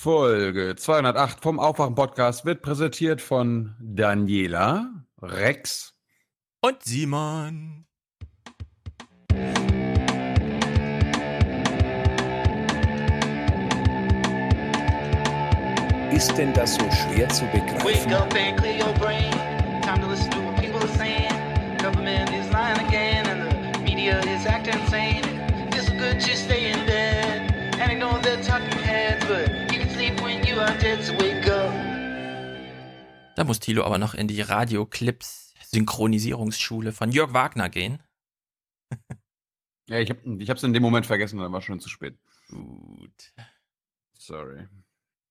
Folge 208 vom Aufwachen Podcast wird präsentiert von Daniela, Rex und Simon. Ist denn das so schwer zu begreifen? Wake up and clear your brain. Time to listen to what people are saying. Government is lying again, and the media is acting insane. It's good to stay Da muss Thilo aber noch in die Radioclips Synchronisierungsschule von Jörg Wagner gehen. Ja, ich, hab, ich hab's in dem Moment vergessen, dann war schon zu spät. Gut. Sorry.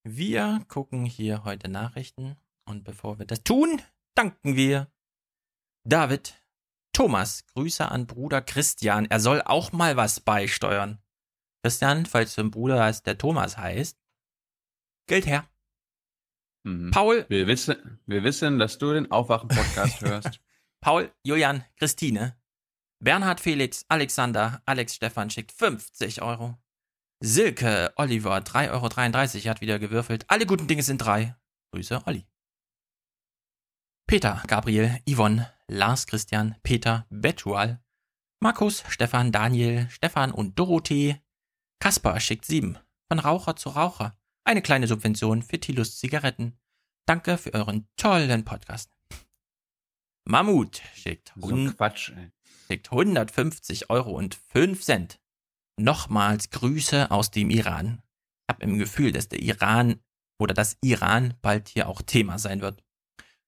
Wir gucken hier heute Nachrichten und bevor wir das tun, danken wir David, Thomas, Grüße an Bruder Christian. Er soll auch mal was beisteuern. Christian, falls du ein Bruder hast, der Thomas heißt, Geld her. Mhm. Paul, Wir wissen, wir wissen, dass du den Aufwachen-Podcast hörst. Paul, Julian, Christine, Bernhard Felix, Alexander, Alex Stefan schickt 50 Euro. Silke, Oliver, 3,33 Euro hat wieder gewürfelt. Alle guten Dinge sind drei. Grüße, Olli. Peter, Gabriel, Yvonne, Lars Christian, Peter, Betual, Markus, Stefan, Daniel, Stefan und Dorothee. Kaspar schickt sieben. Von Raucher zu Raucher. Eine kleine Subvention für Tilus Zigaretten. Danke für euren tollen Podcast. Mammut schickt, So Quatsch, schickt 150 Euro und 5 Cent. Nochmals Grüße aus dem Iran. Ich habe im Gefühl, dass der Iran oder das Iran bald hier auch Thema sein wird,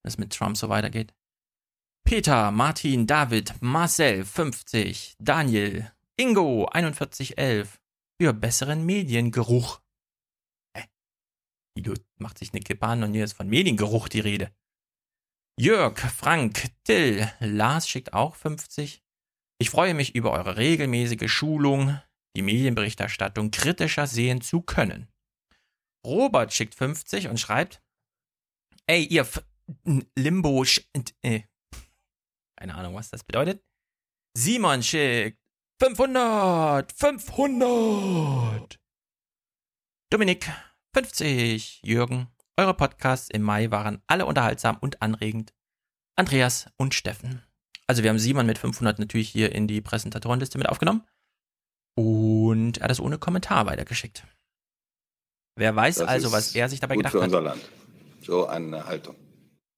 wenn es mit Trump so weitergeht. Peter, Martin, David, Marcel 50, Daniel, Ingo 4111 für besseren Mediengeruch. Guido macht sich eine Kippe an und hier ist von Mediengeruch die Rede. Jörg, Frank, Till, Lars schickt auch 50. Ich freue mich über eure regelmäßige Schulung, die Medienberichterstattung kritischer sehen zu können. Robert schickt 50 und schreibt, ey, ihr F Limbo, äh, keine Ahnung, was das bedeutet. Simon schickt 500, 500. Dominik, 50. Jürgen, eure Podcasts im Mai waren alle unterhaltsam und anregend. Andreas und Steffen. Also wir haben Simon mit 500 natürlich hier in die Präsentatorenliste mit aufgenommen. Und er hat das ohne Kommentar weitergeschickt. Wer weiß Das also, was er sich dabei gut gedacht für hat. unser Land. So eine Haltung.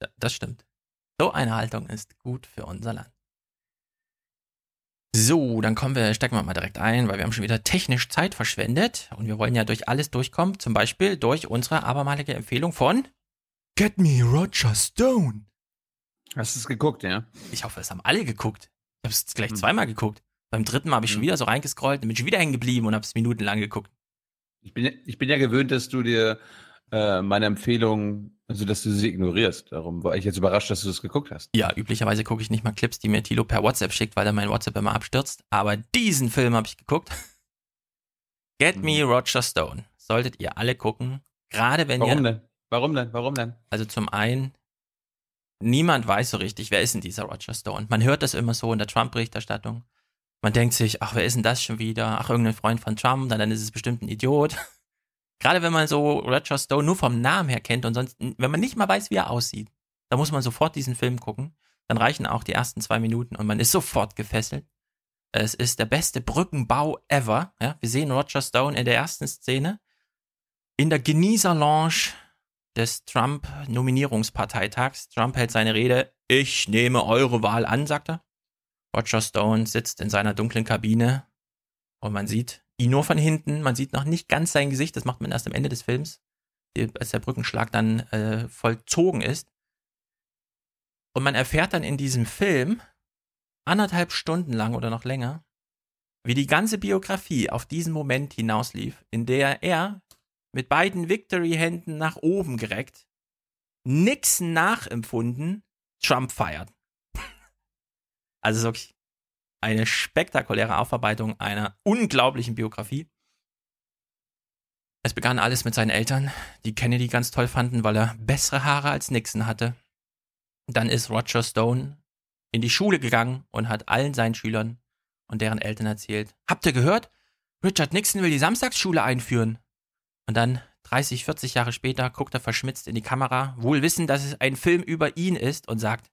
Ja, Das stimmt. So eine Haltung ist gut für unser Land. So, dann kommen wir, steigen wir mal direkt ein, weil wir haben schon wieder technisch Zeit verschwendet und wir wollen ja durch alles durchkommen, zum Beispiel durch unsere abermalige Empfehlung von Get Me Roger Stone. Hast du es geguckt, ja? Ich hoffe, es haben alle geguckt. Ich habe es gleich Hm. zweimal geguckt. Beim dritten Mal habe ich schon Hm. wieder so reingescrollt, bin ich schon wieder hängen geblieben und habe es minutenlang geguckt. Ich bin, ich bin ja gewöhnt, dass du dir äh, meine Empfehlung, also dass du sie ignorierst. Darum war ich jetzt überrascht, dass du das geguckt hast. Ja, üblicherweise gucke ich nicht mal Clips, die mir Tilo per WhatsApp schickt, weil er mein WhatsApp immer abstürzt. Aber diesen Film habe ich geguckt. Get Me Mhm. Roger Stone. Solltet ihr alle gucken. Gerade wenn Warum ihr, denn? Warum denn? Warum denn? also zum einen, niemand weiß so richtig, wer ist denn dieser Roger Stone. Man hört das immer so in der Trump-Berichterstattung. Man denkt sich, ach, wer ist denn das schon wieder? Ach, irgendein Freund von Trump, dann, dann ist es bestimmt ein Idiot. Gerade wenn man so Roger Stone nur vom Namen her kennt und sonst, wenn man nicht mal weiß, wie er aussieht, da muss man sofort diesen Film gucken. Dann reichen auch die ersten zwei Minuten und man ist sofort gefesselt. Es ist der beste Brückenbau ever. Ja, wir sehen Roger Stone in der ersten Szene in der Genießer-Lounge des Trump-Nominierungsparteitags. Trump hält seine Rede. Ich nehme eure Wahl an, sagt er. Roger Stone sitzt in seiner dunklen Kabine und man sieht ihn nur von hinten. Man sieht noch nicht ganz sein Gesicht. Das macht man erst am Ende des Films, als der Brückenschlag dann äh, vollzogen ist. Und man erfährt dann in diesem Film anderthalb Stunden lang oder noch länger, wie die ganze Biografie auf diesen Moment hinauslief, in der er mit beiden Victory-Händen nach oben gereckt, nix nachempfunden, Trump feiert. Also wirklich eine spektakuläre Aufarbeitung einer unglaublichen Biografie. Es begann alles mit seinen Eltern, die Kennedy ganz toll fanden, weil er bessere Haare als Nixon hatte. Dann ist Roger Stone in die Schule gegangen und hat allen seinen Schülern und deren Eltern erzählt, habt ihr gehört? Richard Nixon will die Samstagsschule einführen. Und dann 30, 40 Jahre später guckt er verschmitzt in die Kamera, wohl wissen, dass es ein Film über ihn ist und sagt,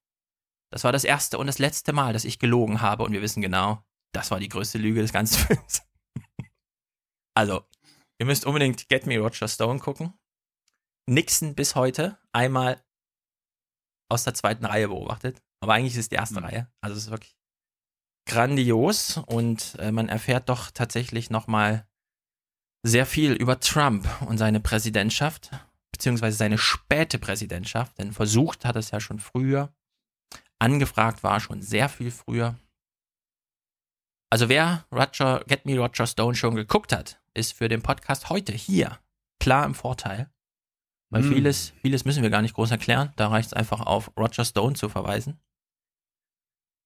das war das erste und das letzte Mal, dass ich gelogen habe und wir wissen genau, das war die größte Lüge des ganzen Films. also, ihr müsst unbedingt Get Me Roger Stone gucken. Nixon bis heute einmal aus der zweiten Reihe beobachtet, aber eigentlich ist es die erste Mhm. Reihe. Also es ist wirklich grandios und äh, man erfährt doch tatsächlich nochmal sehr viel über Trump und seine Präsidentschaft, beziehungsweise seine späte Präsidentschaft, denn versucht hat es ja schon früher, angefragt war schon sehr viel früher. Also wer Roger, Get Me Roger Stone schon geguckt hat, ist für den Podcast heute hier klar im Vorteil. Weil Hm. vieles, vieles müssen wir gar nicht groß erklären. Da reicht es einfach auf Roger Stone zu verweisen.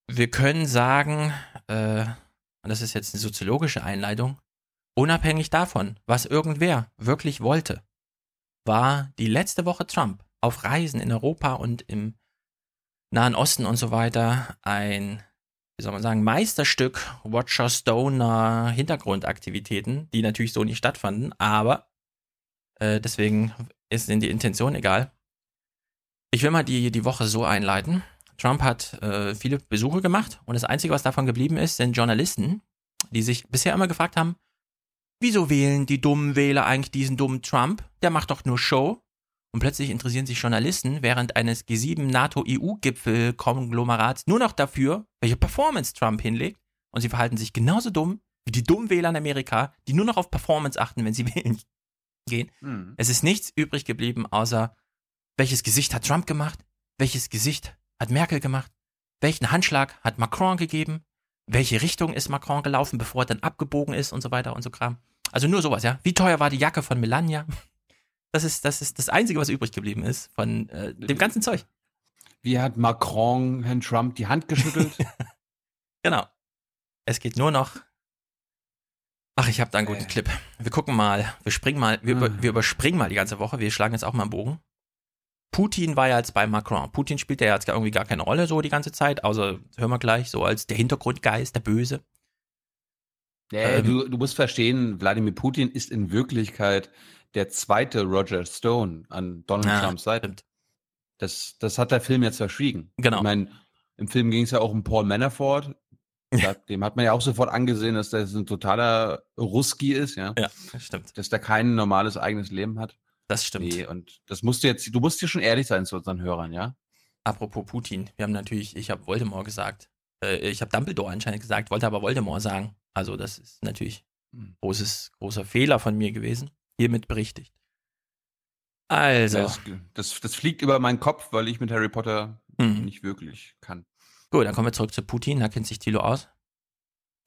Wir können sagen, äh, und das ist jetzt eine soziologische Einleitung, unabhängig davon, was irgendwer wirklich wollte, war die letzte Woche Trump auf Reisen in Europa und im Nahen Osten und so weiter ein, wie soll man sagen, Meisterstück Roger Stoner Hintergrundaktivitäten, die natürlich so nicht stattfanden, aber äh, deswegen ist in die Intention egal. Ich will mal die, die Woche so einleiten. Trump hat äh, viele Besuche gemacht und das Einzige, was davon geblieben ist, sind Journalisten, die sich bisher immer gefragt haben, wieso wählen die dummen Wähler eigentlich diesen dummen Trump? Der macht doch nur Show. Und plötzlich interessieren sich Journalisten während eines G7 NATO-EU-Gipfel-Konglomerats nur noch dafür, welche Performance Trump hinlegt. Und sie verhalten sich genauso dumm wie die dummen Wähler in Amerika, die nur noch auf Performance achten, wenn sie wählen gehen. Hm. Es ist nichts übrig geblieben, außer welches Gesicht hat Trump gemacht, welches Gesicht hat Merkel gemacht, welchen Handschlag hat Macron gegeben, welche Richtung ist Macron gelaufen, bevor er dann abgebogen ist und so weiter und so Kram. Also nur sowas, ja. Wie teuer war die Jacke von Melania? Das ist das, ist das Einzige, was übrig geblieben ist von äh, dem ganzen Zeug. Wie hat Macron Herrn Trump die Hand geschüttelt? Genau. Es geht nur noch. Ach, ich habe da einen guten Äh. Clip. Wir gucken mal, wir springen mal, wir, über, Ah. wir überspringen mal die ganze Woche. Wir schlagen jetzt auch mal einen Bogen. Putin war ja jetzt bei Macron. Putin spielt ja jetzt irgendwie gar keine Rolle so die ganze Zeit, außer, hören wir gleich, so als der Hintergrundgeist, der Böse. Nee, Ähm. du, du musst verstehen, Wladimir Putin ist in Wirklichkeit der zweite Roger Stone an Donald Ja, Trumps Seite. Das, das hat der Film jetzt verschwiegen. Genau. Ich meine, im Film ging es ja auch um Paul Manafort. Da, dem hat man ja auch sofort angesehen, dass der ein totaler Ruski ist, ja. Ja, stimmt. Dass der kein normales eigenes Leben hat. Das stimmt. Nee, und das musst du jetzt, du musst hier schon ehrlich sein zu unseren Hörern, ja. Apropos Putin, wir haben natürlich, ich habe Voldemort gesagt. Äh, ich habe Dumbledore anscheinend gesagt, wollte aber Voldemort sagen. Also das ist natürlich Hm. großes, großer Fehler von mir gewesen. Hiermit berichtigt. Also, Das, das, das fliegt über meinen Kopf, weil ich mit Harry Potter hm. nicht wirklich kann. gut, dann kommen wir zurück zu Putin, da kennt sich Thilo aus.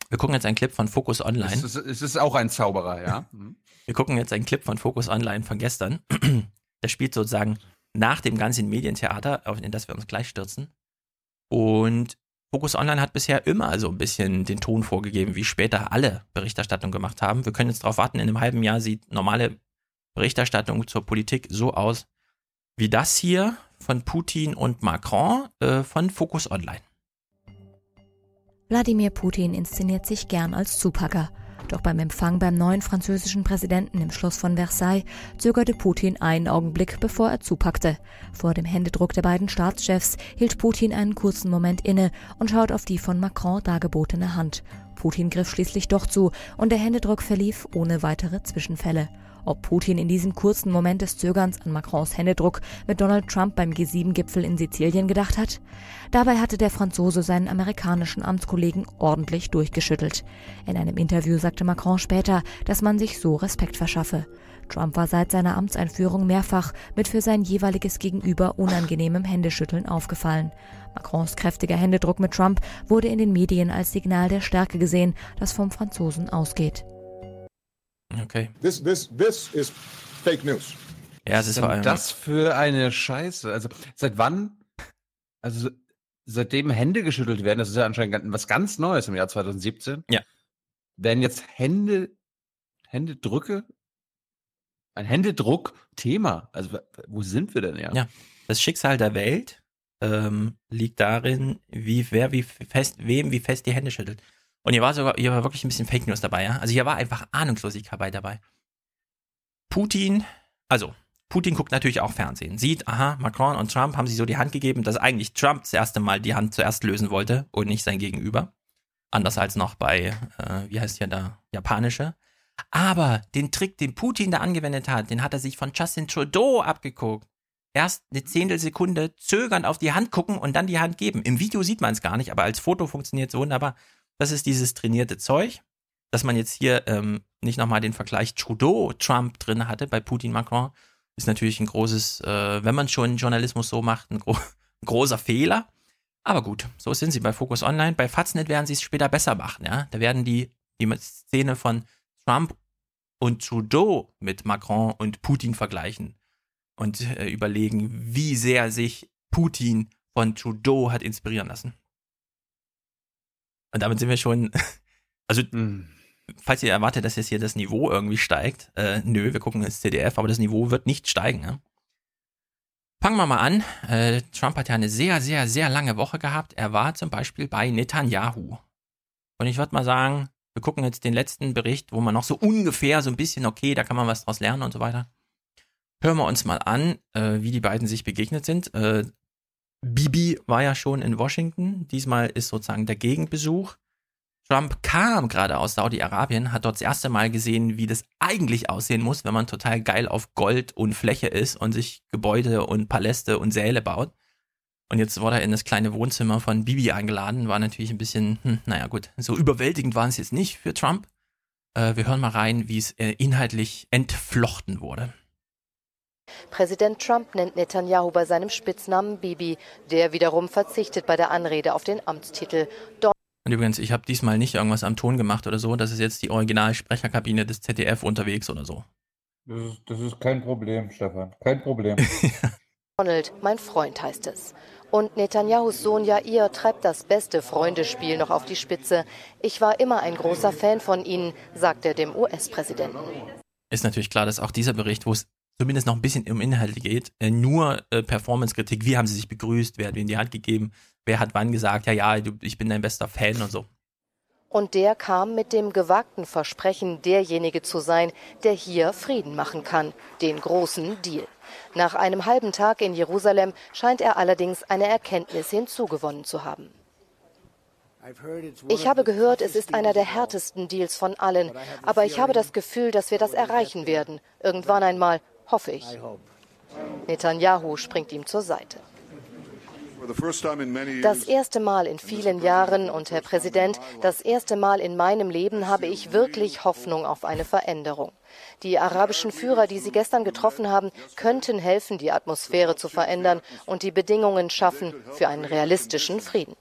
Wir gucken jetzt einen Clip von Focus Online. Es ist, es ist auch ein Zauberer, ja. Mhm. Wir gucken jetzt einen Clip von Focus Online von gestern. Der spielt sozusagen nach dem ganzen Medientheater, auf- in das wir uns gleich stürzen. Und Focus Online hat bisher immer so ein bisschen den Ton vorgegeben, wie später alle Berichterstattung gemacht haben. Wir können jetzt darauf warten, in einem halben Jahr sieht normale Berichterstattung zur Politik so aus wie das hier von Putin und Macron äh, von Focus Online. Wladimir Putin inszeniert sich gern als Zupacker. Doch beim Empfang beim neuen französischen Präsidenten im Schloss von Versailles zögerte Putin einen Augenblick, bevor er zupackte. Vor dem Händedruck der beiden Staatschefs hielt Putin einen kurzen Moment inne und schaut auf die von Macron dargebotene Hand. Putin griff schließlich doch zu und der Händedruck verlief ohne weitere Zwischenfälle. Ob Putin in diesem kurzen Moment des Zögerns an Macrons Händedruck mit Donald Trump beim G7-Gipfel in Sizilien gedacht hat? Dabei hatte der Franzose seinen amerikanischen Amtskollegen ordentlich durchgeschüttelt. In einem Interview sagte Macron später, dass man sich so Respekt verschaffe. Trump war seit seiner Amtseinführung mehrfach mit für sein jeweiliges Gegenüber unangenehmem Händeschütteln aufgefallen. Macrons kräftiger Händedruck mit Trump wurde in den Medien als Signal der Stärke gesehen, das vom Franzosen ausgeht. Okay. This this this is fake news. Ja, es ist vor allem. das für eine Scheiße? Also seit wann? Also seitdem Hände geschüttelt werden, das ist ja anscheinend was ganz Neues im Jahr 2017. Ja. Werden jetzt Hände, Händedrücke, ein Händedruck Thema. Also wo sind wir denn ja? Ja. Das Schicksal der Welt ähm, liegt darin, wie wer wie fest, wem wie fest die Hände schüttelt. Und hier war sogar, hier war wirklich ein bisschen Fake News dabei, ja. Also hier war einfach Ahnungslosigkeit dabei. Putin Also, Putin guckt natürlich auch Fernsehen, sieht, aha, Macron und Trump haben sich so die Hand gegeben, dass eigentlich Trump das erste Mal die Hand zuerst lösen wollte und nicht sein Gegenüber. Anders als noch bei, äh, wie heißt ja da, japanische. Aber den Trick, den Putin da angewendet hat, den hat er sich von Justin Trudeau abgeguckt. Erst eine Zehntelsekunde zögernd auf die Hand gucken und dann die Hand geben. Im Video sieht man es gar nicht, aber als Foto funktioniert es wunderbar. Das ist dieses trainierte Zeug, dass man jetzt hier ähm, nicht nochmal den Vergleich Trudeau-Trump drin hatte bei Putin-Macron. Ist natürlich ein großes, äh, wenn man schon Journalismus so macht, ein, gro ein großer Fehler. Aber gut, so sind sie bei Focus Online. Bei Faznet werden sie es später besser machen, ja. Da werden die, die Szene von Trump und Trudeau mit Macron und Putin vergleichen und äh, überlegen, wie sehr sich Putin von Trudeau hat inspirieren lassen. Und damit sind wir schon, also Hm. falls ihr erwartet, dass jetzt hier das Niveau irgendwie steigt, äh, nö, wir gucken ins CDF, aber das Niveau wird nicht steigen. Ja? Fangen wir mal an. Äh, Trump hat ja eine sehr, sehr, sehr lange Woche gehabt. Er war zum Beispiel bei Netanyahu. Und ich würde mal sagen, wir gucken jetzt den letzten Bericht, wo man noch so ungefähr so ein bisschen, okay, da kann man was draus lernen und so weiter. Hören wir uns mal an, äh, wie die beiden sich begegnet sind. Äh, Bibi war ja schon in Washington. Diesmal ist sozusagen der Gegenbesuch. Trump kam gerade aus Saudi-Arabien, hat dort das erste Mal gesehen, wie das eigentlich aussehen muss, wenn man total geil auf Gold und Fläche ist und sich Gebäude und Paläste und Säle baut. Und jetzt wurde er in das kleine Wohnzimmer von Bibi eingeladen. War natürlich ein bisschen, hm, naja gut, so überwältigend war es jetzt nicht für Trump. Äh, wir hören mal rein, wie es äh, inhaltlich entflochten wurde. Präsident Trump nennt Netanyahu bei seinem Spitznamen Bibi. Der wiederum verzichtet bei der Anrede auf den Amtstitel. Und übrigens, ich habe diesmal nicht irgendwas am Ton gemacht oder so. Das ist jetzt die Originalsprecherkabine des ZDF unterwegs oder so. Das ist, das ist kein Problem, Stefan. Kein Problem. Donald, mein Freund heißt es. Und Netanyahus Sohn Jair treibt das beste Freundespiel noch auf die Spitze. Ich war immer ein großer Fan von Ihnen, sagt er dem US-Präsidenten. Ist natürlich klar, dass auch dieser Bericht, wo es zumindest noch ein bisschen um Inhalte geht, äh, nur äh, Performance-Kritik, wie haben sie sich begrüßt, wer hat wem die Hand gegeben, wer hat wann gesagt, ja, ja, du, ich bin dein bester Fan und so. Und der kam mit dem gewagten Versprechen, derjenige zu sein, der hier Frieden machen kann, den großen Deal. Nach einem halben Tag in Jerusalem scheint er allerdings eine Erkenntnis hinzugewonnen zu haben. Ich habe gehört, es ist einer der härtesten Deals von allen, aber ich habe das Gefühl, dass wir das erreichen werden. Irgendwann einmal, hoffe ich. Netanyahu springt ihm zur Seite. Das erste Mal in vielen Jahren und Herr Präsident, das erste Mal in meinem Leben habe ich wirklich Hoffnung auf eine Veränderung. Die arabischen Führer, die Sie gestern getroffen haben, könnten helfen, die Atmosphäre zu verändern und die Bedingungen schaffen für einen realistischen Frieden.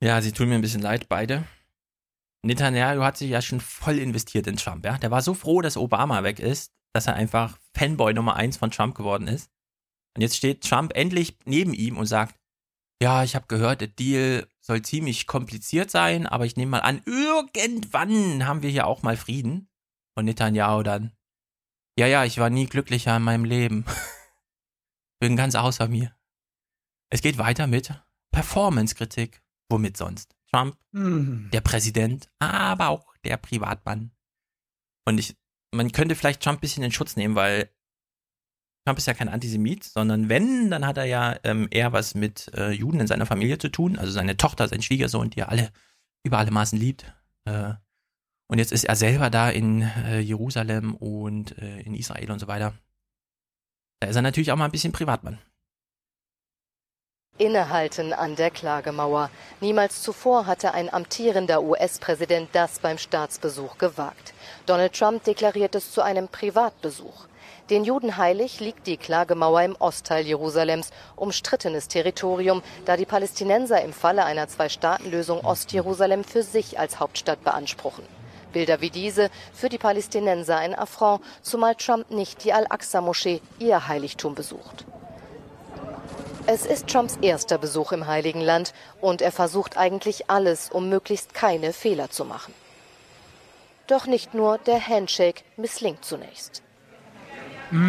Ja, sie tun mir ein bisschen leid, beide. Netanyahu hat sich ja schon voll investiert in Trump, ja. Der war so froh, dass Obama weg ist, dass er einfach Fanboy Nummer eins von Trump geworden ist. Und jetzt steht Trump endlich neben ihm und sagt, ja, ich habe gehört, der Deal soll ziemlich kompliziert sein, aber ich nehme mal an, irgendwann haben wir hier auch mal Frieden. Und Netanyahu dann, ja, ja, ich war nie glücklicher in meinem Leben. Bin ganz außer mir. Es geht weiter mit Performance-Kritik. Womit sonst? Trump, Hm. der Präsident, aber auch der Privatmann. Und ich, man könnte vielleicht Trump ein bisschen in Schutz nehmen, weil Trump ist ja kein Antisemit, sondern wenn, dann hat er ja ähm, eher was mit äh, Juden in seiner Familie zu tun. Also seine Tochter, sein Schwiegersohn, die er alle über alle Maßen liebt. Äh, und jetzt ist er selber da in äh, Jerusalem und äh, in Israel und so weiter. Da ist er natürlich auch mal ein bisschen Privatmann. Innehalten an der Klagemauer. Niemals zuvor hatte ein amtierender US-Präsident das beim Staatsbesuch gewagt. Donald Trump deklariert es zu einem Privatbesuch. Den Juden heilig liegt die Klagemauer im Ostteil Jerusalems, umstrittenes Territorium, da die Palästinenser im Falle einer Zwei-Staaten-Lösung Ostjerusalem für sich als Hauptstadt beanspruchen. Bilder wie diese für die Palästinenser ein Affront, zumal Trump nicht die Al-Aqsa-Moschee, ihr Heiligtum, besucht. Es ist Trumps erster Besuch im Heiligen Land und er versucht eigentlich alles, um möglichst keine Fehler zu machen. Doch nicht nur der Handshake misslingt zunächst.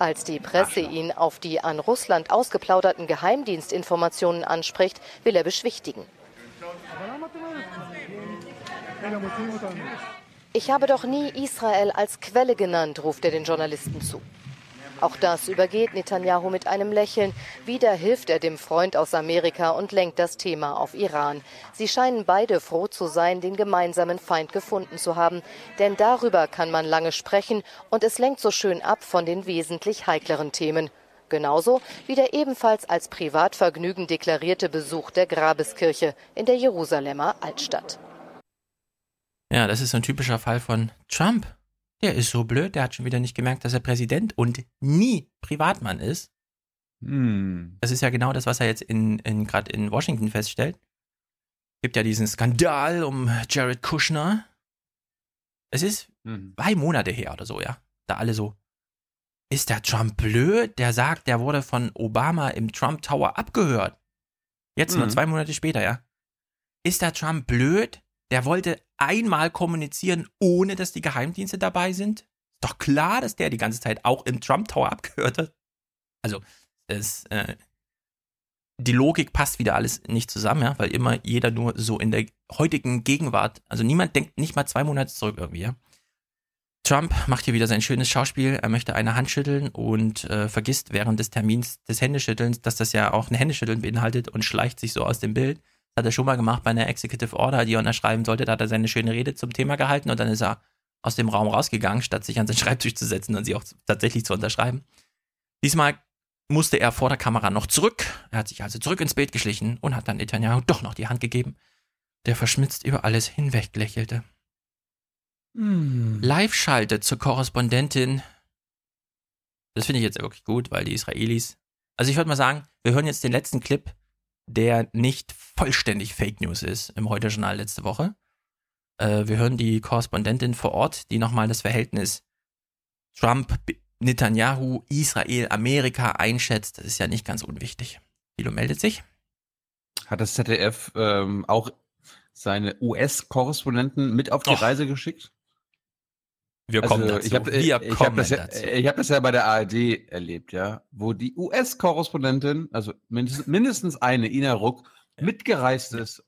Als die Presse ihn auf die an Russland ausgeplauderten Geheimdienstinformationen anspricht, will er beschwichtigen. Ich habe doch nie Israel als Quelle genannt, ruft er den Journalisten zu. Auch das übergeht Netanyahu mit einem Lächeln. Wieder hilft er dem Freund aus Amerika und lenkt das Thema auf Iran. Sie scheinen beide froh zu sein, den gemeinsamen Feind gefunden zu haben. Denn darüber kann man lange sprechen und es lenkt so schön ab von den wesentlich heikleren Themen. Genauso wie der ebenfalls als Privatvergnügen deklarierte Besuch der Grabeskirche in der Jerusalemer Altstadt. Ja, das ist ein typischer Fall von Trump. Der ist so blöd, der hat schon wieder nicht gemerkt, dass er Präsident und nie Privatmann ist. Hm. Das ist ja genau das, was er jetzt in, in gerade in Washington feststellt. Gibt ja diesen Skandal um Jared Kushner. Es ist Hm. zwei Monate her oder so, ja. Da alle so. Ist der Trump blöd? Der sagt, der wurde von Obama im Trump Tower abgehört. Jetzt nur Mhm. zwei Monate später, ja. Ist der Trump blöd? Der wollte einmal kommunizieren, ohne dass die Geheimdienste dabei sind. Ist doch klar, dass der die ganze Zeit auch im Trump Tower abgehört hat. Also, es, äh, die Logik passt wieder alles nicht zusammen, ja, weil immer jeder nur so in der heutigen Gegenwart, also niemand denkt nicht mal zwei Monate zurück irgendwie, ja. Trump macht hier wieder sein schönes Schauspiel. Er möchte eine Hand schütteln und äh, vergisst während des Termins des Händeschüttelns, dass das ja auch ein Händeschütteln beinhaltet und schleicht sich so aus dem Bild. Hat er schon mal gemacht bei einer Executive Order, die er unterschreiben sollte. Da hat er seine schöne Rede zum Thema gehalten und dann ist er aus dem Raum rausgegangen, statt sich an seinen Schreibtisch zu setzen und sie auch tatsächlich zu unterschreiben. Diesmal musste er vor der Kamera noch zurück. Er hat sich also zurück ins Bild geschlichen und hat dann Netanyahu doch noch die Hand gegeben, der verschmitzt über alles hinweg lächelte. Hm. Live-Schalte zur Korrespondentin. Das finde ich jetzt wirklich gut, weil die Israelis. Also ich würde mal sagen, wir hören jetzt den letzten Clip, der nicht vollständig Fake News ist im Heute-Journal letzte Woche. Äh, wir hören die Korrespondentin vor Ort, die nochmal das Verhältnis Trump, Netanyahu, Israel, Amerika einschätzt. Das ist ja nicht ganz unwichtig. Thilo meldet sich. Hat das ZDF ähm, auch seine US-Korrespondenten mit auf die Och. Reise geschickt? Wir Also, kommen dazu. Ich habe wir ich kommen hab das, ja, dazu. ich hab das ja bei der ARD erlebt, ja, wo die US-Korrespondentin, also mindestens, mindestens eine, Ina Ruck, mitgereist ist.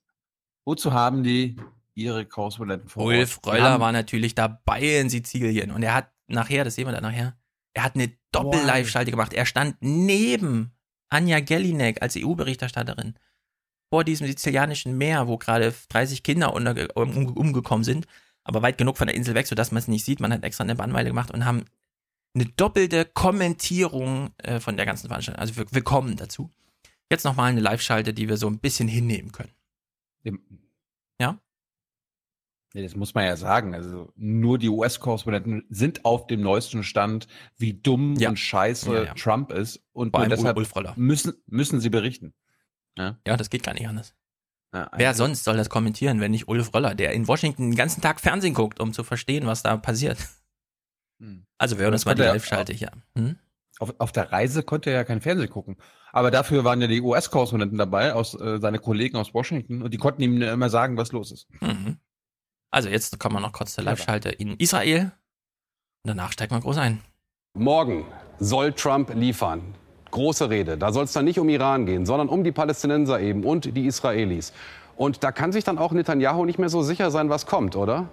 Wozu haben die ihre Korrespondenten vor? Ulf Röller war natürlich dabei in Sizilien und er hat nachher, das sehen wir dann nachher, er hat eine Doppel-Live-Schalte gemacht. Er stand neben Anja Gellinek als EU-Berichterstatterin vor diesem sizilianischen Meer, wo gerade 30 Kinder um, umgekommen sind, aber weit genug von der Insel weg, sodass man es nicht sieht. Man hat extra eine Bannweile gemacht und haben eine doppelte Kommentierung äh, von der ganzen Veranstaltung. Also wir, willkommen dazu. Jetzt nochmal eine Live-Schalte, die wir so ein bisschen hinnehmen können. Ja? Nee, das muss man ja sagen. Also nur die US-Korrespondenten sind auf dem neuesten Stand, wie dumm Ja. und scheiße Ja, ja. Trump ist. Und allem deshalb Ulf müssen, müssen sie berichten. Ja, das geht gar nicht anders. Ja, Wer also- sonst soll das kommentieren, wenn nicht Ulf Röller, der in Washington den ganzen Tag Fernsehen guckt, um zu verstehen, was da passiert? Hm. Also wir hören Das uns mal die Live-Schalte hier. Hm? Auf, auf der Reise konnte er ja kein Fernsehen gucken. Aber dafür waren ja die US-Korrespondenten dabei, aus äh, seine Kollegen aus Washington, und die konnten ihm immer sagen, was los ist. Mhm. Also jetzt kommen wir noch kurz zur Live-Schalte in Israel. Und danach steigen wir groß ein. Morgen soll Trump liefern. Große Rede. Da soll es dann nicht um Iran gehen, sondern um die Palästinenser eben und die Israelis. Und da kann sich dann auch Netanyahu nicht mehr so sicher sein, was kommt, oder?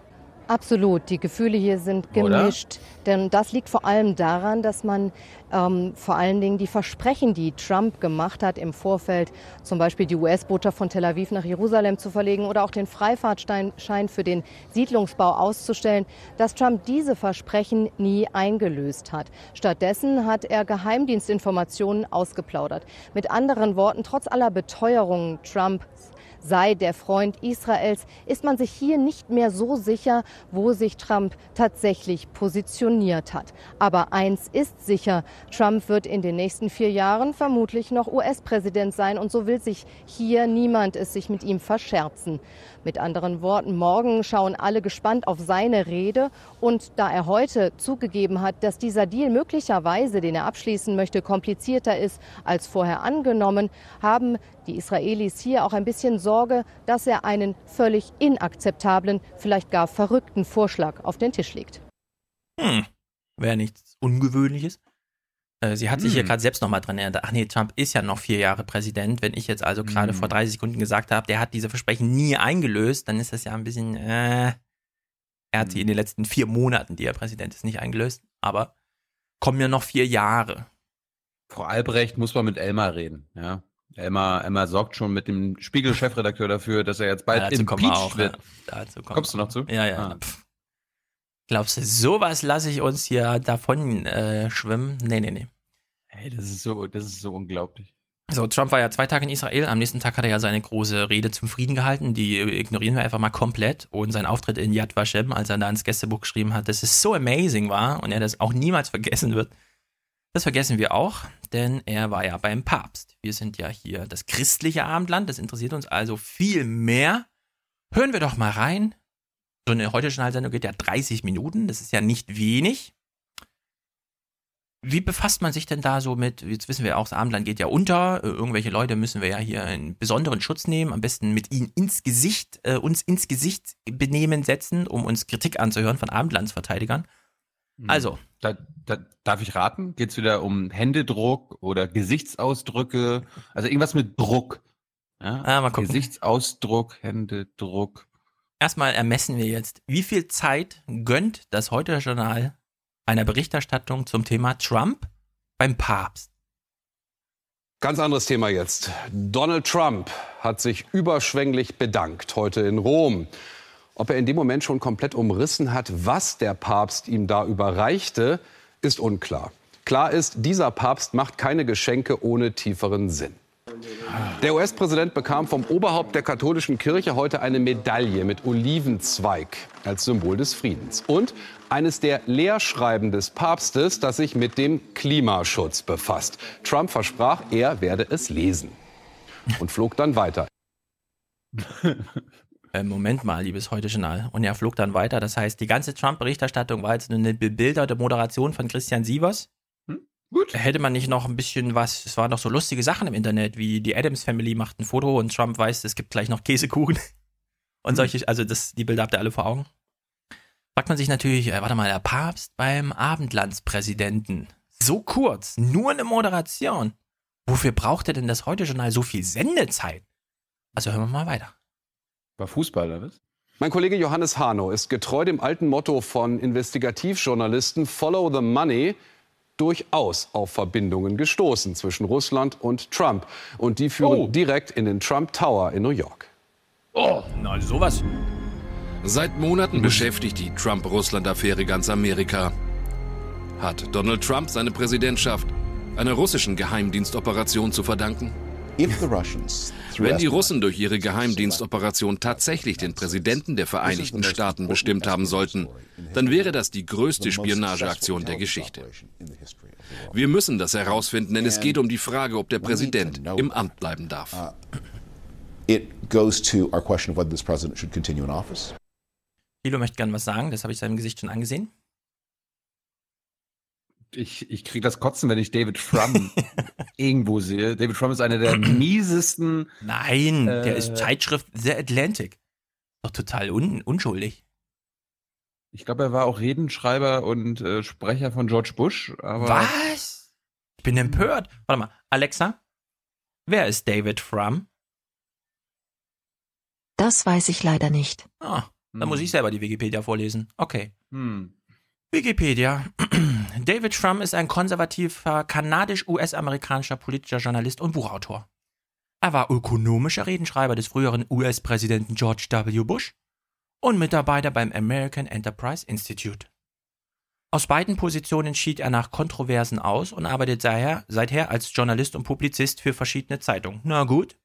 Absolut, die Gefühle hier sind Oder? gemischt. Denn das liegt vor allem daran, dass man ähm, vor allen Dingen die Versprechen, die Trump gemacht hat im Vorfeld, zum Beispiel die US-Botschaft von Tel Aviv nach Jerusalem zu verlegen oder auch den Freifahrtschein für den Siedlungsbau auszustellen, dass Trump diese Versprechen nie eingelöst hat. Stattdessen hat er Geheimdienstinformationen ausgeplaudert. Mit anderen Worten, trotz aller Beteuerungen Trumps sei der Freund Israels, ist man sich hier nicht mehr so sicher, wo sich Trump tatsächlich positioniert hat. Aber eins ist sicher, Trump wird in den nächsten vier Jahren vermutlich noch US-Präsident sein und so will sich hier niemand es sich mit ihm verscherzen. Mit anderen Worten, morgen schauen alle gespannt auf seine Rede und da er heute zugegeben hat, dass dieser Deal möglicherweise, den er abschließen möchte, komplizierter ist als vorher angenommen, haben die Israelis hier auch ein bisschen Sorge, dass er einen völlig inakzeptablen, vielleicht gar verrückten Vorschlag auf den Tisch legt. Hm. Wäre nichts Ungewöhnliches. Äh, Sie hat sich hier Hm. gerade selbst nochmal dran erinnert. Ach nee, Trump ist ja noch vier Jahre Präsident. Wenn ich jetzt also gerade Hm. vor 30 Sekunden gesagt habe, der hat diese Versprechen nie eingelöst, dann ist das ja ein bisschen, äh, er hat sie in den letzten vier Monaten, die er Präsident ist, nicht eingelöst. Aber kommen ja noch vier Jahre. Frau Albrecht muss man mit Elmar reden, ja. Elmar, Elmar sorgt schon mit dem Spiegel-Chefredakteur dafür, dass er jetzt bald Ja, impeached auch. wird. Ja. Dazu Kommst du noch zu? Ja, ja. Ah. Glaubst du, sowas lasse ich uns hier davon äh, schwimmen? Nee, nee, nee. Hey, das ist so, das ist so unglaublich. So, Trump war ja zwei Tage in Israel. Am nächsten Tag hat er ja seine große Rede zum Frieden gehalten. Die ignorieren wir einfach mal komplett. Und sein Auftritt in Yad Vashem, als er da ins Gästebuch geschrieben hat, dass es so amazing war und er das auch niemals vergessen wird. Das vergessen wir auch, denn er war ja beim Papst. Wir sind ja hier das christliche Abendland. Das interessiert uns also viel mehr. Hören wir doch mal rein. So eine heute Sendung geht ja 30 Minuten. Das ist ja nicht wenig. Wie befasst man sich denn da so mit, jetzt wissen wir auch, das Abendland geht ja unter, äh, irgendwelche Leute müssen wir ja hier in besonderen Schutz nehmen, am besten mit ihnen ins Gesicht, äh, uns ins Gesicht benehmen setzen, um uns Kritik anzuhören von Abendlandsverteidigern. Hm. Also, Da, da, darf ich raten? Geht es wieder um Händedruck oder Gesichtsausdrücke? Also irgendwas mit Druck. Ja? Ah, mal gucken. Gesichtsausdruck, Händedruck. Erstmal ermessen wir jetzt, wie viel Zeit gönnt das Heute-Journal einer Berichterstattung zum Thema Trump beim Papst? Ganz anderes Thema jetzt. Donald Trump hat sich überschwänglich bedankt heute in Rom. Ob er in dem Moment schon komplett umrissen hat, was der Papst ihm da überreichte, ist unklar. Klar ist, dieser Papst macht keine Geschenke ohne tieferen Sinn. Der US-Präsident bekam vom Oberhaupt der katholischen Kirche heute eine Medaille mit Olivenzweig als Symbol des Friedens und eines der Lehrschreiben des Papstes, das sich mit dem Klimaschutz befasst. Trump versprach, er werde es lesen und flog dann weiter. Äh, Moment mal, liebes Heute-Journal. Und er flog dann weiter. Das heißt, die ganze Trump-Berichterstattung war jetzt eine bebilderte Moderation von Christian Sievers. Gut. Hätte man nicht noch ein bisschen was, es waren doch so lustige Sachen im Internet, wie die Adams Family macht ein Foto und Trump weiß, es gibt gleich noch Käsekuchen. Und solche, also das, die Bilder habt ihr alle vor Augen. Fragt man sich natürlich, äh, warte mal, der Papst beim Abendlandspräsidenten. So kurz, nur eine Moderation. Wofür braucht er denn das Heute-Journal so viel Sendezeit? Also hören wir mal weiter. War Fußball, oder was? Mein Kollege Johannes Hano ist getreu dem alten Motto von Investigativjournalisten Follow the Money durchaus auf Verbindungen gestoßen zwischen Russland und Trump. Und die führen Oh. direkt in den Trump Tower in New York. Oh, na sowas. Seit Monaten beschäftigt die Trump-Russland-Affäre ganz Amerika. Hat Donald Trump seine Präsidentschaft einer russischen Geheimdienstoperation zu verdanken? Wenn die Russen durch ihre Geheimdienstoperation tatsächlich den Präsidenten der Vereinigten Staaten bestimmt haben sollten, dann wäre das die größte Spionageaktion der Geschichte. Wir müssen das herausfinden, denn es geht um die Frage, ob der Präsident im Amt bleiben darf. It goes to our question of whether this president should continue in office. Thilo möchte gern was sagen, das habe ich seinem Gesicht schon angesehen. Ich, ich kriege das Kotzen, wenn ich David Frum irgendwo sehe. David Frum ist einer der miesesten. Nein, der Äh. ist Zeitschrift The Atlantic. Doch total un unschuldig. Ich glaube, er war auch Redenschreiber und äh, Sprecher von George Bush. Aber Was? Ich bin empört. Warte mal, Alexa, wer ist David Frum? Das weiß ich leider nicht. Ah, dann Hm. muss ich selber die Wikipedia vorlesen. Okay. Hm. Wikipedia. David Frum ist ein konservativer kanadisch-US-amerikanischer politischer Journalist und Buchautor. Er war ökonomischer Redenschreiber des früheren US-Präsidenten George W. Bush und Mitarbeiter beim American Enterprise Institute. Aus beiden Positionen schied er nach Kontroversen aus und arbeitet seither, seither als Journalist und Publizist für verschiedene Zeitungen. Na gut.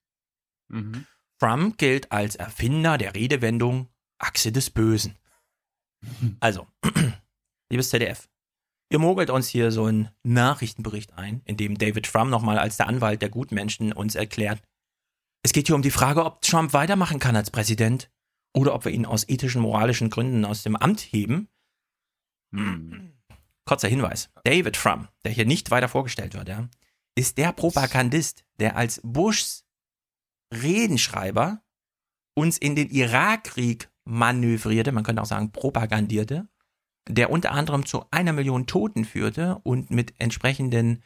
Mhm. Frum gilt als Erfinder der Redewendung Achse des Bösen. Also, liebes ZDF, ihr mogelt uns hier so einen Nachrichtenbericht ein, in dem David Frum nochmal als der Anwalt der Gutmenschen uns erklärt, es geht hier um die Frage, ob Trump weitermachen kann als Präsident oder ob wir ihn aus ethischen, moralischen Gründen aus dem Amt heben. Hm. Kurzer Hinweis. David Frum, der hier nicht weiter vorgestellt wird, ja, ist der Propagandist, der als Bushs Redenschreiber uns in den Irakkrieg manövrierte, man könnte auch sagen propagandierte, der unter anderem zu einer Million Toten führte und mit entsprechenden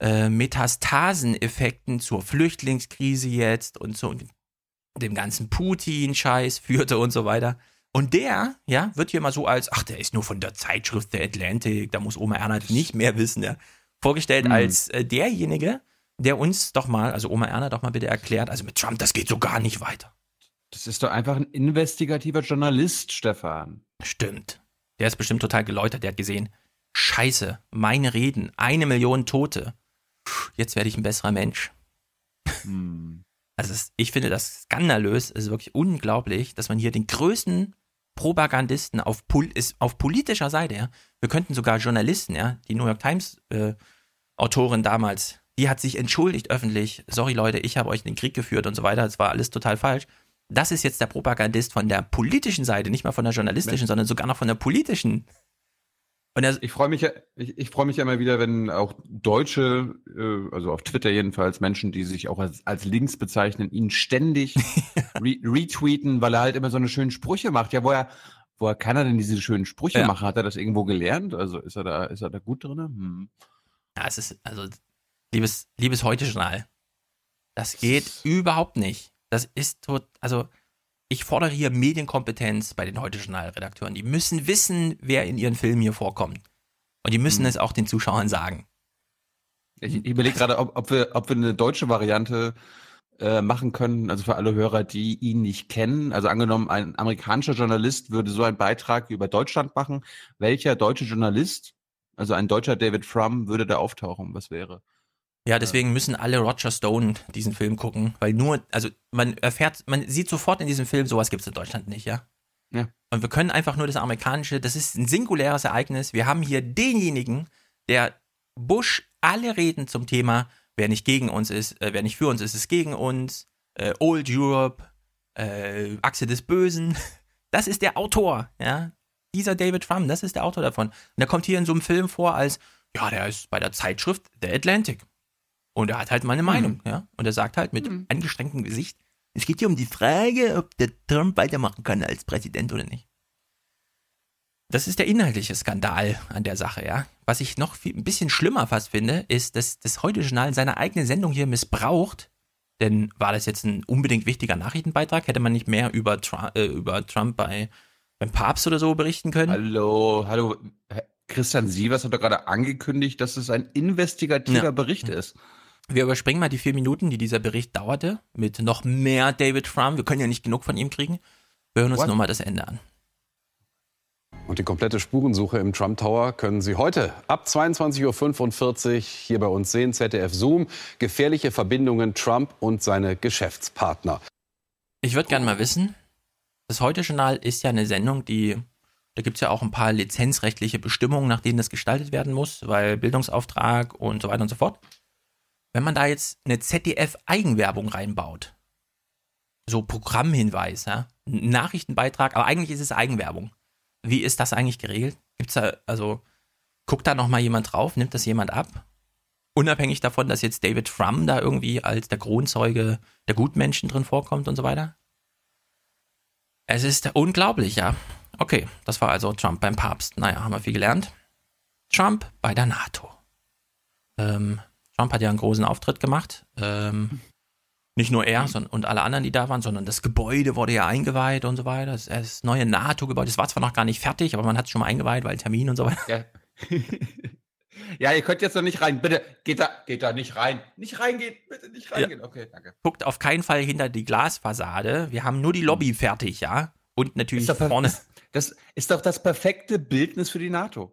äh, Metastaseneffekten zur Flüchtlingskrise jetzt und zu dem ganzen Putin-Scheiß führte und so weiter. Und der, ja, wird hier mal so als, ach, der ist nur von der Zeitschrift der Atlantic, da muss Oma Erna nicht mehr wissen, ja, vorgestellt Mhm. als äh, derjenige, der uns doch mal, also Oma Erna doch mal bitte erklärt, also mit Trump, das geht so gar nicht weiter. Das ist doch einfach ein investigativer Journalist, Stefan. Stimmt. Der ist bestimmt total geläutert, der hat gesehen, scheiße, meine Reden, eine Million Tote. Puh, Jetzt werde ich ein besserer Mensch. Hm. Also es, ich finde das skandalös, es ist wirklich unglaublich, dass man hier den größten Propagandisten auf, ist, auf politischer Seite, ja, wir könnten sogar Journalisten, ja, die New York Times äh, Autorin damals, die hat sich entschuldigt öffentlich, sorry Leute, ich habe euch in den Krieg geführt und so weiter, das war alles total falsch. Das ist jetzt der Propagandist von der politischen Seite, nicht mal von der journalistischen, sondern sogar noch von der politischen. Und er, Ich freue mich ja, ich, ich freue mich ja immer wieder, wenn auch Deutsche, äh, also auf Twitter jedenfalls, Menschen, die sich auch als, als links bezeichnen, ihn ständig re retweeten, weil er halt immer so eine schönen Sprüche macht. Ja, woher, woher kann er denn diese schönen Sprüche Ja. machen? Hat er das irgendwo gelernt? Also ist er da, ist er da gut drin? Hm. Ja, es ist, also, liebes, liebes Heute-Journal, das geht überhaupt nicht. Das ist tot, also, ich fordere hier Medienkompetenz bei den Heute-Journal-Redakteuren. Die müssen wissen, wer in ihren Filmen hier vorkommt. Und die müssen Mhm. es auch den Zuschauern sagen. Ich, ich überlege gerade, ob, ob, wir, ob wir eine deutsche Variante äh, machen können, also für alle Hörer, die ihn nicht kennen. Also angenommen, ein amerikanischer Journalist würde so einen Beitrag über Deutschland machen. Welcher deutsche Journalist, also ein deutscher David Frum, würde da auftauchen? Was wäre? Ja, deswegen müssen alle Roger Stone diesen Film gucken, weil nur, also man erfährt, man sieht sofort in diesem Film, sowas gibt es in Deutschland nicht, ja. Ja. Und wir können einfach nur das amerikanische, das ist ein singuläres Ereignis. Wir haben hier denjenigen, der Bush alle Reden zum Thema, wer nicht gegen uns ist, äh, wer nicht für uns ist, ist gegen uns, äh, Old Europe, äh, Achse des Bösen, das ist der Autor, ja. Dieser David Frum, das ist der Autor davon. Und der kommt hier in so einem Film vor als, ja, der ist bei der Zeitschrift The Atlantic. Und er hat halt mal eine Meinung, ja. Und er sagt halt mit angestrengtem Gesicht, es geht hier um die Frage, ob der Trump weitermachen kann als Präsident oder nicht. Das ist der inhaltliche Skandal an der Sache, ja. Was ich noch viel, ein bisschen schlimmer fast finde, ist, dass das Heute-Journal seine eigene Sendung hier missbraucht. Denn war das jetzt ein unbedingt wichtiger Nachrichtenbeitrag? Hätte man nicht mehr über, Trump, äh, über Trump bei, beim Papst oder so berichten können? Hallo, hallo. Christian Sievers hat doch gerade angekündigt, dass es ein investigativer Ja. Bericht ist. Wir überspringen mal die vier Minuten, die dieser Bericht dauerte, mit noch mehr David Frum. Wir können ja nicht genug von ihm kriegen. Wir hören uns What? nur mal das Ende an. Und die komplette Spurensuche im Trump Tower können Sie heute ab 22.45 Uhr hier bei uns sehen. ZDF Zoom. Gefährliche Verbindungen Trump und seine Geschäftspartner. Ich würde gerne mal wissen, das Heute-Journal ist ja eine Sendung, die, da gibt es ja auch ein paar lizenzrechtliche Bestimmungen, nach denen das gestaltet werden muss, weil Bildungsauftrag und so weiter und so fort. Wenn man da jetzt eine ZDF-Eigenwerbung reinbaut, so Programmhinweis, ja, Nachrichtenbeitrag, aber eigentlich ist es Eigenwerbung. Wie ist das eigentlich geregelt? Gibt's da, also, guckt da nochmal jemand drauf, nimmt das jemand ab? Unabhängig davon, dass jetzt David Frum da irgendwie als der Kronzeuge der Gutmenschen drin vorkommt und so weiter? Es ist unglaublich, ja. Okay, das war also Trump beim Papst. Naja, haben wir viel gelernt. Trump bei der NATO. Ähm, Trump hat ja einen großen Auftritt gemacht. Ähm, nicht nur er sondern, und alle anderen, die da waren, sondern das Gebäude wurde ja eingeweiht und so weiter. Das, das neue NATO-Gebäude, das war zwar noch gar nicht fertig, aber man hat es schon mal eingeweiht, weil Termin und so weiter. Ja. ja, ihr könnt jetzt noch nicht rein. Bitte, geht da, geht da nicht rein. Nicht reingehen, bitte nicht reingehen. Okay, danke. Guckt auf keinen Fall hinter die Glasfassade. Wir haben nur die Lobby fertig, ja. Und natürlich vorne. das ist doch das perfekte Bildnis für die NATO.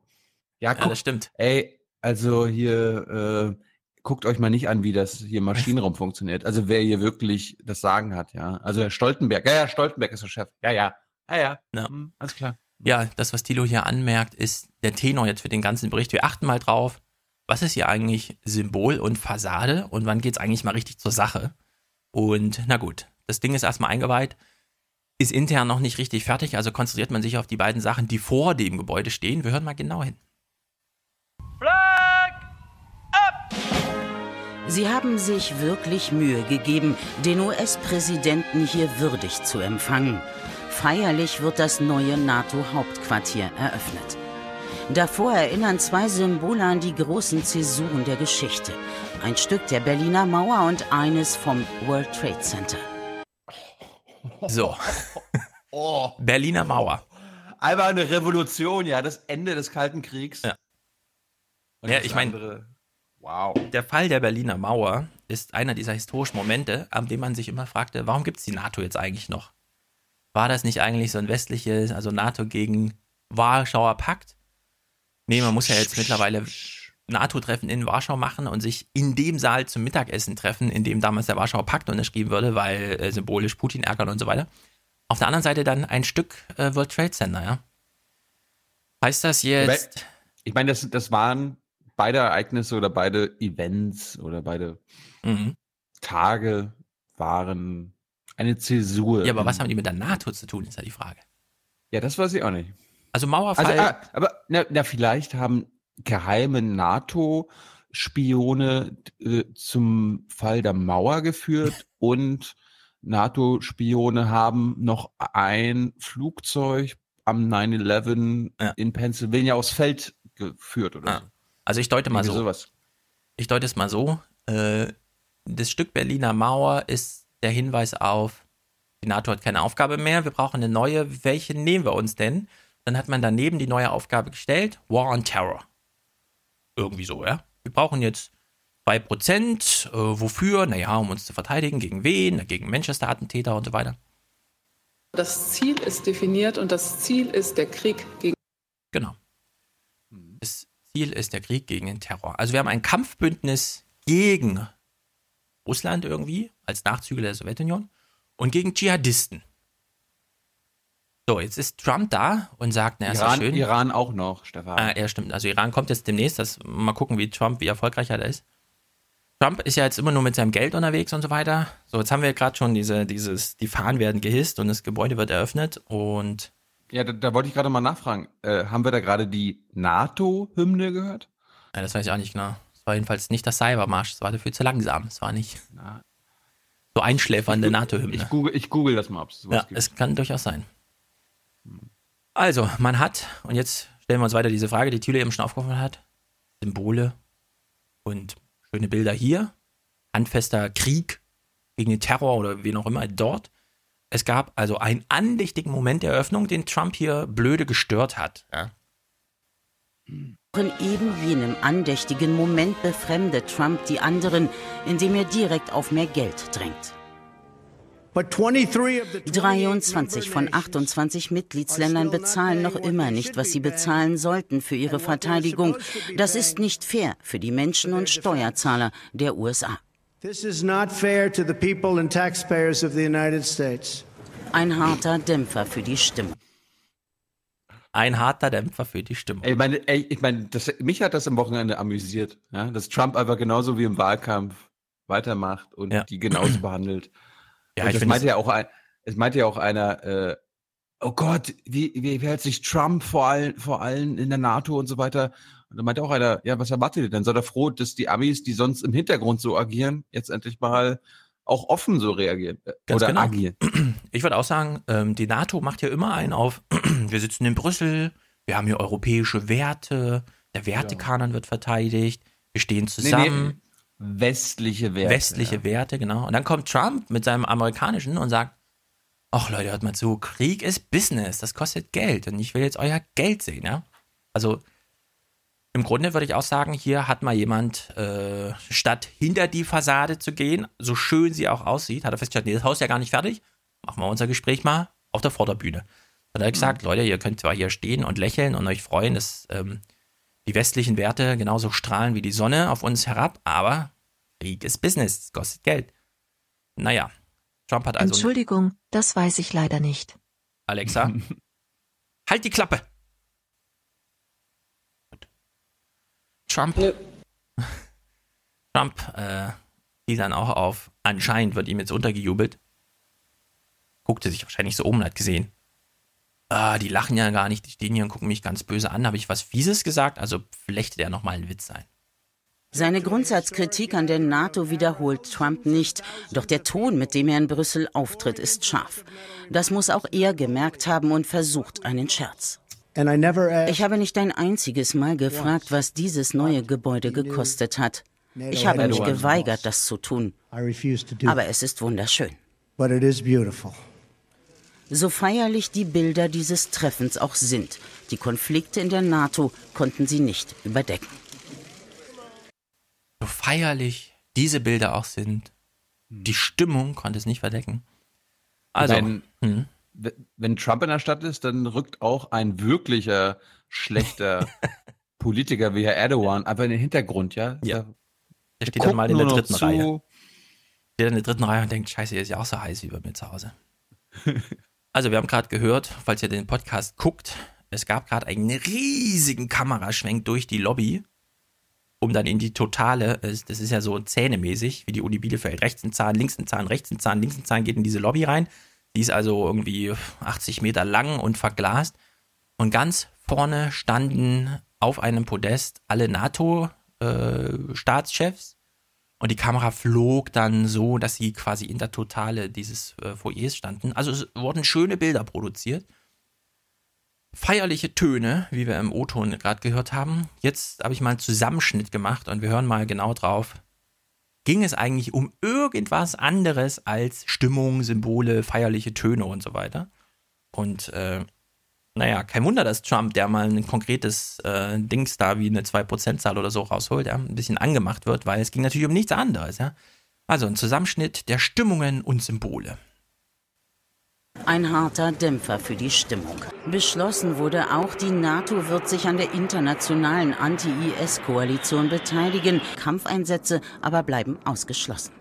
Ja, Ja, guck, das stimmt. ey, also hier, äh, guckt euch mal nicht an, wie das hier im Maschinenraum funktioniert. Also wer hier wirklich das Sagen hat, ja. Also Herr Stoltenberg, ja, ja, Stoltenberg ist der Chef. Ja, ja. Ja, ja. Ja. Hm, alles klar. Ja, das, was Thilo hier anmerkt, ist der Tenor jetzt für den ganzen Bericht. Wir achten mal drauf, was ist hier eigentlich Symbol und Fassade und wann geht es eigentlich mal richtig zur Sache. Und na gut, das Ding ist erstmal eingeweiht, ist intern noch nicht richtig fertig, also konzentriert man sich auf die beiden Sachen, die vor dem Gebäude stehen. Wir hören mal genau hin. Sie haben sich wirklich Mühe gegeben, den US-Präsidenten hier würdig zu empfangen. Feierlich wird das neue NATO-Hauptquartier eröffnet. Davor erinnern zwei Symbole an die großen Zäsuren der Geschichte. Ein Stück der Berliner Mauer und eines vom World Trade Center. So. Berliner Mauer. Einfach eine Revolution, ja, das Ende des Kalten Kriegs. Ja. Ja, ich mein- andere- wow. Der Fall der Berliner Mauer ist einer dieser historischen Momente, an dem man sich immer fragte, warum gibt es die NATO jetzt eigentlich noch? War das nicht eigentlich so ein westliches, also NATO gegen Warschauer Pakt? Nee, man muss ja jetzt mittlerweile NATO-Treffen in Warschau machen und sich in dem Saal zum Mittagessen treffen, in dem damals der Warschauer Pakt unterschrieben wurde, weil äh, symbolisch Putin ärgern und so weiter. Auf der anderen Seite dann ein Stück äh, World Trade Center, ja. Heißt das jetzt, Ich meine, das, das waren beide Ereignisse oder beide Events oder beide Mhm. Tage waren eine Zäsur. ja, aber was haben die mit der NATO zu tun, ist ja die Frage. Ja, das weiß ich auch nicht. Also Mauerfall, Also, ah, aber na, na, vielleicht haben geheime NATO-Spione äh, zum Fall der Mauer geführt und NATO-Spione haben noch ein Flugzeug am 9-11 Ja. in Pennsylvania aufs Feld geführt oder Ah, so. Also ich deute mal Irgendwie so. sowas. Ich deute es mal so. Äh, das Stück Berliner Mauer ist der Hinweis auf, die NATO hat keine Aufgabe mehr, wir brauchen eine neue. Welche nehmen wir uns denn? Dann hat man daneben die neue Aufgabe gestellt, War on Terror. Irgendwie so, ja. Wir brauchen jetzt 2%. Äh, wofür? Naja, um uns zu verteidigen. Gegen wen? Gegen Manchester-Attentäter und so weiter. Das Ziel ist definiert und das Ziel ist der Krieg gegen Genau. Ziel ist der Krieg gegen den Terror. Also wir haben ein Kampfbündnis gegen Russland irgendwie, als Nachzügler der Sowjetunion, und gegen Dschihadisten. So, jetzt ist Trump da und sagt, na, ist ja Iran, schön. Iran auch noch, Stefan. Ah, ja, stimmt. Also Iran kommt jetzt demnächst. Das, mal gucken, wie Trump, wie erfolgreich er da ist. Trump ist ja jetzt immer nur mit seinem Geld unterwegs und so weiter. So, jetzt haben wir gerade schon diese, dieses, die Fahnen werden gehisst und das Gebäude wird eröffnet und Ja, da, da wollte ich gerade mal nachfragen. Äh, haben wir da gerade die NATO-Hymne gehört? Ja, das weiß ich auch nicht genau. Es war jedenfalls nicht das Cybermarsch, es war dafür zu langsam. Es war nicht Na, so einschläfernde NATO-Hymne. ich, google, ich google das mal, sowas Ja, gibt. es kann durchaus sein. Also, man hat, und jetzt stellen wir uns weiter diese Frage, die Thüle eben schon aufgerufen hat, Symbole und schöne Bilder hier, handfester Krieg gegen den Terror oder wen auch immer dort. Es gab also einen andächtigen Moment der Eröffnung, den Trump hier blöde gestört hat. Ja. In eben jenem andächtigen Moment befremdet Trump die anderen, indem er direkt auf mehr Geld drängt. 23 von 28 Mitgliedsländern bezahlen noch immer nicht, was sie bezahlen sollten für ihre Verteidigung. Das ist nicht fair für die Menschen und Steuerzahler der USA. This is not fair to the people and taxpayers of the United States. Ein harter Dämpfer für die Stimmung. Ein harter Dämpfer für die Stimmung. Ey, ich meine, ey, ich meine das, mich hat das am Wochenende amüsiert, ja? dass Trump einfach genauso wie im Wahlkampf weitermacht und Ja. die genauso behandelt. Ja, und ich das meinte ja auch ein, es meinte ja auch einer, äh, oh Gott, wie, wie, wie hält sich Trump vor allen, vor allen in der NATO und so weiter. Und dann meinte auch einer, ja, was erwartet ihr denn? Seid ihr froh, dass die Amis, die sonst im Hintergrund so agieren, jetzt endlich mal auch offen so reagieren äh, Ganz oder genau. agieren. Ich würde auch sagen, ähm, die NATO macht hier immer einen auf, wir sitzen in Brüssel, wir haben hier europäische Werte, der Wertekanon wird verteidigt, wir stehen zusammen. westliche Werte. Westliche Werte, genau. Und dann kommt Trump mit seinem amerikanischen und sagt, ach Leute, hört mal zu, Krieg ist Business, das kostet Geld und ich will jetzt euer Geld sehen, ja. Also im Grunde würde ich auch sagen, hier hat mal jemand, äh, statt hinter die Fassade zu gehen, so schön sie auch aussieht, hat er festgestellt, nee, das Haus ist ja gar nicht fertig, machen wir unser Gespräch mal auf der Vorderbühne. Dann hat er gesagt, Leute, ihr könnt zwar hier stehen und lächeln und euch freuen, dass ähm, die westlichen Werte genauso strahlen wie die Sonne auf uns herab, aber Krieg ist Business, es kostet Geld. Naja, Trump hat also. Entschuldigung, das weiß ich leider nicht. Alexa, halt die Klappe! Trump. Trump, äh, die dann auch auf, anscheinend wird ihm jetzt untergejubelt. Guckte sich wahrscheinlich so um und hat gesehen. Ah, die lachen ja gar nicht, die stehen hier und gucken mich ganz böse an. Habe ich was Fieses gesagt? Also flechtet er nochmal einen Witz ein. Seine Grundsatzkritik an der NATO wiederholt Trump nicht, doch der Ton, mit dem er in Brüssel auftritt, ist scharf. Das muss auch er gemerkt haben und versucht einen Scherz. Ich habe nicht ein einziges Mal gefragt, was dieses neue Gebäude gekostet hat. Ich habe mich geweigert, das zu tun. Aber es ist wunderschön. So feierlich die Bilder dieses Treffens auch sind, die Konflikte in der NATO konnten sie nicht überdecken. So feierlich diese Bilder auch sind, die Stimmung konnte es nicht verdecken. Also, wenn, hm. Wenn Trump in der Stadt ist, dann rückt auch ein wirklicher schlechter Politiker wie Herr Erdogan einfach in den Hintergrund, ja? Ja. Der steht dann mal in der dritten Reihe. Steht in der dritten Reihe und denkt, scheiße, hier ist ja auch so heiß wie bei mir zu Hause. also wir haben gerade gehört, falls ihr den Podcast guckt, es gab gerade einen riesigen Kameraschwenk durch die Lobby, um dann in die totale, das ist ja so zähnemäßig, wie die Uni Bielefeld, rechts ein Zahn, links ein Zahn, rechts ein Zahn, links ein Zahn geht in diese Lobby rein. Die ist also irgendwie 80 Meter lang und verglast. Und ganz vorne standen auf einem Podest alle NATO-Staatschefs. Äh, und die Kamera flog dann so, dass sie quasi in der Totale dieses äh, Foyers standen. Also es wurden schöne Bilder produziert. Feierliche Töne, wie wir im O-Ton gerade gehört haben. Jetzt habe ich mal einen Zusammenschnitt gemacht und wir hören mal genau drauf. Ging es eigentlich um irgendwas anderes als Stimmung, Symbole, feierliche Töne und so weiter? Und äh, naja, kein Wunder, dass Trump, der mal ein konkretes äh, Dings da wie eine 2%-Zahl oder so rausholt, ja, ein bisschen angemacht wird, weil es ging natürlich um nichts anderes. Ja. Also ein Zusammenschnitt der Stimmungen und Symbole. Ein harter Dämpfer für die Stimmung. Beschlossen wurde auch, die NATO wird sich an der internationalen Anti-IS-Koalition beteiligen. Kampfeinsätze aber bleiben ausgeschlossen.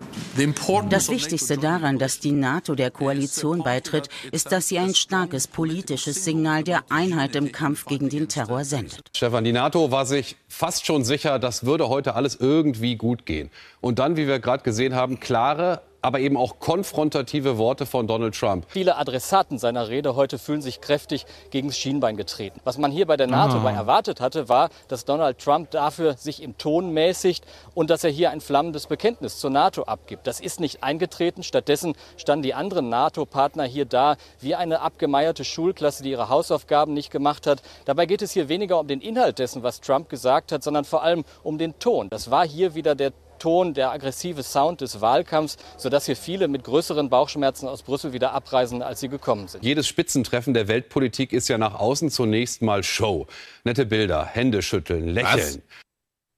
Das Wichtigste daran, dass die NATO der Koalition beitritt, ist, dass sie ein starkes politisches Signal der Einheit im Kampf gegen den Terror sendet. Stefan, die NATO war sich fast schon sicher, das würde heute alles irgendwie gut gehen. Und dann, wie wir gerade gesehen haben, klare aber eben auch konfrontative Worte von Donald Trump. Viele Adressaten seiner Rede heute fühlen sich kräftig gegen das Schienbein getreten. Was man hier bei der NATO ah. erwartet hatte, war, dass Donald Trump dafür sich im Ton mäßigt und dass er hier ein flammendes Bekenntnis zur NATO abgibt. Das ist nicht eingetreten. Stattdessen standen die anderen NATO-Partner hier da wie eine abgemeierte Schulklasse, die ihre Hausaufgaben nicht gemacht hat. Dabei geht es hier weniger um den Inhalt dessen, was Trump gesagt hat, sondern vor allem um den Ton. Das war hier wieder der Ton, der aggressive Sound des Wahlkampfs, sodass hier viele mit größeren Bauchschmerzen aus Brüssel wieder abreisen, als sie gekommen sind. Jedes Spitzentreffen der Weltpolitik ist ja nach außen zunächst mal Show. Nette Bilder, Hände schütteln, lächeln.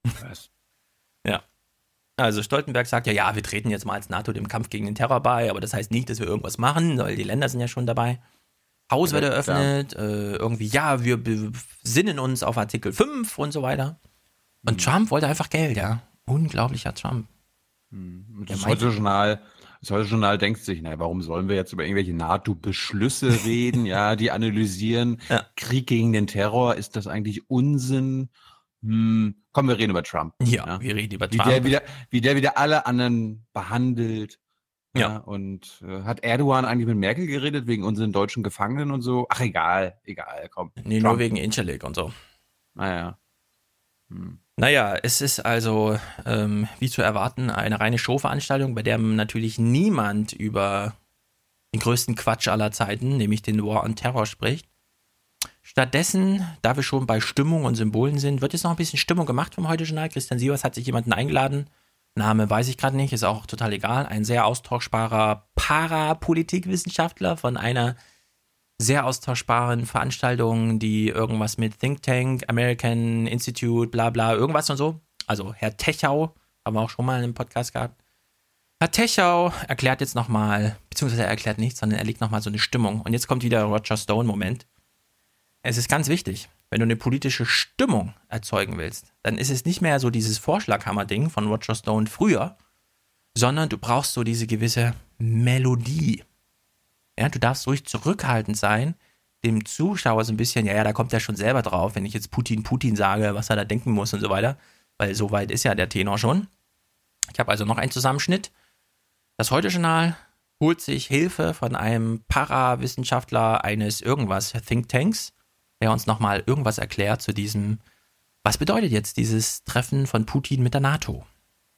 Was? Was? Ja. Also Stoltenberg sagt ja, ja, wir treten jetzt mal als NATO dem Kampf gegen den Terror bei, aber das heißt nicht, dass wir irgendwas machen, weil die Länder sind ja schon dabei. Haus wird eröffnet, ja. äh, irgendwie, ja, wir besinnen uns auf Artikel 5 und so weiter. Und mhm. Trump wollte einfach Geld, ja unglaublicher Trump. Hm. Das heute Journal, das heute Journal denkt sich, naja, warum sollen wir jetzt über irgendwelche NATO-Beschlüsse reden, ja, die analysieren, ja. Krieg gegen den Terror, ist das eigentlich Unsinn? Hm, komm, wir reden über Trump. Ja, ja. wir reden über Trump. Wie der wieder, wie der wieder alle anderen behandelt. Ja. ja. Und äh, hat Erdogan eigentlich mit Merkel geredet wegen unseren deutschen Gefangenen und so? Ach, egal, egal, komm. Nee, Trump. nur wegen Incirlik und so. Naja. Hm. Naja, es ist also, ähm, wie zu erwarten, eine reine Showveranstaltung, bei der natürlich niemand über den größten Quatsch aller Zeiten, nämlich den War on Terror, spricht. Stattdessen, da wir schon bei Stimmung und Symbolen sind, wird jetzt noch ein bisschen Stimmung gemacht vom Heute-Journal. Christian Sievers hat sich jemanden eingeladen. Name weiß ich gerade nicht, ist auch total egal. Ein sehr austauschbarer Parapolitikwissenschaftler von einer sehr austauschbaren Veranstaltungen, die irgendwas mit Think Tank, American Institute, bla bla, irgendwas und so. Also Herr Techau, haben wir auch schon mal in einem Podcast gehabt. Herr Techau erklärt jetzt nochmal, beziehungsweise er erklärt nichts, sondern er legt nochmal so eine Stimmung. Und jetzt kommt wieder Roger Stone-Moment. Es ist ganz wichtig, wenn du eine politische Stimmung erzeugen willst, dann ist es nicht mehr so dieses Vorschlaghammer-Ding von Roger Stone früher, sondern du brauchst so diese gewisse Melodie. Ja, du darfst ruhig zurückhaltend sein, dem Zuschauer so ein bisschen, ja, ja, da kommt er schon selber drauf, wenn ich jetzt Putin, Putin sage, was er da denken muss und so weiter, weil so weit ist ja der Tenor schon. Ich habe also noch einen Zusammenschnitt. Das Heute-Journal holt sich Hilfe von einem Parawissenschaftler eines irgendwas Thinktanks, der uns nochmal irgendwas erklärt zu diesem Was bedeutet jetzt dieses Treffen von Putin mit der NATO?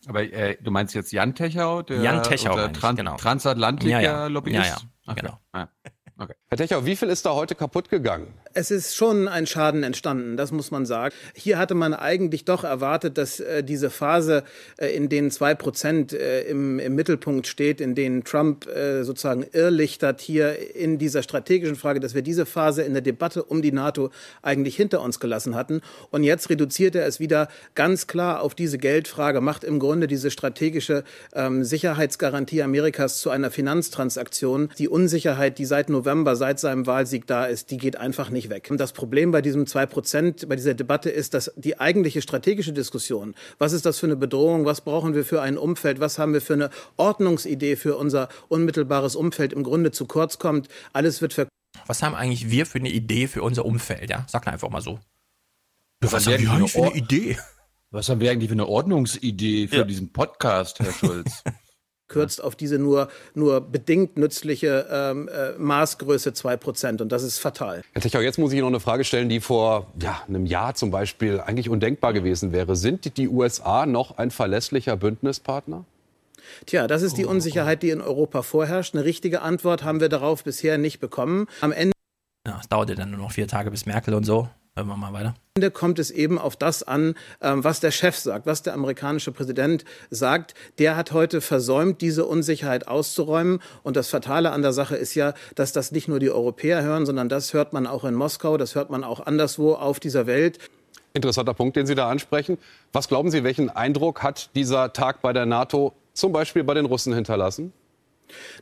Aber äh, du meinst jetzt Jan Techau, der Jan Techau, ich, Tran genau. Transatlantiker Ja, ja. Ja, Okay. genau. Ja. Okay. Herr Techau, wie viel ist da heute kaputt gegangen? Es ist schon ein Schaden entstanden, das muss man sagen. Hier hatte man eigentlich doch erwartet, dass äh, diese Phase, äh, in denen zwei Prozent äh, im, im Mittelpunkt steht, in denen Trump äh, sozusagen irrlichtert hier in dieser strategischen Frage, dass wir diese Phase in der Debatte um die NATO eigentlich hinter uns gelassen hatten. Und jetzt reduziert er es wieder ganz klar auf diese Geldfrage, macht im Grunde diese strategische ähm, Sicherheitsgarantie Amerikas zu einer Finanztransaktion. Die Unsicherheit, die seit November, seit seinem Wahlsieg da ist, die geht einfach nicht weg. Das Problem bei diesem 2%, bei dieser Debatte ist, dass die eigentliche strategische Diskussion, was ist das für eine Bedrohung, was brauchen wir für ein Umfeld, was haben wir für eine Ordnungsidee für unser unmittelbares Umfeld im Grunde zu kurz kommt. Alles wird ver Was haben eigentlich wir für eine Idee für unser Umfeld? Ja, sag einfach mal so. Was, Was haben wir eigentlich für eine Idee? Was haben wir eigentlich für eine Ordnungsidee für Ja. diesen Podcast, Herr Schulz? kürzt auf diese nur, nur bedingt nützliche ähm, äh, Maßgröße 2%. Und das ist fatal. Herr Techau, jetzt muss ich Ihnen noch eine Frage stellen, die vor ja, einem Jahr zum Beispiel eigentlich undenkbar gewesen wäre. Sind die USA noch ein verlässlicher Bündnispartner? Tja, das ist die Unsicherheit, die in Europa vorherrscht. Eine richtige Antwort haben wir darauf bisher nicht bekommen. Am Ende Ja, es dauerte dann nur noch vier Tage bis Merkel und so. Hören wir mal weiter. kommt es eben auf das an, ähm, was der Chef sagt, was der amerikanische Präsident sagt. Der hat heute versäumt, diese Unsicherheit auszuräumen. Und das Fatale an der Sache ist ja, dass das nicht nur die Europäer hören, sondern das hört man auch in Moskau, das hört man auch anderswo auf dieser Welt. Interessanter Punkt, den Sie da ansprechen. Was glauben Sie, welchen Eindruck hat dieser Tag bei der NATO zum Beispiel bei den Russen hinterlassen?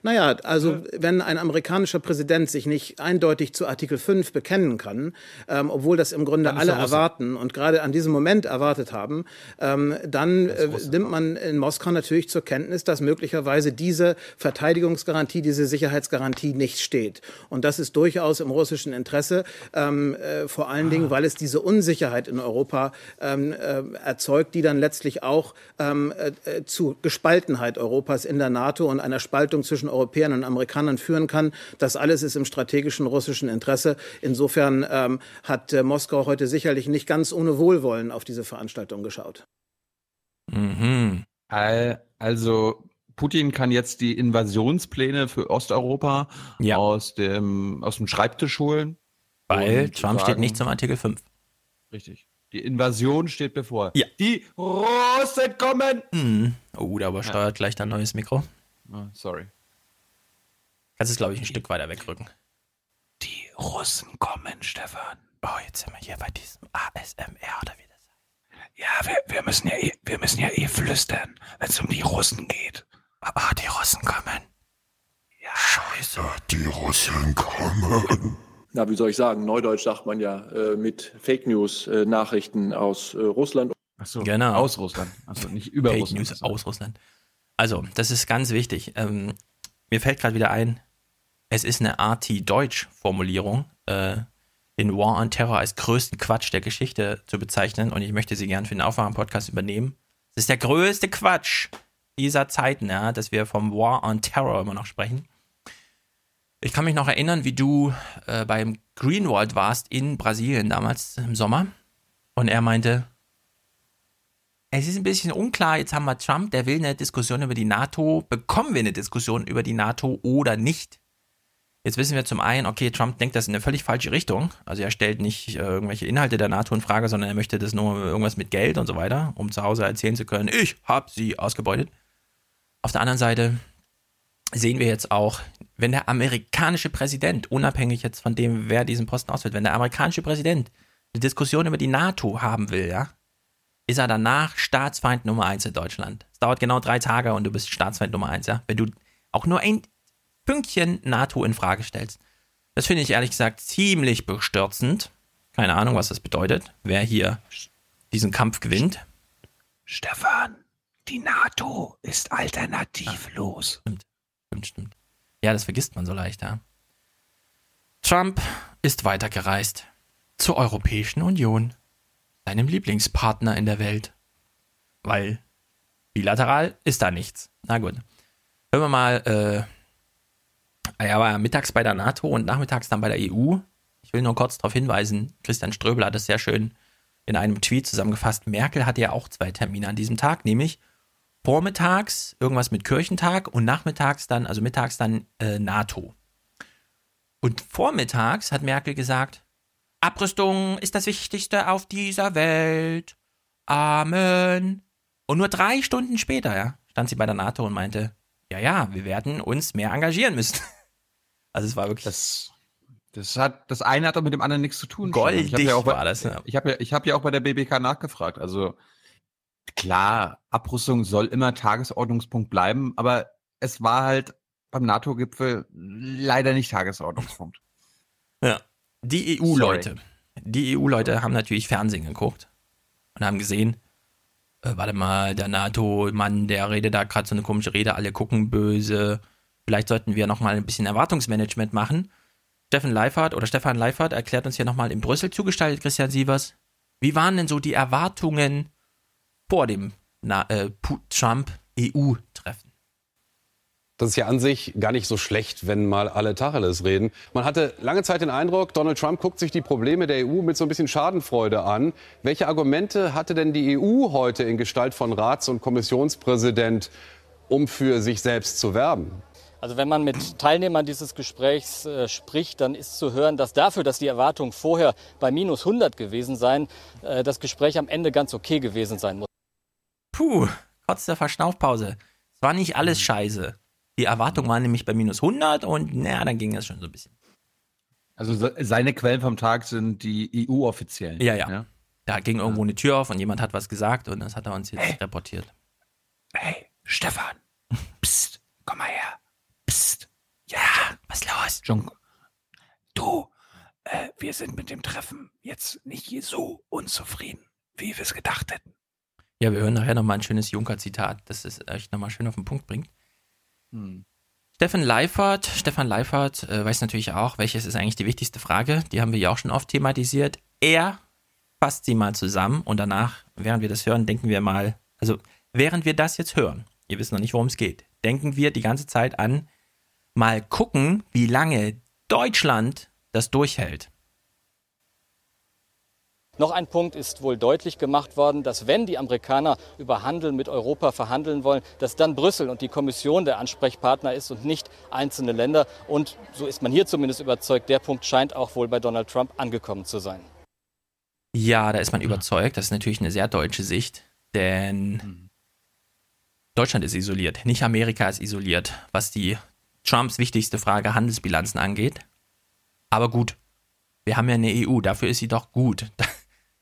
Naja, also wenn ein amerikanischer Präsident sich nicht eindeutig zu Artikel 5 bekennen kann, ähm, obwohl das im Grunde alle er erwarten und gerade an diesem Moment erwartet haben, ähm, dann äh, nimmt man in Moskau natürlich zur Kenntnis, dass möglicherweise diese Verteidigungsgarantie, diese Sicherheitsgarantie nicht steht. Und das ist durchaus im russischen Interesse, ähm, äh, vor allen Dingen, weil es diese Unsicherheit in Europa ähm, äh, erzeugt, die dann letztlich auch ähm, äh, äh, zu Gespaltenheit Europas in der NATO und einer Spaltung zwischen Europäern und Amerikanern führen kann. Das alles ist im strategischen russischen Interesse. Insofern ähm, hat äh, Moskau heute sicherlich nicht ganz ohne Wohlwollen auf diese Veranstaltung geschaut. Mhm. Al- Also Putin kann jetzt die Invasionspläne für Osteuropa aus, dem, aus dem Schreibtisch holen. Weil Trump steht sagen- nicht zum Artikel 5. Richtig. Die Invasion steht bevor. Ja. Die Russen kommen! Mhm. Oh, da übersteuert gleich dein neues Mikro. Ah, sorry. Kannst es, glaube ich, ein Stück weiter wegrücken. Die Russen kommen, Stefan. Oh, jetzt sind wir hier bei diesem ASMR oder wie das Ja, wir, wir, müssen ja eh, wir müssen ja eh flüstern, wenn es um die Russen geht. Ah, die Russen kommen. Ja, Scheiße. Die Russen kommen. Na, wie soll ich sagen, Neudeutsch sagt man ja äh, mit Fake News äh, Nachrichten aus äh, Russland. Achso, Genau. aus Russland. Also nicht über Fake Russland. News aus Russland. Also, das ist ganz wichtig. Ähm, mir fällt gerade wieder ein, es ist eine RT-Deutsch-Formulierung, äh, den War on Terror als größten Quatsch der Geschichte zu bezeichnen und ich möchte sie gern für den Aufwachen-Podcast übernehmen. Es ist der größte Quatsch dieser Zeiten, ja, dass wir vom War on Terror immer noch sprechen. Ich kann mich noch erinnern, wie du äh, beim Greenwald warst in Brasilien damals im Sommer und er meinte, es ist ein bisschen unklar, jetzt haben wir Trump, der will eine Diskussion über die NATO. Bekommen wir eine Diskussion über die NATO oder nicht? Jetzt wissen wir zum einen, okay, Trump denkt das in eine völlig falsche Richtung. Also er stellt nicht äh, irgendwelche Inhalte der NATO in Frage, sondern er möchte das nur irgendwas mit Geld und so weiter, um zu Hause erzählen zu können, ich habe sie ausgebeutet. Auf der anderen Seite sehen wir jetzt auch, wenn der amerikanische Präsident, unabhängig jetzt von dem, wer diesen Posten auswählt, wenn der amerikanische Präsident eine Diskussion über die NATO haben will, ja, ist er danach Staatsfeind Nummer eins in Deutschland. Es dauert genau drei Tage und du bist Staatsfeind Nummer eins, ja. Wenn du auch nur ein Pünktchen NATO in Frage stellst. Das finde ich ehrlich gesagt ziemlich bestürzend. Keine Ahnung, was das bedeutet, wer hier diesen Kampf gewinnt. Stefan, die NATO ist alternativlos. Stimmt, stimmt, stimmt. Ja, das vergisst man so leicht, ja. Trump ist weitergereist zur Europäischen Union, seinem Lieblingspartner in der Welt. Weil bilateral ist da nichts. Na gut. Hören wir mal, äh, er war ja mittags bei der NATO und nachmittags dann bei der EU. Ich will nur kurz darauf hinweisen, Christian Ströbel hat es sehr schön in einem Tweet zusammengefasst, Merkel hatte ja auch zwei Termine an diesem Tag, nämlich vormittags irgendwas mit Kirchentag und nachmittags dann, also mittags dann äh, NATO. Und vormittags hat Merkel gesagt, Abrüstung ist das Wichtigste auf dieser Welt. Amen. Und nur drei Stunden später, ja, stand sie bei der NATO und meinte, ja, ja, wir werden uns mehr engagieren müssen. Also es war wirklich. Das, das hat, das eine hat doch mit dem anderen nichts zu tun. Goldig ich hab ja auch bei, war das, ja. Ich habe ja, ich habe ja auch bei der BBK nachgefragt. Also klar, Abrüstung soll immer Tagesordnungspunkt bleiben, aber es war halt beim NATO-Gipfel leider nicht Tagesordnungspunkt. Ja. Die EU-Leute. Die EU-Leute haben natürlich Fernsehen geguckt und haben gesehen, äh, warte mal, der NATO-Mann, der redet da gerade so eine komische Rede, alle gucken böse. Vielleicht sollten wir nochmal ein bisschen Erwartungsmanagement machen. Steffen Leifert oder Stefan Leifert erklärt uns hier nochmal in Brüssel zugestaltet, Christian Sievers. Wie waren denn so die Erwartungen vor dem äh, Trump-EU-Treffen? Das ist ja an sich gar nicht so schlecht, wenn mal alle Tacheles reden. Man hatte lange Zeit den Eindruck, Donald Trump guckt sich die Probleme der EU mit so ein bisschen Schadenfreude an. Welche Argumente hatte denn die EU heute in Gestalt von Rats- und Kommissionspräsident, um für sich selbst zu werben? Also wenn man mit Teilnehmern dieses Gesprächs äh, spricht, dann ist zu hören, dass dafür, dass die Erwartungen vorher bei minus 100 gewesen seien, äh, das Gespräch am Ende ganz okay gewesen sein muss. Puh, kurz der Verschnaufpause. Es war nicht alles scheiße. Die Erwartungen waren nämlich bei minus 100 und naja, dann ging es schon so ein bisschen. Also se- seine Quellen vom Tag sind die EU-offiziellen. Ja, ja. Da ging irgendwo eine Tür auf und jemand hat was gesagt und das hat er uns jetzt reportiert. Hey, Stefan. Psst, komm mal her. Psst. Ja, was los? John, du, äh, wir sind mit dem Treffen jetzt nicht so unzufrieden, wie wir es gedacht hätten. Ja, wir hören nachher nochmal ein schönes Juncker-Zitat, das es echt nochmal schön auf den Punkt bringt. Hm. Stefan Leifert, Stefan Leifert äh, weiß natürlich auch, welches ist eigentlich die wichtigste Frage. Die haben wir ja auch schon oft thematisiert. Er fasst sie mal zusammen und danach, während wir das hören, denken wir mal, also während wir das jetzt hören, ihr wisst noch nicht, worum es geht, denken wir die ganze Zeit an, mal gucken, wie lange Deutschland das durchhält. Noch ein Punkt ist wohl deutlich gemacht worden, dass wenn die Amerikaner über Handel mit Europa verhandeln wollen, dass dann Brüssel und die Kommission der Ansprechpartner ist und nicht einzelne Länder. Und so ist man hier zumindest überzeugt, der Punkt scheint auch wohl bei Donald Trump angekommen zu sein. Ja, da ist man überzeugt. Das ist natürlich eine sehr deutsche Sicht, denn Deutschland ist isoliert, nicht Amerika ist isoliert, was die Trumps wichtigste Frage Handelsbilanzen angeht. Aber gut, wir haben ja eine EU, dafür ist sie doch gut,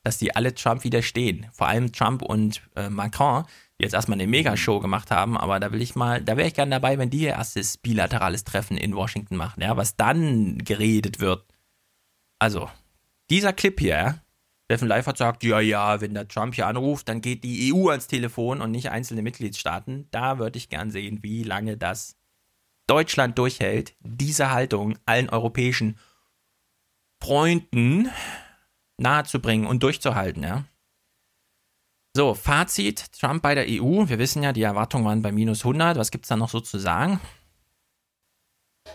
dass die alle Trump widerstehen. Vor allem Trump und äh, Macron, die jetzt erstmal eine Megashow gemacht haben, aber da will ich mal, da wäre ich gerne dabei, wenn die ihr erstes bilaterales Treffen in Washington machen, ja, was dann geredet wird. Also, dieser Clip hier, ja, Steffen Leifert sagt, ja, ja, wenn der Trump hier anruft, dann geht die EU ans Telefon und nicht einzelne Mitgliedstaaten. Da würde ich gern sehen, wie lange das Deutschland durchhält, diese Haltung allen europäischen Freunden nahezubringen und durchzuhalten, ja. So, Fazit, Trump bei der EU. Wir wissen ja, die Erwartungen waren bei minus 100. Was gibt es da noch so zu sagen?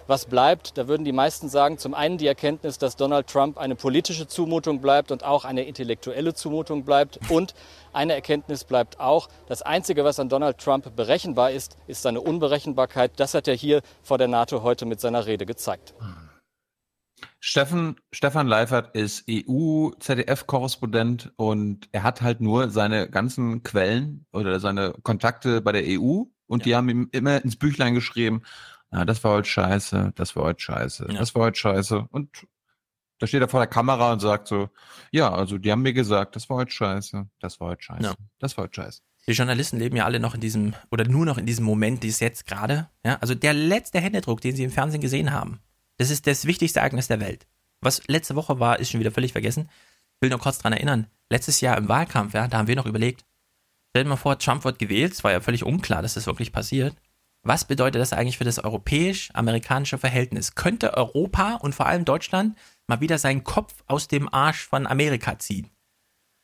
Was bleibt, da würden die meisten sagen, zum einen die Erkenntnis, dass Donald Trump eine politische Zumutung bleibt und auch eine intellektuelle Zumutung bleibt. Und eine Erkenntnis bleibt auch, das Einzige, was an Donald Trump berechenbar ist, ist seine Unberechenbarkeit. Das hat er hier vor der NATO heute mit seiner Rede gezeigt. Steffen, Stefan Leifert ist EU-ZDF-Korrespondent und er hat halt nur seine ganzen Quellen oder seine Kontakte bei der EU und die haben ihm immer ins Büchlein geschrieben, na, das war heute scheiße, das war heute scheiße, Ja. das war heute scheiße. Und da steht er vor der Kamera und sagt so, ja, also die haben mir gesagt, das war heute scheiße, das war heute scheiße, Ja. das war heute scheiße. Die Journalisten leben ja alle noch in diesem, oder nur noch in diesem Moment, dieses jetzt gerade. Ja? Also der letzte Händedruck, den sie im Fernsehen gesehen haben, das ist das wichtigste Ereignis der Welt. Was letzte Woche war, ist schon wieder völlig vergessen. Ich will nur kurz dran erinnern. Letztes Jahr im Wahlkampf, ja, da haben wir noch überlegt, stell dir mal vor, Trump wird gewählt. Es war ja völlig unklar, dass das wirklich passiert. Was bedeutet das eigentlich für das europäisch-amerikanische Verhältnis? Könnte Europa und vor allem Deutschland mal wieder seinen Kopf aus dem Arsch von Amerika ziehen?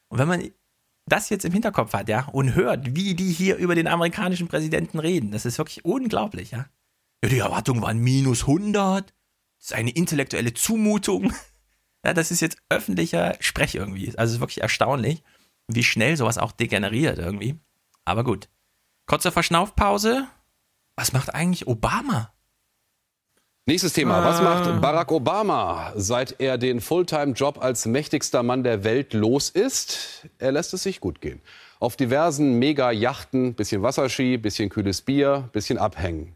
Und wenn man das jetzt im Hinterkopf hat, ja, und hört, wie die hier über den amerikanischen Präsidenten reden, das ist wirklich unglaublich, ja. Ja, die Erwartungen waren minus 100, das ist eine intellektuelle Zumutung. Ja, das ist jetzt öffentlicher Sprech irgendwie. Also es ist wirklich erstaunlich, wie schnell sowas auch degeneriert irgendwie. Aber gut. Kurze Verschnaufpause. Was macht eigentlich Obama? Nächstes Thema. Was Ah. macht Barack Obama, seit er den Fulltime-Job als mächtigster Mann der Welt los ist? Er lässt es sich gut gehen. Auf diversen Mega-Yachten, bisschen Wasserski, bisschen kühles Bier, bisschen abhängen.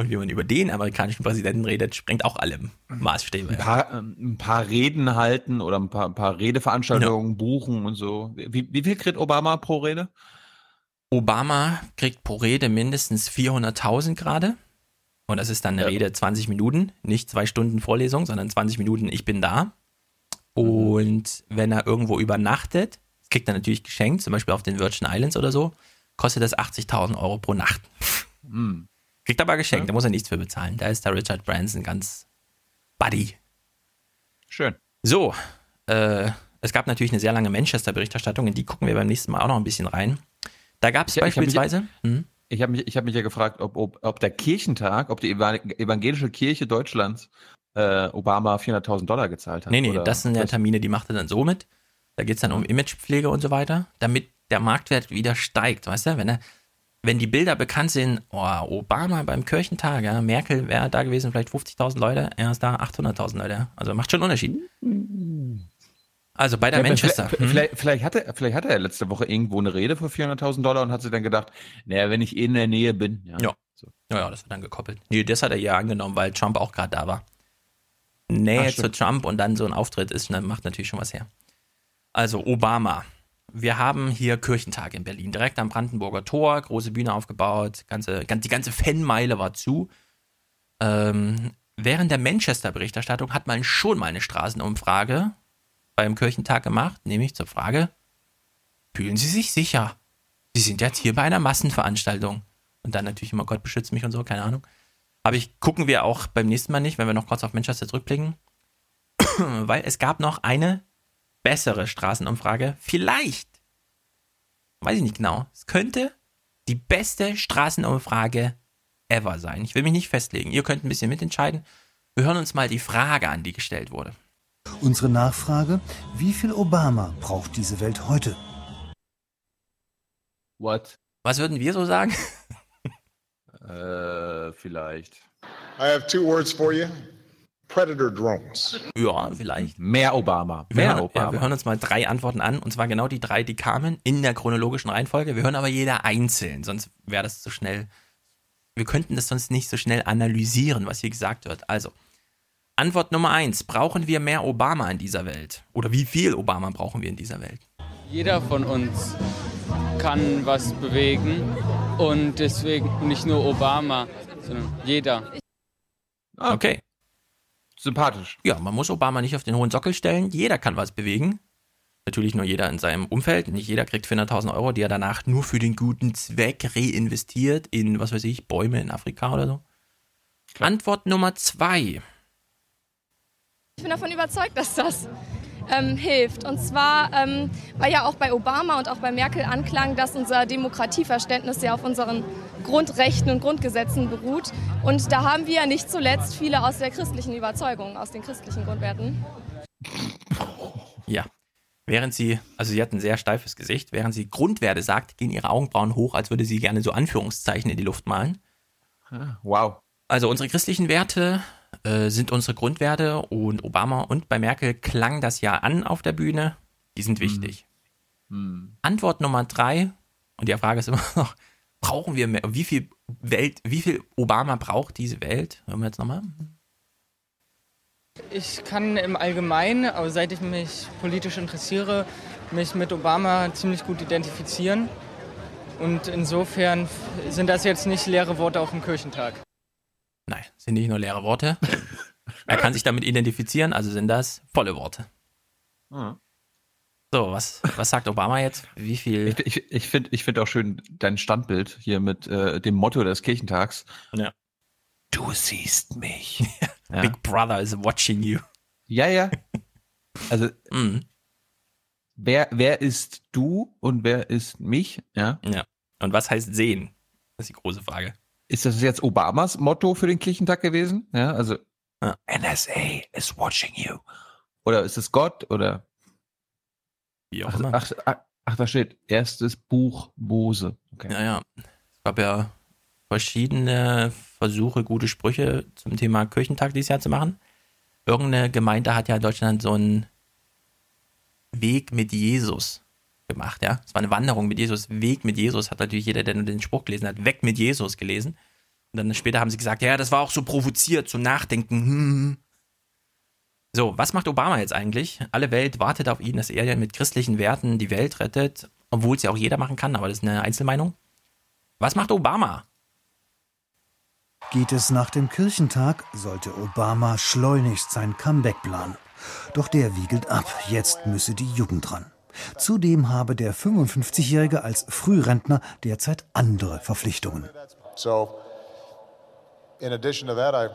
Und wie man über den amerikanischen Präsidenten redet, sprengt auch alle Maßstäbe. Ein paar, ähm, ein paar Reden halten oder ein paar, ein paar Redeveranstaltungen buchen und so. Wie, wie viel kriegt Obama pro Rede? Obama kriegt pro Rede mindestens 400.000 gerade. Und das ist dann eine Rede 20 Minuten, nicht zwei Stunden Vorlesung, sondern 20 Minuten, ich bin da. Und wenn er irgendwo übernachtet, kriegt er natürlich geschenkt, zum Beispiel auf den Virgin Islands oder so, kostet das 80.000 Euro pro Nacht. Hm. Kriegt aber geschenkt, da muss er nichts für bezahlen. Da ist der Richard Branson ganz buddy. Schön. So, äh, es gab natürlich eine sehr lange Manchester-Berichterstattung, in die gucken wir beim nächsten Mal auch noch ein bisschen rein. Da gab es Ja, beispielsweise. hm? Ich habe mich, ich hab mich ja gefragt, ob, ob, ob der Kirchentag, ob die Eva- evangelische Kirche Deutschlands äh, Obama 400.000 Dollar gezahlt hat. Nee, nee, das sind ja Termine, die macht er dann so mit. Da geht es dann um Imagepflege und so weiter, damit der Marktwert wieder steigt, weißt du? Wenn, er, wenn die Bilder bekannt sind, oh, Obama beim Kirchentag, ja, Merkel wäre da gewesen, vielleicht 50.000 Leute, er ist da 800.000 Leute. Also macht schon einen Unterschied. Also bei der Ja, Manchester. Vielleicht, hm? vielleicht, vielleicht, hatte, vielleicht hatte er letzte Woche irgendwo eine Rede für 400.000 Dollar und hat sich dann gedacht, naja, wenn ich eh in der Nähe bin. Ja. Ja. Ja, ja, das wird dann gekoppelt. Nee, das hat er ja angenommen, weil Trump auch gerade da war. Nähe Ach, zu. Trump und dann so ein Auftritt ist, dann macht natürlich schon was her. Also Obama. Wir haben hier Kirchentag in Berlin, direkt am Brandenburger Tor, große Bühne aufgebaut, ganze, ganz, die ganze Fanmeile war zu. Ähm, während der Manchester-Berichterstattung hat man schon mal eine Straßenumfrage beim Kirchentag gemacht, nämlich zur Frage, fühlen Sie sich sicher? Sie sind jetzt hier bei einer Massenveranstaltung. Und dann natürlich immer Gott beschützt mich und so, keine Ahnung. Aber ich gucken wir auch beim nächsten Mal nicht, wenn wir noch kurz auf Manchester zurückblicken. Weil es gab noch eine bessere Straßenumfrage. Vielleicht. Weiß ich nicht genau. Es könnte die beste Straßenumfrage ever sein. Ich will mich nicht festlegen. Ihr könnt ein bisschen mitentscheiden. Wir hören uns mal die Frage an, die gestellt wurde. Unsere Nachfrage, wie viel Obama braucht diese Welt heute? What? Was würden wir so sagen? Äh, vielleicht. I have two words for you Predator drones. Ja, vielleicht. Mehr Obama. Wir Mehr hören, Obama. Ja, wir hören uns mal drei Antworten an, und zwar genau die drei, die kamen in der chronologischen Reihenfolge. Wir hören aber jeder einzeln, sonst wäre das zu schnell. Wir könnten das sonst nicht so schnell analysieren, was hier gesagt wird. Also, Antwort Nummer eins: Brauchen wir mehr Obama in dieser Welt? Oder wie viel Obama brauchen wir in dieser Welt? Jeder von uns kann was bewegen und deswegen nicht nur Obama, sondern jeder. Okay. Sympathisch. Ja, man muss Obama nicht auf den hohen Sockel stellen. Jeder kann was bewegen. Natürlich nur jeder in seinem Umfeld. Nicht jeder kriegt 400.000 Euro, die er danach nur für den guten Zweck reinvestiert in, was weiß ich, Bäume in Afrika oder so. Antwort Nummer zwei. Ich bin davon überzeugt, dass das ähm, hilft. Und zwar, ähm, weil ja auch bei Obama und auch bei Merkel anklang, dass unser Demokratieverständnis ja auf unseren Grundrechten und Grundgesetzen beruht. Und da haben wir ja nicht zuletzt viele aus der christlichen Überzeugung, aus den christlichen Grundwerten. Ja. Während sie, also sie hat ein sehr steifes Gesicht, während sie Grundwerte sagt, gehen ihre Augenbrauen hoch, als würde sie gerne so Anführungszeichen in die Luft malen. Wow. Also unsere christlichen Werte äh, sind unsere Grundwerte und Obama und bei Merkel klang das ja an auf der Bühne. Die sind wichtig. Hm. Antwort Nummer drei, und die Frage ist immer noch, brauchen wir mehr, wie viel Welt, wie viel Obama braucht diese Welt? Hören wir jetzt nochmal. Ich kann im Allgemeinen, aber seit ich mich politisch interessiere, mich mit Obama ziemlich gut identifizieren. Und insofern sind das jetzt nicht leere Worte auf dem Kirchentag. Nein, sind nicht nur leere Worte. er kann sich damit identifizieren, also sind das volle Worte. Ah. So, was, was sagt Obama jetzt? Wie viel? Ich, ich, ich finde ich find auch schön dein Standbild hier mit äh, dem Motto des Kirchentags. Ja. Du siehst mich. Ja. Big Brother is watching you. Ja, ja. Also, Mhm. wer, wer ist du und wer ist mich? Ja. Ja. Und was heißt sehen? Das ist die große Frage. Ist das jetzt Obamas Motto für den Kirchentag gewesen? Ja, also Ja. NSA is watching you. Oder ist es Gott oder? Wie auch Ach, immer. ach, ach, ach, da steht erstes Buch Mose. Okay. Ja, ja. Es gab ja verschiedene Versuche, gute Sprüche zum Thema Kirchentag dieses Jahr zu machen. Irgendeine Gemeinde hat ja in Deutschland so einen Weg mit Jesus gemacht, ja. Es war eine Wanderung mit Jesus. Weg mit Jesus hat natürlich jeder, der nur den Spruch gelesen hat, weg mit Jesus gelesen. Und dann später haben sie gesagt, ja, das war auch so provoziert zum Nachdenken. Hm. So, was macht Obama jetzt eigentlich? Alle Welt wartet auf ihn, dass er mit christlichen Werten die Welt rettet, obwohl es ja auch jeder machen kann, aber das ist eine Einzelmeinung. Was macht Obama? Geht es nach dem Kirchentag, sollte Obama schleunigst sein Comeback planen. Doch der wiegelt ab, jetzt müsse die Jugend dran. Zudem habe der 55-Jährige als Frührentner derzeit andere Verpflichtungen.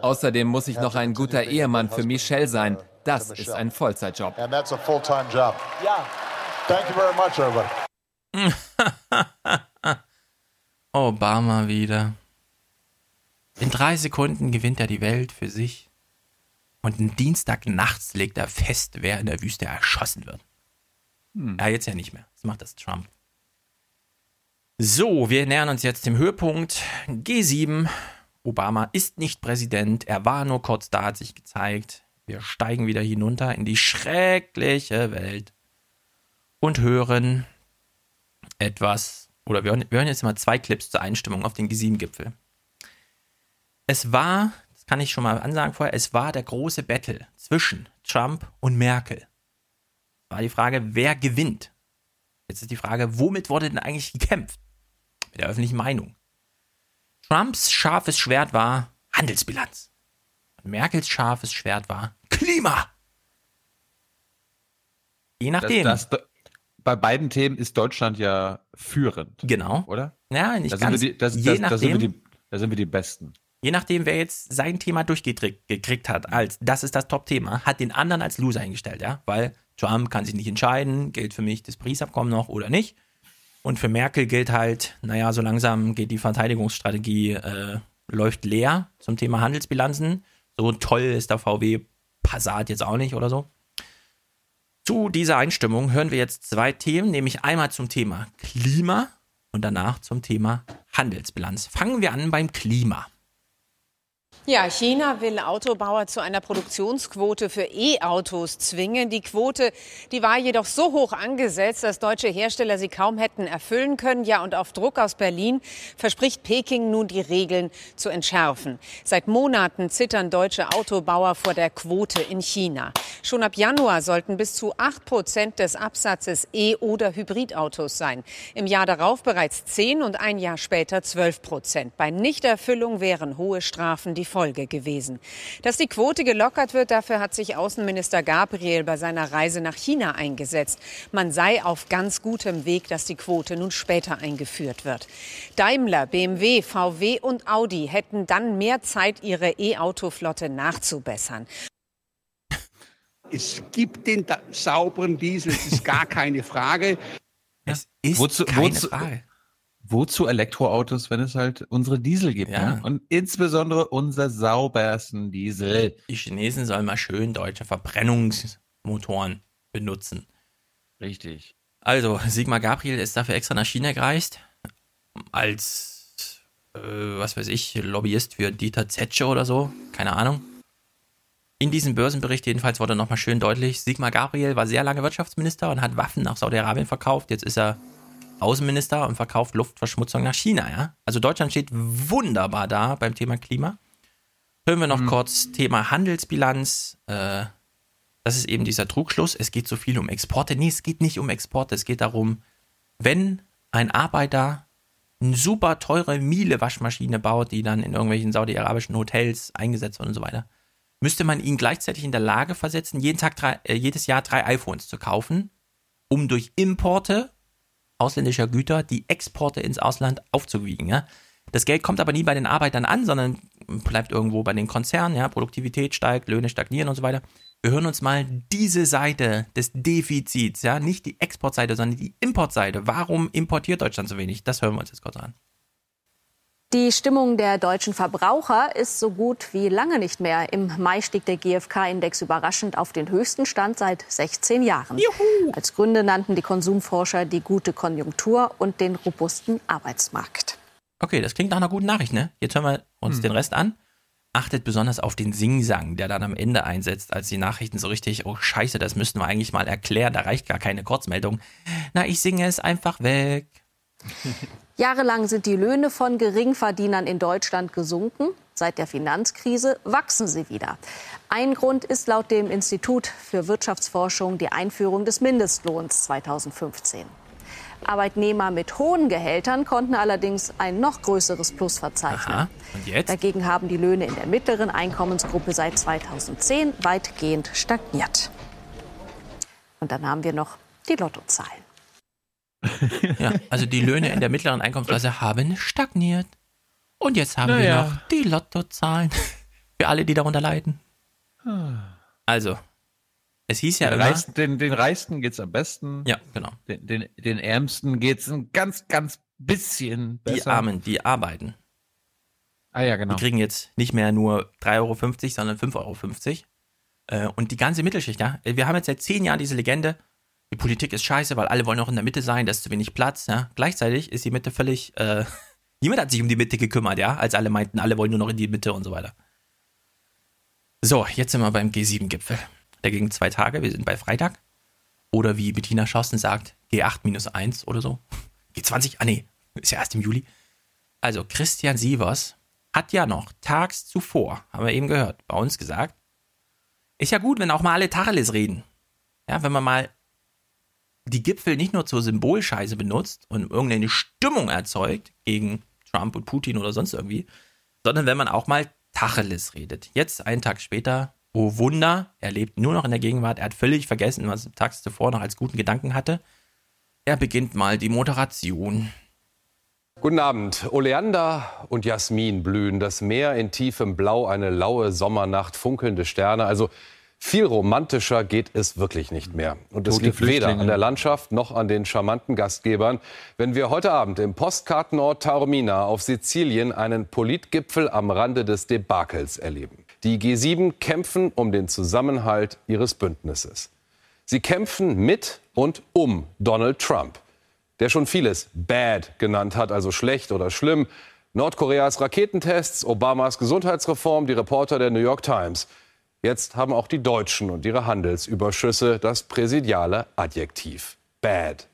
Außerdem muss ich noch ein guter Ehemann für Michelle sein. Das ist ein Vollzeitjob. Obama wieder. In drei Sekunden gewinnt er die Welt für sich. Und am Dienstag nachts legt er fest, wer in der Wüste erschossen wird. Hm. Ja, jetzt ja nicht mehr. Das macht das Trump. So, wir nähern uns jetzt dem Höhepunkt. G7. Obama ist nicht Präsident. Er war nur kurz da, hat sich gezeigt. Wir steigen wieder hinunter in die schreckliche Welt und hören etwas, oder wir hören, wir hören jetzt mal zwei Clips zur Einstimmung auf den G7-Gipfel. Es war, das kann ich schon mal ansagen vorher, es war der große Battle zwischen Trump und Merkel. War die Frage, wer gewinnt? Jetzt ist die Frage, womit wurde denn eigentlich gekämpft? Mit der öffentlichen Meinung. Trumps scharfes Schwert war Handelsbilanz. Und Merkels scharfes Schwert war Klima. Je nachdem. Das, das, bei beiden Themen ist Deutschland ja führend. Genau. Oder? Ja, nicht da ganz. Sind die, das, Je nachdem, da, sind wir die, da sind wir die Besten. Je nachdem, wer jetzt sein Thema durchgekriegt hat, als das ist das Top-Thema, hat den anderen als Loser eingestellt, ja, weil Trump kann sich nicht entscheiden, gilt für mich das Paris-Abkommen noch oder nicht. Und für Merkel gilt halt, naja, so langsam geht die Verteidigungsstrategie, äh, läuft leer zum Thema Handelsbilanzen. So toll ist der VW Passat jetzt auch nicht oder so. Zu dieser Einstimmung hören wir jetzt zwei Themen, nämlich einmal zum Thema Klima und danach zum Thema Handelsbilanz. Fangen wir an beim Klima. Ja, China will Autobauer zu einer Produktionsquote für E-Autos zwingen. Die Quote, die war jedoch so hoch angesetzt, dass deutsche Hersteller sie kaum hätten erfüllen können. Ja, und auf Druck aus Berlin verspricht Peking nun die Regeln zu entschärfen. Seit Monaten zittern deutsche Autobauer vor der Quote in China. Schon ab Januar sollten bis zu 8 Prozent des Absatzes E- oder Hybridautos sein. Im Jahr darauf bereits 10 und ein Jahr später 12 Prozent. Bei Nichterfüllung wären hohe Strafen die Folge gewesen. Dass die Quote gelockert wird, dafür hat sich Außenminister Gabriel bei seiner Reise nach China eingesetzt. Man sei auf ganz gutem Weg, dass die Quote nun später eingeführt wird. Daimler, BMW, VW und Audi hätten dann mehr Zeit, ihre E-Auto-Flotte nachzubessern. Es gibt den sauberen Diesel, das ist gar keine Frage. Es ist wozu, keine wozu, Frage. Wozu Elektroautos, wenn es halt unsere Diesel gibt? Ja. Ne? Und insbesondere unser saubersten Diesel. Die Chinesen sollen mal schön deutsche Verbrennungsmotoren benutzen. Richtig. Also, Sigmar Gabriel ist dafür extra nach China gereist. Als, äh, was weiß ich, Lobbyist für Dieter Zetsche oder so. Keine Ahnung. In diesem Börsenbericht jedenfalls wurde nochmal schön deutlich, Sigmar Gabriel war sehr lange Wirtschaftsminister und hat Waffen nach Saudi-Arabien verkauft. Jetzt ist er Außenminister und verkauft Luftverschmutzung nach China, ja. Also Deutschland steht wunderbar da beim Thema Klima. Hören wir noch Mhm. kurz Thema Handelsbilanz. Äh, das ist eben dieser Trugschluss. Es geht so viel um Exporte. Nee, es geht nicht um Exporte. Es geht darum, wenn ein Arbeiter eine super teure Miele-Waschmaschine baut, die dann in irgendwelchen saudi-arabischen Hotels eingesetzt wird und so weiter, müsste man ihn gleichzeitig in der Lage versetzen, jeden Tag drei, äh, jedes Jahr drei iPhones zu kaufen, um durch Importe ausländischer Güter die Exporte ins Ausland aufzuwiegen. Ja? Das Geld kommt aber nie bei den Arbeitern an, sondern bleibt irgendwo bei den Konzernen. Ja? Produktivität steigt, Löhne stagnieren und so weiter. Wir hören uns mal diese Seite des Defizits, ja, nicht die Exportseite, sondern die Importseite. Warum importiert Deutschland so wenig? Das hören wir uns jetzt kurz an. Die Stimmung der deutschen Verbraucher ist so gut wie lange nicht mehr. Im Mai stieg der GfK-Index überraschend auf den höchsten Stand seit 16 Jahren. Juhu. Als Gründe nannten die Konsumforscher die gute Konjunktur und den robusten Arbeitsmarkt. Okay, das klingt nach einer guten Nachricht, ne? Jetzt hören wir uns hm. den Rest an. Achtet besonders auf den Singsang, der dann am Ende einsetzt, als die Nachrichten so richtig, oh Scheiße, das müssten wir eigentlich mal erklären, da reicht gar keine Kurzmeldung. Na, ich singe es einfach weg. Jahrelang sind die Löhne von Geringverdienern in Deutschland gesunken. Seit der Finanzkrise wachsen sie wieder. Ein Grund ist laut dem Institut für Wirtschaftsforschung die Einführung des Mindestlohns 2015. Arbeitnehmer mit hohen Gehältern konnten allerdings ein noch größeres Plus verzeichnen. Aha. Und jetzt? Dagegen haben die Löhne in der mittleren Einkommensgruppe seit 2010 weitgehend stagniert. Und dann haben wir noch die Lottozahlen. ja, also die Löhne in der mittleren Einkommensklasse haben stagniert. Und jetzt haben naja. wir noch die Lottozahlen für alle, die darunter leiden. Also, es hieß ja den immer. Reichsten, den, den Reichsten geht's am besten. Ja, genau. Den, den, den Ärmsten geht's ein ganz, ganz bisschen besser. Die Armen, die arbeiten. Ah ja, genau. Die kriegen jetzt nicht mehr nur 3,50 Euro, sondern 5,50 Euro. Äh, und die ganze Mittelschicht, ja. Wir haben jetzt seit zehn Jahren diese Legende, die Politik ist scheiße, weil alle wollen auch in der Mitte sein, da ist zu wenig Platz. Ja? Gleichzeitig ist die Mitte völlig, äh, niemand hat sich um die Mitte gekümmert, ja, als alle meinten, alle wollen nur noch in die Mitte und so weiter. So, jetzt sind wir beim G7-Gipfel. Der ging zwei Tage, wir sind bei Freitag. Oder wie Bettina Schausten sagt, G8 minus 1 oder so. G20, ah nee, ist ja erst im Juli. Also Christian Sievers hat ja noch tags zuvor, haben wir eben gehört, bei uns gesagt, ist ja gut, wenn auch mal alle Tacheles reden. Ja, wenn man mal die Gipfel nicht nur zur Symbolscheiße benutzt und irgendeine Stimmung erzeugt gegen Trump und Putin oder sonst irgendwie, sondern wenn man auch mal Tacheles redet. Jetzt, einen Tag später, oh Wunder, er lebt nur noch in der Gegenwart, er hat völlig vergessen, was er tags zuvor noch als guten Gedanken hatte. Er beginnt mal die Moderation. Guten Abend. Oleander und Jasmin blühen, das Meer in tiefem Blau, eine laue Sommernacht, funkelnde Sterne. Also viel romantischer geht es wirklich nicht mehr. Und es liegt weder an der Landschaft noch an den charmanten Gastgebern, wenn wir heute Abend im Postkartenort Taormina auf Sizilien einen Politgipfel am Rande des Debakels erleben. Die G7 kämpfen um den Zusammenhalt ihres Bündnisses. Sie kämpfen mit und um Donald Trump, der schon vieles bad genannt hat, also schlecht oder schlimm. Nordkoreas Raketentests, Obamas Gesundheitsreform, die Reporter der New York Times – Jetzt haben auch die Deutschen und ihre Handelsüberschüsse das präsidiale Adjektiv bad.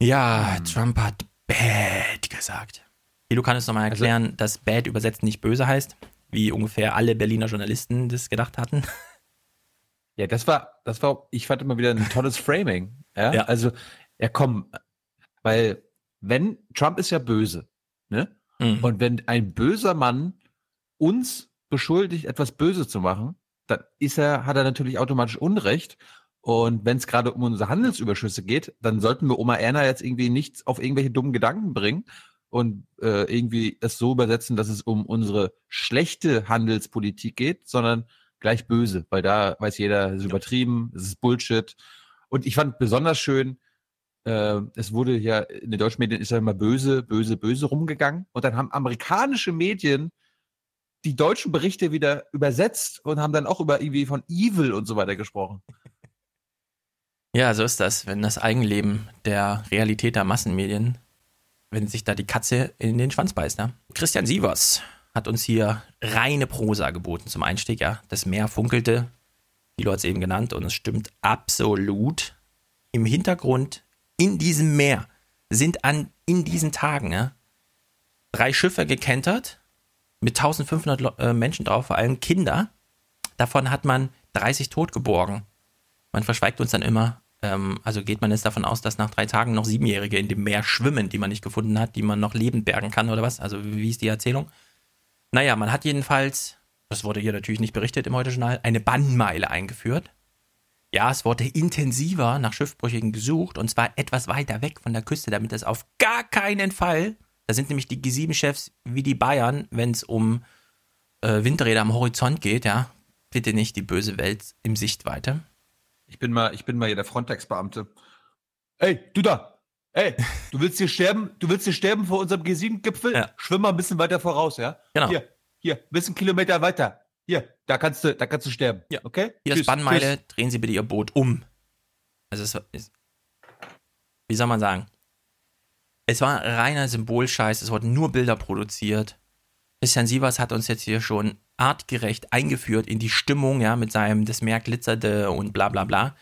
Ja, Trump hat bad gesagt. Du kannst noch mal also erklären, also, dass bad übersetzt nicht böse heißt, wie ungefähr alle Berliner Journalisten das gedacht hatten. Ja, das war, das war, ich fand immer wieder ein tolles Framing. Ja, ja. also, ja, komm, weil wenn Trump ist ja böse, ne? Mhm. Und wenn ein böser Mann uns beschuldigt, etwas Böses zu machen, dann ist er, hat er natürlich automatisch Unrecht. Und wenn es gerade um unsere Handelsüberschüsse geht, dann sollten wir Oma Erna jetzt irgendwie nichts auf irgendwelche dummen Gedanken bringen und äh, irgendwie es so übersetzen, dass es um unsere schlechte Handelspolitik geht, sondern gleich böse, weil da weiß jeder, es ist übertrieben, es ist Bullshit. Und ich fand besonders schön, äh, es wurde ja in den deutschen Medien ist ja immer böse, böse, böse rumgegangen. Und dann haben amerikanische Medien die deutschen Berichte wieder übersetzt und haben dann auch über irgendwie von Evil und so weiter gesprochen. Ja, so ist das, wenn das Eigenleben der Realität der Massenmedien, wenn sich da die Katze in den Schwanz beißt. Ne? Christian Sievers hat uns hier reine Prosa geboten zum Einstieg. Ja, das Meer funkelte, wie hat es eben genannt, und es stimmt absolut. Im Hintergrund in diesem Meer sind an in diesen Tagen ja, drei Schiffe gekentert mit 1500 äh, Menschen drauf, vor allem Kinder. Davon hat man 30 tot geborgen. Man verschweigt uns dann immer, ähm, also geht man jetzt davon aus, dass nach drei Tagen noch Siebenjährige in dem Meer schwimmen, die man nicht gefunden hat, die man noch lebend bergen kann oder was? Also wie ist die Erzählung? Naja, man hat jedenfalls, das wurde hier natürlich nicht berichtet im Heute-Journal, eine Bannmeile eingeführt. Ja, es wurde intensiver nach Schiffbrüchigen gesucht und zwar etwas weiter weg von der Küste, damit es auf gar keinen Fall da sind nämlich die G7-Chefs wie die Bayern, wenn es um äh, Windräder am Horizont geht, ja. Bitte nicht die böse Welt im Sichtweite. Ich bin mal, ich bin mal hier der Frontex-Beamte. Ey, du da! Ey, du willst hier sterben, du willst hier sterben vor unserem G7-Gipfel? Ja. Schwimm mal ein bisschen weiter voraus, ja? Genau. Hier, hier, ein bisschen Kilometer weiter. Hier, da kannst du, da kannst du sterben. Ja. Okay? Hier Spannmeile, tschüss. drehen Sie bitte Ihr Boot um. Also es ist, wie soll man sagen? Es war reiner Symbolscheiß, es wurden nur Bilder produziert. Christian Sievers hat uns jetzt hier schon artgerecht eingeführt in die Stimmung, ja, mit seinem Das Meer glitzerte und bla bla bla.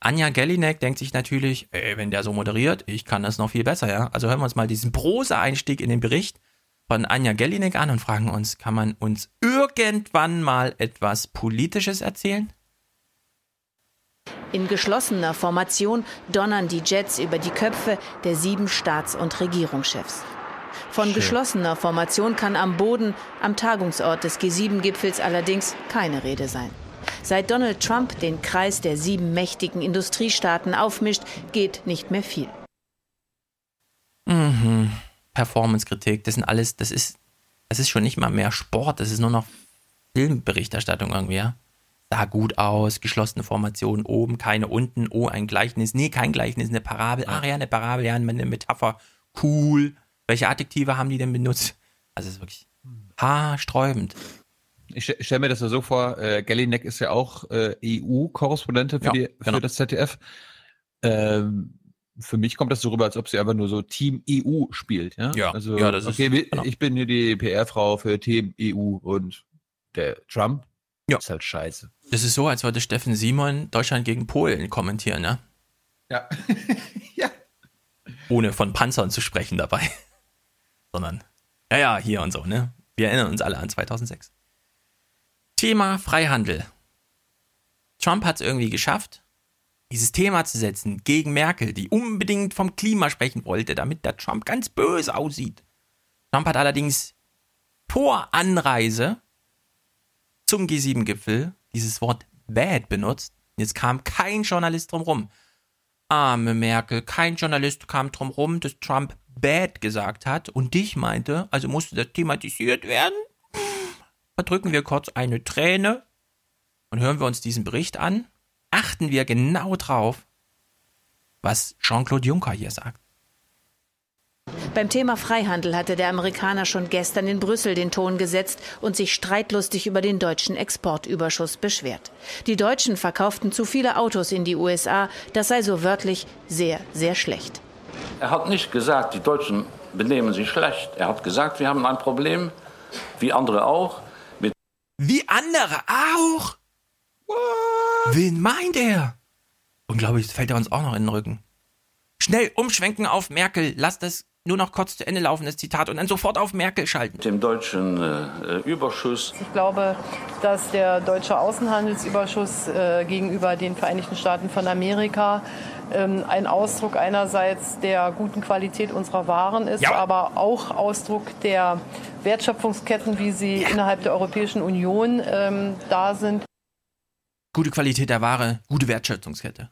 Anja Gellinek denkt sich natürlich, ey, wenn der so moderiert, ich kann das noch viel besser, ja. Also hören wir uns mal diesen Prose-Einstieg in den Bericht von Anja Gellinek an und fragen uns, kann man uns irgendwann mal etwas Politisches erzählen? In geschlossener Formation donnern die Jets über die Köpfe der sieben Staats- und Regierungschefs. Von geschlossener Formation kann am Boden, am Tagungsort des G7-Gipfels allerdings keine Rede sein. Seit Donald Trump den Kreis der sieben mächtigen Industriestaaten aufmischt, geht nicht mehr viel. Mhm. Performance-Kritik, das sind alles, das ist, das ist schon nicht mal mehr Sport, das ist nur noch Filmberichterstattung irgendwie, ja. Sah gut aus, geschlossene Formation oben, keine unten, oh, ein Gleichnis, nee, kein Gleichnis, eine Parabel, ach ja, eine Parabel, ja, eine Metapher, cool. Welche Adjektive haben die denn benutzt? Also es ist wirklich haarsträubend. Ich stelle stell mir das ja so vor, äh, Gellinek ist ja auch äh, EU-Korrespondentin für, Ja, die- für genau. das ZDF. Ähm, für mich kommt das so rüber, als ob sie einfach nur so Team EU spielt. Ja, Ja, also, ja, das ist- okay, wir- genau. ich bin hier die PR-Frau für Team EU und der Trump ist halt scheiße. Das ist so, als würde Steffen Simon Deutschland gegen Polen kommentieren, ne? Ja. Ohne von Panzern zu sprechen dabei. Sondern, ja, ja, hier und so, ne? Wir erinnern uns alle an 2006. Thema Freihandel. Trump hat es irgendwie geschafft, dieses Thema zu setzen gegen Merkel, die unbedingt vom Klima sprechen wollte, damit der Trump ganz böse aussieht. Trump hat allerdings vor Anreise zum G7-Gipfel dieses Wort bad benutzt. Jetzt kam kein Journalist drum rum. Arme Merkel, kein Journalist kam drum rum, dass Trump bad gesagt hat und dich meinte, also musste das thematisiert werden. Verdrücken wir kurz eine Träne und hören wir uns diesen Bericht an. Achten wir genau drauf, was Jean-Claude Juncker hier sagt. Beim Thema Freihandel hatte der Amerikaner schon gestern in Brüssel den Ton gesetzt und sich streitlustig über den deutschen Exportüberschuss beschwert. Die Deutschen verkauften zu viele Autos in die USA, das sei so wörtlich sehr, sehr schlecht. Er hat nicht gesagt, die Deutschen benehmen sich schlecht. Er hat gesagt, wir haben ein Problem, wie andere auch, mit Wie andere auch? Wen meint er? Unglaublich, das fällt er uns auch noch in den Rücken. Schnell umschwenken auf Merkel, lass das nur noch kurz zu Ende laufen, das Zitat, und dann sofort auf Merkel schalten. dem deutschen äh, Überschuss. Ich glaube, dass der deutsche Außenhandelsüberschuss äh, gegenüber den Vereinigten Staaten von Amerika ähm, ein Ausdruck einerseits der guten Qualität unserer Waren ist, Ja. aber auch Ausdruck der Wertschöpfungsketten, wie sie innerhalb der Europäischen Union ähm, da sind. Gute Qualität der Ware, gute Wertschöpfungskette.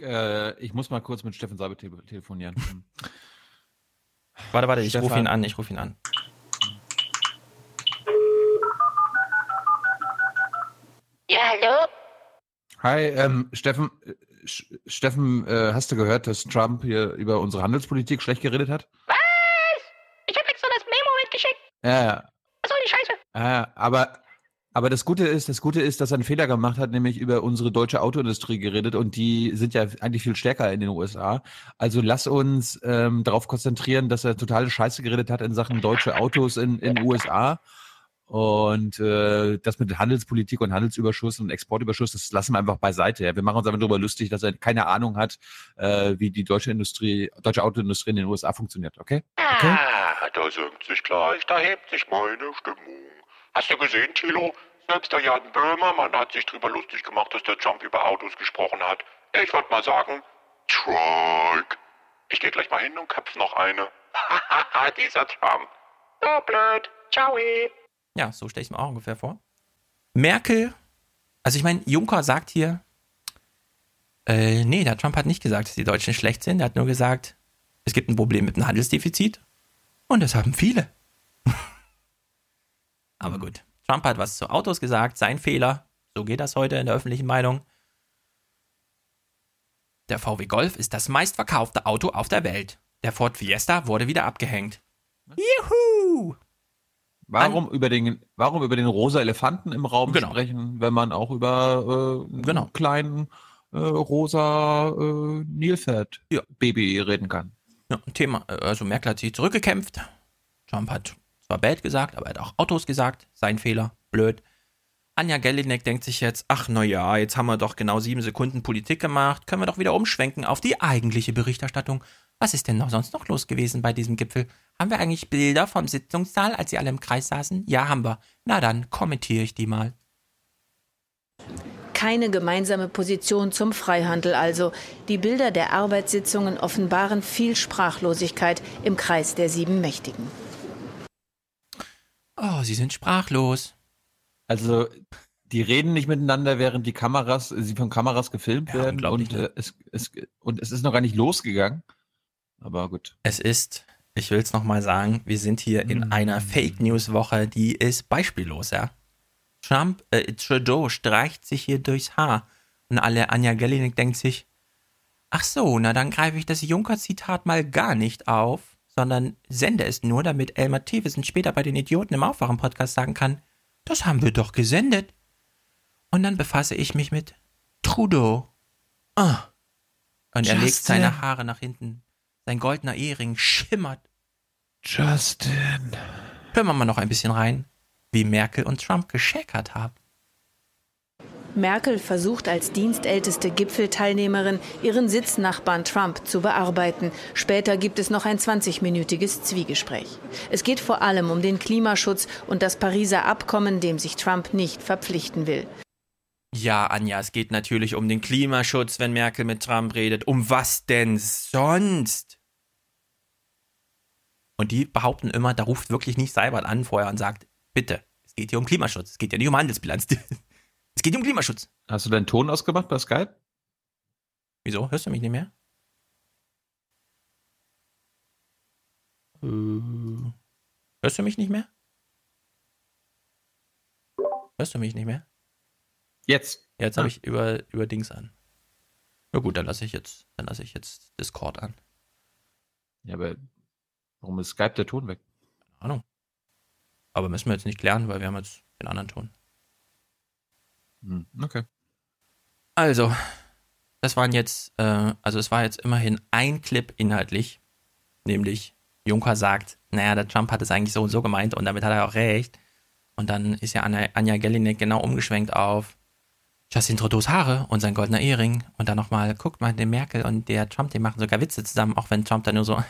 Äh, ich muss mal kurz mit Steffen Seibe te telefonieren. Warte, warte, ich rufe ihn an, ich rufe ihn an. Ja, hallo? Hi, ähm, Steffen, äh, Sch- Steffen, äh, hast du gehört, dass Trump hier über unsere Handelspolitik schlecht geredet hat? Was? Ich habe extra das Memo mitgeschickt. Ja, ja. Was soll die Scheiße? Ja, aber, aber das Gute ist, das Gute ist, dass er einen Fehler gemacht hat, nämlich über unsere deutsche Autoindustrie geredet und die sind ja eigentlich viel stärker in den USA. Also lass uns ähm, darauf konzentrieren, dass er totale Scheiße geredet hat in Sachen deutsche Autos in den USA. Und äh, das mit Handelspolitik und Handelsüberschuss und Exportüberschuss, das lassen wir einfach beiseite. Wir machen uns einfach darüber lustig, dass er keine Ahnung hat, äh, wie die deutsche Industrie, deutsche Autoindustrie in den USA funktioniert, okay? Okay? Ah, da singt sich gleich, da hebt sich meine Stimmung. Hast du gesehen, Thilo? Selbst der Jan Böhmermann hat sich drüber lustig gemacht, dass der Trump über Autos gesprochen hat. Ich würde mal sagen, Truck. Ich gehe gleich mal hin und köpf noch eine. Dieser Trump. So blöd. Ciao. Ja, so stelle ich mir auch ungefähr vor. Merkel, also ich meine, Juncker sagt hier, äh, nee, der Trump hat nicht gesagt, dass die Deutschen schlecht sind. Er hat nur gesagt, es gibt ein Problem mit dem Handelsdefizit und das haben viele. Aber gut, Trump hat was zu Autos gesagt, sein Fehler. So geht das heute in der öffentlichen Meinung. Der VW Golf ist das meistverkaufte Auto auf der Welt. Der Ford Fiesta wurde wieder abgehängt. Juhu! Warum über den, warum über den rosa Elefanten im Raum Genau. sprechen, wenn man auch über äh, einen Genau. kleinen äh, rosa äh, Nilpferd-Baby reden kann? Ja, Thema, äh, also Merkel hat sich zurückgekämpft. Trump hat zwar bad gesagt, aber er hat auch Autos gesagt. Sein Fehler, blöd. Anja Gellinek denkt sich jetzt, ach na ja, jetzt haben wir doch genau sieben Sekunden Politik gemacht, können wir doch wieder umschwenken auf die eigentliche Berichterstattung. Was ist denn noch sonst noch los gewesen bei diesem Gipfel? Haben wir eigentlich Bilder vom Sitzungssaal, als sie alle im Kreis saßen? Ja, haben wir. Na dann kommentiere ich die mal. Keine gemeinsame Position zum Freihandel also. Die Bilder der Arbeitssitzungen offenbaren viel Sprachlosigkeit im Kreis der sieben Mächtigen. Oh, sie sind sprachlos. Also, die reden nicht miteinander, während die Kameras, sie von Kameras gefilmt werden und, ne? äh, es, es, und es ist noch gar nicht losgegangen. Aber gut. Es ist, ich will es nochmal sagen, wir sind hier in einer Fake News Woche, die ist beispiellos, ja. Trump, äh, Trudeau streicht sich hier durchs Haar und alle Anja Gellinek denkt sich, ach so, na dann greife ich das Juncker-Zitat mal gar nicht auf, sondern sende es nur, damit Elmar Thewesen später bei den Idioten im Aufwachen-Podcast sagen kann, das haben wir doch gesendet. Und dann befasse ich mich mit Trudeau. Ah. Und er legt Justin. seine Haare nach hinten. Sein goldener Ehering schimmert. Justin. Hören wir mal noch ein bisschen rein, wie Merkel und Trump gescheckert haben. Merkel versucht als dienstälteste Gipfelteilnehmerin, ihren Sitznachbarn Trump zu bearbeiten. Später gibt es noch ein 20-minütiges Zwiegespräch. Es geht vor allem um den Klimaschutz und das Pariser Abkommen, dem sich Trump nicht verpflichten will. Ja, Anja, es geht natürlich um den Klimaschutz, wenn Merkel mit Trump redet. Um was denn sonst? Und die behaupten immer, da ruft wirklich nicht Seibert an vorher und sagt, bitte, es geht hier um Klimaschutz, es geht ja nicht um Handelsbilanz. Es geht um Klimaschutz. Hast du deinen Ton ausgemacht bei Skype? Wieso? Hörst du mich nicht mehr? Äh, Hörst du mich nicht mehr? Hörst du mich nicht mehr? Jetzt. Jetzt habe ich über, über Dings an. Na gut, dann lasse ich jetzt, dann lasse ich jetzt Discord an. Ja, aber warum ist Skype der Ton weg? Keine Ahnung. Aber müssen wir jetzt nicht klären, weil wir haben jetzt den anderen Ton. Hm, okay. Also, das waren jetzt, äh, also es war jetzt immerhin ein Clip inhaltlich, nämlich Juncker sagt, naja, der Trump hat es eigentlich so und so gemeint und damit hat er auch recht. Und dann ist ja Anja, Anja Gellinek genau umgeschwenkt auf Justin Trudeaus Haare und sein goldener Ehering und dann nochmal, guckt mal, der Merkel und der Trump, die machen sogar Witze zusammen, auch wenn Trump da nur so,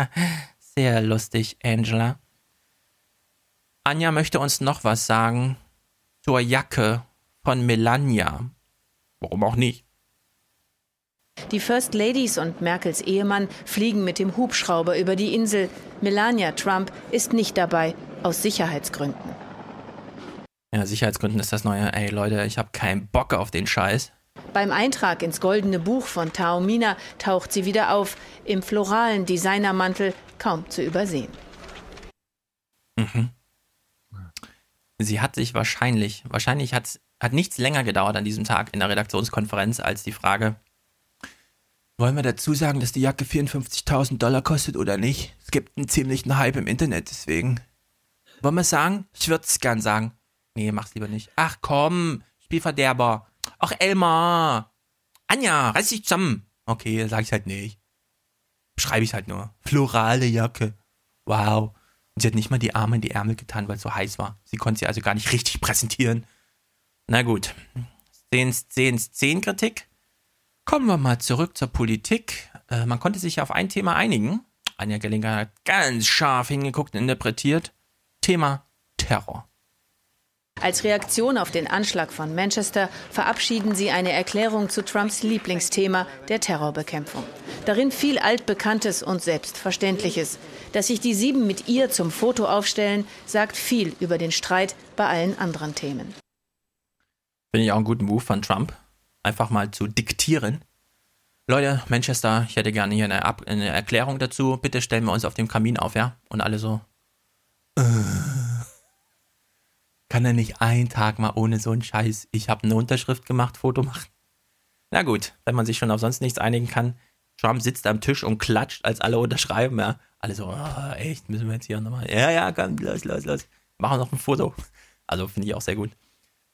sehr lustig, Angela. Anja möchte uns noch was sagen zur Jacke von Melania. Warum auch nicht? Die First Ladies und Merkels Ehemann fliegen mit dem Hubschrauber über die Insel. Melania Trump ist nicht dabei, aus Sicherheitsgründen. Ja, Sicherheitsgründen ist das neue, ey Leute, ich habe keinen Bock auf den Scheiß. Beim Eintrag ins Goldene Buch von Taormina taucht sie wieder auf, im floralen Designermantel kaum zu übersehen. Mhm. Sie hat sich wahrscheinlich, wahrscheinlich hat, hat nichts länger gedauert an diesem Tag in der Redaktionskonferenz als die Frage, wollen wir dazu sagen, dass die Jacke 54.000 Dollar kostet oder nicht? Es gibt einen ziemlichen Hype im Internet deswegen. Wollen wir sagen? Ich würde es gern sagen. Nee, mach's lieber nicht. Ach komm, Spielverderber. Ach Elmar. Anja, reiß dich zusammen. Okay, sag ich halt nicht. Schreibe ich halt nur. Florale Jacke. Wow. Und sie hat nicht mal die Arme in die Ärmel getan, weil es so heiß war. Sie konnte sie also gar nicht richtig präsentieren. Na gut. 10, 10, 10 Kritik. Kommen wir mal zurück zur Politik. Äh, man konnte sich auf ein Thema einigen. Anja Gellinger hat ganz scharf hingeguckt und interpretiert. Thema Terror. Als Reaktion auf den Anschlag von Manchester verabschieden sie eine Erklärung zu Trumps Lieblingsthema, der Terrorbekämpfung. Darin viel Altbekanntes und Selbstverständliches. Dass sich die sieben mit ihr zum Foto aufstellen, sagt viel über den Streit bei allen anderen Themen. Finde ich auch einen guten Move von Trump. Einfach mal zu diktieren. Leute, Manchester, ich hätte gerne hier eine, Ab eine Erklärung dazu. Bitte stellen wir uns auf dem Kamin auf, ja? Und alle so. Äh, kann er nicht einen Tag mal ohne so einen Scheiß, ich habe eine Unterschrift gemacht, Foto machen? Na gut, wenn man sich schon auf sonst nichts einigen kann. Trump sitzt am Tisch und klatscht, als alle unterschreiben, ja. Alle so, oh, echt, müssen wir jetzt hier nochmal. Ja, ja, komm, los, los, los. Machen noch ein Foto. Also finde ich auch sehr gut.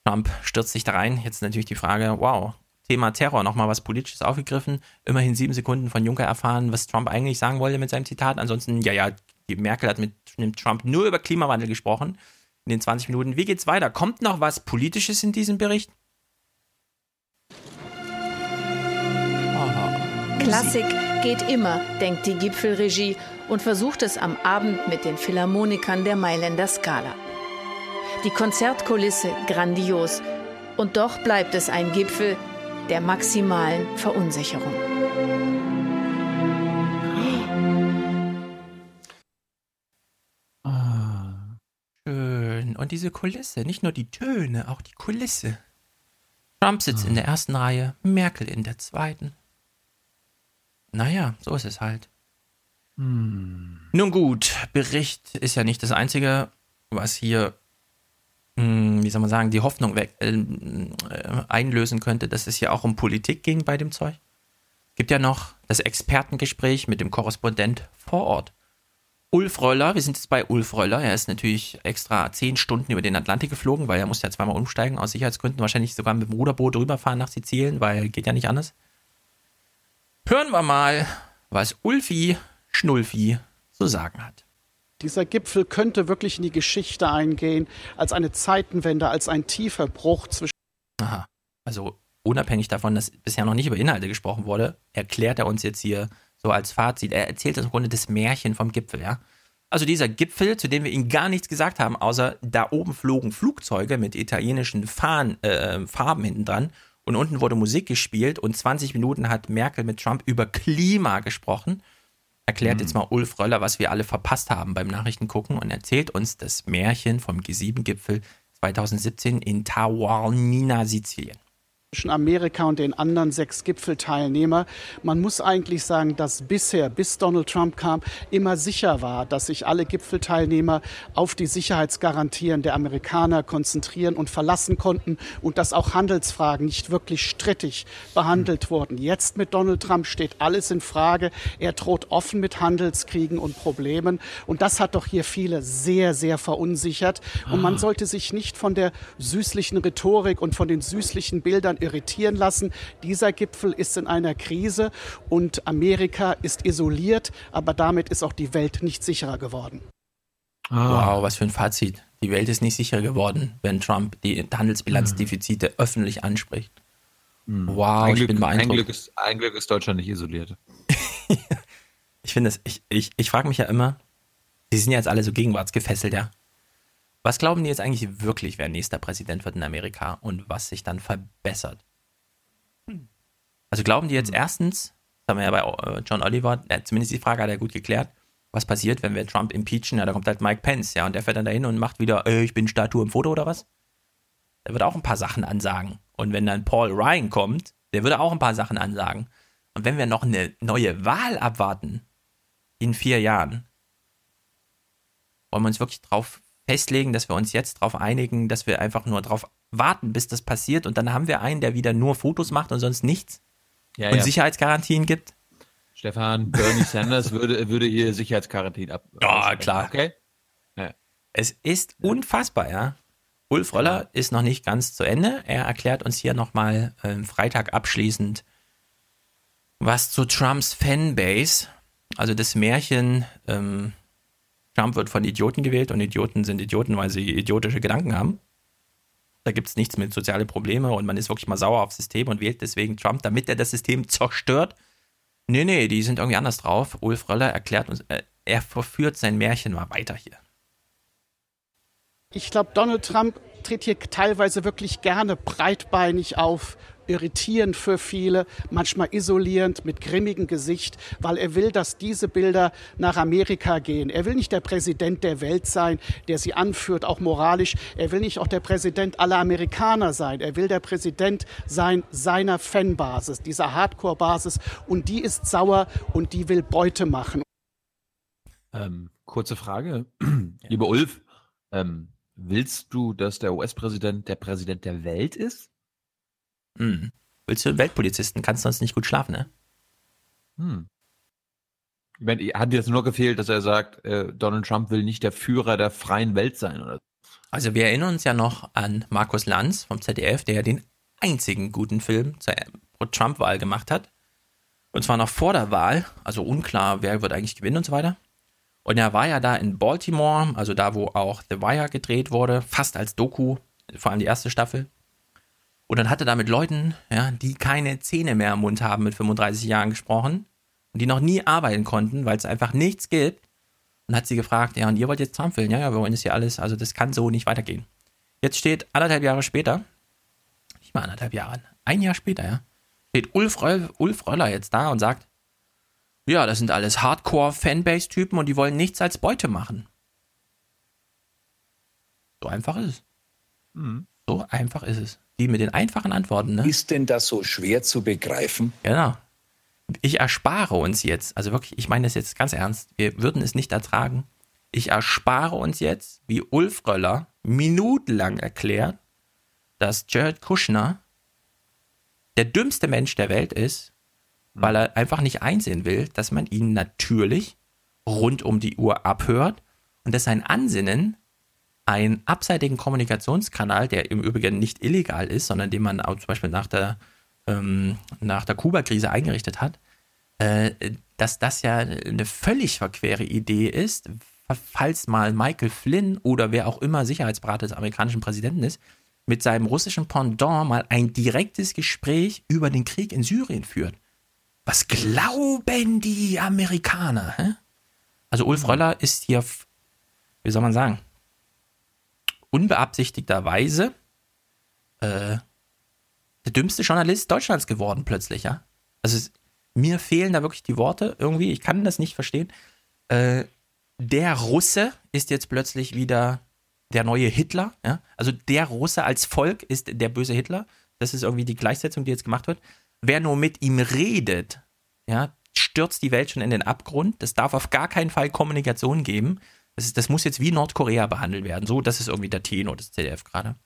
Trump stürzt sich da rein. Jetzt natürlich die Frage, wow, Thema Terror, nochmal was Politisches aufgegriffen. Immerhin sieben Sekunden von Juncker erfahren, was Trump eigentlich sagen wollte mit seinem Zitat. Ansonsten, ja, ja, die Merkel hat mit, mit Trump nur über Klimawandel gesprochen in den 20 Minuten. Wie geht's weiter? Kommt noch was Politisches in diesem Bericht? Klassik geht immer, denkt die Gipfelregie und versucht es am Abend mit den Philharmonikern der Mailänder Scala. Die Konzertkulisse grandios und doch bleibt es ein Gipfel der maximalen Verunsicherung. Ah, schön. Und diese Kulisse, nicht nur die Töne, auch die Kulisse. Trump sitzt in der ersten Reihe, Merkel in der zweiten. Naja, so ist es halt. Hm. Nun gut, Bericht ist ja nicht das Einzige, was hier, wie soll man sagen, die Hoffnung weg, äh, äh, einlösen könnte, dass es hier auch um Politik ging bei dem Zeug. Gibt ja noch das Expertengespräch mit dem Korrespondent vor Ort. Ulf Röller, wir sind jetzt bei Ulf Röller. Er ist natürlich extra zehn Stunden über den Atlantik geflogen, weil er musste ja zweimal umsteigen aus Sicherheitsgründen, wahrscheinlich sogar mit dem Ruderboot rüberfahren nach Sizilien, weil geht ja nicht anders. Hören wir mal, was Ulfi Schnulfi zu sagen hat. Dieser Gipfel könnte wirklich in die Geschichte eingehen, als eine Zeitenwende, als ein tiefer Bruch zwischen. Aha. Also unabhängig davon, dass bisher noch nicht über Inhalte gesprochen wurde, erklärt er uns jetzt hier so als Fazit. Er erzählt im Grunde das Märchen vom Gipfel, ja. Also dieser Gipfel, zu dem wir ihm gar nichts gesagt haben, außer da oben flogen Flugzeuge mit italienischen Fahnen, äh, Farben hinten dran und unten wurde Musik gespielt und 20 Minuten hat Merkel mit Trump über Klima gesprochen. Erklärt jetzt mal Ulf Röller, was wir alle verpasst haben beim Nachrichtengucken und erzählt uns das Märchen vom G7-Gipfel 2017 in Taormina, Sizilien. Zwischen Amerika und den anderen sechs Gipfelteilnehmer. Man muss eigentlich sagen, dass bisher, bis Donald Trump kam, immer sicher war, dass sich alle Gipfelteilnehmer auf die Sicherheitsgarantien der Amerikaner konzentrieren und verlassen konnten und dass auch Handelsfragen nicht wirklich strittig behandelt wurden. Jetzt mit Donald Trump steht alles in Frage. Er droht offen mit Handelskriegen und Problemen und das hat doch hier viele sehr, sehr verunsichert. Und man sollte sich nicht von der süßlichen Rhetorik und von den süßlichen Bildern irritieren lassen. Dieser Gipfel ist in einer Krise und Amerika ist isoliert, aber damit ist auch die Welt nicht sicherer geworden. Wow, was für ein Fazit. Die Welt ist nicht sicher geworden, wenn Trump die Handelsbilanzdefizite öffentlich anspricht. Wow, ein ich Glück, bin ein, beeindruckt. Glück ist, ein Glück ist Deutschland nicht isoliert. Ich finde es, ich, ich, ich frage mich ja immer, die sind ja jetzt alle so gegenwartsgefesselt, ja. Was glauben die jetzt eigentlich wirklich, wer nächster Präsident wird in Amerika und was sich dann verbessert? Also glauben die jetzt erstens, das haben wir ja bei äh, John Oliver, äh, zumindest die Frage hat er gut geklärt, was passiert, wenn wir Trump impeachen? Ja, da kommt halt Mike Pence, ja, und der fährt dann dahin und macht wieder, äh, ich bin Statue im Foto oder was? Der wird auch ein paar Sachen ansagen. Und wenn dann Paul Ryan kommt, der würde auch ein paar Sachen ansagen. Und wenn wir noch eine neue Wahl abwarten, in vier Jahren, wollen wir uns wirklich drauf festlegen, dass wir uns jetzt darauf einigen, dass wir einfach nur darauf warten, bis das passiert und dann haben wir einen, der wieder nur Fotos macht und sonst nichts Ja, und ja. Sicherheitsgarantien gibt. Stefan, Bernie Sanders würde, würde ihr Sicherheitsquarantin ab. Ja, klar. Okay. Ja. Es ist unfassbar, ja. Ulf Röller ist noch nicht ganz zu Ende. Er erklärt uns hier nochmal ähm, Freitag abschließend was zu Trumps Fanbase. Also das Märchen, ähm, Trump wird von Idioten gewählt und Idioten sind Idioten, weil sie idiotische Gedanken haben. Da gibt es nichts mit soziale Probleme und man ist wirklich mal sauer aufs System und wählt deswegen Trump, damit er das System zerstört. Nee, nee, die sind irgendwie anders drauf. Ulf Röller erklärt uns, äh, er verführt sein Märchen mal weiter hier. Ich glaube, Donald Trump tritt hier teilweise wirklich gerne breitbeinig auf, irritierend für viele, manchmal isolierend, mit grimmigem Gesicht, weil er will, dass diese Bilder nach Amerika gehen. Er will nicht der Präsident der Welt sein, der sie anführt, auch moralisch. Er will nicht auch der Präsident aller Amerikaner sein. Er will der Präsident sein seiner Fanbasis, dieser Hardcore-Basis. Und die ist sauer und die will Beute machen. Ähm, kurze Frage. Lieber Ulf, ähm, willst du, dass der US-Präsident der Präsident der Welt ist? Mhm. Willst du Weltpolizisten? Kannst sonst nicht gut schlafen, ne? Hm. Ich meine, hat jetzt nur gefehlt, dass er sagt, äh, Donald Trump will nicht der Führer der freien Welt sein, oder? Also wir erinnern uns ja noch an Markus Lanz vom ZDF, der ja den einzigen guten Film zur Trump-Wahl gemacht hat. Und zwar noch vor der Wahl, also unklar, wer wird eigentlich gewinnen und so weiter. Und er war ja da in Baltimore, also da, wo auch The Wire gedreht wurde, fast als Doku, vor allem die erste Staffel. Und dann hat er da mit Leuten, ja, die keine Zähne mehr im Mund haben, mit 35 Jahren gesprochen und die noch nie arbeiten konnten, weil es einfach nichts gibt. Und hat sie gefragt, ja, und ihr wollt jetzt Trump? Ja, ja, wir wollen das hier alles, also das kann so nicht weitergehen. Jetzt steht anderthalb Jahre später, nicht mal anderthalb Jahre, ein Jahr später, ja, steht Ulf, Röll, Ulf Röller jetzt da und sagt, ja, das sind alles Hardcore-Fanbase-Typen und die wollen nichts als Beute machen. So einfach ist es. Mhm. So einfach ist es. Die mit den einfachen Antworten, ne? Ist denn das so schwer zu begreifen? Genau. Ich erspare uns jetzt, also wirklich, ich meine das jetzt ganz ernst, wir würden es nicht ertragen. Ich erspare uns jetzt, wie Ulf Röller minutenlang erklärt, dass Jared Kushner der dümmste Mensch der Welt ist, weil er einfach nicht einsehen will, dass man ihn natürlich rund um die Uhr abhört und dass sein Ansinnen einen abseitigen Kommunikationskanal, der im Übrigen nicht illegal ist, sondern den man auch zum Beispiel nach der, ähm, nach der Kuba-Krise eingerichtet hat, äh, dass das ja eine völlig verquere Idee ist, falls mal Michael Flynn oder wer auch immer Sicherheitsberater des amerikanischen Präsidenten ist, mit seinem russischen Pendant mal ein direktes Gespräch über den Krieg in Syrien führt. Was glauben die Amerikaner? Hä? Also Ulf Röller ist hier, wie soll man sagen, unbeabsichtigterweise äh, der dümmste Journalist Deutschlands geworden plötzlich, ja. Also es, mir fehlen da wirklich die Worte irgendwie, ich kann das nicht verstehen. Äh, der Russe ist jetzt plötzlich wieder der neue Hitler, ja. Also der Russe als Volk ist der böse Hitler. Das ist irgendwie die Gleichsetzung, die jetzt gemacht wird wer nur mit ihm redet, ja, stürzt die Welt schon in den Abgrund. Das darf auf gar keinen Fall Kommunikation geben. Das, ist, das muss jetzt wie Nordkorea behandelt werden. So, das ist irgendwie der Tenor des ZDF gerade.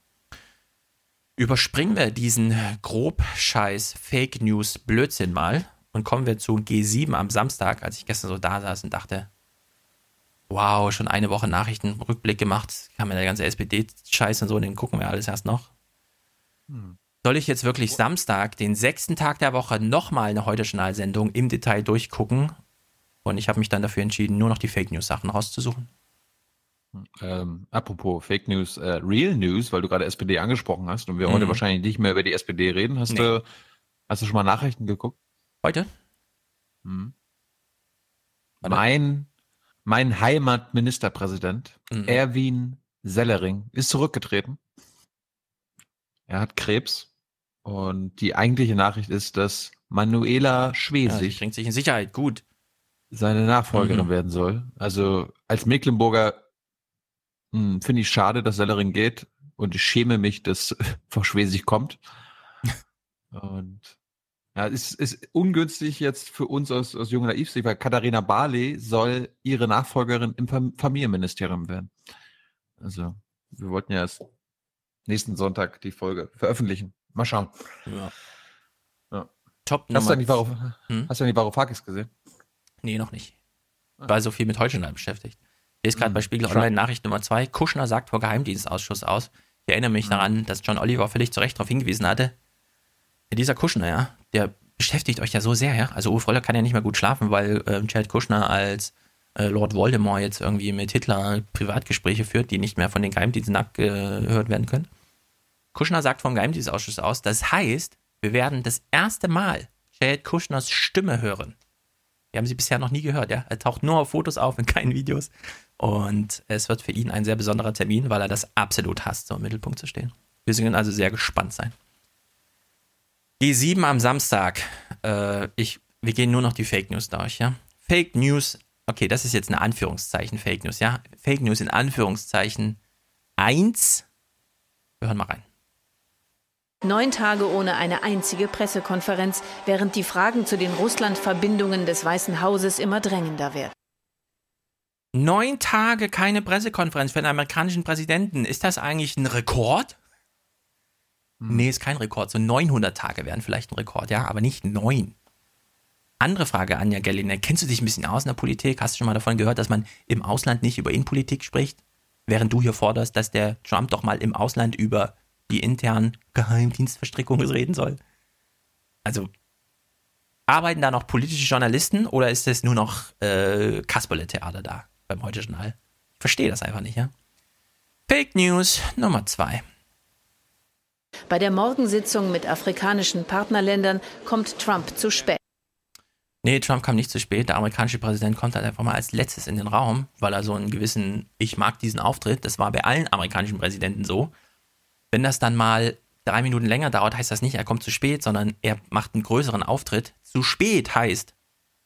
Überspringen wir diesen grob Scheiß Fake News Blödsinn mal und kommen wir zu G7 am Samstag, als ich gestern so da saß und dachte, wow, schon eine Woche Nachrichtenrückblick gemacht, kam mir der ganze SPD-Scheiß und so, den gucken wir alles erst noch. Hm soll ich jetzt wirklich Samstag, den sechsten Tag der Woche, nochmal eine Heute-Journal-Sendung im Detail durchgucken? Und ich habe mich dann dafür entschieden, nur noch die Fake News-Sachen rauszusuchen. Ähm, apropos Fake News, äh, Real News, weil du gerade SPD angesprochen hast und wir mhm. heute wahrscheinlich nicht mehr über die SPD reden. Hast, nee. du, hast du schon mal Nachrichten geguckt? Heute? Mhm. Mein, mein Heimatministerpräsident, mhm. Erwin Sellering, ist zurückgetreten. Er hat Krebs und die eigentliche Nachricht ist, dass Manuela Schwesig ja, bringt sich in Sicherheit gut seine Nachfolgerin mhm. werden soll. Also als Mecklenburger hm, finde ich schade, dass Sellering geht und ich schäme mich, dass Frau Schwesig kommt. Und ja, es ist ungünstig jetzt für uns aus, aus Junge Naivsicht, weil Katharina Barley soll ihre Nachfolgerin im Familienministerium werden. Also, wir wollten ja erst nächsten Sonntag die Folge veröffentlichen. Mal schauen. Ja. ja. Top hast, du die Varuf hm? hast du die Varoufakis gesehen? Nee, noch nicht. Ah. War so viel mit Heute beschäftigt. Ich lese gerade hm. bei Spiegel Online Nachricht Nummer zwei. Kuschner sagt vor Geheimdienstausschuss aus. Ich erinnere mich hm. daran, dass John Oliver völlig zu Recht darauf hingewiesen hatte. Dieser Kuschner, ja, der beschäftigt euch ja so sehr, ja. Also Ulf Roller kann ja nicht mehr gut schlafen, weil äh, Jared Kuschner als äh, Lord Voldemort jetzt irgendwie mit Hitler Privatgespräche führt, die nicht mehr von den Geheimdiensten abgehört werden können. Kuschner sagt vom Geheimdienstausschuss aus, das heißt, wir werden das erste Mal Jared Kuschners Stimme hören. Wir haben sie bisher noch nie gehört, ja. Er taucht nur auf Fotos auf, in keinen Videos. Und es wird für ihn ein sehr besonderer Termin, weil er das absolut hasst, so im Mittelpunkt zu stehen. Wir können also sehr gespannt sein. G7 am Samstag. Äh, ich, wir gehen nur noch die Fake News durch, ja. Fake News, okay, das ist jetzt eine Anführungszeichen Fake News, ja. Fake News in Anführungszeichen 1. Wir hören mal rein. Neun Tage ohne eine einzige Pressekonferenz, während die Fragen zu den Russland-Verbindungen des Weißen Hauses immer drängender werden. Neun Tage keine Pressekonferenz für den amerikanischen Präsidenten. Ist das eigentlich ein Rekord? Nee, ist kein Rekord. So 900 Tage wären vielleicht ein Rekord, ja, aber nicht neun. Andere Frage, Anja Gellinek. Kennst du dich ein bisschen aus in der Politik? Hast du schon mal davon gehört, dass man im Ausland nicht über Innenpolitik spricht? Während du hier forderst, dass der Trump doch mal im Ausland über die internen Geheimdienstverstrickungen reden soll. Also, arbeiten da noch politische Journalisten oder ist es nur noch äh, Kasperle-Theater da beim Heute Journal? Ich verstehe das einfach nicht, ja? Fake News Nummer zwei. Bei der Morgensitzung mit afrikanischen Partnerländern kommt Trump zu spät. Nee, Trump kam nicht zu spät. Der amerikanische Präsident kommt halt einfach mal als letztes in den Raum, weil er so einen gewissen, ich mag diesen Auftritt, das war bei allen amerikanischen Präsidenten so. Wenn das dann mal drei Minuten länger dauert, heißt das nicht, er kommt zu spät, sondern er macht einen größeren Auftritt. Zu spät heißt,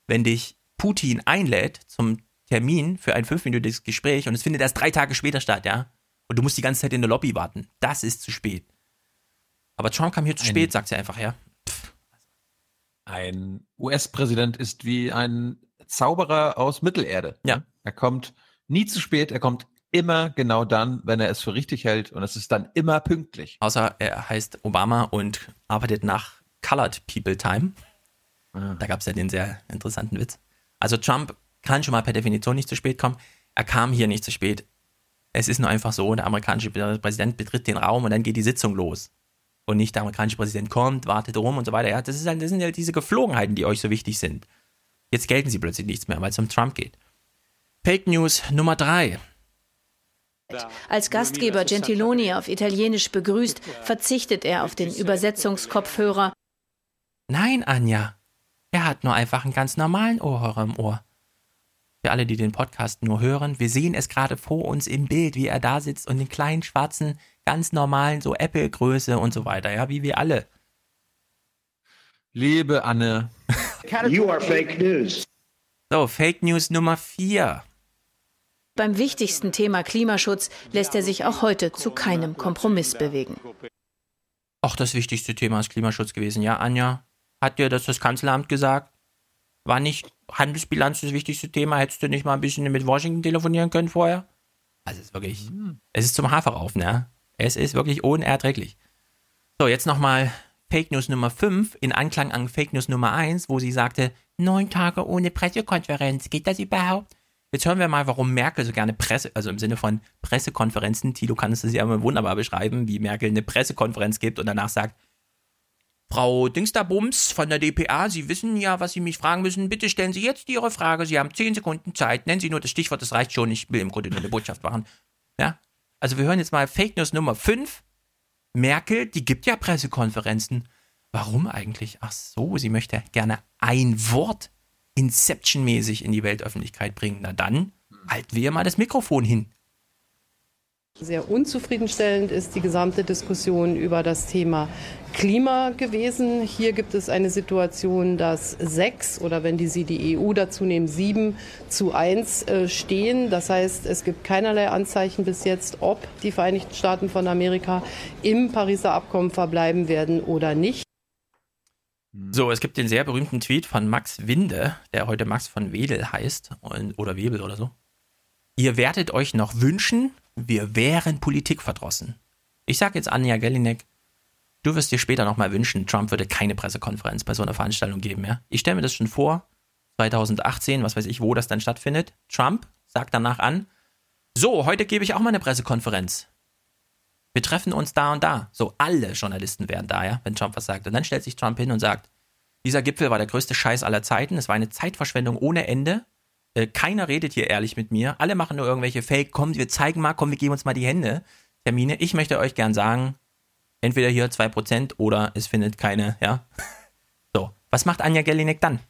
wenn dich Putin einlädt zum Termin für ein fünfminütiges Gespräch und es findet erst drei Tage später statt, ja, und du musst die ganze Zeit in der Lobby warten. Das ist zu spät. Aber Trump kam hier zu Ein- spät, sagt sie einfach, ja. Ein US-Präsident ist wie ein Zauberer aus Mittelerde. Ja. Er kommt nie zu spät, er kommt immer genau dann, wenn er es für richtig hält und es ist dann immer pünktlich. Außer er heißt Obama und arbeitet nach Colored People Time. Ah. Da gab es ja den sehr interessanten Witz. Also Trump kann schon mal per Definition nicht zu spät kommen. Er kam hier nicht zu spät. Es ist nur einfach so, der amerikanische Präsident betritt den Raum und dann geht die Sitzung los. Und nicht der amerikanische Präsident kommt, wartet rum und so weiter. Ja, das, ist halt, das sind ja diese Geflogenheiten, die euch so wichtig sind. Jetzt gelten sie plötzlich nichts mehr, weil es um Trump geht. Fake News Nummer drei. Als Gastgeber Gentiloni auf Italienisch begrüßt, verzichtet er auf den Übersetzungskopfhörer. Nein, Anja. Er hat nur einfach einen ganz normalen Ohrhörer im Ohr. Für alle, die den Podcast nur hören, wir sehen es gerade vor uns im Bild, wie er da sitzt und den kleinen schwarzen, ganz normalen, so Apple-Größe und so weiter, ja, wie wir alle. Liebe Anne. You are fake news. So, Fake News Nummer 4. Beim wichtigsten Thema Klimaschutz lässt er sich auch heute zu keinem Kompromiss bewegen. Ach, das wichtigste Thema ist Klimaschutz gewesen, ja, Anja? Hat dir das das Kanzleramt gesagt? War nicht Handelsbilanz das wichtigste Thema? Hättest du nicht mal ein bisschen mit Washington telefonieren können vorher? Also es ist wirklich, es ist zum Hafer raufen, ja. Es ist wirklich unerträglich. So, jetzt nochmal Fake News Nummer 5 in Anklang an Fake News Nummer 1, wo sie sagte, neun Tage ohne Pressekonferenz, geht das überhaupt? Jetzt hören wir mal, warum Merkel so gerne Presse, also im Sinne von Pressekonferenzen, Tilo kann es ja immer wunderbar beschreiben, wie Merkel eine Pressekonferenz gibt und danach sagt, Frau Dingsterbums von der DPA, Sie wissen ja, was Sie mich fragen müssen. Bitte stellen Sie jetzt Ihre Frage. Sie haben zehn Sekunden Zeit. Nennen Sie nur das Stichwort, das reicht schon. Ich will im Grunde nur eine Botschaft machen. Ja? Also wir hören jetzt mal Fake News Nummer 5. Merkel, die gibt ja Pressekonferenzen. Warum eigentlich? Ach so, sie möchte gerne ein Wort Inception-mäßig in die Weltöffentlichkeit bringen. Na dann halten wir mal das Mikrofon hin. Sehr unzufriedenstellend ist die gesamte Diskussion über das Thema Klima gewesen. Hier gibt es eine Situation, dass sechs oder wenn die Sie die EU dazu nehmen, sieben zu eins äh, stehen. Das heißt, es gibt keinerlei Anzeichen bis jetzt, ob die Vereinigten Staaten von Amerika im Pariser Abkommen verbleiben werden oder nicht. So, es gibt den sehr berühmten Tweet von Max Winde, der heute Max von Wedel heißt oder Webel oder so. Ihr werdet euch noch wünschen, wir wären politikverdrossen. Ich sage jetzt Anja Gellinek, du wirst dir später nochmal wünschen, Trump würde keine Pressekonferenz bei so einer Veranstaltung geben, ja? Ich stelle mir das schon vor, 2018, was weiß ich, wo das dann stattfindet. Trump sagt danach an, so, heute gebe ich auch mal eine Pressekonferenz. Wir treffen uns da und da. So, alle Journalisten wären da, ja, wenn Trump was sagt. Und dann stellt sich Trump hin und sagt, dieser Gipfel war der größte Scheiß aller Zeiten. Es war eine Zeitverschwendung ohne Ende. Äh, keiner redet hier ehrlich mit mir. Alle machen nur irgendwelche Fake. Komm, wir zeigen mal, komm, wir geben uns mal die Hände. Termine. Ich möchte euch gern sagen, entweder hier 2% oder es findet keine, ja. So, was macht Anja Gellinek dann?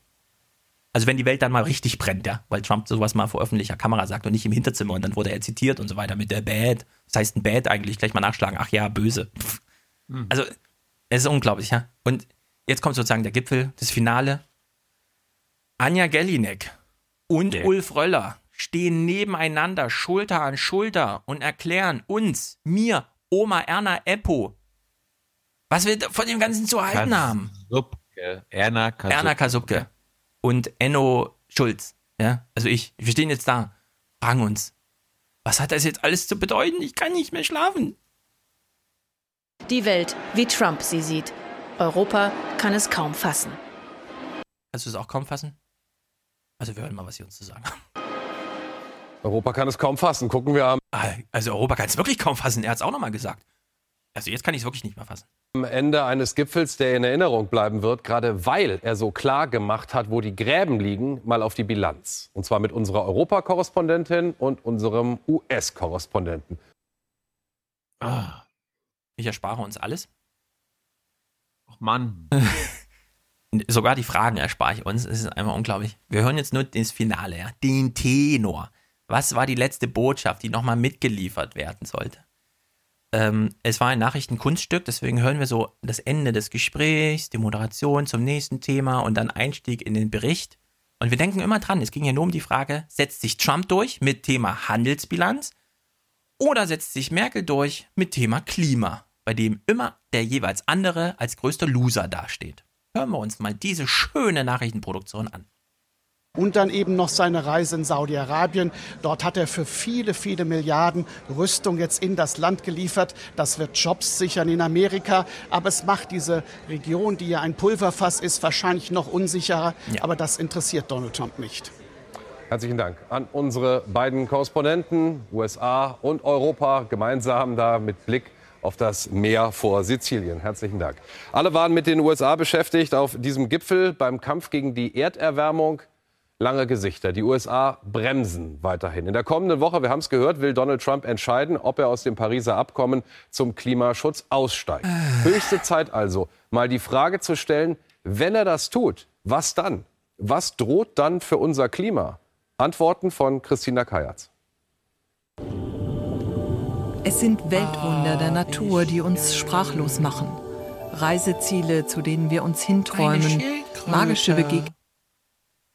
Also wenn die Welt dann mal richtig brennt, ja, weil Trump sowas mal vor öffentlicher Kamera sagt und nicht im Hinterzimmer und dann wurde er zitiert und so weiter mit der Bad. Was heißt ein Bad eigentlich? Gleich mal nachschlagen. Ach ja, böse. Pff. Also, es ist unglaublich, ja. Und jetzt kommt sozusagen der Gipfel, das Finale. Anja Gellinek und Ulf Röller stehen nebeneinander, Schulter an Schulter und erklären uns, mir, Oma Erna Eppo, was wir von dem Ganzen zu halten haben. Kasubke. Erna Kasubke. Erna Kasubke und Enno Schulz. Ja, also ich, wir stehen jetzt da, fragen uns, was hat das jetzt alles zu bedeuten? Ich kann nicht mehr schlafen. Die Welt, wie Trump sie sieht. Europa kann es kaum fassen. Kannst du es auch kaum fassen? Also wir hören mal, was sie uns zu sagen haben. Europa kann es kaum fassen. Gucken wir am Also Europa kann es wirklich kaum fassen. Er hat es auch nochmal gesagt. Also jetzt kann ich es wirklich nicht mehr fassen. Ende eines Gipfels, der in Erinnerung bleiben wird, gerade weil er so klar gemacht hat, wo die Gräben liegen, mal auf die Bilanz. Und zwar mit unserer Europakorrespondentin und unserem US-Korrespondenten. Ah. Ich erspare uns alles. Ach Mann. Sogar die Fragen erspare ich uns. Es ist einfach unglaublich. Wir hören jetzt nur das Finale, ja? den Tenor. Was war die letzte Botschaft, die nochmal mitgeliefert werden sollte? Ähm, es war ein Nachrichtenkunststück, deswegen hören wir so das Ende des Gesprächs, die Moderation zum nächsten Thema und dann Einstieg in den Bericht. Und wir denken immer dran, es ging ja nur um die Frage, setzt sich Trump durch mit Thema Handelsbilanz oder setzt sich Merkel durch mit Thema Klima, bei dem immer der jeweils andere als größter Loser dasteht. Hören wir uns mal diese schöne Nachrichtenproduktion an. Und dann eben noch seine Reise in Saudi-Arabien. Dort hat er für viele, viele Milliarden Rüstung jetzt in das Land geliefert. Das wird Jobs sichern in Amerika. Aber es macht diese Region, die ja ein Pulverfass ist, wahrscheinlich noch unsicherer. Ja. Aber das interessiert Donald Trump nicht. Herzlichen Dank an unsere beiden Korrespondenten, USA und Europa, gemeinsam da mit Blick auf das Meer vor Sizilien. Herzlichen Dank. Alle waren mit den USA beschäftigt auf diesem Gipfel beim Kampf gegen die Erderwärmung lange Gesichter. Die USA bremsen weiterhin. In der kommenden Woche, wir haben es gehört, will Donald Trump entscheiden, ob er aus dem Pariser Abkommen zum Klimaschutz aussteigt. Höchste Zeit also, mal die Frage zu stellen, wenn er das tut, was dann? Was droht dann für unser Klima? Antworten von Christina Kajatz. Es sind Weltwunder der Natur, die uns sprachlos machen. Reiseziele, zu denen wir uns hinträumen, magische Begegnungen.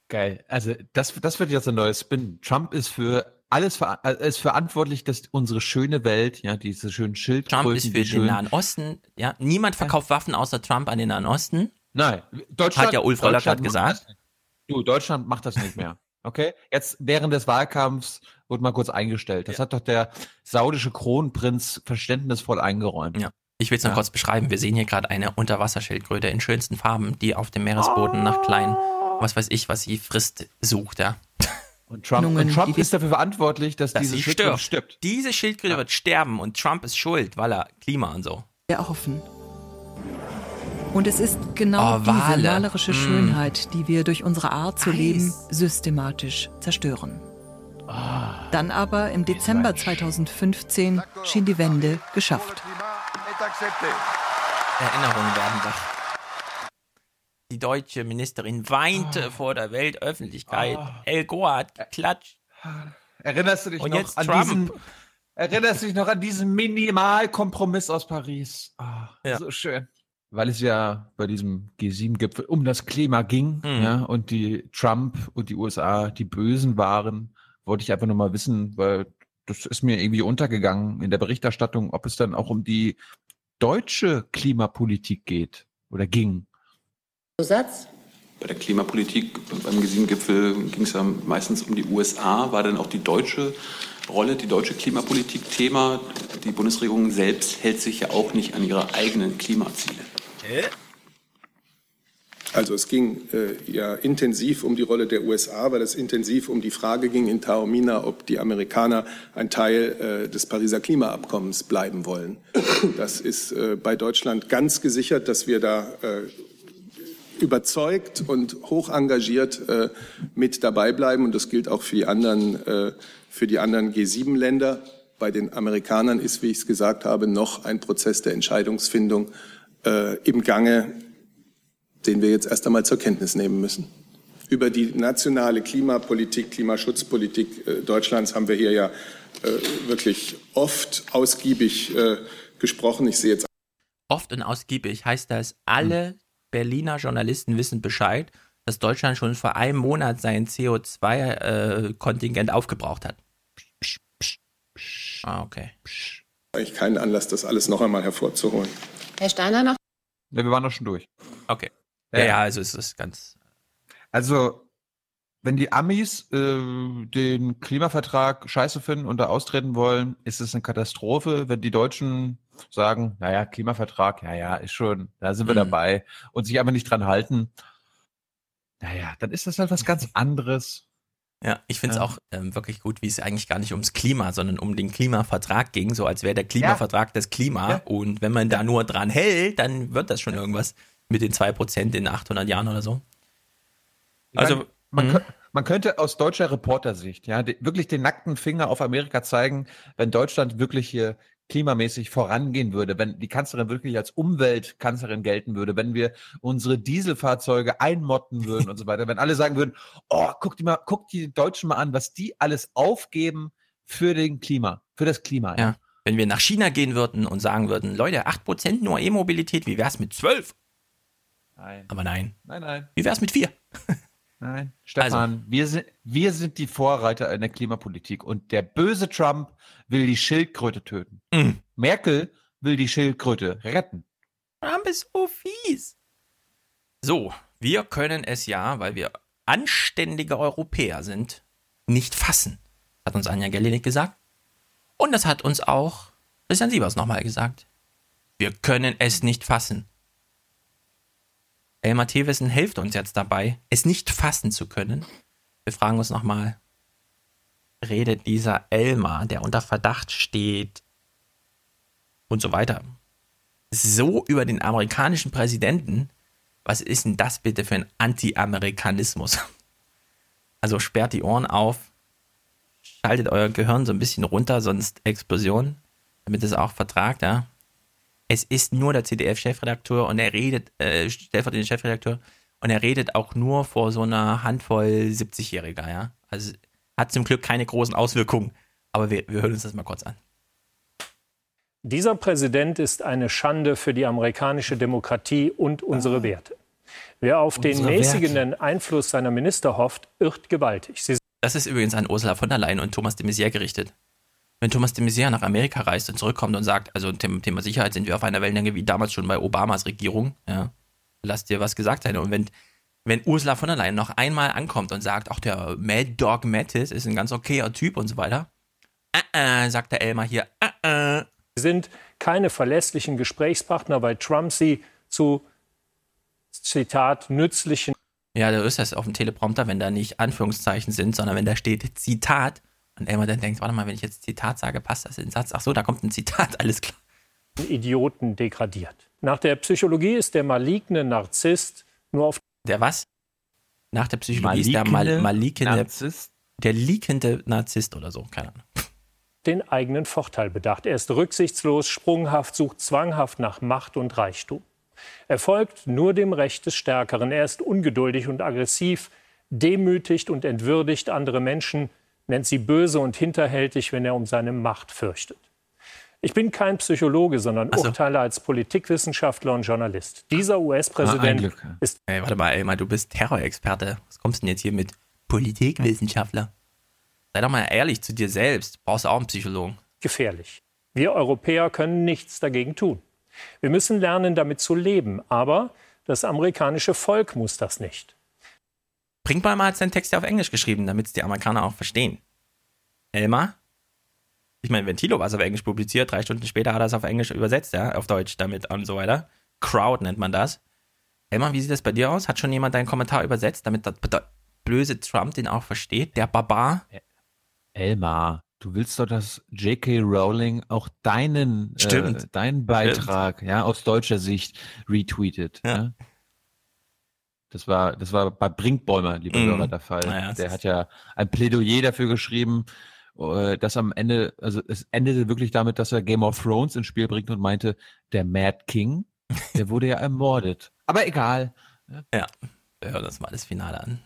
Geil. Also das, das wird jetzt ein neues Spin. Trump ist für alles ver äh, ist verantwortlich, dass unsere schöne Welt, ja, diese schönen Schildkröten. Trump ist für den schönen, Nahen Osten. Ja, niemand verkauft Waffen außer Trump an den Nahen Osten. Nein, Deutschland hat ja Ulf Röller gerade gesagt. Du, Deutschland macht das nicht mehr. Okay, jetzt während des Wahlkampfs wurde mal kurz eingestellt. Das ja. hat doch der saudische Kronprinz verständnisvoll eingeräumt. Ja. Ich will es noch ja. kurz beschreiben. Wir sehen hier gerade eine Unterwasserschildkröte in schönsten Farben, die auf dem Meeresboden nach kleinen was weiß ich, was sie frisst, sucht, ja. Und Trump, und Trump ist dafür verantwortlich, dass, dass diese Schildkröte stirbt. stirbt. Diese Schildkröte ja. wird sterben und Trump ist schuld, weil er Klima und so. Erhoffen. Und es ist genau oh, diese malerische mm. Schönheit, die wir durch unsere Art zu Eis. leben systematisch zerstören. Oh. Dann aber im Dezember 2015 schien die Wende geschafft. Erinnerungen werden wach. Die deutsche Ministerin weinte oh. vor der Weltöffentlichkeit. Oh. El Gore hat geklatscht. Erinnerst du dich Und noch an Trump. diesen Erinnerst du dich noch an diesen Minimalkompromiss aus Paris? Oh, ja. So schön. Weil es ja bei diesem G7-Gipfel um das Klima ging, mhm. ja, und die Trump und die USA die Bösen waren, wollte ich einfach nur mal wissen, weil das ist mir irgendwie untergegangen in der Berichterstattung, ob es dann auch um die deutsche Klimapolitik geht oder ging. Satz. Bei der Klimapolitik beim G7-Gipfel ging es ja meistens um die USA. War denn auch die deutsche Rolle, die deutsche Klimapolitik Thema? Die Bundesregierung selbst hält sich ja auch nicht an ihre eigenen Klimaziele. Hä? Also es ging äh, ja intensiv um die Rolle der USA, weil es intensiv um die Frage ging in Taormina, ob die Amerikaner ein Teil äh, des Pariser Klimaabkommens bleiben wollen. Das ist äh, bei Deutschland ganz gesichert, dass wir da äh, überzeugt und hoch engagiert äh, mit dabei bleiben. Und das gilt auch für die anderen, äh, für die anderen G7-Länder. Bei den Amerikanern ist, wie ich es gesagt habe, noch ein Prozess der Entscheidungsfindung äh, im Gange, den wir jetzt erst einmal zur Kenntnis nehmen müssen. Über die nationale Klimapolitik, Klimaschutzpolitik äh, Deutschlands haben wir hier ja äh, wirklich oft ausgiebig äh, gesprochen. Ich sehe jetzt Oft und ausgiebig heißt das, alle Berliner Journalisten wissen Bescheid, dass Deutschland schon vor einem Monat sein CO2-Kontingent äh, aufgebraucht hat. Ah, okay. Ich keinen Anlass, das alles noch einmal hervorzuholen. Herr Steiner noch? Ja, wir waren doch schon durch. Okay. Ja, ja, also es ist ganz. Also, wenn die Amis äh, den Klimavertrag scheiße finden und da austreten wollen, ist es eine Katastrophe. Wenn die Deutschen sagen, naja, Klimavertrag, ja, ja, ist schon, da sind wir mhm. dabei und sich aber nicht dran halten, naja, dann ist das halt was ganz anderes. Ja, ich finde es ja. auch ähm, wirklich gut, wie es eigentlich gar nicht ums Klima, sondern um den Klimavertrag ging, so als wäre der Klimavertrag ja. das Klima. Ja. Und wenn man da nur dran hält, dann wird das schon irgendwas mit den 2% in 800 Jahren oder so. Also, man, man, man könnte aus deutscher Reportersicht ja wirklich den nackten Finger auf Amerika zeigen, wenn Deutschland wirklich hier klimamäßig vorangehen würde, wenn die Kanzlerin wirklich als Umweltkanzlerin gelten würde, wenn wir unsere Dieselfahrzeuge einmotten würden und so weiter, wenn alle sagen würden, oh, guck die mal, guck die Deutschen mal an, was die alles aufgeben für den Klima, für das Klima. Ja. ja. Wenn wir nach China gehen würden und sagen würden, Leute, 8% nur E-Mobilität, wie wär's mit 12? Nein. Aber nein. Nein, nein. Wie wär's mit 4? Nein. Stefan, also. wir, sind, wir sind die Vorreiter in der Klimapolitik und der böse Trump will die Schildkröte töten. Mm. Merkel will die Schildkröte retten. Trump ist so fies. So, wir können es ja, weil wir anständige Europäer sind, nicht fassen. Hat uns Anja Gellinig gesagt. Und das hat uns auch Christian Sievers nochmal gesagt. Wir können es nicht fassen. Elmar Thewissen hilft uns jetzt dabei, es nicht fassen zu können. Wir fragen uns nochmal, redet dieser Elmar, der unter Verdacht steht und so weiter, so über den amerikanischen Präsidenten? Was ist denn das bitte für ein Anti-Amerikanismus? Also sperrt die Ohren auf, schaltet euer Gehirn so ein bisschen runter, sonst Explosion, damit es auch vertragt, ja es ist nur der CDF-Chefredakteur und er redet, äh, stellvertretender Chefredakteur, und er redet auch nur vor so einer Handvoll 70-Jähriger, ja. Also hat zum Glück keine großen Auswirkungen. Aber wir, wir hören uns das mal kurz an. Dieser Präsident ist eine Schande für die amerikanische Demokratie und unsere Werte. Wer auf unsere den mäßigenden Werte. Einfluss seiner Minister hofft, irrt gewaltig. Sie das ist übrigens an Ursula von der Leyen und Thomas de Maizière gerichtet wenn Thomas de Maizière nach Amerika reist und zurückkommt und sagt, also Thema, Thema Sicherheit sind wir auf einer Wellenlänge wie damals schon bei Obamas Regierung, ja, lass dir was gesagt sein. Und wenn, wenn Ursula von der Leyen noch einmal ankommt und sagt, auch der Mad Dog Mattis ist ein ganz okayer Typ und so weiter, äh, äh, sagt der Elmar hier, äh, äh. Sind keine verlässlichen Gesprächspartner, weil Trump sie zu, Zitat, nützlichen. Ja, da ist das auf dem Teleprompter, wenn da nicht Anführungszeichen sind, sondern wenn da steht Zitat, und Elmar dann denkt, warte mal, wenn ich jetzt Zitat sage, passt das in den Satz? Ach so, da kommt ein Zitat, alles klar. Idioten degradiert. Nach der Psychologie ist der maligne Narzisst nur auf. Der was? Nach der Psychologie ist der mal, malikende. Narzisst? Der liekende Narzisst oder so, keine Ahnung. Den eigenen Vorteil bedacht. Er ist rücksichtslos, sprunghaft, sucht zwanghaft nach Macht und Reichtum. Er folgt nur dem Recht des Stärkeren. Er ist ungeduldig und aggressiv, demütigt und entwürdigt andere Menschen, nennt sie böse und hinterhältig, wenn er um seine Macht fürchtet. Ich bin kein Psychologe, sondern so. urteile als Politikwissenschaftler und Journalist. Dieser US-Präsident ah, ist. Hey, warte mal, Elmar, du bist Terrorexperte. Was kommst du denn jetzt hier mit Politikwissenschaftler? Sei doch mal ehrlich zu dir selbst. Brauchst du auch einen Psychologen? Gefährlich. Wir Europäer können nichts dagegen tun. Wir müssen lernen, damit zu leben. Aber das amerikanische Volk muss das nicht. Brinkbeimer hat seinen Text ja auf Englisch geschrieben, damit es die Amerikaner auch verstehen. Elmar? Ich meine, wenn Thilo was auf Englisch publiziert, drei Stunden später hat er es auf Englisch übersetzt, ja, auf Deutsch damit und so weiter. Crowd nennt man das. Elmar, wie sieht das bei dir aus? Hat schon jemand deinen Kommentar übersetzt, damit der böse Trump den auch versteht? Der Barbar? Elmar, du willst doch, dass J.K. Rowling auch deinen, äh, deinen Beitrag, Stimmt. ja, aus deutscher Sicht retweetet. Ja. ja? Das war, das war bei Brinkbäumer, lieber mm. Hörer, der Fall. Naja, der hat ja ein Plädoyer dafür geschrieben, äh, dass am Ende, also es endete wirklich damit, dass er Game of Thrones ins Spiel bringt und meinte, der Mad King, der wurde ja ermordet. Aber egal. Ja, wir hören uns mal das Finale an.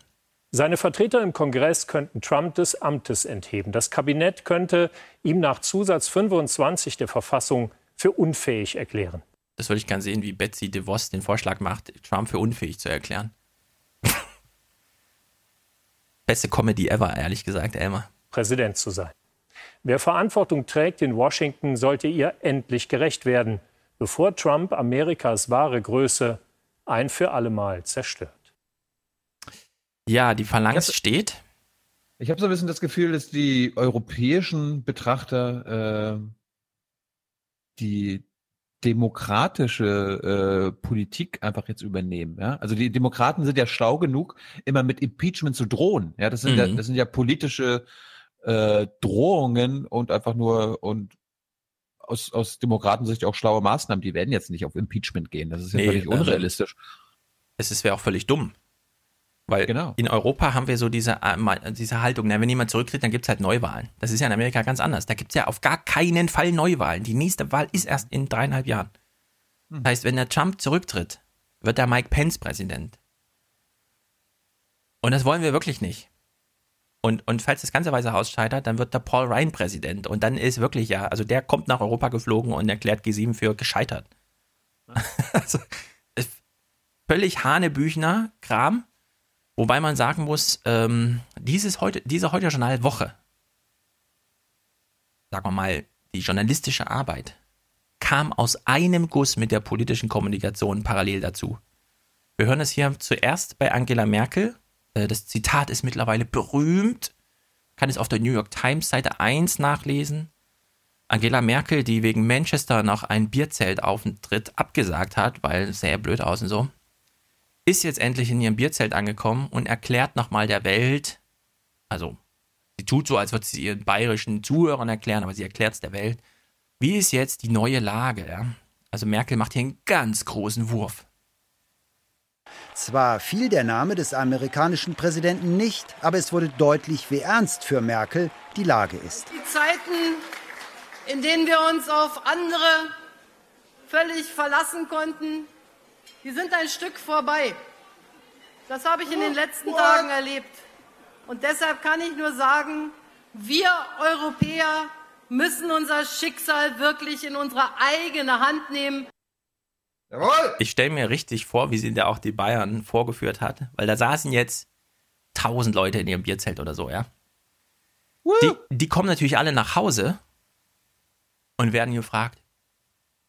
Seine Vertreter im Kongress könnten Trump des Amtes entheben. Das Kabinett könnte ihm nach Zusatz 25 der Verfassung für unfähig erklären. Das würde ich gerne sehen, wie Betsy DeVos den Vorschlag macht, Trump für unfähig zu erklären. Beste Comedy ever, ehrlich gesagt, Elmar. Präsident zu sein. Wer Verantwortung trägt in Washington, sollte ihr endlich gerecht werden, bevor Trump Amerikas wahre Größe ein für allemal zerstört. Ja, die Phalanx steht. Ich habe so ein bisschen das Gefühl, dass die europäischen Betrachter äh, die demokratische äh, Politik einfach jetzt übernehmen. Ja? Also die Demokraten sind ja schlau genug, immer mit Impeachment zu drohen. Ja, das sind, mhm. ja, das sind ja politische äh, Drohungen und einfach nur und aus, aus Demokratensicht auch schlaue Maßnahmen. Die werden jetzt nicht auf Impeachment gehen. Das ist ja nee, völlig also unrealistisch. Es wäre auch völlig dumm. Weil genau. in Europa haben wir so diese, äh, diese Haltung, na, wenn jemand zurücktritt, dann gibt es halt Neuwahlen. Das ist ja in Amerika ganz anders. Da gibt es ja auf gar keinen Fall Neuwahlen. Die nächste Wahl ist erst in dreieinhalb Jahren. Hm. Das heißt, wenn der Trump zurücktritt, wird der Mike Pence Präsident. Und das wollen wir wirklich nicht. Und, und falls das ganze Weiße Haus scheitert, dann wird der Paul Ryan Präsident. Und dann ist wirklich ja, also der kommt nach Europa geflogen und erklärt G7 für gescheitert. also, völlig Hanebüchner Kram. Wobei man sagen muss, ähm, dieses heute, diese heute Journalwoche, sagen wir mal, die journalistische Arbeit, kam aus einem Guss mit der politischen Kommunikation parallel dazu. Wir hören es hier zuerst bei Angela Merkel. Äh, das Zitat ist mittlerweile berühmt. Kann es auf der New York Times Seite 1 nachlesen. Angela Merkel, die wegen Manchester noch einen Bierzeltaufentritt abgesagt hat, weil es sehr blöd aus und so, ist jetzt endlich in ihrem Bierzelt angekommen und erklärt nochmal der Welt, also sie tut so, als würde sie ihren bayerischen Zuhörern erklären, aber sie erklärt es der Welt, wie ist jetzt die neue Lage. Ja? Also Merkel macht hier einen ganz großen Wurf. Zwar fiel der Name des amerikanischen Präsidenten nicht, aber es wurde deutlich, wie ernst für Merkel die Lage ist. Die Zeiten, in denen wir uns auf andere völlig verlassen konnten, die sind ein Stück vorbei. Das habe ich in den letzten Tagen erlebt. Und deshalb kann ich nur sagen, wir Europäer müssen unser Schicksal wirklich in unsere eigene Hand nehmen. Jawohl. Ich stelle mir richtig vor, wie sie da auch die Bayern vorgeführt hat, weil da saßen jetzt tausend Leute in ihrem Bierzelt oder so, ja. Die, die kommen natürlich alle nach Hause und werden gefragt,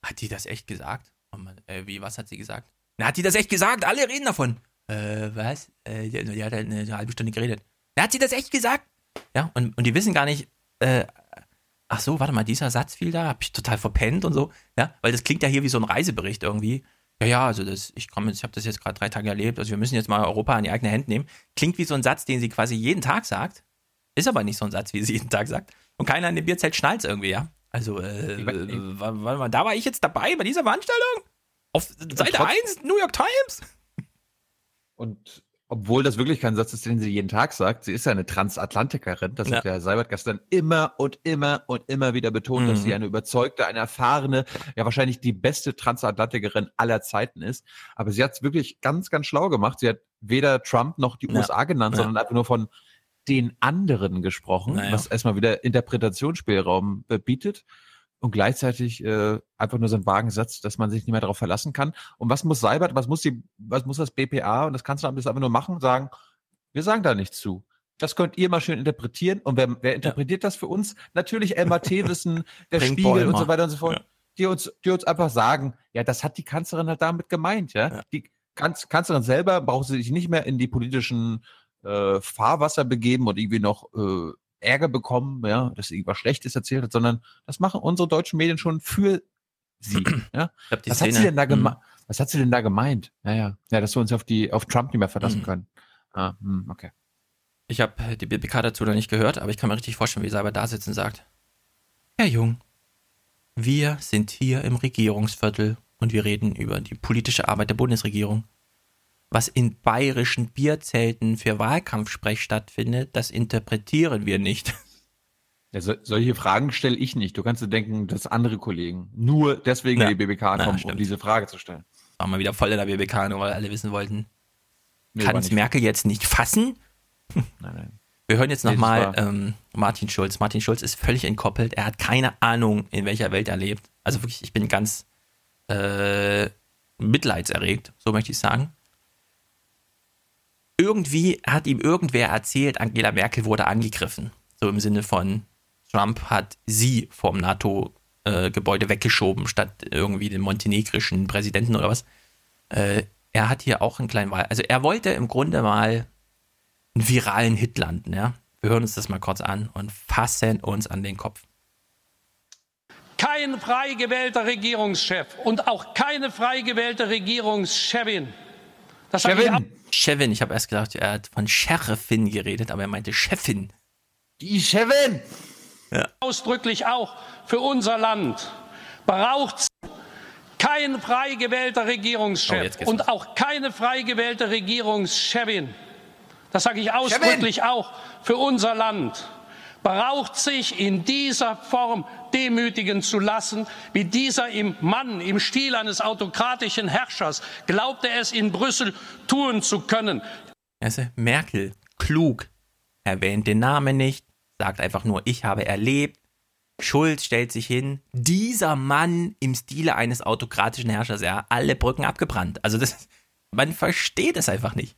hat die das echt gesagt? Man, äh, wie, was hat sie gesagt? Na, hat sie das echt gesagt? Alle reden davon. Äh, was? Äh, die, die hat halt eine, halbe Stunde geredet. Na, hat sie das echt gesagt? Ja, und, und die wissen gar nicht, äh, ach so, warte mal, dieser Satz fiel da, hab ich total verpennt und so. Ja, weil das klingt ja hier wie so ein Reisebericht irgendwie. Ja, ja, also das, ich komme, ich habe das jetzt gerade drei Tage erlebt, also wir müssen jetzt mal Europa in die eigene Hand nehmen. Klingt wie so ein Satz, den sie quasi jeden Tag sagt. Ist aber nicht so ein Satz, wie sie jeden Tag sagt. Und keiner in dem Bierzelt schnallt irgendwie, ja. Also, äh, warte mal, da war ich jetzt dabei bei dieser Veranstaltung? Auf Seite 1, New York Times? Und obwohl das wirklich kein Satz ist, den sie jeden Tag sagt, sie ist ja eine Transatlantikerin. Das ja. hat der Seibert gestern immer und immer und immer wieder betont, mhm. dass sie mhm. eine überzeugte, eine erfahrene, ja wahrscheinlich die beste Transatlantikerin aller Zeiten ist. Aber sie hat es wirklich ganz, ganz schlau gemacht. Sie hat weder Trump noch die ja. USA genannt, ja. sondern einfach nur von den anderen gesprochen, was erstmal wieder Interpretationsspielraum bietet und gleichzeitig äh, einfach nur so ein Wagensatz, dass man sich nicht mehr darauf verlassen kann. Und was muss Seibert, was muss die, was muss das BPA und das Kanzleramt das einfach nur machen? Sagen, wir sagen da nichts zu. Das könnt ihr mal schön interpretieren. Und wer, wer interpretiert ja. das für uns? Natürlich Elmar Thewissen, der Spiegel und so weiter und so fort, ja. die uns, die uns einfach sagen, ja, das hat die Kanzlerin halt damit gemeint, ja. ja. Die Kanz Kanzlerin selber braucht sich nicht mehr in die politischen äh, Fahrwasser begeben und irgendwie noch äh, Ärger bekommen, ja, dass sie irgendwas Schlechtes erzählt hat, sondern das machen unsere deutschen Medien schon für sie. Ja? Was Szene, hat sie denn da gemeint? Hm. Was hat sie denn da gemeint? Ja, ja, ja, dass wir uns auf die auf Trump nicht mehr verlassen mhm. können. Ah, mh, okay. Ich habe die BBK dazu noch nicht gehört, aber ich kann mir richtig vorstellen, wie sie aber da sitzt und sagt: Herr Jung, wir sind hier im Regierungsviertel und wir reden über die politische Arbeit der Bundesregierung was in bayerischen Bierzelten für Wahlkampfsprech stattfindet, das interpretieren wir nicht. Ja, so, solche Fragen stelle ich nicht. Du kannst dir denken, dass andere Kollegen nur deswegen ja. in die BBK kommen, ja, um diese Frage zu stellen. War mal wieder voll in der BBK, nur weil alle wissen wollten. Nee, Kann es Merkel jetzt nicht fassen? Nein, nein. Wir hören jetzt nochmal ähm, Martin Schulz. Martin Schulz ist völlig entkoppelt. Er hat keine Ahnung, in welcher Welt er lebt. Also wirklich, ich bin ganz äh, mitleidserregt, so möchte ich sagen irgendwie hat ihm irgendwer erzählt, Angela Merkel wurde angegriffen. So im Sinne von, Trump hat sie vom NATO-Gebäude weggeschoben, statt irgendwie den montenegrischen Präsidenten oder was. Äh, er hat hier auch einen kleinen Wahl. Also er wollte im Grunde mal einen viralen Hit landen, ja. Wir hören uns das mal kurz an und fassen uns an den Kopf. kein frei gewählter Regierungschef und auch keine frei gewählte Regierungschefin. Das Chevin. Chevin, ich habe erst gedacht, er hat von Sheriffin geredet, aber er meinte Chefin. Die Chefin! Ja. Ausdrücklich auch für unser Land braucht kein frei gewählter Regierungschef oh, und auch keine frei gewählte Regierungschefin. Das sage ich ausdrücklich Chevin. auch für unser Land braucht sich in dieser Form demütigen zu lassen, wie dieser im Mann im Stil eines autokratischen Herrschers glaubte es in Brüssel tun zu können. Also Merkel, klug, erwähnt den Namen nicht, sagt einfach nur, ich habe erlebt. Schulz stellt sich hin, dieser Mann im Stile eines autokratischen Herrschers, ja, alle Brücken abgebrannt. Also das, man versteht es einfach nicht.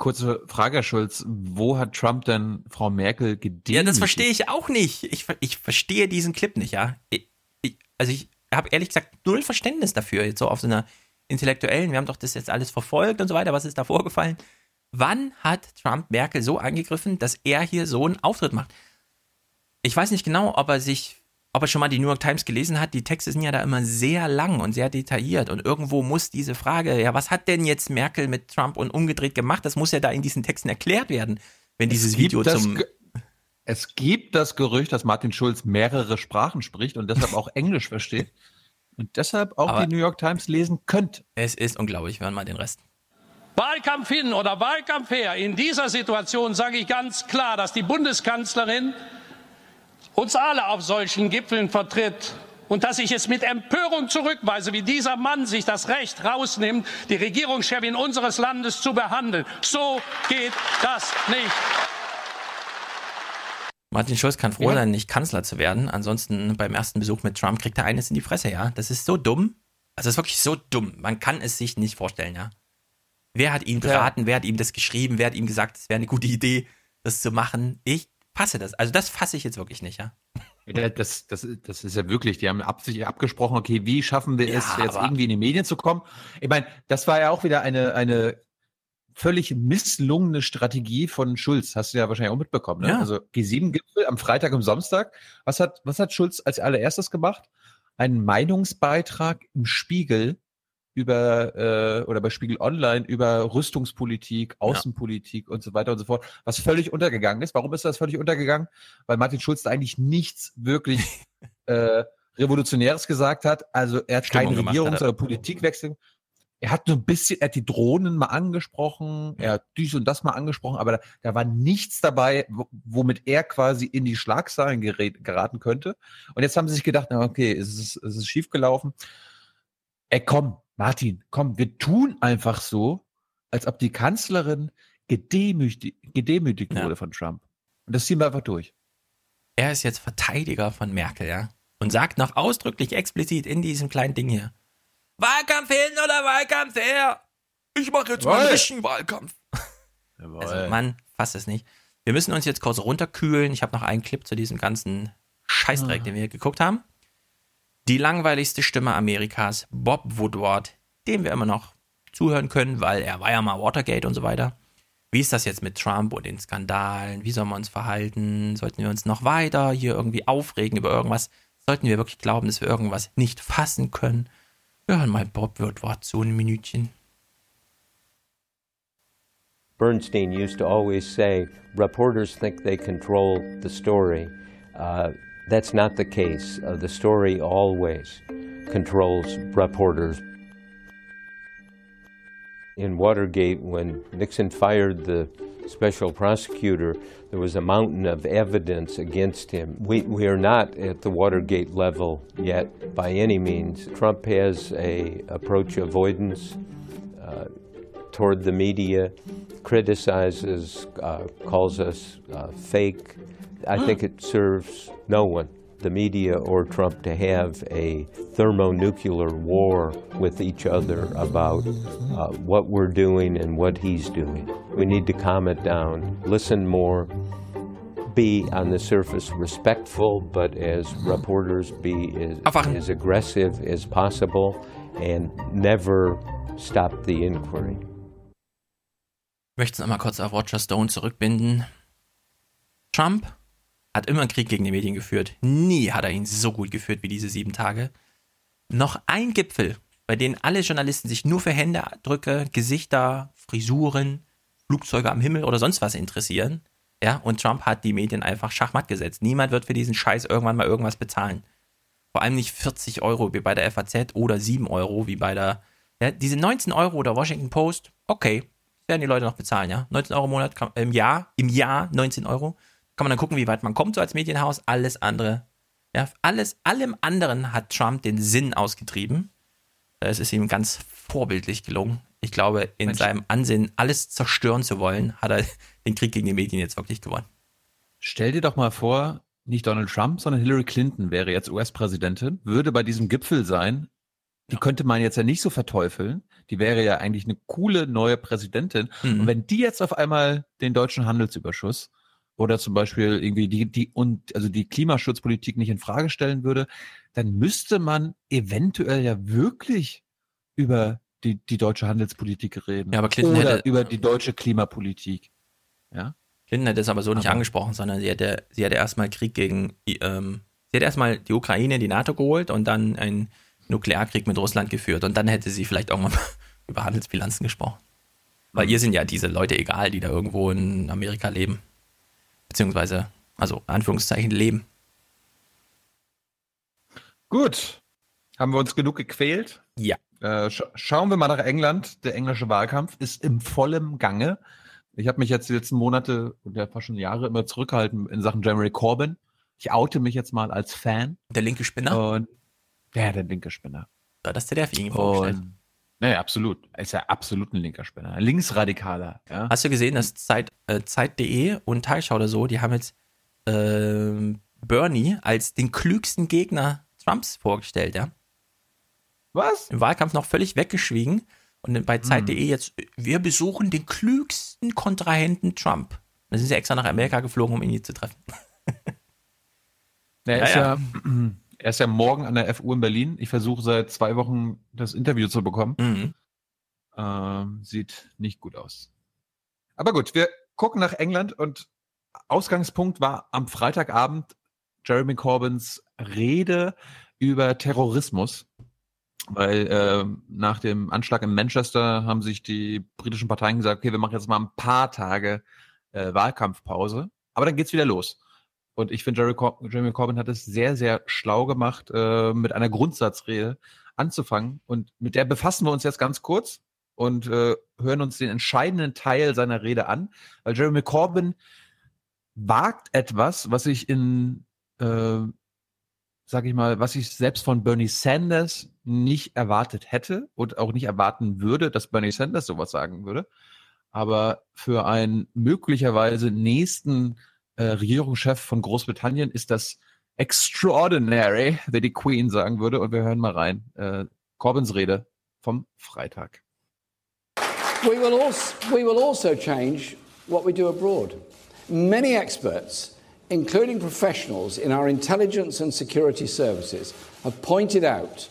Kurze Frage, Herr Schulz. Wo hat Trump denn Frau Merkel gedemütigt? Ja, das verstehe ich auch nicht. Ich, ich verstehe diesen Clip nicht, ja. Ich, ich, also ich habe ehrlich gesagt null Verständnis dafür, jetzt so auf so einer intellektuellen, wir haben doch das jetzt alles verfolgt und so weiter, was ist da vorgefallen? Wann hat Trump Merkel so angegriffen, dass er hier so einen Auftritt macht? Ich weiß nicht genau, ob er sich ob er schon mal die New York Times gelesen hat, die Texte sind ja da immer sehr lang und sehr detailliert und irgendwo muss diese Frage, ja, was hat denn jetzt Merkel mit Trump und umgedreht gemacht? Das muss ja da in diesen Texten erklärt werden, wenn dieses Video zum es gibt das Gerücht, dass Martin Schulz mehrere Sprachen spricht und deshalb auch Englisch versteht und deshalb auch Aber die New York Times lesen könnte. Es ist unglaublich, wir hören mal den Rest. Wahlkampf hin oder Wahlkampf her. In dieser Situation sage ich ganz klar, dass die Bundeskanzlerin uns alle auf solchen Gipfeln vertritt und dass ich es mit Empörung zurückweise, wie dieser Mann sich das Recht rausnimmt, die Regierungschefin unseres Landes zu behandeln. So geht das nicht. Martin Schulz kann froh sein, nicht Kanzler zu werden. Ansonsten beim ersten Besuch mit Trump kriegt er eines in die Fresse, ja. Das ist so dumm. Also das ist wirklich so dumm. Man kann es sich nicht vorstellen, ja. Wer hat ihn beraten? Ja. Wer hat ihm das geschrieben? Wer hat ihm gesagt, es wäre eine gute Idee, das zu machen? Ich fasse das. Also das fasse ich jetzt wirklich nicht, ja. Das, das, das ist ja wirklich, die haben sich abgesprochen, okay, wie schaffen wir ja, es, jetzt irgendwie in die Medien zu kommen? Ich meine, das war ja auch wieder eine, eine völlig misslungene Strategie von Schulz. Hast du ja wahrscheinlich auch mitbekommen. Ne? Ja. Also G7-Gipfel am Freitag und Samstag. Was hat, was hat Schulz als allererstes gemacht? Einen Meinungsbeitrag im Spiegel über äh, oder bei Spiegel Online über Rüstungspolitik, Außenpolitik ja. und so weiter und so fort, was völlig untergegangen ist. Warum ist das völlig untergegangen? Weil Martin Schulz da eigentlich nichts wirklich äh, Revolutionäres gesagt hat. Also er hat Stimmung keine Regierungs- oder Politikwechsel. Er hat nur ein bisschen, er hat die Drohnen mal angesprochen, er hat dies und das mal angesprochen, aber da, da war nichts dabei, womit er quasi in die Schlagzeilen gerät, geraten könnte. Und jetzt haben sie sich gedacht, na okay, es ist, es ist schiefgelaufen. Ey, komm, Martin, komm, wir tun einfach so, als ob die Kanzlerin gedemütigt, gedemütigt ja. wurde von Trump. Und das ziehen wir einfach durch. Er ist jetzt Verteidiger von Merkel, ja? Und sagt noch ausdrücklich explizit in diesem kleinen Ding hier: Wahlkampf hin oder Wahlkampf her? Ich mache jetzt Jawohl. mal einen richtigen Wahlkampf. Jawohl. Also, Mann, fasst es nicht. Wir müssen uns jetzt kurz runterkühlen. Ich habe noch einen Clip zu diesem ganzen Scheißdreck, ah. den wir geguckt haben die langweiligste Stimme Amerikas, Bob Woodward, dem wir immer noch zuhören können, weil er war ja mal Watergate und so weiter. Wie ist das jetzt mit Trump und den Skandalen? Wie sollen wir uns verhalten? Sollten wir uns noch weiter hier irgendwie aufregen über irgendwas? Sollten wir wirklich glauben, dass wir irgendwas nicht fassen können? Wir hören mal Bob Woodward zu ein Minütchen. Bernstein used to always say, reporters think they control the story. Uh, That's not the case. Uh, the story always controls reporters. In Watergate, when Nixon fired the special prosecutor, there was a mountain of evidence against him. We, we are not at the Watergate level yet by any means. Trump has a approach avoidance uh, toward the media, criticizes, uh, calls us uh, fake, I think it serves no one, the media or Trump, to have a thermonuclear war with each other about uh, what we're doing and what he's doing. We need to calm it down, listen more, be on the surface respectful, but as reporters, be as, as aggressive as possible and never stop the inquiry. Ich möchte es nochmal kurz auf Roger Stone zurückbinden. Trump hat immer einen Krieg gegen die Medien geführt. Nie hat er ihn so gut geführt wie diese sieben Tage. Noch ein Gipfel, bei denen alle Journalisten sich nur für Händedrücke, Gesichter, Frisuren, Flugzeuge am Himmel oder sonst was interessieren. Ja, und Trump hat die Medien einfach schachmatt gesetzt. Niemand wird für diesen Scheiß irgendwann mal irgendwas bezahlen. Vor allem nicht 40 Euro wie bei der FAZ oder 7 Euro wie bei der. Ja, diese 19 Euro der Washington Post, okay, werden die Leute noch bezahlen, ja. 19 Euro im Monat, im Jahr, im Jahr 19 Euro. Kann man dann gucken, wie weit man kommt, so als Medienhaus. Alles andere, ja, alles, allem anderen hat Trump den Sinn ausgetrieben. Es ist ihm ganz vorbildlich gelungen. Ich glaube, in Mensch. seinem Ansinnen, alles zerstören zu wollen, hat er den Krieg gegen die Medien jetzt wirklich gewonnen. Stell dir doch mal vor, nicht Donald Trump, sondern Hillary Clinton wäre jetzt US-Präsidentin, würde bei diesem Gipfel sein. Die ja. könnte man jetzt ja nicht so verteufeln. Die wäre ja eigentlich eine coole neue Präsidentin. Mhm. Und wenn die jetzt auf einmal den deutschen Handelsüberschuss oder zum Beispiel irgendwie die, die und also die Klimaschutzpolitik nicht in Frage stellen würde, dann müsste man eventuell ja wirklich über die, die deutsche Handelspolitik reden. Ja, aber Clinton oder hätte, über die deutsche Klimapolitik. Ja. Clinton hat das aber so nicht aber angesprochen, sondern sie hatte, sie hatte erstmal Krieg gegen, ähm, sie hat erstmal die Ukraine, die NATO geholt und dann einen Nuklearkrieg mit Russland geführt und dann hätte sie vielleicht irgendwann mal über Handelsbilanzen gesprochen. Weil mhm. ihr sind ja diese Leute egal, die da irgendwo in Amerika leben. Beziehungsweise, also Anführungszeichen, leben. Gut. Haben wir uns genug gequält? Ja. Äh, sch schauen wir mal nach England. Der englische Wahlkampf ist im vollen Gange. Ich habe mich jetzt die letzten Monate und ja fast schon Jahre immer zurückgehalten in Sachen Jeremy Corbyn. Ich oute mich jetzt mal als Fan. Der linke Spinner? Und, ja, der linke Spinner. Ja, das ZDF ihn vorgestellt. Naja, absolut. Er ist ja absolut ein linker Spinner. Ein Linksradikaler. Ja. Hast du gesehen, dass Zeit, äh, Zeit.de und Tagesschau oder so, die haben jetzt äh, Bernie als den klügsten Gegner Trumps vorgestellt, ja? Was? Im Wahlkampf noch völlig weggeschwiegen. Und bei Zeit.de hm. jetzt, wir besuchen den klügsten Kontrahenten Trump. Da sind sie extra nach Amerika geflogen, um ihn hier zu treffen. Er ist ja, ja, er ist ja morgen an der FU in Berlin. Ich versuche seit zwei Wochen das Interview zu bekommen. Mhm. Ähm, sieht nicht gut aus. Aber gut, wir gucken nach England und Ausgangspunkt war am Freitagabend Jeremy Corbyns Rede über Terrorismus weil äh, nach dem Anschlag in Manchester haben sich die britischen Parteien gesagt, okay, wir machen jetzt mal ein paar Tage äh, Wahlkampfpause, aber dann geht's wieder los. Und ich finde, Jeremy, Cor Jeremy Corbyn hat es sehr, sehr schlau gemacht, äh, mit einer Grundsatzrede anzufangen. Und mit der befassen wir uns jetzt ganz kurz und äh, hören uns den entscheidenden Teil seiner Rede an, weil Jeremy Corbyn wagt etwas, was ich in äh, sag ich mal, was ich selbst von Bernie Sanders nicht erwartet hätte und auch nicht erwarten würde, dass Bernie Sanders sowas sagen würde. Aber für einen möglicherweise nächsten äh, Regierungschef von Großbritannien ist das extraordinary, wie die Queen sagen würde. Und wir hören mal rein. Äh, Corbyns Rede vom Freitag. We will, also, we will also change what we do abroad. Many experts including professionals in our intelligence and security services, have pointed out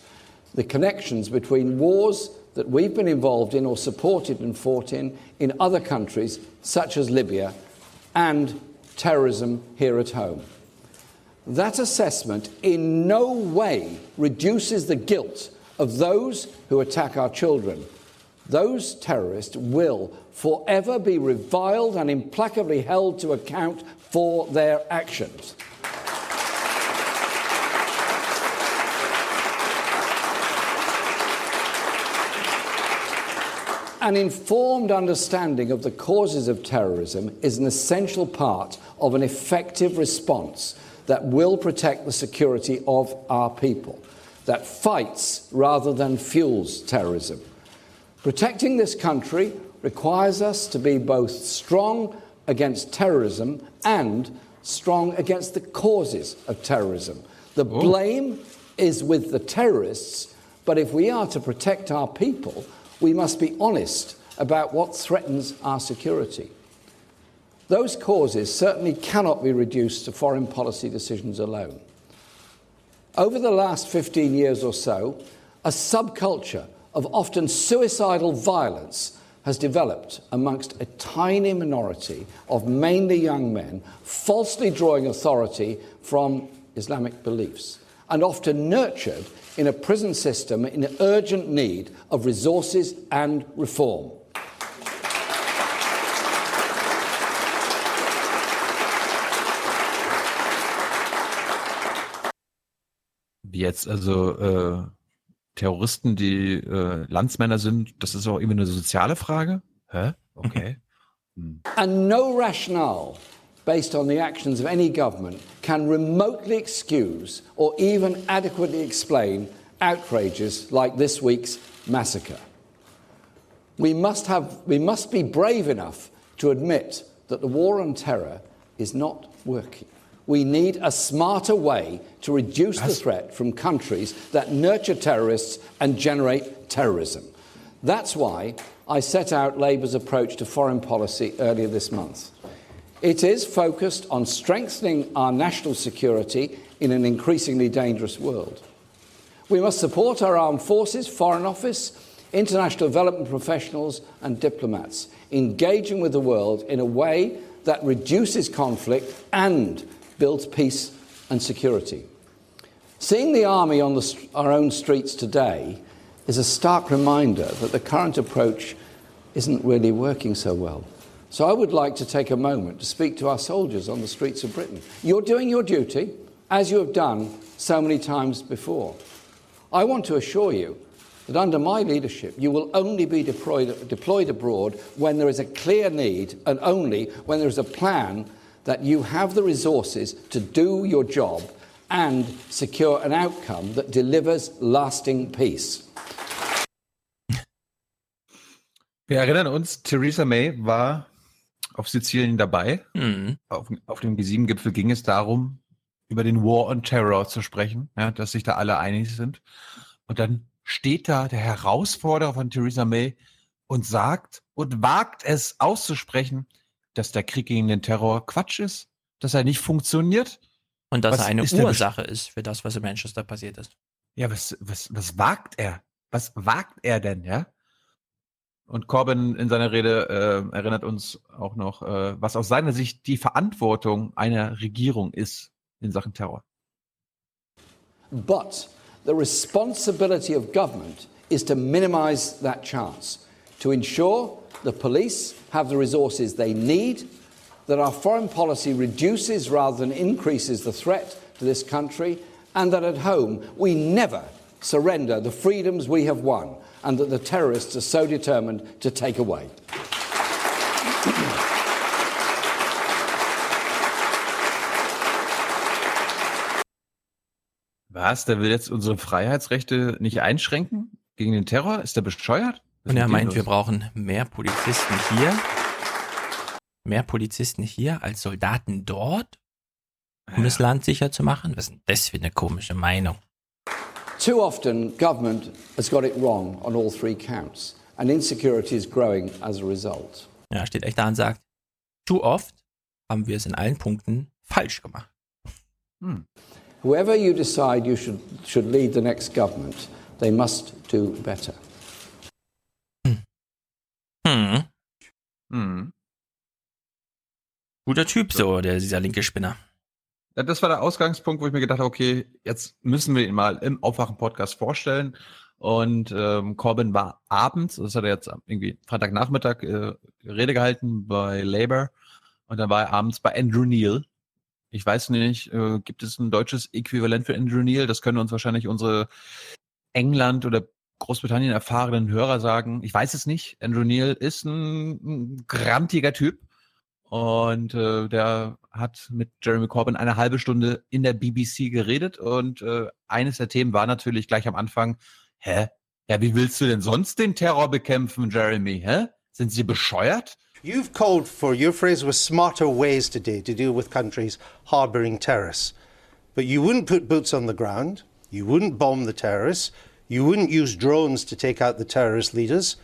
the connections between wars that we've been involved in or supported and fought in in other countries, such as Libya, and terrorism here at home. That assessment in no way reduces the guilt of those who attack our children. Those terrorists will forever be reviled and implacably held to account for their actions. An informed understanding of the causes of terrorism is an essential part of an effective response that will protect the security of our people, that fights rather than fuels terrorism. Protecting this country requires us to be both strong against terrorism and strong against the causes of terrorism. The oh. blame is with the terrorists, but if we are to protect our people, we must be honest about what threatens our security. Those causes certainly cannot be reduced to foreign policy decisions alone. Over the last 15 years or so, a subculture of often suicidal violence has developed amongst a tiny minority of mainly young men, falsely drawing authority from Islamic beliefs, and often nurtured in a prison system in urgent need of resources and reform. Jetzt also äh, Terroristen, die äh, Landsmänner sind, das ist auch irgendwie eine soziale Frage? Hä? Okay. Hm. And no rationale based on the actions of any government can remotely excuse or even adequately explain outrages like this week's massacre. We must, have, we must be brave enough to admit that the war on terror is not working. We need a smarter way to reduce That's... the threat from countries that nurture terrorists and generate terrorism. That's why I set out Labour's approach to foreign policy earlier this month. It is focused on strengthening our national security in an increasingly dangerous world. We must support our armed forces, Foreign Office, international development professionals, and diplomats, engaging with the world in a way that reduces conflict and builds peace and security. Seeing the army on the, our own streets today is a stark reminder that the current approach isn't really working so well. So I would like to take a moment to speak to our soldiers on the streets of Britain. You're doing your duty, as you have done so many times before. I want to assure you that under my leadership, you will only be deployed, deployed abroad when there is a clear need and only when there is a plan that you have the resources to do your job and secure an outcome that delivers lasting peace. Wir erinnern uns, Theresa May war auf Sizilien dabei. Mhm. Auf, auf, dem G7-Gipfel ging es darum, über den War on Terror zu sprechen, ja, dass sich da alle einig sind. Und dann steht da der Herausforderer von Theresa May und sagt und wagt es auszusprechen, dass der Krieg gegen den Terror Quatsch ist, dass er nicht funktioniert. Und dass was er eine Ursache ist für das, was in Manchester passiert ist. Ja, was, was, was wagt er? Was wagt er denn, ja? Und Corbyn in seiner Rede äh, erinnert uns auch noch, äh, was aus seiner Sicht die Verantwortung einer Regierung ist in Sachen Terror. But the responsibility of government is to minimize that chance, to ensure the police have the resources they need, that our foreign policy reduces rather than increases the threat to this country, and that at home we never surrender the freedoms we have won and that the terrorists are so determined to take away. Was? Der will jetzt unsere Freiheitsrechte nicht einschränken gegen den Terror? Ist der bescheuert? Und er meint, wir brauchen mehr Polizisten hier. Mehr Polizisten hier als Soldaten dort, um das Land sicher zu machen? Was ist denn das für eine komische Meinung? Too often, government has got it wrong on all three counts, and insecurity is growing as a result. Ja, steht echt da und sagt, zu oft haben wir es in allen Punkten falsch gemacht. Hm. Whoever you decide you should, should lead the next government, they must do better. Hm. Hm. Guter Typ, so, der, dieser linke Spinner. Das war der Ausgangspunkt, wo ich mir gedacht habe, okay, jetzt müssen wir ihn mal im Aufwachen-Podcast vorstellen. Und ähm, Corbyn war abends, das hat er jetzt irgendwie Freitagnachmittag äh, Rede gehalten bei Labour. Und dann war er abends bei Andrew Neil. Ich weiß nicht, äh, gibt es ein deutsches Äquivalent für Andrew Neil? Das können uns wahrscheinlich unsere England- oder Großbritannien erfahrenen Hörer sagen, ich weiß es nicht. Andrew Neil ist ein, ein grantiger Typ und äh, der hat mit Jeremy Corbyn eine halbe Stunde in der BBC geredet und äh, eines der Themen war natürlich gleich am Anfang, hä? Ja, wie willst du denn sonst den Terror bekämpfen, Jeremy? Hä? Sind sie bescheuert? You've called for, your phrase was smarter ways today to deal with countries harboring terrorists. But you wouldn't put boots on the ground. You wouldn't bomb the terrorists. You wouldn't use drones to take out the terrorist leaders.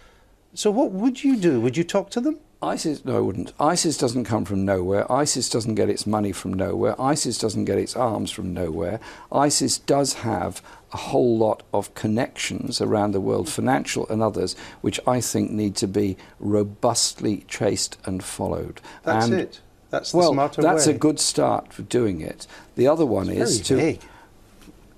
So what would you do? Would you talk to them? ISIS, no, I wouldn't. ISIS doesn't come from nowhere. ISIS doesn't get its money from nowhere. ISIS doesn't get its arms from nowhere. ISIS does have a whole lot of connections around the world, financial and others, which I think need to be robustly chased and followed. That's and, it. That's the well, that's way. a good start for doing it. The other one It's is very to. vague.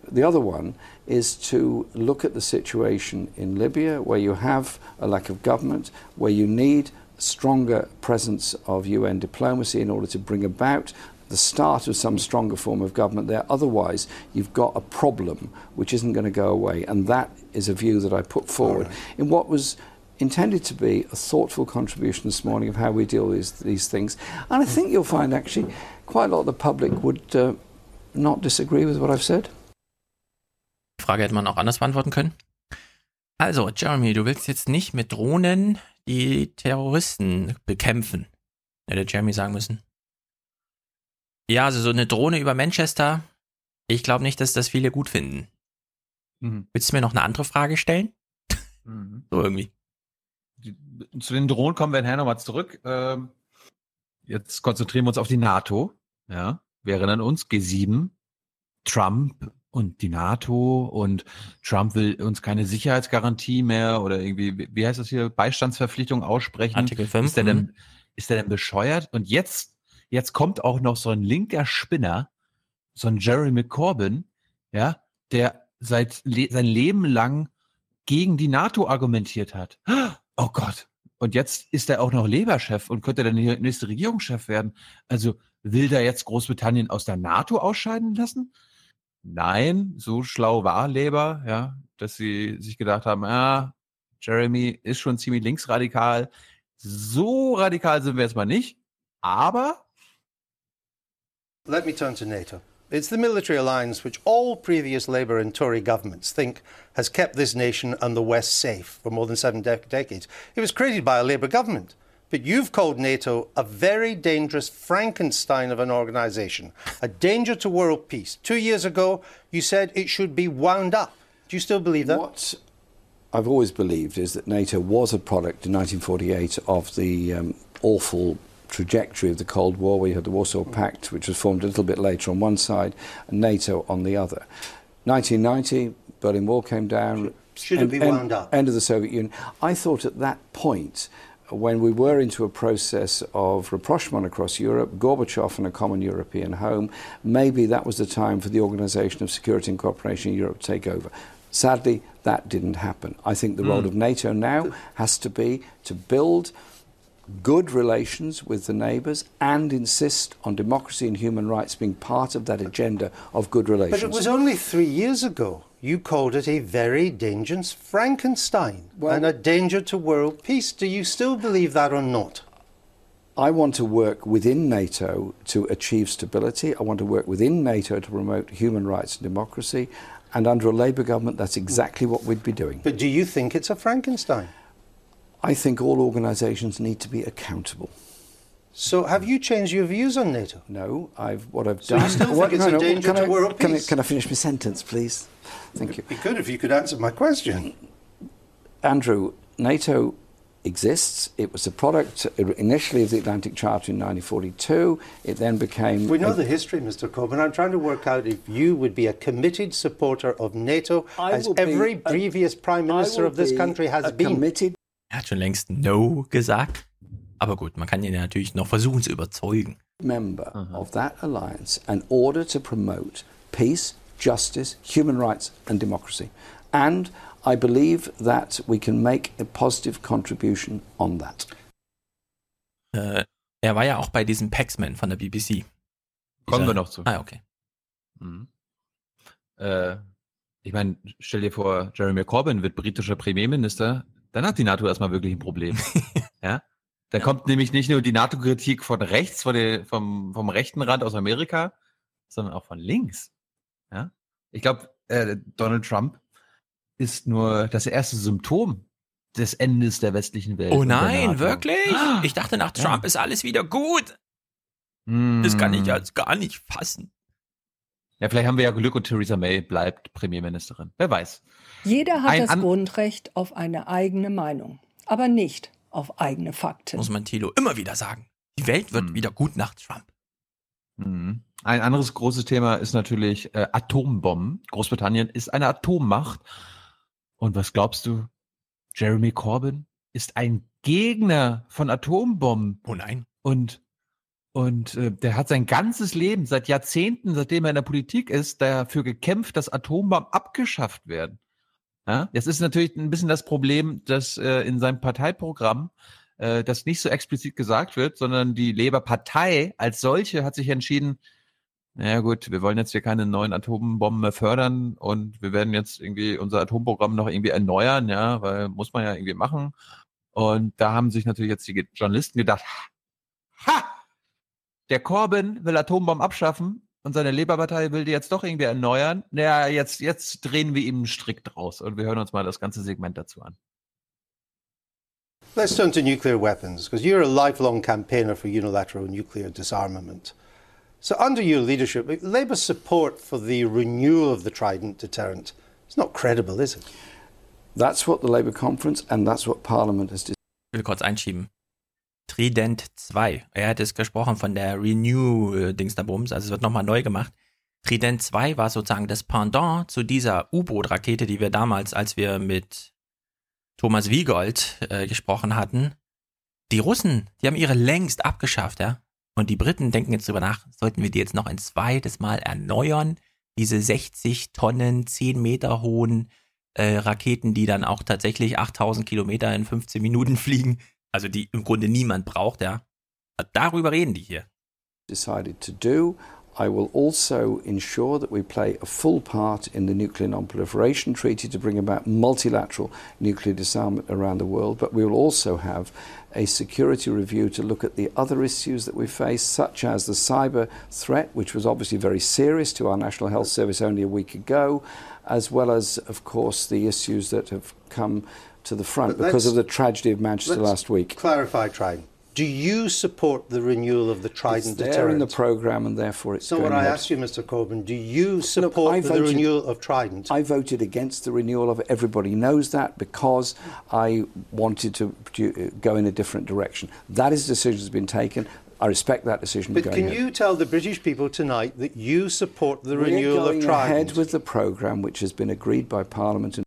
The other one is to look at the situation in Libya, where you have a lack of government, where you need stronger presence of UN diplomacy in order to bring about the start of some stronger form of government there. Otherwise, you've got a problem which isn't going to go away. And that is a view that I put forward in what was intended to be a thoughtful contribution this morning of how we deal with these things. And I think you'll find actually quite a lot of the public would uh, not disagree with what I've said. Die Frage hätte man auch anders beantworten können. Also, Jeremy, du willst jetzt nicht mit Drohnen die Terroristen bekämpfen. Hätte Jeremy sagen müssen. Ja, also so eine Drohne über Manchester, ich glaube nicht, dass das viele gut finden. Mhm. Willst du mir noch eine andere Frage stellen? Mhm. So irgendwie. Zu den Drohnen kommen wir nachher nochmal zurück. Ähm, jetzt konzentrieren wir uns auf die NATO. Ja, wir erinnern uns, G7, Trump und die NATO und Trump will uns keine Sicherheitsgarantie mehr oder irgendwie, wie- heißt das hier, Beistandsverpflichtung aussprechen. Artikel 5, Ist der denn, mhm. ist der denn bescheuert? Und jetzt, jetzt kommt auch noch so ein linker Spinner, so ein Jeremy Corbyn, ja, der seit le sein Leben lang gegen die NATO argumentiert hat. Oh Gott. Und jetzt ist er auch noch Labour-Chef und könnte dann der nächste Regierungschef werden. Also will der jetzt Großbritannien aus der NATO ausscheiden lassen? Nein, so schlau war Labour, ja, dass sie sich gedacht haben, ja, Jeremy ist schon ziemlich linksradikal. So radikal sind wir jetzt mal nicht, aber Let me turn to NATO. It's the military alliance which all previous Labour and Tory governments think has kept this nation and the West safe for more than seven dec- decades. It was created by a Labour government. But you've called NATO a very dangerous Frankenstein of an organisation, a danger to world peace. Two years ago, you said it should be wound up. Do you still believe that? What I've always believed is that NATO was a product in 1948 of the um, awful trajectory of the Cold War, We had the Warsaw Pact, which was formed a little bit later on one side, and NATO on the other. 1990, Berlin Wall came down. Should it end- be end- wound up? End of the Soviet Union. I thought at that point, when we were into a process of rapprochement across Europe, Gorbachev and a common European home, maybe that was the time for the Organisation of Security and Cooperation in Europe to take over. Sadly, that didn't happen. I think the role Mm. of NATO now has to be to build good relations with the neighbours and insist on democracy and human rights being part of that agenda of good relations. But it was only three years ago you called it a very dangerous Frankenstein and a danger to world peace. Do you still believe that or not? I want to work within NATO to achieve stability. I want to work within NATO to promote human rights and democracy. And under a Labour government, that's exactly what we'd be doing. But do you think it's a Frankenstein? I think all organisations need to be accountable. So have you changed your views on NATO? No, I've what I've So you done. still think What- it's no, a danger to I, world can I, peace? can I finish my sentence, please? Thank you. You could if you could answer my question. Andrew, NATO exists. It was a product initially of the Atlantic Charter in 1942. It then became. We know a- the history, Mr. Corbyn. I'm trying to work out if you would be a committed supporter of NATO, I as will be every a- previous Prime Minister of this be country has been. committed Er hat schon längst No gesagt. Aber gut, man kann ihn ja natürlich noch versuchen zu überzeugen. member of that alliance in order to promote peace, justice, human rights, and democracy. And I believe that we can make a positive contribution on that. Äh, er war ja auch bei diesem Paxman von der BBC. Kommen Dieser- wir noch zu. Ah, okay. Mhm. Äh, ich meine, stell dir vor, Jeremy Corbyn wird britischer Premierminister, dann hat die NATO erstmal wirklich ein Problem. ja? Da kommt nämlich nicht nur die NATO-Kritik von rechts, von der, vom, vom rechten Rand aus Amerika, sondern auch von links. Ja? Ich glaube, äh, Donald Trump ist nur das erste Symptom des Endes der westlichen Welt. Oh nein, wirklich? Ich dachte, nach Trump ist alles wieder gut. Das kann ich Mm. jetzt gar nicht fassen. Ja, vielleicht haben wir ja Glück und Theresa May bleibt Premierministerin. Wer weiß. Jeder hat Ein das an- Grundrecht auf eine eigene Meinung, aber nicht auf eigene Fakten. Muss man Thilo immer wieder sagen. Die Welt wird hm. wieder gut nach Trump. Hm. Ein anderes großes Thema ist natürlich äh, Atombomben. Großbritannien ist eine Atommacht. Und was glaubst du? Jeremy Corbyn ist ein Gegner von Atombomben. Oh nein. Und und äh, der hat sein ganzes Leben, seit Jahrzehnten, seitdem er in der Politik ist, dafür gekämpft, dass Atombomben abgeschafft werden. Ja? Jetzt ist natürlich ein bisschen das Problem, dass äh, in seinem Parteiprogramm äh, das nicht so explizit gesagt wird, sondern die Labour-Partei als solche hat sich entschieden, naja gut, wir wollen jetzt hier keine neuen Atombomben mehr fördern und wir werden jetzt irgendwie unser Atomprogramm noch irgendwie erneuern, ja, weil muss man ja irgendwie machen. Und da haben sich natürlich jetzt die Journalisten gedacht, ha, der Corbyn will Atombomben abschaffen und seine Labour-Partei will die jetzt doch irgendwie erneuern. Naja, jetzt, jetzt drehen wir ihm einen Strick draus und wir hören uns mal das ganze Segment dazu an. Let's turn to nuclear weapons, because you're a lifelong campaigner for unilateral nuclear disarmament. So, under your leadership, Labour's support for the renewal of the Trident deterrent is not credible, is it? That's what the Labour conference and that's what Parliament has decided. Ich will kurz einschieben. Trident 2. Er hat es gesprochen von der Renew-Dingsdabums, also es wird nochmal neu gemacht. Trident 2 war sozusagen das Pendant zu dieser U-Boot-Rakete, die wir damals, als wir mit Thomas Wiegold äh, gesprochen hatten. Die Russen, die haben ihre längst abgeschafft, ja. Und die Briten denken jetzt drüber nach, sollten wir die jetzt noch ein zweites Mal erneuern? Diese 60 Tonnen, 10 Meter hohen äh, Raketen, die dann auch tatsächlich 8000 Kilometer in 15 Minuten fliegen also die im Grunde niemand braucht, ja. Darüber reden die hier. Decided to do. I will also ensure that we play a full part in the Nuclear Non-Proliferation Treaty to bring about multilateral nuclear disarmament around the world, but we will also have a security review to look at the other issues that we face, such as the cyber threat, which was obviously very serious to our National Health Service only a week ago, as well as, of course, the issues that have come to the front because of the tragedy of Manchester last week. Clarify, Trident. Do you support the renewal of the Trident it's there deterrent? in the programme and therefore it's So what I asked you, Mr Corbyn, do you support Look, voted, the renewal of Trident? I voted against the renewal of it. Everybody knows that because I wanted to go in a different direction. That is a decision that's been taken. I respect that decision. But can ahead. you tell the British people tonight that you support the We're renewal of Trident? We're going ahead with the programme which has been agreed by Parliament.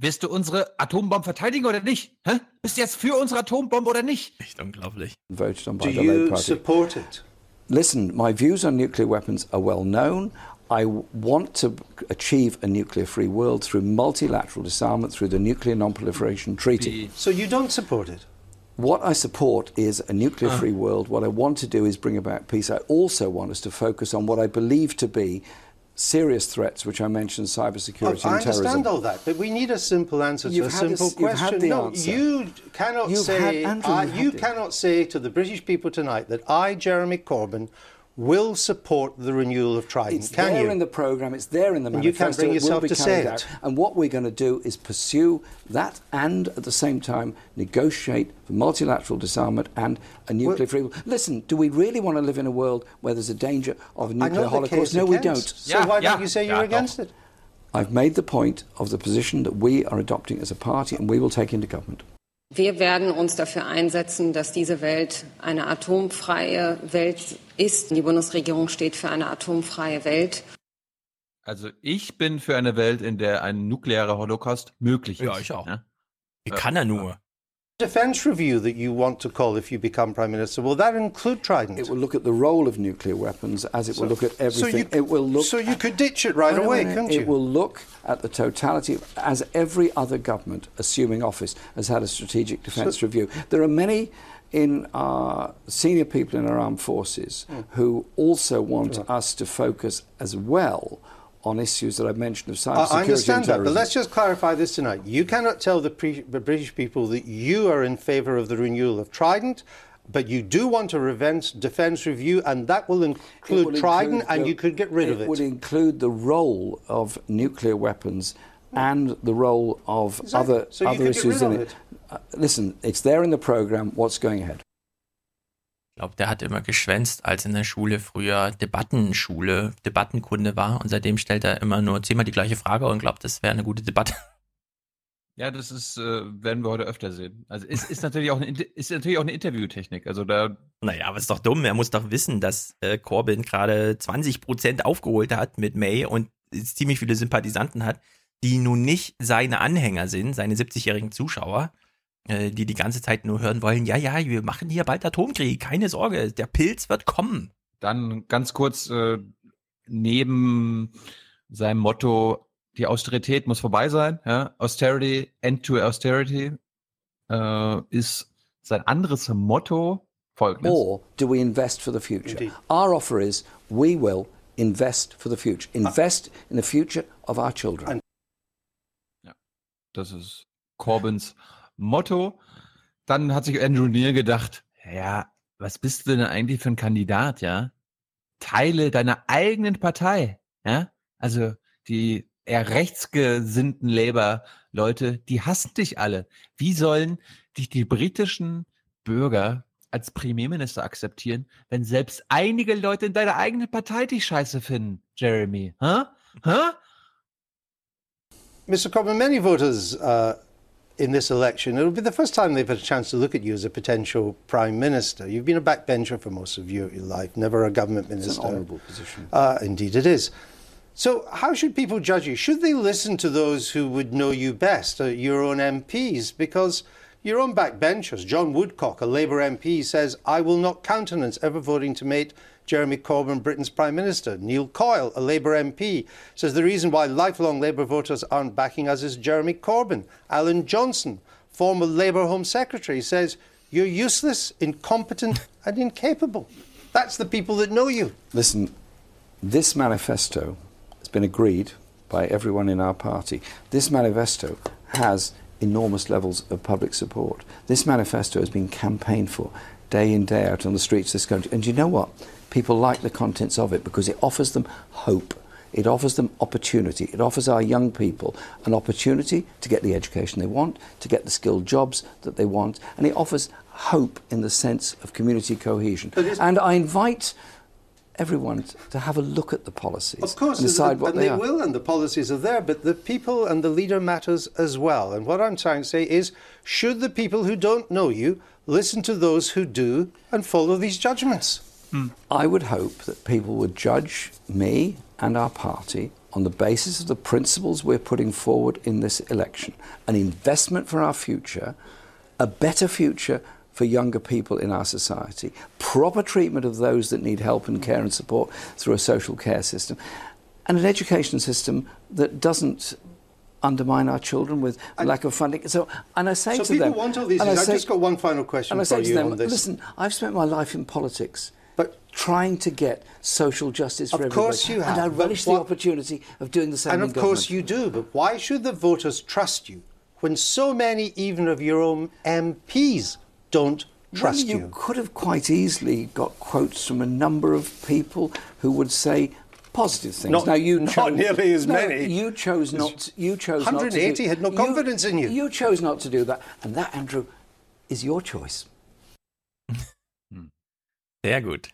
Wirst du unsere Atombomben verteidigen oder nicht? Hä? Bist du jetzt für unsere Atombombe oder nicht? Echt unglaublich. Voted on by Do the you Party. support it? Listen, my views on nuclear weapons are well known. I want to achieve a nuclear free world through multilateral disarmament, through the Nuclear Non Proliferation Treaty. So you don't support it? What I support is a nuclear free ah. world. What I want to do is bring about peace. I also want us to focus on what I believe to be serious threats, which I mentioned, cybersecurity oh, and terrorism. I understand all that, but we need a simple answer you've to a simple a, question. no, answer. you cannot you've say Andrew, uh, you cannot say to the British people tonight that I, Jeremy Corbyn, will support the renewal of Trident. It's can there you? in the programme, it's there in the and manifesto. you can't bring yourself to say it. And what we're going to do is pursue that and at the same time negotiate for multilateral disarmament and a nuclear free world. Listen, do we really want to live in a world where there's a danger of a nuclear holocaust? No, we don't. So why don't you say you're against it? I've made the point of the position that we are adopting as a party and we will take into government. Wir werden uns dafür einsetzen, dass diese Welt eine atomfreie Welt ist. Die Bundesregierung steht für eine atomfreie Welt. Also ich bin für eine Welt, in der ein nuklearer Holocaust möglich ist. Ja, ich auch. Ja? Wie kann er nur? defence review that you want to call if you become prime minister will that include Trident? It will look at the role of nuclear weapons as it so, will look at everything. So you, it will look. So you could ditch it right away, couldn't you? It will look at the totality, as every other government assuming office has had a strategic defence so, review. There are many. In our senior people in our armed forces, mm. who also want sure. us to focus as well on issues that I've mentioned of cybersecurity I understand and that, but let's just clarify this tonight. You cannot tell the, pre- the British people that you are in favour of the renewal of Trident, but you do want a defence defence review, and that will include Trident, include and you could get rid of it. It would include the role of nuclear weapons and the role of exactly. other so other issues in it. it. Uh, listen, it's there in the program. What's going ahead? Ich glaube, der hat immer geschwänzt, als in der Schule früher Debattenschule, Debattenkunde war. Und seitdem stellt er immer nur zehnmal die gleiche Frage und glaubt, das wäre eine gute Debatte. Ja, das ist, äh, werden wir heute öfter sehen. Also ist, ist natürlich auch eine, ist natürlich auch eine Interviewtechnik. Also da. Naja, aber ist doch dumm. Er muss doch wissen, dass äh, Corbyn gerade 20 Prozent aufgeholt hat mit May und ziemlich viele Sympathisanten hat, die nun nicht seine Anhänger sind, seine 70-jährigen Zuschauer, äh, die die ganze Zeit nur hören wollen, ja, ja, wir machen hier bald Atomkrieg, keine Sorge, der Pilz wird kommen. Dann ganz kurz äh, neben seinem Motto die Austerität muss vorbei sein. Ja? Austerity, End to Austerity äh, ist sein anderes Motto folgendes. Or do we invest for the future? Indeed. Our offer is we will invest for the future. Invest in the future of our children. Ja, das ist Corbyns Motto. Dann hat sich Andrew Neil gedacht, ja, was bist du denn eigentlich für ein Kandidat, ja? Teile deiner eigenen Partei, ja? Also die eher rechtsgesinnten Labour-Leute, die hassen dich alle. Wie sollen dich die britischen Bürger als Premierminister akzeptieren, wenn selbst einige Leute in deiner eigenen Partei dich scheiße finden, Jeremy? Huh? Huh? Mr. Corbyn, many voters uh, in this election, it'll be the first time they've had a chance to look at you as a potential prime minister. You've been a backbencher for most of your, your life, never a government minister. It's an honourable position. Uh, indeed, it is. So, how should people judge you? Should they listen to those who would know you best, uh, your own MPs? Because your own backbenchers, John Woodcock, a Labour MP, says, I will not countenance ever voting to make Jeremy Corbyn Britain's Prime Minister. Neil Coyle, a Labour MP, says the reason why lifelong Labour voters aren't backing us is Jeremy Corbyn. Alan Johnson, former Labour Home Secretary, says, You're useless, incompetent, and incapable. That's the people that know you. Listen, this manifesto it's been agreed by everyone in our party. This manifesto has enormous levels of public support. This manifesto has been campaigned for day in, day out on the streets of this country. And you know what? People like the contents of it because it offers them hope. It offers them opportunity. It offers our young people an opportunity to get the education they want, to get the skilled jobs that they want, and it offers hope in the sense of community cohesion. And I invite everyone to have a look at the policies of course, and decide what and they, they are. will, and the policies are there, but the people and the leader matters as well. And what I'm trying to say is, should the people who don't know you listen to those who do and follow these judgments? Hmm. I would hope that people would judge me and our party on the basis of the principles we're putting forward in this election an investment for our future, a better future for younger people in our society, proper treatment of those that need help and care and support through a social care system, and an education system that doesn't undermine our children with and lack of funding. So, and I say so to people them, want all these. Things. I I've say- just got one final question and I for say to you them, listen, I've spent my life in politics. But trying to get social justice for Of everybody. course you have, And I but relish the opportunity of doing the same and in of course you do, but why should the voters trust you when so many, even of your own MPs, don't trust well, you. could have quite easily got quotes from a number of people who would say positive things. Not- now you not chose, nearly as No, many. You chose not. You chose not to 180 do, had no confidence in you. You chose not to do that, and that, Andrew, is your choice. Hm. Sehr gut.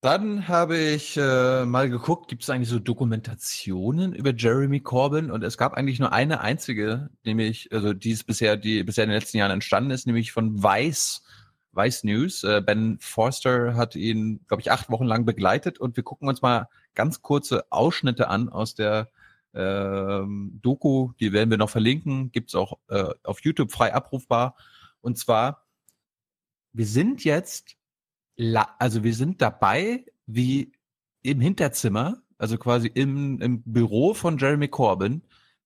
Dann habe ich äh, mal geguckt, gibt es eigentlich so Dokumentationen über Jeremy Corbyn? Und es gab eigentlich nur eine einzige, nämlich, also die ist bisher, die bisher in den letzten Jahren entstanden ist, nämlich von Vice, Vice News. Äh, ben Forster hat ihn, glaube ich, acht Wochen lang begleitet und wir gucken uns mal ganz kurze Ausschnitte an aus der ähm, Doku, die werden wir noch verlinken, gibt's auch äh, auf YouTube frei abrufbar. Und zwar, wir sind jetzt also wir sind dabei, wie im Hinterzimmer, also quasi im, im Büro von Jeremy Corbyn,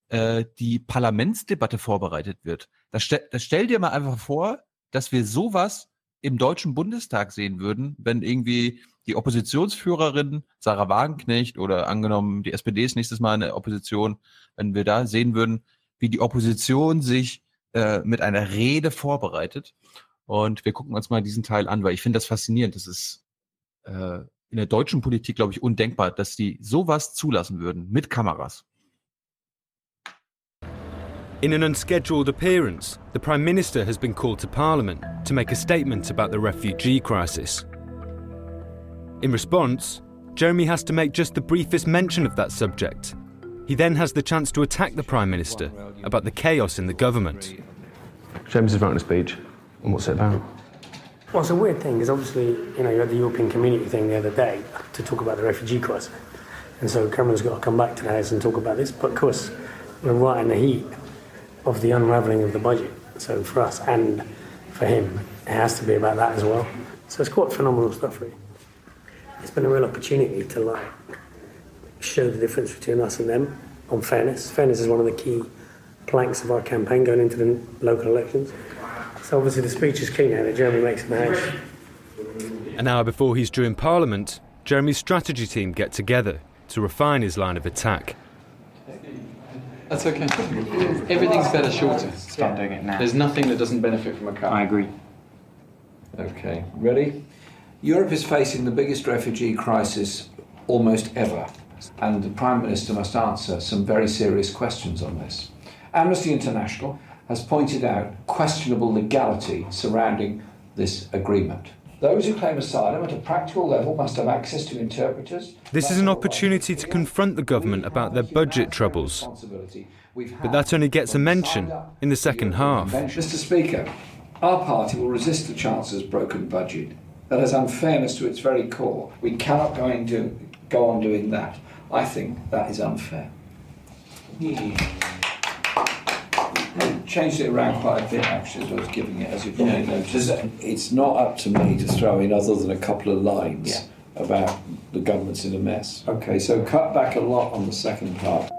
äh, die Parlamentsdebatte vorbereitet wird. Das, stell, das stell dir mal einfach vor, dass wir sowas im Deutschen Bundestag sehen würden, wenn irgendwie die Oppositionsführerin Sarah Wagenknecht oder angenommen die SPD ist nächstes Mal in der Opposition, wenn wir da sehen würden, wie die Opposition sich äh, mit einer Rede vorbereitet. Und wir gucken uns mal diesen Teil an, weil ich finde das faszinierend. Das ist äh, in der deutschen Politik, glaube ich, undenkbar, dass die sowas zulassen würden mit Kameras. In an unscheduled appearance, the Prime Minister has been called to Parliament to make a statement about the refugee crisis. In response, Jeremy has to make just the briefest mention of that subject. He He then has the chance to attack the Prime Minister about the chaos in the government. James is writing a speech, and what's it about? Well, it's a weird thing because obviously, you know, you had the European Community thing the other day to talk about the refugee crisis. And so Cameron's got to come back to the House and talk about this. But of course, we're right in the heat of the unravelling of the budget. So for us and for him, it has to be about that as well. So it's quite phenomenal stuff, really. It's been a real opportunity to like show the difference between us and them on fairness. Fairness is one of the key planks of our campaign going into the local elections. So obviously the speech is key now that Jeremy makes in the House. An hour before he's due in Parliament, Jeremy's strategy team get together to refine his line of attack. That's okay. Everything's better shorter. Start doing it now. There's nothing that doesn't benefit from a cut. I agree. Okay, ready? Europe is facing the biggest refugee crisis almost ever, and the Prime Minister must answer some very serious questions on this. Amnesty International has pointed out questionable legality surrounding this agreement. Those who claim asylum at a practical level must have access to interpreters. This is an opportunity to confront the government about their budget troubles. But that only gets a mention in the second half. Mr. Speaker, our party will resist the Chancellor's broken budget. That is unfairness to its very core. We cannot go, into, go on doing that. I think that is unfair. I changed it around quite a bit actually as I was giving it, as you probably Yeah. noticed. It's not up to me to throw in other than a couple of lines Yeah. about the government's in a mess. Okay, so cut back a lot on the second part.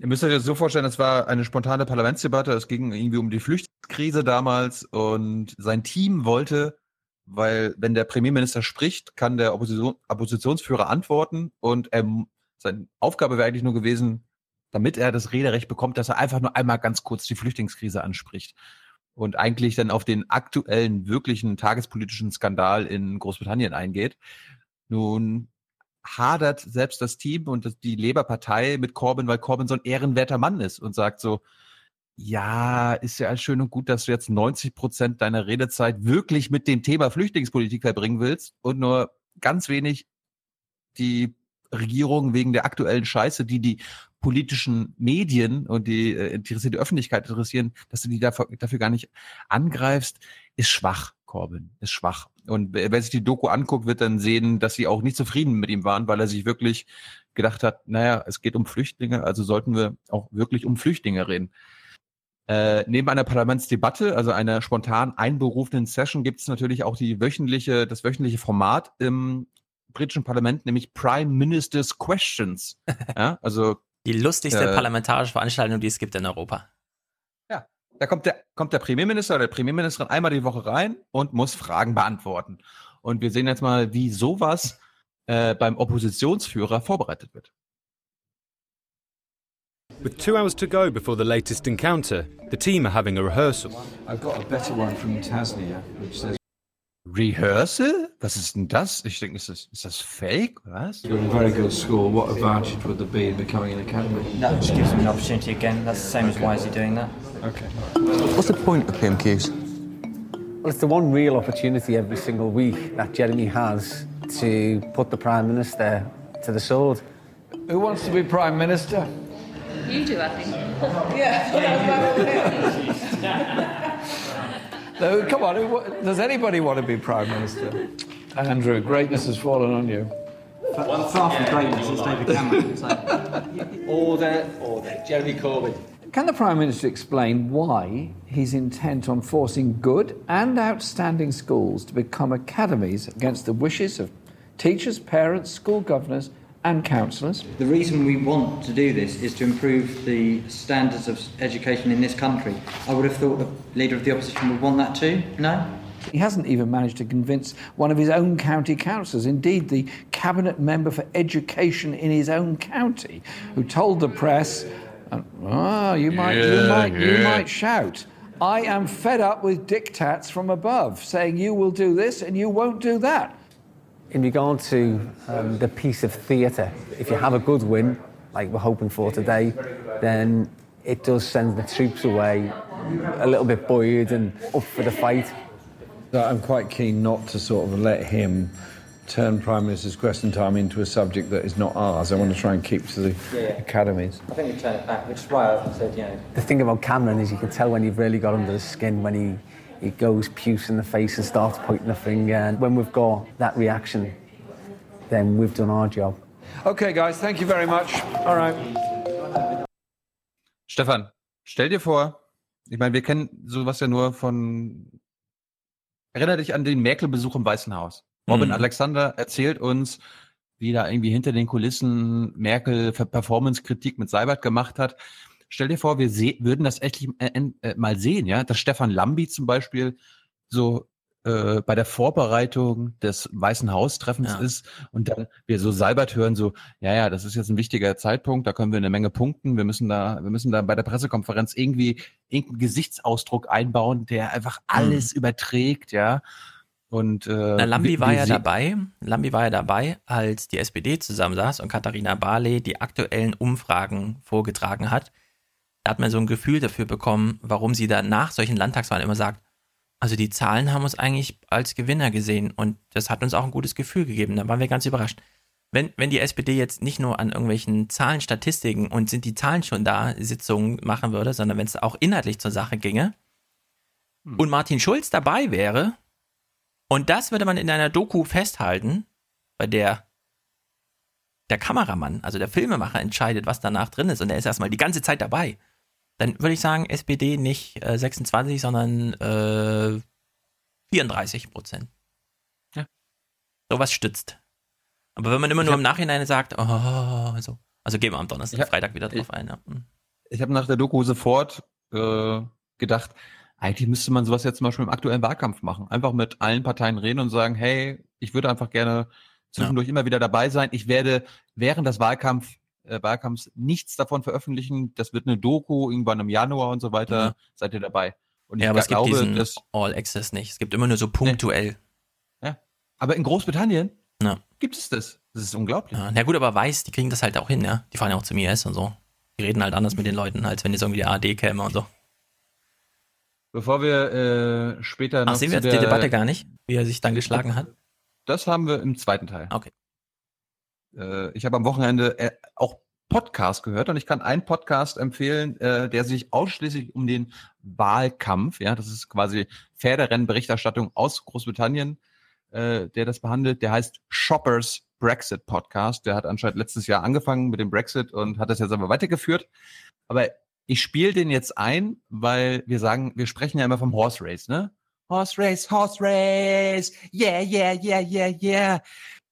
Ihr müsst euch das so vorstellen, das war eine spontane Parlamentsdebatte. Es ging irgendwie um die Flüchtlingskrise damals und sein Team wollte, weil wenn der Premierminister spricht, kann der Opposition, Oppositionsführer antworten und ähm, seine Aufgabe wäre eigentlich nur gewesen, damit er das Rederecht bekommt, dass er einfach nur einmal ganz kurz die Flüchtlingskrise anspricht und eigentlich dann auf den aktuellen, wirklichen tagespolitischen Skandal in Großbritannien eingeht. Nun hadert selbst das Team und die Labour-Partei mit Corbyn, weil Corbyn so ein ehrenwerter Mann ist und sagt so, ja, ist ja schön und gut, dass du jetzt 90 Prozent deiner Redezeit wirklich mit dem Thema Flüchtlingspolitik verbringen willst und nur ganz wenig die Regierung wegen der aktuellen Scheiße, die die politischen Medien und die äh, interessierte Öffentlichkeit interessieren, dass du die dafür, dafür gar nicht angreifst, ist schwach, Corbyn, ist schwach. Und wer sich die Doku anguckt, wird dann sehen, dass sie auch nicht zufrieden mit ihm waren, weil er sich wirklich gedacht hat, naja, es geht um Flüchtlinge, also sollten wir auch wirklich um Flüchtlinge reden. Äh, neben einer Parlamentsdebatte, also einer spontan einberufenen Session, gibt es natürlich auch die wöchentliche, das wöchentliche Format im britischen Parlament, nämlich Prime Minister's Questions. Ja, also Die lustigste äh, parlamentarische Veranstaltung, die es gibt in Europa. Ja, da kommt der, kommt der Premierminister oder der Premierministerin einmal die Woche rein und muss Fragen beantworten. Und wir sehen jetzt mal, wie sowas äh, beim Oppositionsführer vorbereitet wird. With two hours to go before the latest encounter, the team are having a rehearsal. I've got a better one from Tasnia, which says Rehearsal? Was ist denn das? Ich denke, ist das, ist das fake? Was? You're in a very good school. What advantage would there be in becoming an academy? That just gives him an opportunity again. That's the same as why is he doing that? Okay. What's the point of PMQs? Well, it's the one real opportunity every single week that Jeremy has to put the Prime Minister to the sword. Who wants to be Prime Minister? You do, I think. No, come on. Does anybody want to be Prime Minister? Andrew, greatness has fallen on you. One far from greatness, it's David Cameron. It's like, order, order. Jeremy Corbyn. Can the Prime Minister explain why he's intent on forcing good and outstanding schools to become academies against the wishes of teachers, parents, school governors, and councillors? The reason we want to do this is to improve the standards of education in this country. I would have thought the leader of the opposition would want that too. No? He hasn't even managed to convince one of his own county councillors, indeed the cabinet member for education in his own county, who told the press, "Ah, you might, you Yeah, might, you might shout." I am fed up with diktats from above, saying you will do this and you won't do that. In regard to um, the piece of theatre, if you have a good win, like we're hoping for today, then it does send the troops away a little bit buoyed and up for the fight. I'm quite keen not to sort of let him turn Prime Minister's question time into a subject that is not ours. I want to try and keep to the yeah, yeah. academies. I think we turn it back, which is why I said, you know. The thing about Cameron is you can tell when you've really got under the skin when he, he goes puce in the face and starts pointing the finger. And when we've got that reaction, then we've done our job. Okay, guys, thank you very much. All right. Stefan, stell dir vor, ich meine, wir kennen sowas ja nur von. Erinner dich an den Merkel-Besuch im Weißen Haus. Robin mhm. Alexander erzählt uns, wie da irgendwie hinter den Kulissen Merkel Performance-Kritik mit Seibert gemacht hat. Stell dir vor, wir würden das echt äh, äh, mal sehen, ja, dass Stefan Lambi zum Beispiel so äh, bei der Vorbereitung des Weißen Haustreffens ja. ist und dann wir so Seibert hören, so, ja, ja, das ist jetzt ein wichtiger Zeitpunkt, da können wir eine Menge punkten, wir müssen da, wir müssen da bei der Pressekonferenz irgendwie irgendeinen Gesichtsausdruck einbauen, der einfach mhm. alles mhm. überträgt, ja. Und äh, Na, Lambi war ja dabei. Lambi war ja dabei, als die SPD zusammensaß und Katharina Barley die aktuellen Umfragen vorgetragen hat. Da hat man so ein Gefühl dafür bekommen, warum sie da nach solchen Landtagswahlen immer sagt, also die Zahlen haben uns eigentlich als Gewinner gesehen und das hat uns auch ein gutes Gefühl gegeben. Da waren wir ganz überrascht. Wenn, wenn die SPD jetzt nicht nur an irgendwelchen Zahlen, Statistiken und sind die Zahlen schon da, Sitzungen machen würde, sondern wenn es auch inhaltlich zur Sache ginge hm. und Martin Schulz dabei wäre, und das würde man in einer Doku festhalten, bei der der Kameramann, also der Filmemacher, entscheidet, was danach drin ist. Und er ist erstmal die ganze Zeit dabei. Dann würde ich sagen, SPD nicht äh, 26, sondern äh, 34 Prozent. Ja. Sowas stützt. Aber wenn man immer ich nur im Nachhinein sagt, oh, so. Also gehen wir am Donnerstag, hab, Freitag wieder drauf ich, ein. Ja. Hm. Ich habe nach der Doku sofort äh, gedacht, eigentlich müsste man sowas jetzt zum Beispiel im aktuellen Wahlkampf machen. Einfach mit allen Parteien reden und sagen, hey, ich würde einfach gerne zwischendurch ja. immer wieder dabei sein. Ich werde während des Wahlkampf, äh, Wahlkampfs nichts davon veröffentlichen. Das wird eine Doku irgendwann im Januar und so weiter. Mhm. Seid ihr dabei? Und ja, aber es glaube, gibt diesen All Access nicht. Es gibt immer nur so punktuell. Nee. Ja. Aber in Großbritannien ja. gibt es das. Das ist unglaublich. Ja, na gut, aber weiß, die kriegen das halt auch hin, ja. Die fahren ja auch zum IS und so. Die reden halt anders mit den Leuten, als wenn jetzt irgendwie die AD käme und so. Bevor wir äh, später noch. Ach, sehen wir jetzt die Debatte gar nicht, wie er sich dann geschlagen hat? Das haben wir im zweiten Teil. Okay. Äh, ich habe am Wochenende äh, auch Podcast gehört und ich kann einen Podcast empfehlen, äh, der sich ausschließlich um den Wahlkampf, ja, das ist quasi Pferderennenberichterstattung aus Großbritannien, äh, der das behandelt. Der heißt Shoppers Brexit Podcast. Der hat anscheinend letztes Jahr angefangen mit dem Brexit und hat das jetzt aber weitergeführt. Aber ich spiele den jetzt ein, weil wir sagen, wir sprechen ja immer vom Horse Race, ne? Horse Race, Horse Race, yeah, yeah, yeah, yeah, yeah.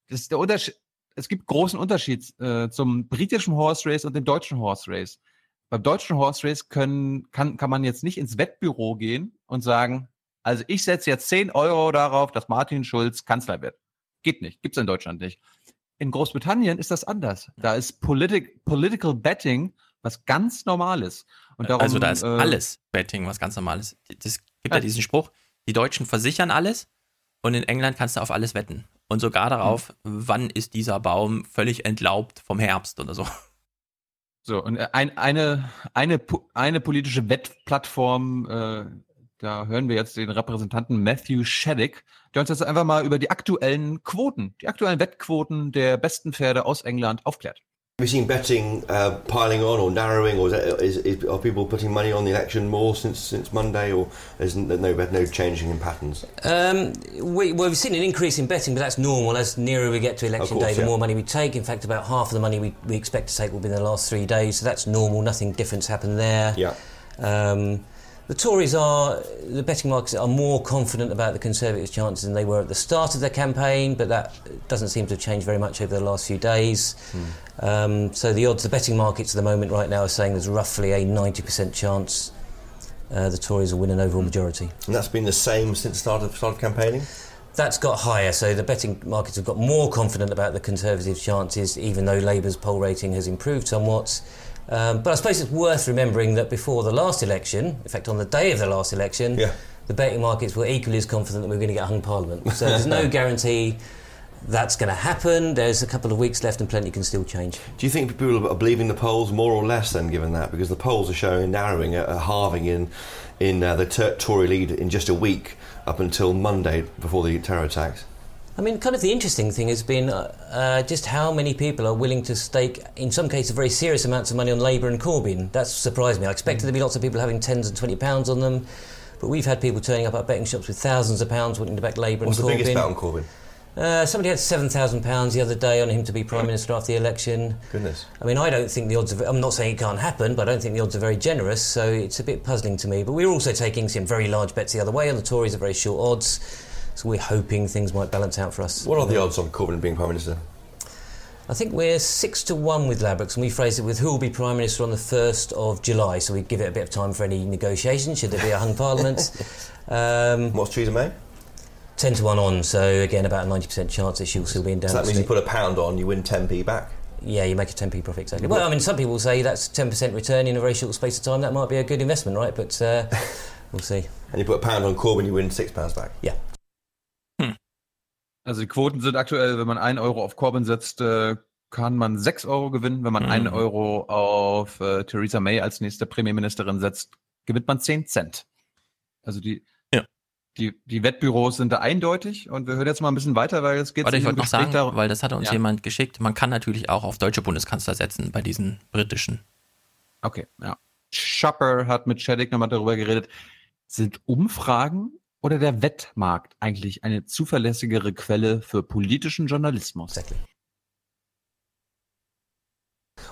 Das ist der Unterschied. Es gibt großen Unterschied äh, zum britischen Horse Race und dem deutschen Horse Race. Beim deutschen Horse Race können, kann, kann man jetzt nicht ins Wettbüro gehen und sagen, also ich setze jetzt 10 Euro darauf, dass Martin Schulz Kanzler wird. Geht nicht, gibt's in Deutschland nicht. In Großbritannien ist das anders. Da ist Politic, Political Betting was ganz Normales. Und darum, also da ist äh, alles Betting was ganz Normales. Das gibt ja. ja diesen Spruch, die Deutschen versichern alles und in England kannst du auf alles wetten. Und sogar darauf, mhm. wann ist dieser Baum völlig entlaubt vom Herbst oder so. So, und äh, ein, eine, eine, eine politische Wettplattform, äh, da hören wir jetzt den Repräsentanten Matthew Shaddick, der uns jetzt einfach mal über die aktuellen Quoten, die aktuellen Wettquoten der besten Pferde aus England aufklärt. Have you seen betting uh, piling on or narrowing, or is, that, is, is, are people putting money on the election more since since Monday, or is there no no changing in patterns? Um, we, well, we've seen an increase in betting, but that's normal. As nearer we get to election course, day, the yeah. more money we take. In fact, about half of the money we, we expect to take will be in the last three days, so that's normal. Nothing different's happened there. Yeah. Um, the Tories are, the betting markets are more confident about the Conservatives' chances than they were at the start of their campaign, but that doesn't seem to have changed very much over the last few days. Mm. Um, so the odds, the betting markets at the moment right now are saying there's roughly a 90% chance uh, the Tories will win an overall majority. And that's been the same since the start of, start of campaigning? That's got higher, so the betting markets have got more confident about the Conservatives' chances, even though Labour's poll rating has improved somewhat. Um, but I suppose it's worth remembering that before the last election, in fact, on the day of the last election, yeah. the betting markets were equally as confident that we were going to get a hung parliament. So there's no guarantee that's going to happen. There's a couple of weeks left and plenty can still change. Do you think people are believing the polls more or less then, given that? Because the polls are showing a narrowing, a, halving in, in uh, the Tory lead in just a week up until Monday before the terror attacks. I mean, kind of the interesting thing has been uh, uh, just how many people are willing to stake, in some cases, very serious amounts of money on Labour and Corbyn. That's surprised me. I expected there'd be lots of people having tens and twenty pounds on them, but we've had people turning up at betting shops with thousands of pounds wanting to back Labour What's and Corbyn. What's the biggest bet on Corbyn? Uh, somebody had seven thousand pounds the other day on him to be prime minister after the election. Goodness. I mean, I don't think the odds. Are, I'm not saying it can't happen, but I don't think the odds are very generous. So it's a bit puzzling to me. But we're also taking some very large bets the other way on the Tories at very short odds. So we're hoping things might balance out for us. What are the odds on Corbyn being Prime Minister? I think we're six to one with Labrooks, and we phrase it with who will be Prime Minister on the 1st of July. So we give it a bit of time for any negotiation, should there be a hung Parliament. Um, What's Theresa May? 10 to 1 on, so again, about a 90% chance that she'll still be in So that means you put a pound on, you win 10p back. Yeah, you make a 10p profit, exactly. Well, I mean, some people say that's 10% return in a very short space of time. That might be a good investment, right? But uh, we'll see. And you put a pound on Corbyn, you win six pounds back. Ja. Also die Quoten sind aktuell, wenn man 1 Euro auf Corbyn setzt, äh, kann man 6 Euro gewinnen. Wenn man Mhm. 1 Euro auf äh, Theresa May als nächste Premierministerin setzt, gewinnt man 10 Cent. Also die, Ja. die, die Wettbüros sind da eindeutig und wir hören jetzt mal ein bisschen weiter, weil es geht Warte, ich wollte noch sagen, darum- weil das hat uns Ja. jemand geschickt. Man kann natürlich auch auf deutsche Bundeskanzler setzen bei diesen britischen. Okay, ja. Shopper hat mit Shaddick nochmal darüber geredet. Sind Umfragen oder der Wettmarkt eigentlich eine zuverlässigere Quelle für politischen Journalismus?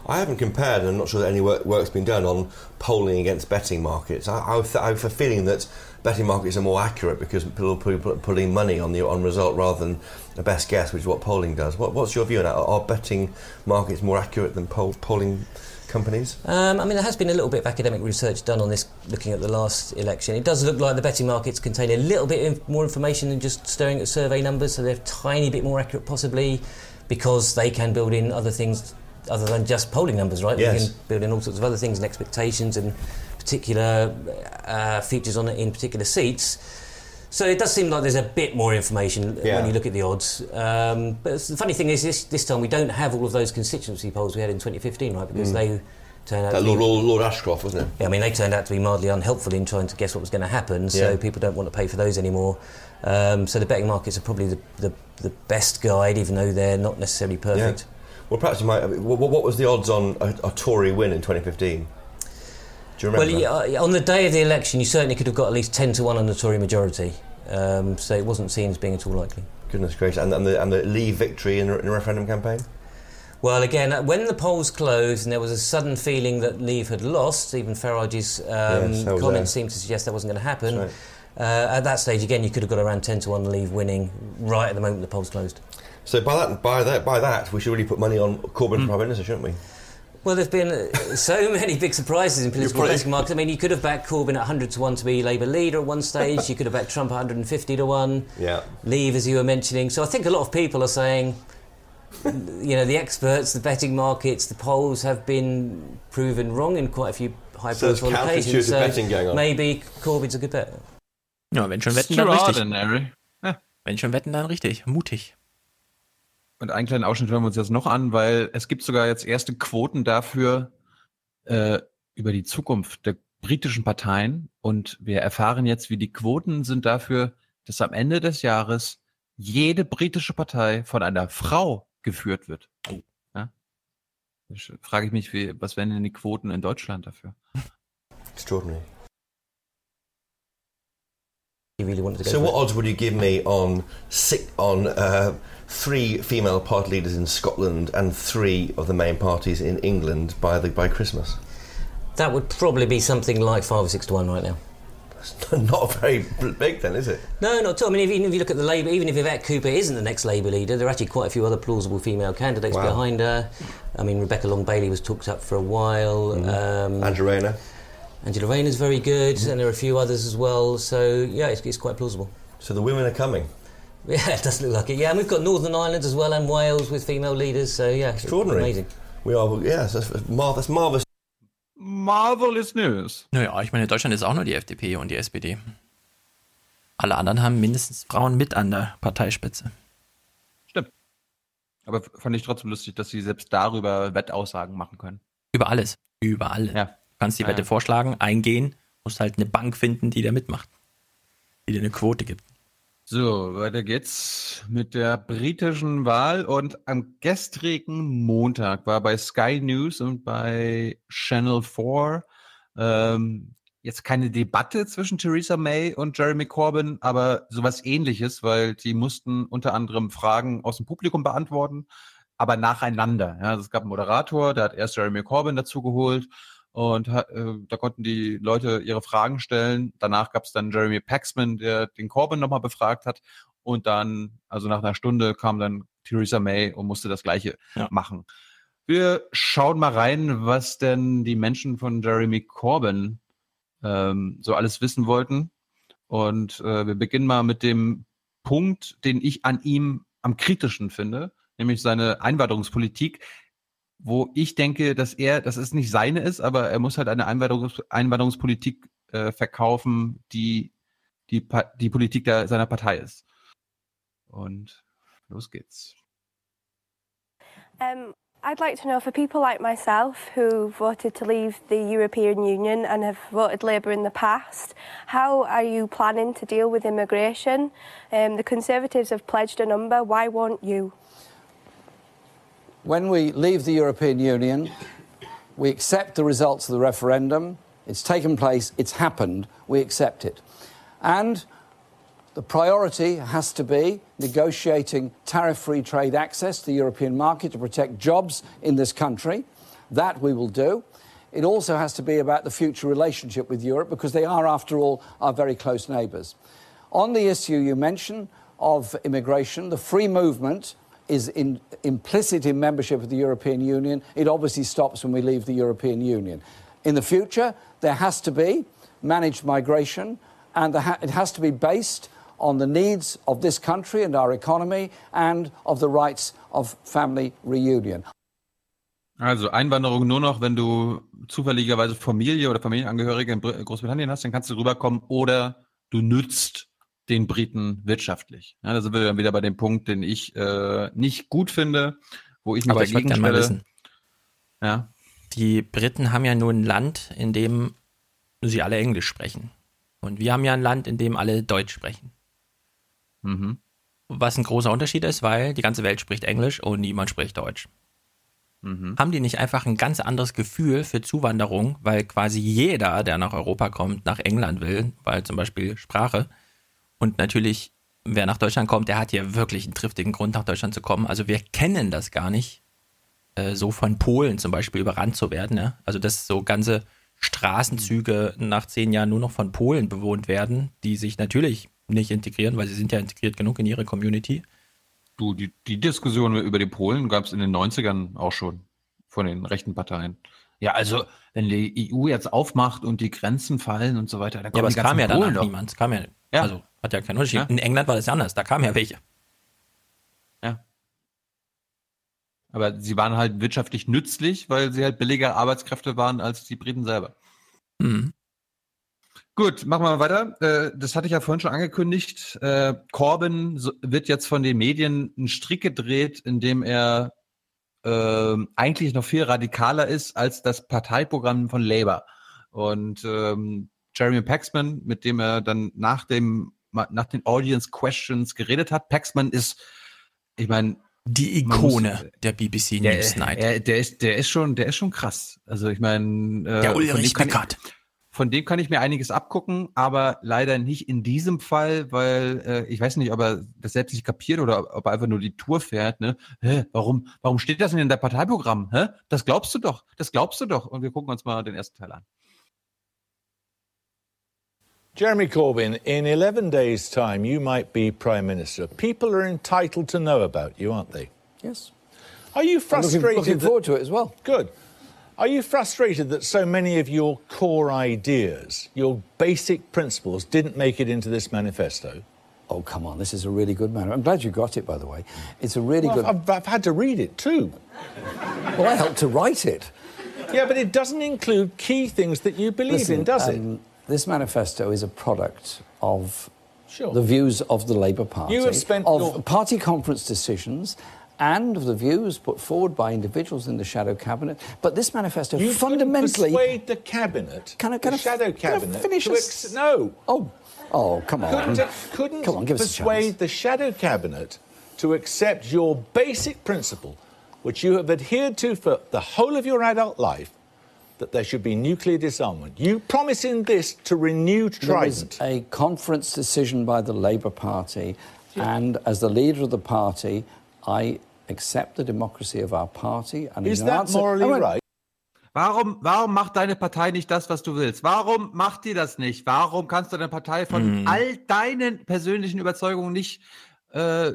I haven't compared, and I'm not sure that any work, work's been done on polling against betting markets. I, I, I have a feeling that betting markets are more accurate because people are put- put- putting money on the on result rather than a best guess, which is what polling does. What, what's your view on that? Are betting markets more accurate than poll, polling companies? Um, I mean, there has been a little bit of academic research done on this, looking at the last election. It does look like the betting markets contain a little bit more information than just staring at survey numbers, so they're a tiny bit more accurate, possibly, because they can build in other things other than just polling numbers, right? Yes. They can build in all sorts of other things and expectations and particular uh, features on it in particular seats. So it does seem like there's a bit more information Yeah. when you look at the odds. Um, but the funny thing is, this, this time we don't have all of those constituency polls we had in 2015, right? Because Mm. they turned out That to be Lord, Lord, Lord Ashcroft, wasn't it? yeah, I mean, they turned out to be mildly unhelpful in trying to guess what was going to happen, so Yeah. people don't want to pay for those anymore. Um, so the betting markets are probably the, the, the best guide, even though they're not necessarily perfect. Well, perhaps you might. What, what was the odds on a, a Tory win in 2015? Do you remember? Well, yeah, on the day of the election, you certainly could have got at least 10 to 1 on the Tory majority, um, so it wasn't seen as being at all likely. Goodness gracious! And, and the and the Leave victory in, the- in the referendum campaign. Well, again, uh, when the polls closed and there was a sudden feeling that Leave had lost, even Farage's um, Yes, comments there. seemed to suggest that wasn't going to happen. That's Uh, at that stage, again, you could have got around 10 to 1 Leave winning right at the moment the polls closed. So by that, by that, by that, we should really put money on Corbyn for prime minister, shouldn't we? Well, there have been uh, so many big surprises in political probably- betting markets. I mean, you could have backed Corbyn at 100 to 1 to be Labour leader at one stage. you could have backed Trump at 150 to 1. Yeah. Leave, as you were mentioning. So I think a lot of people are saying, you know, the experts, the betting markets, the polls have been proven wrong in quite a few high So there's profile occasions. counterintuitive betting going on. maybe Corbyn's a good bet. Ja, wenn schon wetten, dann richtig. Extraordinary. Ja. Wenn schon wetten, dann richtig. Mutig. Und einen kleinen Ausschnitt hören wir uns jetzt noch an, weil es gibt sogar jetzt erste Quoten dafür äh, über die Zukunft der britischen Parteien. Und wir erfahren jetzt, wie die Quoten sind dafür, dass am Ende des Jahres jede britische Partei von einer Frau geführt wird. Ja? Frage ich mich, wie, was wären denn die Quoten in Deutschland dafür? Extraordinary. You really wanted to go So, what odds would you give me on on uh, three female party leaders in Scotland and three of the main parties in England by the by Christmas? That would probably be something like 5 or 6 to 1 right now. That's not very big, then, is it? No, not at all. I mean, even if you look at the Labour, even if Yvette Cooper isn't the next Labour leader, there are actually quite a few other plausible female candidates Wow. behind her. I mean, Rebecca Long Bailey was talked up for a while. Um, Angela Rayner. Angela Rayner's very good, and there are a few others as well. So yeah, it's, it's quite plausible. So the women are coming. Yeah, it does look like it. Yeah, and we've got Northern Ireland as well and Wales with female leaders. So yeah, Extraordinary. amazing. We are, yes, that's, that's, mar- that's marvellous. Marvelous News. Naja, ich meine, in Deutschland ist auch nur die FDP und die SPD. Alle anderen haben mindestens Frauen mit an der Parteispitze. Aber fand ich trotzdem lustig, dass sie selbst darüber Wettaussagen machen können. Über alles. Über alles. Ja. Du kannst die Ja, Wette ja. vorschlagen, eingehen, musst halt eine Bank finden, die da mitmacht. Die dir eine Quote gibt. So, weiter geht's mit der britischen Wahl und am gestrigen Montag war bei Sky News und bei Channel 4 ähm, jetzt keine Debatte zwischen Theresa May und Jeremy Corbyn, aber sowas ähnliches, weil die mussten unter anderem Fragen aus dem Publikum beantworten, aber nacheinander. Ja, also es gab einen Moderator, der hat erst Jeremy Corbyn dazugeholt und äh, da konnten die Leute ihre Fragen stellen. Danach gab es dann Jeremy Paxman, der den Corbyn nochmal befragt hat und dann, also nach einer Stunde kam dann Theresa May und musste das Gleiche ja. machen. Wir schauen mal rein, was denn die Menschen von Jeremy Corbyn ähm, so alles wissen wollten. Und äh, wir beginnen mal mit dem Punkt, den ich an ihm am kritischen finde, nämlich seine Einwanderungspolitik, wo ich denke, dass er, dass es nicht seine ist, aber er muss halt eine Einwanderungs Einwanderungspolitik äh, verkaufen, die die, die Politik der, seiner Partei ist. Und los geht's. Um, I'd like to know for people like myself who voted to leave the European Union and have voted Labour in the past, how are you planning to deal with immigration? Um, the Conservatives have pledged a number, why won't you? When we leave the European Union, we accept the results of the referendum. It's taken place, it's happened, we accept it. And the priority has to be negotiating tariff free trade access to the European market to protect jobs in this country. That we will do. It also has to be about the future relationship with Europe because they are, after all, our very close neighbours. On the issue you mentioned of immigration, the free movement is in, implicit in membership of the European Union. It obviously stops when we leave the European Union. In the future, there has to be managed migration, and it has to be based on the needs of this country and our economy and of the rights of family reunion. Also Einwanderung nur noch, wenn du zufälligerweise Familie oder Familienangehörige in Großbritannien hast, dann kannst du rüberkommen oder du nützt den Briten wirtschaftlich. Ja, da sind wir dann wieder bei dem Punkt, den ich äh, nicht gut finde, wo ich mich Aber dagegen ich stelle. Mal wissen. Ja. Die Briten haben ja nur ein Land, in dem sie alle Englisch sprechen. Und wir haben ja ein Land, in dem alle Deutsch sprechen. Mhm. Was ein großer Unterschied ist, weil die ganze Welt spricht Englisch und niemand spricht Deutsch. Mhm. Haben die nicht einfach ein ganz anderes Gefühl für Zuwanderung, weil quasi jeder, der nach Europa kommt, nach England will, weil zum Beispiel Sprache. Und natürlich, wer nach Deutschland kommt, der hat hier wirklich einen triftigen Grund, nach Deutschland zu kommen. Also wir kennen das gar nicht, äh, so von Polen zum Beispiel überrannt zu werden. Ne? Also dass so ganze Straßenzüge nach zehn Jahren nur noch von Polen bewohnt werden, die sich natürlich nicht integrieren, weil sie sind ja integriert genug in ihre Community. Du, die, die Diskussion über die Polen gab es in den 90ern auch schon von den rechten Parteien. Ja, also wenn die EU jetzt aufmacht und die Grenzen fallen und so weiter, dann ja, aber es kam ja Polen danach niemand. Es kam ja, ja, also hat ja keinen Unterschied. Ja? In England war das anders, da kamen ja welche. Ja. Aber sie waren halt wirtschaftlich nützlich, weil sie halt billiger Arbeitskräfte waren als die Briten selber. Mhm. Gut, machen wir mal weiter. Äh, das hatte ich ja vorhin schon angekündigt. Äh, Corbyn wird jetzt von den Medien einen Strick gedreht, indem er äh, eigentlich noch viel radikaler ist als das Parteiprogramm von Labour. Und ähm, Jeremy Paxman, mit dem er dann nach dem nach den Audience Questions geredet hat. Paxman ist, ich meine, die Ikone muss, der BBC der, Newsnight. Der, der, ist, der ist schon, der ist schon krass. Also ich meine, äh, der Ulrich Beckert. Von dem kann ich mir einiges abgucken, aber leider nicht in diesem Fall, weil äh, ich weiß nicht, ob er das selbst nicht kapiert oder ob er einfach nur die Tour fährt. Ne? Hä, warum, warum steht das denn in der Parteiprogramm? Hä? Das glaubst du doch, das glaubst du doch. Und wir gucken uns mal den ersten Teil an. Jeremy Corbyn, in 11 days' time, you might be Prime Minister. People are entitled to know about you, aren't they? Yes. Are you frustrated? I'm looking, looking forward to it as well. Good. Are you frustrated that so many of your core ideas, your basic principles, didn't make it into this manifesto? Oh, come on, this is a really good manifesto. I'm glad you got it, by the way. It's a really well, good. I've, I've had to read it too. well, I helped to write it. Yeah, but it doesn't include key things that you believe Listen, in, does um, it? This manifesto is a product of Sure. the views of the Labour Party, You have spent of your- party conference decisions, and of the views put forward by individuals in the shadow cabinet. But this manifesto You fundamentally persuade the cabinet, Can I- can the I- shadow can I cabinet, finish to ex- no. Oh, Oh, come on. Couldn't, couldn't Come on, give us persuade the shadow cabinet to accept your basic principle, which you have adhered to for the whole of your adult life, that there should be nuclear disarmament. You promise in this to renew There was Trident. a conference decision by the Labour Party, and as the leader of the party, I accept the democracy of our party. And Is that answer- morally I went- right? Warum, warum macht deine Partei nicht das, was du willst? Warum macht die das nicht? Warum kannst du deine Partei von Mhm. all deinen persönlichen Überzeugungen nicht äh,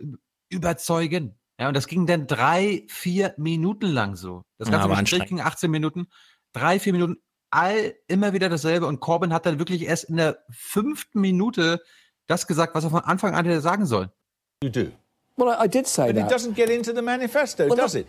überzeugen? Ja, und das ging dann drei, vier Minuten lang so. Das Ja, ganze war Gespräch ging 18 Minuten, drei, vier Minuten, all immer wieder dasselbe. Und Corbyn hat dann wirklich erst in der fünften Minute das gesagt, was er von Anfang an hätte sagen sollen. You do. Well, I, I did say But that. it doesn't get into the manifesto, Well, does it?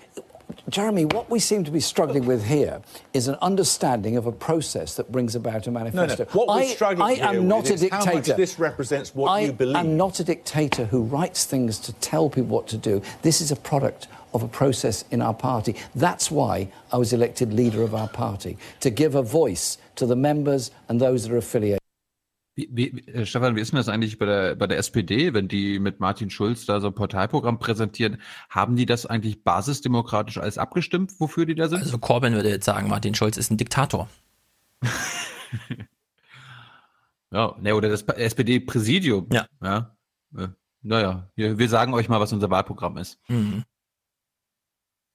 Jeremy, what we seem to be struggling with here is an understanding of a process that brings about a No, no. manifesto. What we're I, struggling I here am not with a is how much dictator. this represents what I you believe. am not a dictator who writes things to tell people what to do. This is a product of a process in our party. That's why I was elected leader of our party, to give a voice to the members and those that are affiliated. Wie, wie, äh, Stefan, wie ist denn das eigentlich bei der, bei der SPD, wenn die mit Martin Schulz da so ein Parteiprogramm präsentieren? Haben die das eigentlich basisdemokratisch alles abgestimmt, wofür die da sind? Also Corbyn würde jetzt sagen, Martin Schulz ist ein Diktator. Ja, ne, oder das SPD-Präsidium. Ja. ja. Äh, Naja, wir, wir sagen euch mal, was unser Wahlprogramm ist. Mhm.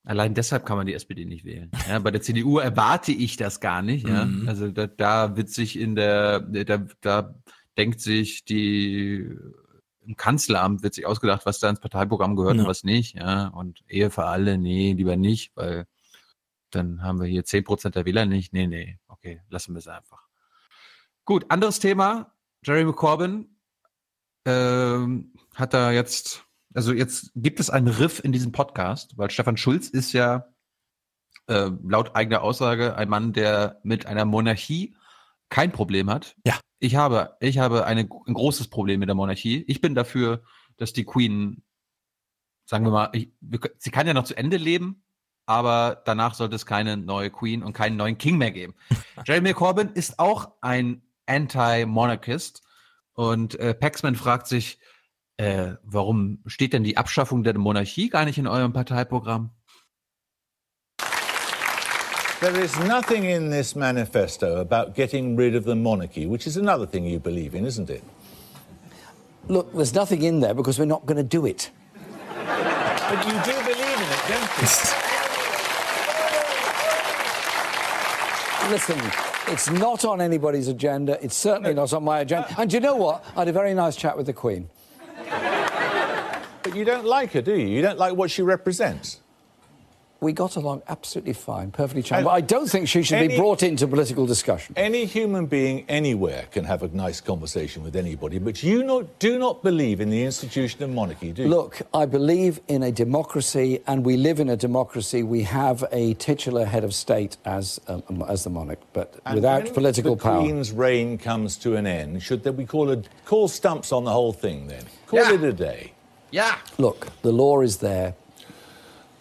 Allein deshalb kann man die SPD nicht wählen. Ja, bei der CDU erwarte ich das gar nicht. Ja? Mhm. Also da, da wird sich in der, da, da denkt sich die im Kanzleramt wird sich ausgedacht, was da ins Parteiprogramm gehört Ja. und was nicht. Ja, und Ehe für alle, nee, lieber nicht, weil dann haben wir hier 10% der Wähler nicht. Nee, nee, okay, lassen wir es einfach. Gut, anderes Thema. Jeremy Corbyn ähm, hat da jetzt, also jetzt gibt es einen Riff in diesem Podcast, weil Stefan Schulz ist ja äh, laut eigener Aussage ein Mann, der mit einer Monarchie kein Problem hat. Ja. Ich habe, ich habe eine, ein großes Problem mit der Monarchie. Ich bin dafür, dass die Queen, sagen wir mal, ich, sie kann ja noch zu Ende leben, aber danach sollte es keine neue Queen und keinen neuen King mehr geben. Jeremy Corbyn ist auch ein Anti-Monarchist und äh, Paxman fragt sich, äh, warum steht denn die Abschaffung der Monarchie gar nicht in eurem Parteiprogramm? There is nothing in this manifesto about getting rid of the monarchy, which is another thing you believe in, isn't it? Look, there's nothing in there because we're not going to do it. But you do believe in it, don't you? Listen, it's not on anybody's agenda. It's certainly not on my agenda. And do you know what? I had a very nice chat with the Queen. But you don't like her, do you? You don't like what she represents. We got along absolutely fine, perfectly And charming. But I don't think she should be brought into political discussion. Any human being anywhere can have a nice conversation with anybody, but you not, do not believe in the institution of monarchy, do you? Look, I believe in a democracy, and we live in a democracy. We have a titular head of state as um, as the monarch, but And without when political the power. Queen's reign comes to an end, should there be call, a, call stumps on the whole thing then? Call Yeah. it a day. Yeah. Look, the law is there,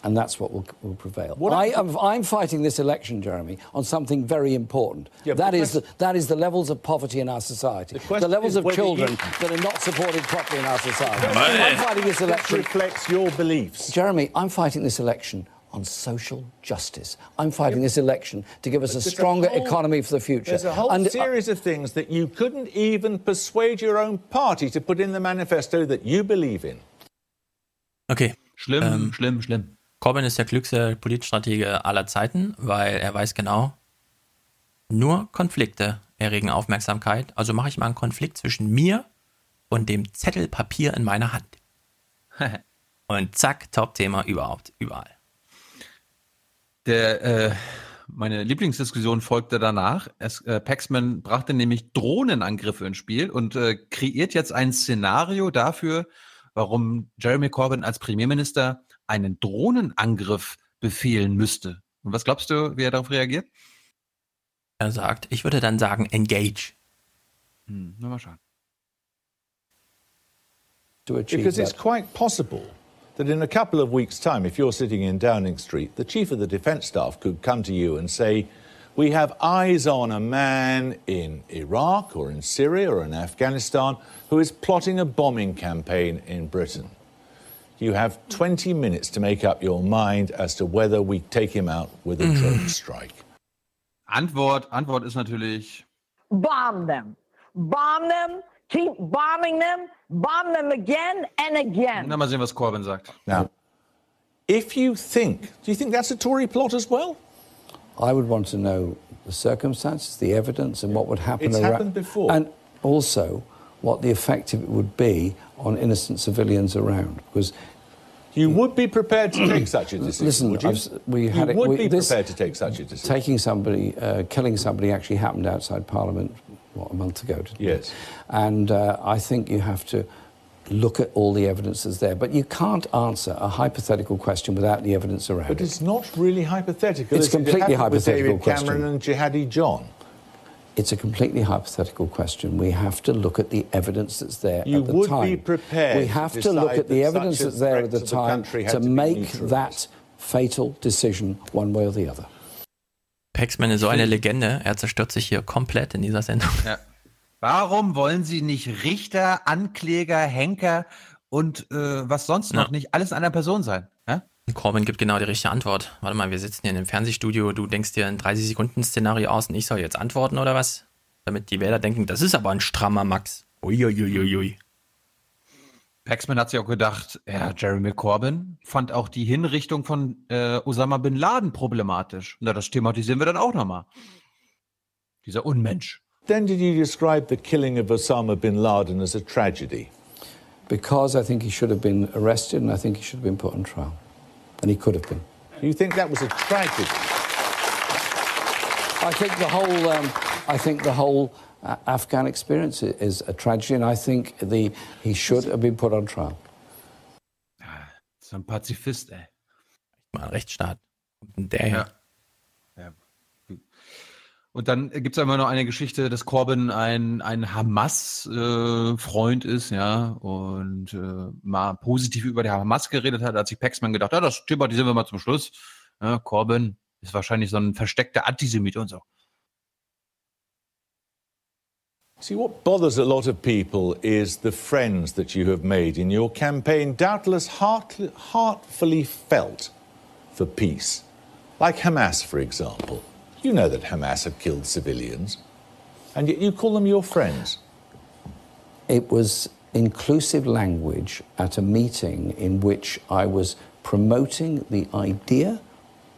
and that's what will, will prevail. What I ab- am, I'm fighting this election, Jeremy, on something very important. Yeah, that but is the, that's- that is the levels of poverty in our society, The question levels of children you- that are not supported properly in our society. Money. I'm fighting this This election. reflects your beliefs. Jeremy, I'm fighting this election on social justice. I'm fighting this election to give us a There's a stronger whole- economy for the future. There's a whole And, uh, series of things that you couldn't even persuade your own party to put in the manifesto that you believe in. Okay. Schlimm, Ähm, schlimm, schlimm. Corbyn ist der klügste Politstratege aller Zeiten, weil er weiß genau, nur Konflikte erregen Aufmerksamkeit. Also mache ich mal einen Konflikt zwischen mir und dem Zettel Papier in meiner Hand. und zack, Top-Thema überhaupt, überall. Der, äh, meine Lieblingsdiskussion folgte danach. Es, äh, Paxman brachte nämlich Drohnenangriffe ins Spiel und äh, kreiert jetzt ein Szenario dafür, warum Jeremy Corbyn als Premierminister einen Drohnenangriff befehlen müsste. Und was glaubst du, wie er darauf reagiert? Er sagt, ich würde dann sagen, engage. Hm, na mal schauen. Because it's quite possible that in a couple of weeks' time, if you're sitting in Downing Street, the Chief of the Defence Staff could come to you and say, We have eyes on a man in Iraq or in Syria or in Afghanistan who is plotting a bombing campaign in Britain. You have 20 minutes to make up your mind as to whether we take him out with a mm. drone strike. Antwort, Antwort ist natürlich, Bomb them. Bomb them. Keep bombing them. Bomb them again and again. na mal sehen, was Corbyn sagt. Now, if you think, do you think that's a Tory plot as well? I would want to know the circumstances, the evidence, and what would happen. It's ara- happened before. And also what the effect of it would be on innocent civilians around. Because You would be prepared to take such a decision, Listen, would you? I've we You had it- would we- be this- prepared to take such a decision. taking somebody, uh, killing somebody actually happened outside Parliament, what, a month ago, didn't it? Yes. And uh, I think you have to look at all the evidence that's there. But you can't answer a hypothetical question without the evidence around But it. it's not really hypothetical. It's is it? Completely with hypothetical David Cameron and Jihadi John. It's a completely hypothetical question. We have to look at the evidence that's there You at the would time. be prepared We to have to look decide at the that evidence that's there at the to the time had to to make that fatal decision one way or the other. Paxman ist so eine Legende, er zerstört sich hier komplett in dieser Sendung. Ja. Warum wollen Sie nicht Richter, Ankläger, Henker und äh, was sonst noch Ja. nicht alles in einer Person sein? Ja? Corbyn gibt genau die richtige Antwort. Warte mal, wir sitzen hier in einem Fernsehstudio, du denkst dir ein 30-Sekunden-Szenario aus und ich soll jetzt antworten oder was? Damit die Wähler denken, das ist aber ein strammer Max. Uiuiuiui. Paxman hat sich auch gedacht, ja, Jeremy Corbyn fand auch die Hinrichtung von äh, Osama bin Laden problematisch. Na, das thematisieren wir dann auch nochmal. Dieser Unmensch. Then did you describe the killing of Osama bin Laden as a tragedy? Because I think he should have been arrested and I think he should have been put on trial. And he could have been. You think that was a tragedy? I think the whole, um, I think the whole uh, Afghan experience is a tragedy, and I think the he should have been put on trial. So ein Pazifist, ey. Mal Rechtsstaat. Der. Ja. Und dann gibt es immer noch eine Geschichte, dass Corbyn ein, ein Hamas-Freund ist, ja, und äh, mal positiv über die Hamas geredet hat, hat sich Paxman gedacht, ja, das thematisieren wir mal zum Schluss. Ja, Corbyn ist wahrscheinlich so ein versteckter Antisemit und so. See, what bothers a lot of people is the friends that you have made in your campaign, doubtless heart, heartfully felt for peace. Like Hamas, for example. You know that Hamas have killed civilians, and yet you call them your friends. It was inclusive language at a meeting in which I was promoting the idea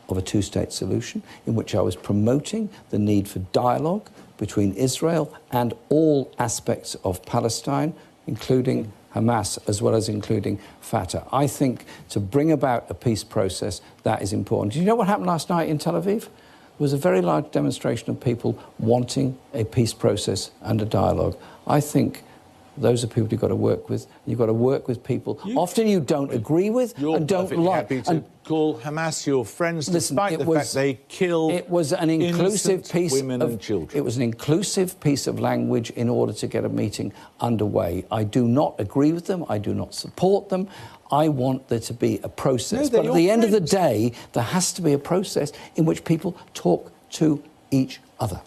of a two state solution, in which I was promoting the need for dialogue between Israel and all aspects of Palestine, including Hamas, as well as including Fatah. I think to bring about a peace process, that is important. Do you know what happened last night in Tel Aviv? Was a very large demonstration of people wanting a peace process and a dialogue. I think those are people you've got to work with. You've got to work with people. Often you don't agree with and don't like. happy to And call Hamas your friends, Listen, despite the was- fact they killed it was an inclusive piece women of, and children. It was an inclusive piece of language in order to get a meeting underway. I do not agree with them. I do not support them. I want there to be a process. No, but at the your end of the friends. day, there has to be a process in which people talk to each other.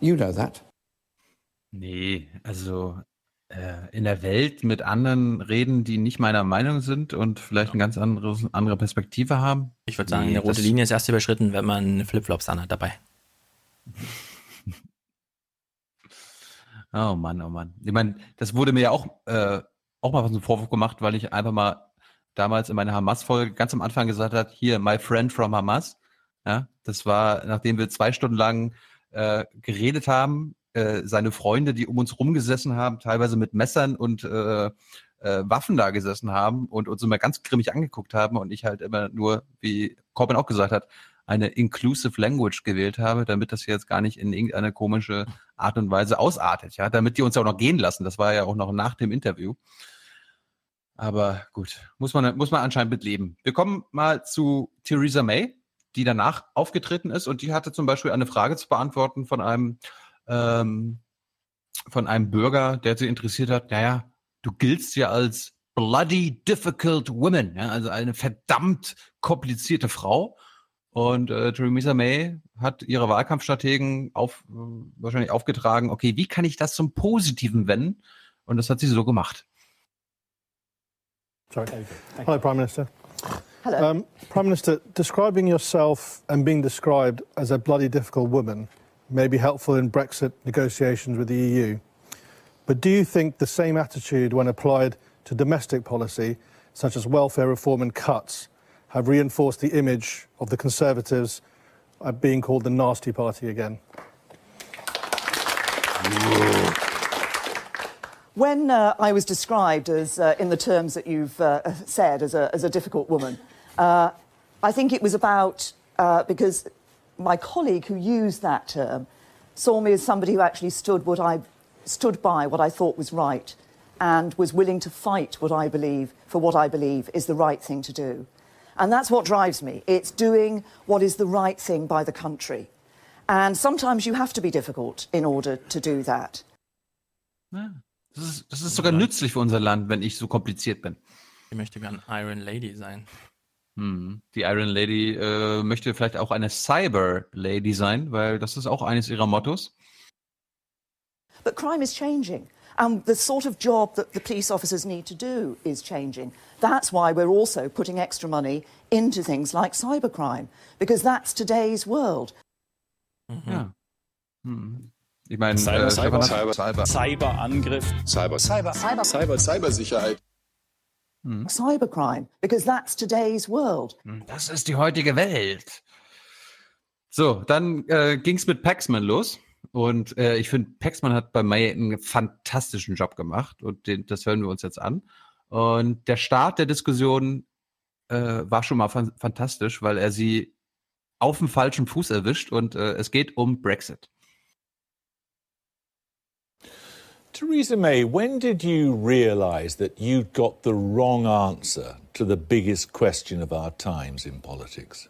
You know that. Nee, also äh, in der Welt mit anderen reden, die nicht meiner Meinung sind und vielleicht eine ganz andere, andere Perspektive haben. Ich würde sagen, Nee, eine rote Linie ist erst überschritten, wenn man Flipflops anhat dabei. Oh Mann, oh Mann. Ich meine, das wurde mir ja auch, äh, auch mal so einen Vorwurf gemacht, weil ich einfach mal damals in meiner Hamas-Folge ganz am Anfang gesagt hat, hier, my friend from Hamas. Ja, das war, nachdem wir zwei Stunden lang äh, geredet haben, äh, seine Freunde, die um uns rumgesessen haben, teilweise mit Messern und äh, äh, Waffen da gesessen haben und uns immer ganz grimmig angeguckt haben und ich halt immer nur, wie Corbyn auch gesagt hat, eine inclusive language gewählt habe, damit das jetzt gar nicht in irgendeine komische Art und Weise ausartet, ja, damit die uns ja auch noch gehen lassen. Das war ja auch noch nach dem Interview. Aber gut, muss man, muss man anscheinend mitleben. Wir kommen mal zu Theresa May, die danach aufgetreten ist und die hatte zum Beispiel eine Frage zu beantworten von einem, ähm, von einem Bürger, der sie interessiert hat, naja, du giltst ja als bloody difficult woman, ja, also eine verdammt komplizierte Frau. Und äh, Theresa May hat ihre Wahlkampfstrategen auf, äh, wahrscheinlich aufgetragen, okay, wie kann ich das zum Positiven wenden? Und das hat sie so gemacht. Sorry. Hello, Prime Minister. Hello. Um, Prime Minister, describing yourself and being described as a bloody difficult woman may be helpful in Brexit negotiations with the EU. But do you think the same attitude, when applied to domestic policy, such as welfare reform and cuts, have reinforced the image of the Conservatives being called the nasty party again? When uh, I was described as, uh, in the terms that you've uh, said, as a, as a difficult woman, uh, I think it was about uh, because my colleague who used that term saw me as somebody who actually stood what I stood by what I thought was right and was willing to fight what I believe for what I believe is the right thing to do. And that's what drives me. It's doing what is the right thing by the country. And sometimes you have to be difficult in order to do that. Ja, das, ist, das ist sogar nützlich für unser Land, wenn ich so kompliziert bin. Ich möchte gern Iron Lady sein. Hm. Die Iron Lady äh, möchte vielleicht auch eine Cyber Lady sein, weil das ist auch eines ihrer Mottos. But crime is changing. And the sort of job that the police officers need to do is changing. That's why we're also putting extra money into things like cybercrime, because that's today's world. Ja. Hm. Ich meine, Cyber, äh, Cyber, Stefan hat- Cyber, Cyberangriff. Cyber, Cyber, Cyber. Cyber, Cybersicherheit. Mm. Cybercrime, because that's today's world. Mm, das ist die heutige Welt. So, dann äh, ging es mit Paxman los. Und äh, ich finde, Paxman hat bei May einen fantastischen Job gemacht. Und den, das hören wir uns jetzt an. Und der Start der Diskussion äh, war schon mal fan fantastisch, weil er sie auf dem falschen Fuß erwischt. Und äh, es geht um Brexit. Theresa May, when did you realise that you'd got the wrong answer to the biggest question of our times in politics?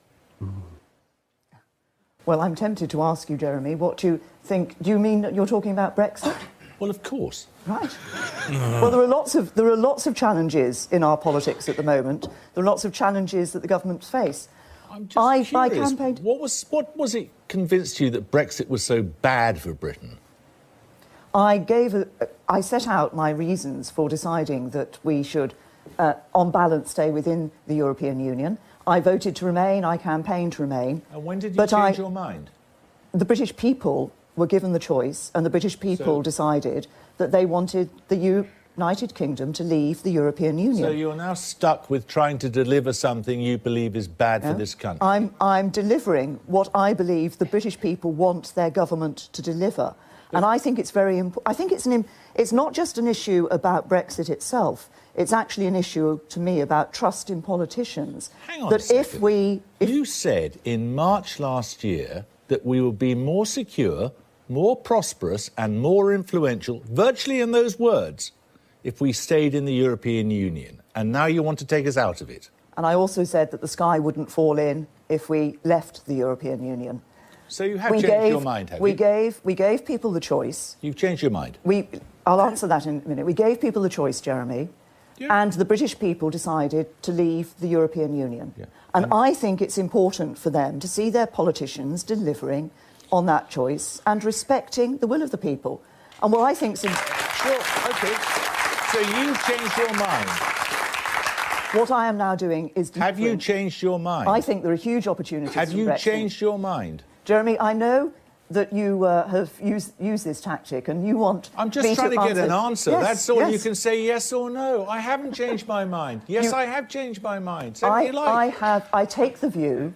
Well, I'm tempted to ask you, Jeremy, what you think. Do you mean that you're talking about Brexit? Well, of course. Right. Well, there are lots of there are lots of challenges in our politics at the moment. There are lots of challenges that the governments face. I'm just I, I curious, campaigned. What was what was it convinced you that Brexit was so bad for Britain? I gave a, I set out my reasons for deciding that we should, uh, on balance, stay within the European Union. I voted to remain. I campaigned to remain. And when did you But change I- your mind? The British people were given the choice, and the British people So- decided that they wanted the United Kingdom to leave the European Union. So you're now stuck with trying to deliver something you believe is bad for this country. I'm, I'm delivering what I believe the British people want their government to deliver. And I think it's very important. I think it's, an, im- it's not just an issue about Brexit itself. It's actually an issue to me about trust in politicians. Hang on that a if we You said in March last year that we would be more secure, more prosperous, and more influential, virtually in those words, if we stayed in the European Union. And now you want to take us out of it. and I also said that the sky wouldn't fall in if we left the European Union. So you have we changed gave, your mind, have we you? gave we gave people the choice. You've changed your mind. We, I'll answer that in a minute. We gave people the choice, Jeremy, and the British people decided to leave the European Union. And I think it's important for them to see their politicians delivering on that choice and respecting the will of the people. And what I think's in, Sure, okay. So you've changed your mind. what I am now doing is Have you changed your mind? I think there are huge opportunities. Have you Brexit. changed your mind? Jeremy? I know that you uh, have used, used this tactic and you want. I'm just trying to, get an answer. Yes, That's all. You can say yes or no. I haven't changed my mind. Yes, You- I have changed my mind. Say I, you like. I have. I take the view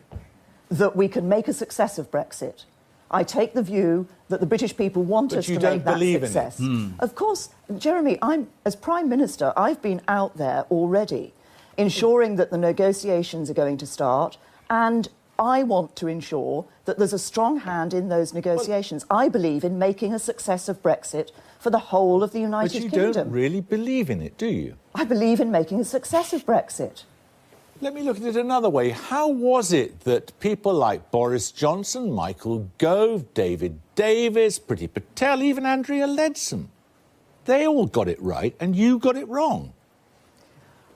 that we can make a success of Brexit. I take the view that the British people want But us to make that believe in it. success. Hmm. Of course, Jeremy. I'm as Prime Minister. I've been out there already, ensuring that the negotiations are going to start, and I want to ensure that there's a strong hand in those negotiations. I believe in making a success of Brexit for the whole of the United Kingdom. but you Kingdom. don't really believe in it, do you? I believe in making a success of Brexit. Let me look at it another way. How was it that people like Boris Johnson, Michael Gove, David Davis, Priti Patel, even Andrea Leadsom, they all got it right and you got it wrong?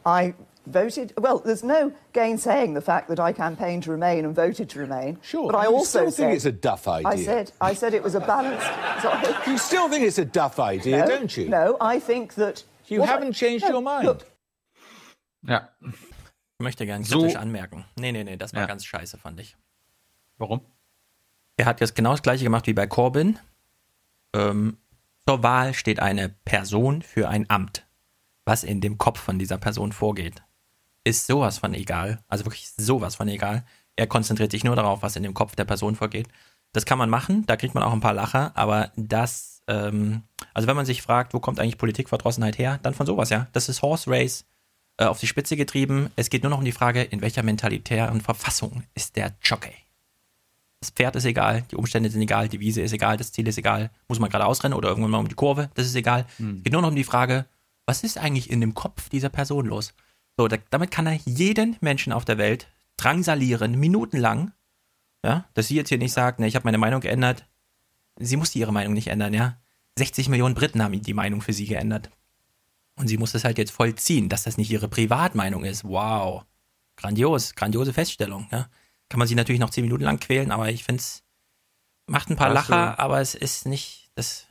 I voted. Well, there's no gainsaying the fact that I campaigned to remain and voted to remain. Sure. But I you also still said think it's a duff idea. I said I said it was a balanced. Sorry. You still think it's a duff idea, no, don't you? No, I think that. You what I- haven't changed no, your mind. Look, Ja. Ich möchte gerne So- kritisch anmerken. Nee, nee, nee, das war Ja. ganz scheiße, fand ich. Warum? Er hat jetzt genau das gleiche gemacht wie bei Corbyn. Ähm, zur Wahl steht eine Person für ein Amt. Was in dem Kopf von dieser Person vorgeht, ist sowas von egal. Also wirklich sowas von egal. Er konzentriert sich nur darauf, was in dem Kopf der Person vorgeht. Das kann man machen, da kriegt man auch ein paar Lacher, aber das, ähm, also wenn man sich fragt, wo kommt eigentlich Politikverdrossenheit her, dann von sowas, ja. Das ist Horse Race äh, auf die Spitze getrieben. Es geht nur noch um die Frage, in welcher mentalitären Verfassung ist der Jockey? Das Pferd ist egal, die Umstände sind egal, die Wiese ist egal, das Ziel ist egal. Muss man gerade ausrennen oder irgendwann mal um die Kurve, das ist egal. Es geht nur noch um die Frage, was ist eigentlich in dem Kopf dieser Person los? So, da, damit kann er jeden Menschen auf der Welt drangsalieren, minutenlang. Ja, dass sie jetzt hier nicht sagt, ne, ich habe meine Meinung geändert. Sie musste ihre Meinung nicht ändern, ja. 60 Millionen Briten haben die Meinung für sie geändert. Und sie muss das halt jetzt vollziehen, dass das nicht ihre Privatmeinung ist. Wow. Grandios, grandiose Feststellung, ja. Kann man sie natürlich noch 10 Minuten lang quälen, aber ich finde es macht ein paar Lacher, aber es ist nicht das.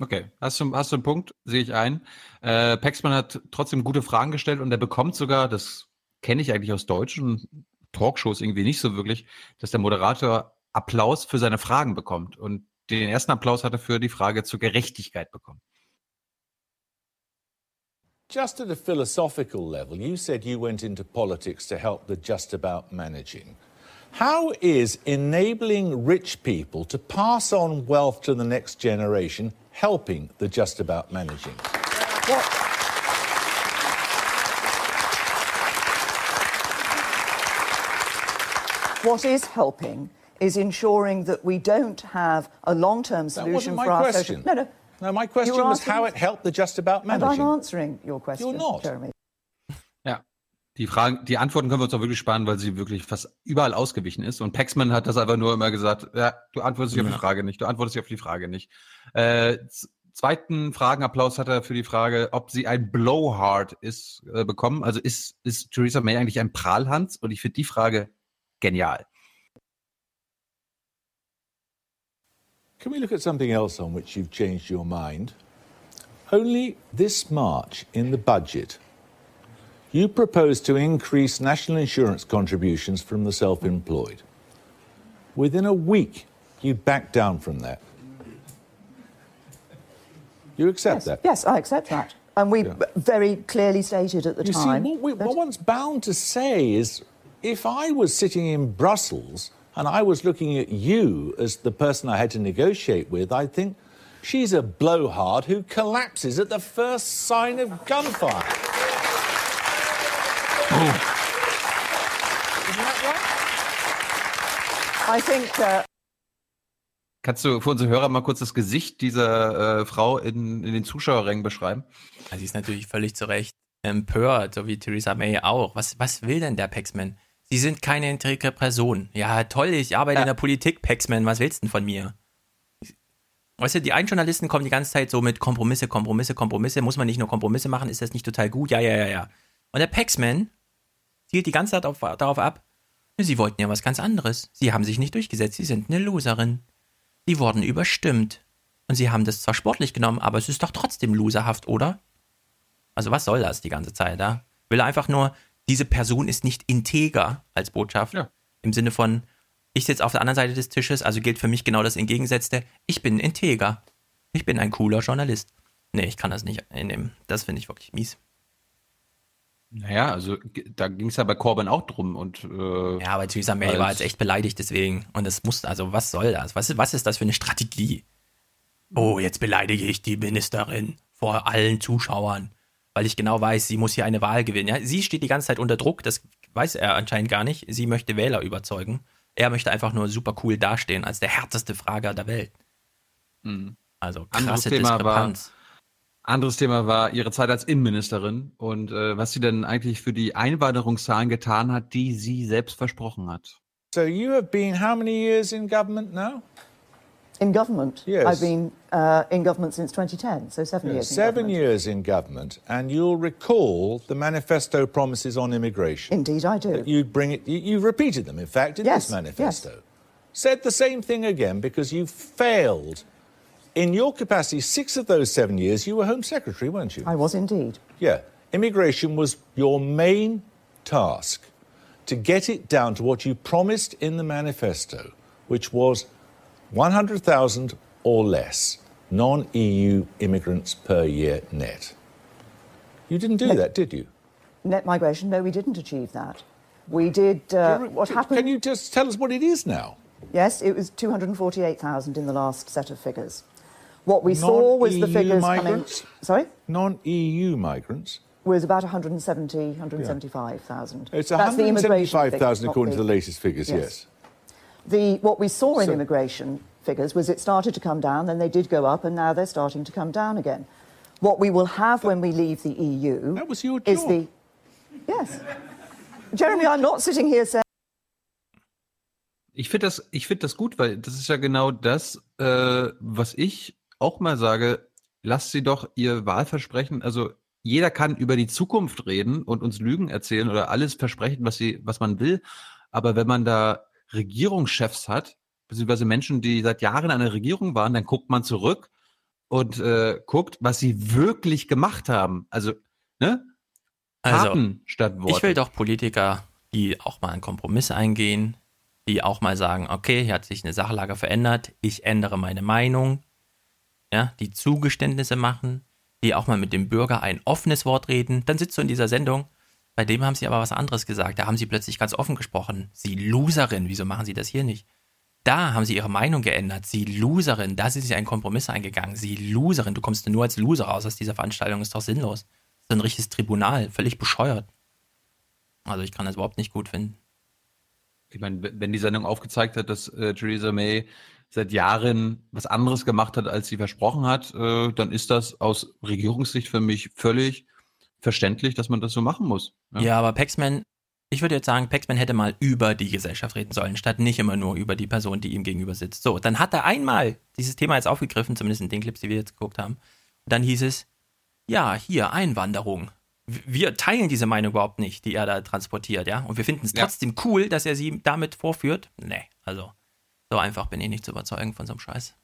Okay, hast du, hast du einen Punkt, sehe ich ein. Äh, Paxman hat trotzdem gute Fragen gestellt und er bekommt sogar, das kenne ich eigentlich aus deutschen Talkshows irgendwie nicht so wirklich, dass der Moderator Applaus für seine Fragen bekommt. Und den ersten Applaus hat er für die Frage zur Gerechtigkeit bekommen. Just at a philosophical level, you said you went into politics to help the just about managing. How is enabling rich people to pass on wealth to the next generation helping the just about managing? what is helping is ensuring that we don't have a long-term solution wasn't my for our question. social. No, no. No, my question was how it helped the just about managing. And I'm answering your question, You're not. Jeremy. Ja. Die Fragen, die Antworten können wir uns auch wirklich sparen, weil sie wirklich fast überall ausgewichen ist. Und Paxman hat das einfach nur immer gesagt, ja, du antwortest nicht auf Ja. die Frage nicht, du antwortest auf die Frage nicht. Äh, zweiten Fragenapplaus hat er für die Frage, ob sie ein Blowhard ist, äh, bekommen. Also ist, ist Theresa May eigentlich ein Prahlhans? Und ich finde die Frage genial. Can we look at something else on which you've changed your mind? Only this March in the budget, you proposed to increase national insurance contributions from the self employed. Within a week, you backed down from that. You accept that? Yes, I accept that. And we very clearly stated at the You see, time. what, we, what one's bound to say is if I was sitting in Brussels and I was looking at you as the person I had to negotiate with, I'd think she's a blowhard who collapses at the first sign of gunfire. I think uh, Kannst du für unsere Hörer mal kurz das Gesicht dieser äh, Frau in, in den Zuschauerrängen beschreiben? Also sie ist natürlich völlig zu Recht empört, so wie Theresa May auch. Was, was will denn der Paxman? Sie sind keine integre Person. Ja, toll, ich arbeite in der Politik, Paxman. Was willst du denn von mir? Weißt du, die einen Journalisten kommen die ganze Zeit so mit Kompromisse, Kompromisse, Kompromisse. Muss man nicht nur Kompromisse machen? Ist das nicht total gut? Ja, ja, ja, ja. Und der Paxman zielt die ganze Zeit auf, darauf ab, sie wollten ja was ganz anderes. Sie haben sich nicht durchgesetzt. Sie sind eine Loserin. Sie wurden überstimmt. Und sie haben das zwar sportlich genommen, aber es ist doch trotzdem loserhaft, oder? Also was soll das die ganze Zeit, da? Will er einfach nur, diese Person ist nicht integer als Botschaft. Im Sinne von, ich sitze auf der anderen Seite des Tisches, also gilt für mich genau das Entgegengesetzte. Ich bin integer. Ich bin ein cooler Journalist. Nee, ich kann das nicht einnehmen. Das finde ich wirklich mies. Naja, also da ging es ja bei Corbyn auch drum und äh, Ja, aber Theresa May war jetzt echt beleidigt deswegen. Und es muss, also was soll das? Was ist, was ist das für eine Strategie? Oh, jetzt beleidige ich die Ministerin vor allen Zuschauern, weil ich genau weiß, sie muss hier eine Wahl gewinnen. Ja, sie steht die ganze Zeit unter Druck, das weiß er anscheinend gar nicht. Sie möchte Wähler überzeugen. Er möchte einfach nur super cool dastehen als der härteste Frager der Welt. Mhm. Also krasse Thema war, Diskrepanz. Anderes Thema war ihre Zeit als Innenministerin und äh, was sie denn eigentlich für die Einwanderungszahlen getan hat, die sie selbst versprochen hat. So you have been how many years in government now? In government? Yes. I've been uh, in government since 2010, so seven Yeah, years. in seven government. years in government, and you'll recall the manifesto promises on immigration. Indeed, I do. That you'd bring it. You, you repeated them, in fact, in Yes, this manifesto. Said the same thing again because you failed. In your capacity, six of those seven years, you were Home Secretary, weren't you? I was indeed. Yeah. Immigration was your main task to get it down to what you promised in the manifesto, which was 100,000 or less non EU immigrants per year net. You didn't do that, did you? Net migration, no, we didn't achieve that. We did. Uh, what happened? Can you just tell us what it is now? Yes, it was 248,000 in the last set of figures. What we saw was the Non-EU figures migrants? coming. Sorry? Non EU migrants? Was about 170, 175,000. It's That's the immigration 175,000 figures, not according to the latest figures, yes. The, what we saw in So- immigration figures was it started to come down, then they did go up, and now they're starting to come down again. What we will have when we leave the EU that was your is the yes, Jeremy. I'm not sitting here saying. Ich finde das, ich finde das gut, weil das ist ja genau das, äh, was ich auch mal sage. Lasst sie doch ihr Wahlversprechen. Also jeder kann über die Zukunft reden und uns Lügen erzählen oder alles versprechen, was sie, was man will. Aber wenn man da Regierungschefs hat, beziehungsweise Menschen, die seit Jahren an der Regierung waren, dann guckt man zurück und äh, guckt, was sie wirklich gemacht haben. Also, ne? Taten statt Worte. Also, Ich will doch Politiker, die auch mal einen Kompromiss eingehen, die auch mal sagen, okay, hier hat sich eine Sachlage verändert, ich ändere meine Meinung, ja, die Zugeständnisse machen, die auch mal mit dem Bürger ein offenes Wort reden. Dann sitzt du in dieser Sendung, bei dem haben sie aber was anderes gesagt. Da haben sie plötzlich ganz offen gesprochen. Sie Loserin, wieso machen sie das hier nicht? Da haben sie ihre Meinung geändert. Sie Loserin, da sind sie einen Kompromiss eingegangen. Sie Loserin, du kommst nur als Loser raus aus dieser Veranstaltung, ist doch sinnlos. Ist ein richtiges Tribunal, völlig bescheuert. Also ich kann das überhaupt nicht gut finden. Ich meine, wenn die Sendung aufgezeigt hat, dass äh, Theresa May seit Jahren was anderes gemacht hat, als sie versprochen hat, äh, dann ist das aus Regierungssicht für mich völlig verständlich, dass man das so machen muss. Ja, aber Paxman, ich würde jetzt sagen, Paxman hätte mal über die Gesellschaft reden sollen, statt nicht immer nur über die Person, die ihm gegenüber sitzt. So, dann hat er einmal dieses Thema jetzt aufgegriffen, zumindest in den Clips, die wir jetzt geguckt haben. Und dann hieß es, ja, hier, Einwanderung. Wir teilen diese Meinung überhaupt nicht, die er da transportiert, ja. Und wir finden es Ja. trotzdem cool, dass er sie damit vorführt. Nee, also, so einfach bin ich nicht zu überzeugen von so einem Scheiß.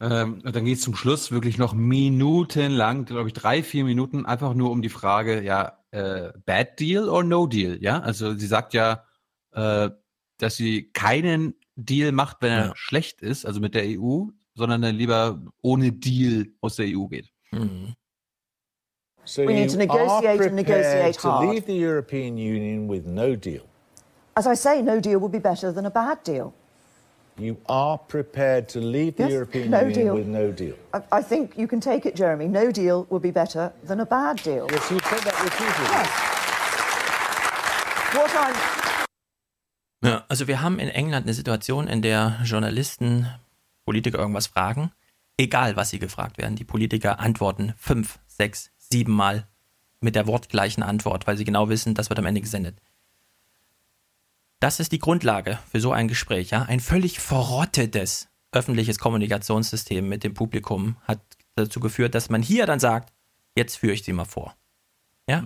Ähm, und dann geht es zum Schluss wirklich noch minutenlang, glaube ich, drei, vier Minuten, einfach nur um die Frage, ja, äh, Bad Deal or No Deal, ja? Also sie sagt ja, äh, dass sie keinen Deal macht, wenn er Ja. schlecht ist, also mit der EU, sondern dann lieber ohne Deal aus der EU geht. Mhm. So We need to negotiate and negotiate to hard. leave the European Union with no deal. As I say, no deal would be better than a bad deal. You are prepared to leave the Yes, European no Union deal. with no deal. I, I think you can take it, Jeremy. No deal would be better than a bad deal. Yes, you said that repeatedly. What I'm Ja, also wir haben in England eine Situation, in der Journalisten Politiker irgendwas fragen, egal was sie gefragt werden. Die Politiker antworten fünf, sechs, sieben Mal mit der wortgleichen Antwort, weil sie genau wissen, das wird am Ende gesendet. Das ist die Grundlage für so ein Gespräch. Ja? Ein völlig verrottetes öffentliches Kommunikationssystem mit dem Publikum hat dazu geführt, dass man hier dann sagt, jetzt führe ich sie mal vor. Ja?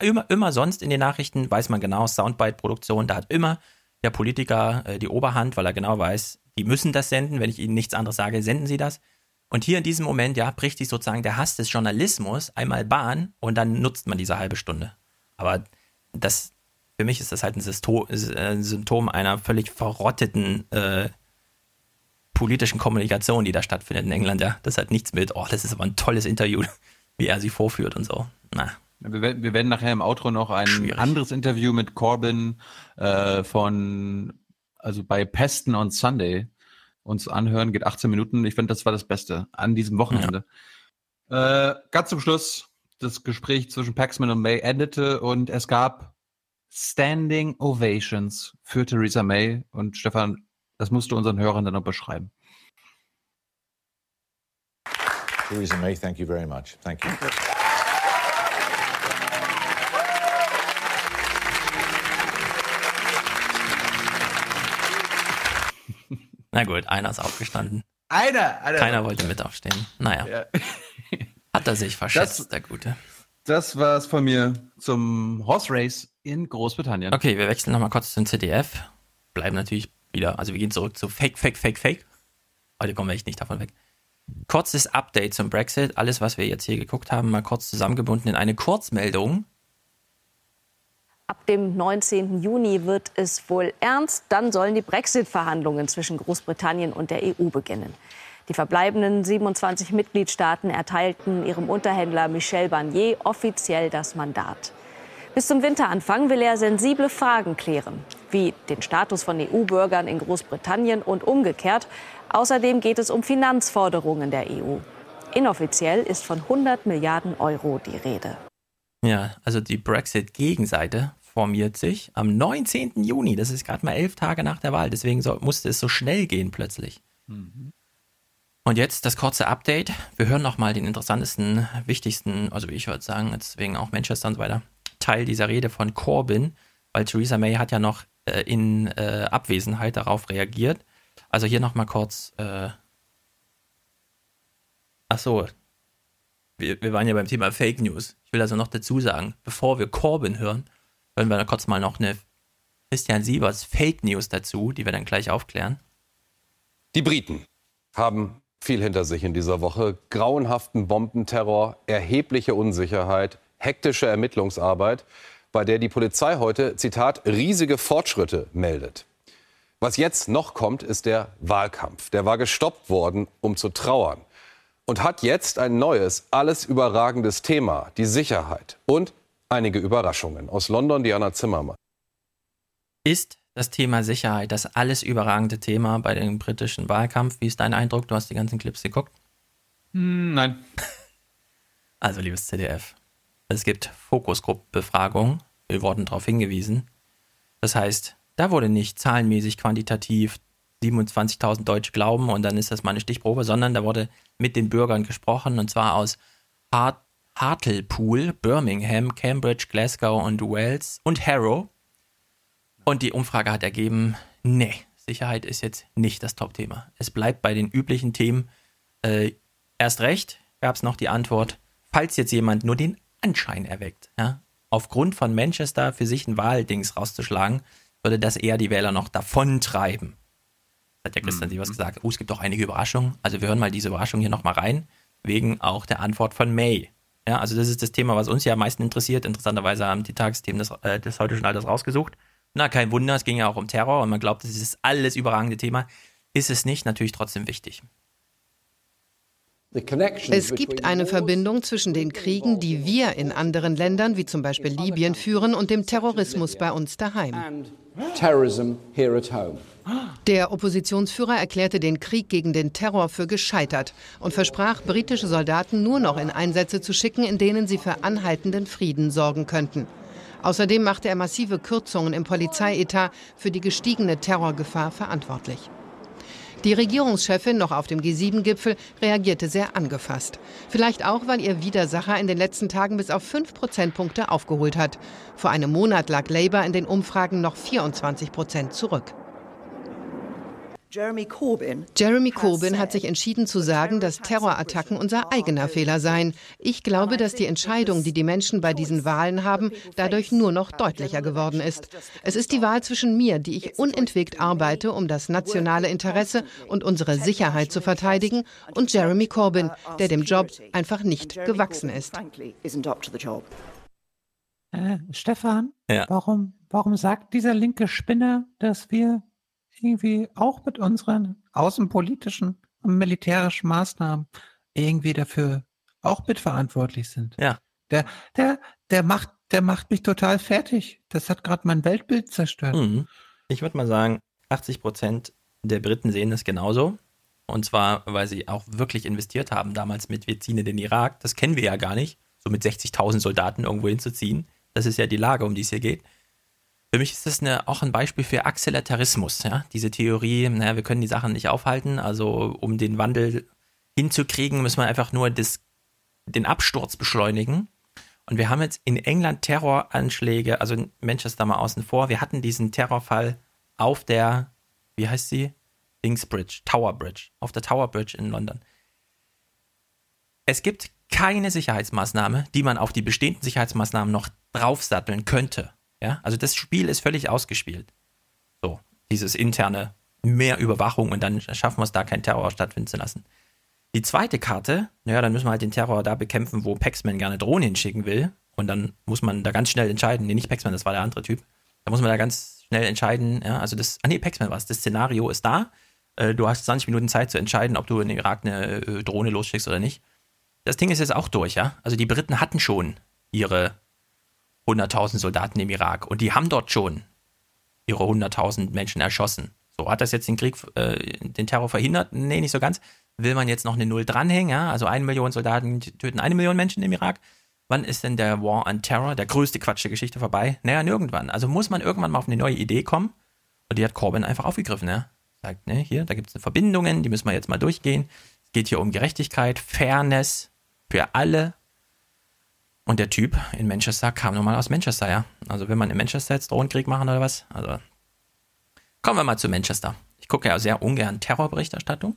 Immer, immer sonst in den Nachrichten weiß man genau, Soundbite-Produktion, da hat immer der Politiker äh, die Oberhand, weil er genau weiß, die müssen das senden. Wenn ich ihnen nichts anderes sage, senden sie das. Und hier in diesem Moment, ja, bricht sich sozusagen der Hass des Journalismus einmal Bahn und dann nutzt man diese halbe Stunde. Aber das, für mich ist das halt ein, Systo äh, ein Symptom einer völlig verrotteten äh, politischen Kommunikation, die da stattfindet in England. Ja, das hat nichts mit, oh, das ist aber ein tolles Interview, wie er sie vorführt und so. Na, Wir werden, wir werden nachher im Outro noch ein Schwierig. anderes Interview mit Corbyn äh, von, also bei Peston on Sunday uns anhören. Geht 18 Minuten. Ich finde, das war das Beste an diesem Wochenende. Äh, ganz zum Schluss, das Gespräch zwischen Paxman und May endete und es gab Standing Ovations für Theresa May. Und Stefan, das musst du unseren Hörern dann noch beschreiben. Theresa May, thank you very much. Thank you. na gut, einer ist aufgestanden. Einer, einer. Keiner wollte mit aufstehen. Naja. Ja. Hat er sich verschätzt, Das- der Gute. Das war's von mir zum Horse Race in Großbritannien. Okay, wir wechseln nochmal kurz zum ZDF. Bleiben natürlich wieder, also wir gehen zurück zu Fake, Fake, Fake, Fake. Heute kommen wir echt nicht davon weg. Kurzes Update zum Brexit. Alles, was wir jetzt hier geguckt haben, mal kurz zusammengebunden in eine Kurzmeldung. Ab dem 19. Juni wird es wohl ernst. Dann sollen die Brexit-Verhandlungen zwischen Großbritannien und der EU beginnen. Die verbleibenden 27 Mitgliedstaaten erteilten ihrem Unterhändler Michel Barnier offiziell das Mandat. Bis zum Winteranfang will er sensible Fragen klären, wie den Status von EU-Bürgern in Großbritannien und umgekehrt. Außerdem geht es um Finanzforderungen der EU. Inoffiziell ist von 100 Milliarden Euro die Rede. Ja, also die Brexit-Gegenseite formiert sich am 19. Juni. Das ist gerade mal elf Tage nach der Wahl. Deswegen so, musste es so schnell gehen plötzlich. Und jetzt das kurze Update. Wir hören nochmal den interessantesten, wichtigsten, also wie ich würde sagen, deswegen auch Manchester und so weiter, Teil dieser Rede von Corbyn, weil Theresa May hat ja noch äh, in äh, Abwesenheit darauf reagiert. Also hier nochmal kurz. Äh, ach so. Wir, wir waren ja beim Thema Fake News. Ich will also noch dazu sagen, bevor wir Corbyn hören, hören wir da kurz mal noch eine Christian Sievers Fake News dazu, die wir dann gleich aufklären. Die Briten haben viel hinter sich in dieser Woche. Grauenhaften Bombenterror, erhebliche Unsicherheit, hektische Ermittlungsarbeit, bei der die Polizei heute, Zitat, riesige Fortschritte meldet. Was jetzt noch kommt, ist der Wahlkampf. Der war gestoppt worden, um zu trauern. Und hat jetzt ein neues, alles überragendes Thema, die Sicherheit. Und einige Überraschungen. Aus London, Diana Zimmermann. Ist das Thema Sicherheit das alles überragende Thema bei dem britischen Wahlkampf? Wie ist dein Eindruck? Du hast die ganzen Clips geguckt. Hm, nein. Also, liebes CDF, es gibt Fokusgruppenbefragungen. Wir wurden darauf hingewiesen. Das heißt, da wurde nicht zahlenmäßig quantitativ 27.000 Deutsche glauben und dann ist das mal eine Stichprobe, sondern da wurde mit den Bürgern gesprochen und zwar aus Hart Hartlepool, Birmingham, Cambridge, Glasgow und Wales und Harrow. Und die Umfrage hat ergeben, nee, Sicherheit ist jetzt nicht das Top-Thema. Es bleibt bei den üblichen Themen. Äh, erst recht gab es noch die Antwort, falls jetzt jemand nur den Anschein erweckt, ja, aufgrund von Manchester für sich ein Wahldings rauszuschlagen, würde das eher die Wähler noch davontreiben. Hat ja Christian Sievers gesagt, oh, es gibt auch einige Überraschungen. Also wir hören mal diese Überraschung hier nochmal rein, wegen auch der Antwort von May. Ja, also das ist das Thema, was uns ja am meisten interessiert. Interessanterweise haben die Tagesthemen des, äh, des heute Journals rausgesucht. Na, kein Wunder, es ging ja auch um Terror und man glaubt, das ist das alles überragende Thema. Ist es nicht, natürlich trotzdem wichtig. Es gibt eine Verbindung zwischen den Kriegen, die wir in anderen Ländern, wie zum Beispiel Libyen, führen, und dem Terrorismus bei uns daheim. Der Oppositionsführer erklärte den Krieg gegen den Terror für gescheitert und versprach, britische Soldaten nur noch in Einsätze zu schicken, in denen sie für anhaltenden Frieden sorgen könnten. Außerdem machte er massive Kürzungen im Polizeietat für die gestiegene Terrorgefahr verantwortlich. Die Regierungschefin noch auf dem G7-Gipfel reagierte sehr angefasst. Vielleicht auch, weil ihr Widersacher in den letzten Tagen bis auf 5 Prozentpunkte aufgeholt hat. Vor einem Monat lag Labour in den Umfragen noch 24 Prozent zurück. Jeremy Corbyn Jeremy Corbyn hat sich entschieden zu sagen, dass Terrorattacken unser eigener Fehler seien. Ich glaube, dass die Entscheidung, die die Menschen bei diesen Wahlen haben, dadurch nur noch deutlicher geworden ist. Es ist die Wahl zwischen mir, die ich unentwegt arbeite, um das nationale Interesse und unsere Sicherheit zu verteidigen, und Jeremy Corbyn, der dem Job einfach nicht gewachsen ist. Äh, Stefan, Ja. warum, warum sagt dieser linke Spinner, dass wir irgendwie auch mit unseren außenpolitischen und militärischen Maßnahmen irgendwie dafür auch mitverantwortlich sind? Ja. Der, der, der macht, der macht mich total fertig. Das hat gerade mein Weltbild zerstört. Mhm. Ich würde mal sagen, 80 Prozent der Briten sehen das genauso. Und zwar, weil sie auch wirklich investiert haben, damals mit wir ziehen in den Irak. Das kennen wir ja gar nicht, so mit 60.000 Soldaten irgendwo hinzuziehen. Das ist ja die Lage, um die es hier geht. Für mich ist das eine, auch ein Beispiel für Accelerismus. Ja? Diese Theorie, naja, wir können die Sachen nicht aufhalten. Also, um den Wandel hinzukriegen, müssen wir einfach nur das, den Absturz beschleunigen. Und wir haben jetzt in England Terroranschläge, also in Manchester mal außen vor. Wir hatten diesen Terrorfall auf der, wie heißt sie? Kingsbridge, Tower Bridge, auf der Tower Bridge in London. Es gibt keine Sicherheitsmaßnahme, die man auf die bestehenden Sicherheitsmaßnahmen noch draufsatteln könnte. Ja, also das Spiel ist völlig ausgespielt. So, dieses interne mehr Überwachung und dann schaffen wir es da keinen Terror stattfinden zu lassen. Die zweite Karte, naja, dann müssen wir halt den Terror da bekämpfen, wo Paxman gerne Drohnen hinschicken will. Und dann muss man da ganz schnell entscheiden, nee, nicht Paxman, das war der andere Typ. Da muss man da ganz schnell entscheiden, ja, also das, ah nee, Paxman war es, das Szenario ist da. Äh, du hast 20 Minuten Zeit zu entscheiden, ob du in den Irak eine äh, Drohne losschickst oder nicht. Das Ding ist jetzt auch durch, ja. Also die Briten hatten schon ihre 100.000 Soldaten im Irak und die haben dort schon ihre 100.000 Menschen erschossen. So, hat das jetzt den Krieg, äh, den Terror verhindert? Nee, nicht so ganz. Will man jetzt noch eine Null dranhängen? Ja? Also eine Million Soldaten töten eine Million Menschen im Irak. Wann ist denn der War on Terror, der größte Quatsch der Geschichte, vorbei? Naja, nirgendwann. Also muss man irgendwann mal auf eine neue Idee kommen. Und die hat Corbyn einfach aufgegriffen. Ja? Sagt, ne, hier, da gibt es Verbindungen, die müssen wir jetzt mal durchgehen. Es geht hier um Gerechtigkeit, Fairness für alle. Und der Typ in Manchester kam nun mal aus Manchester, ja. Also will man in Manchester jetzt Drohnenkrieg machen oder was? Also kommen wir mal zu Manchester. Ich gucke ja sehr ungern Terrorberichterstattung.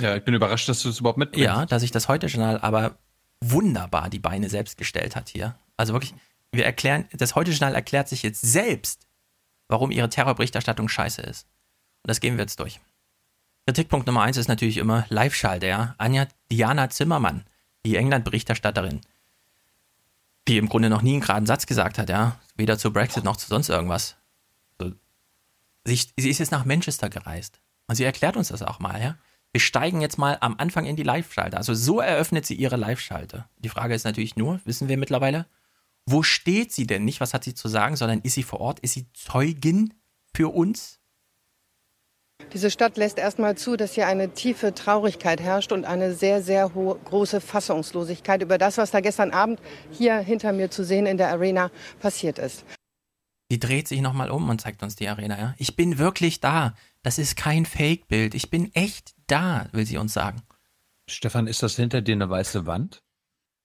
Ja, ich bin überrascht, dass du es überhaupt mitbringst. Ja, dass ich das heute Journal aber wunderbar die Beine selbst gestellt hat hier. Also wirklich, wir erklären, das heute Journal erklärt sich jetzt selbst, warum ihre Terrorberichterstattung scheiße ist. Und das gehen wir jetzt durch. Kritikpunkt Nummer eins ist natürlich immer Live-Schalter, ja. Anja Diana Zimmermann, die England-Berichterstatterin, die im Grunde noch nie einen geraden Satz gesagt hat, ja. Weder zu Brexit noch zu sonst irgendwas. Sie, sie ist jetzt nach Manchester gereist. Und sie erklärt uns das auch mal, ja. Wir steigen jetzt mal am Anfang in die Live-Schalte. Also so eröffnet sie ihre Live-Schalte. Die Frage ist natürlich nur, wissen wir mittlerweile, wo steht sie denn? Nicht, was hat sie zu sagen, sondern ist sie vor Ort? Ist sie Zeugin für uns? Diese Stadt lässt erstmal zu, dass hier eine tiefe Traurigkeit herrscht und eine sehr, sehr hohe, große Fassungslosigkeit über das, was da gestern Abend hier hinter mir zu sehen in der Arena passiert ist. Die dreht sich nochmal um und zeigt uns die Arena. Ja? Ich bin wirklich da. Das ist kein Fake-Bild. Ich bin echt da, will sie uns sagen. Stefan, ist das hinter dir eine weiße Wand?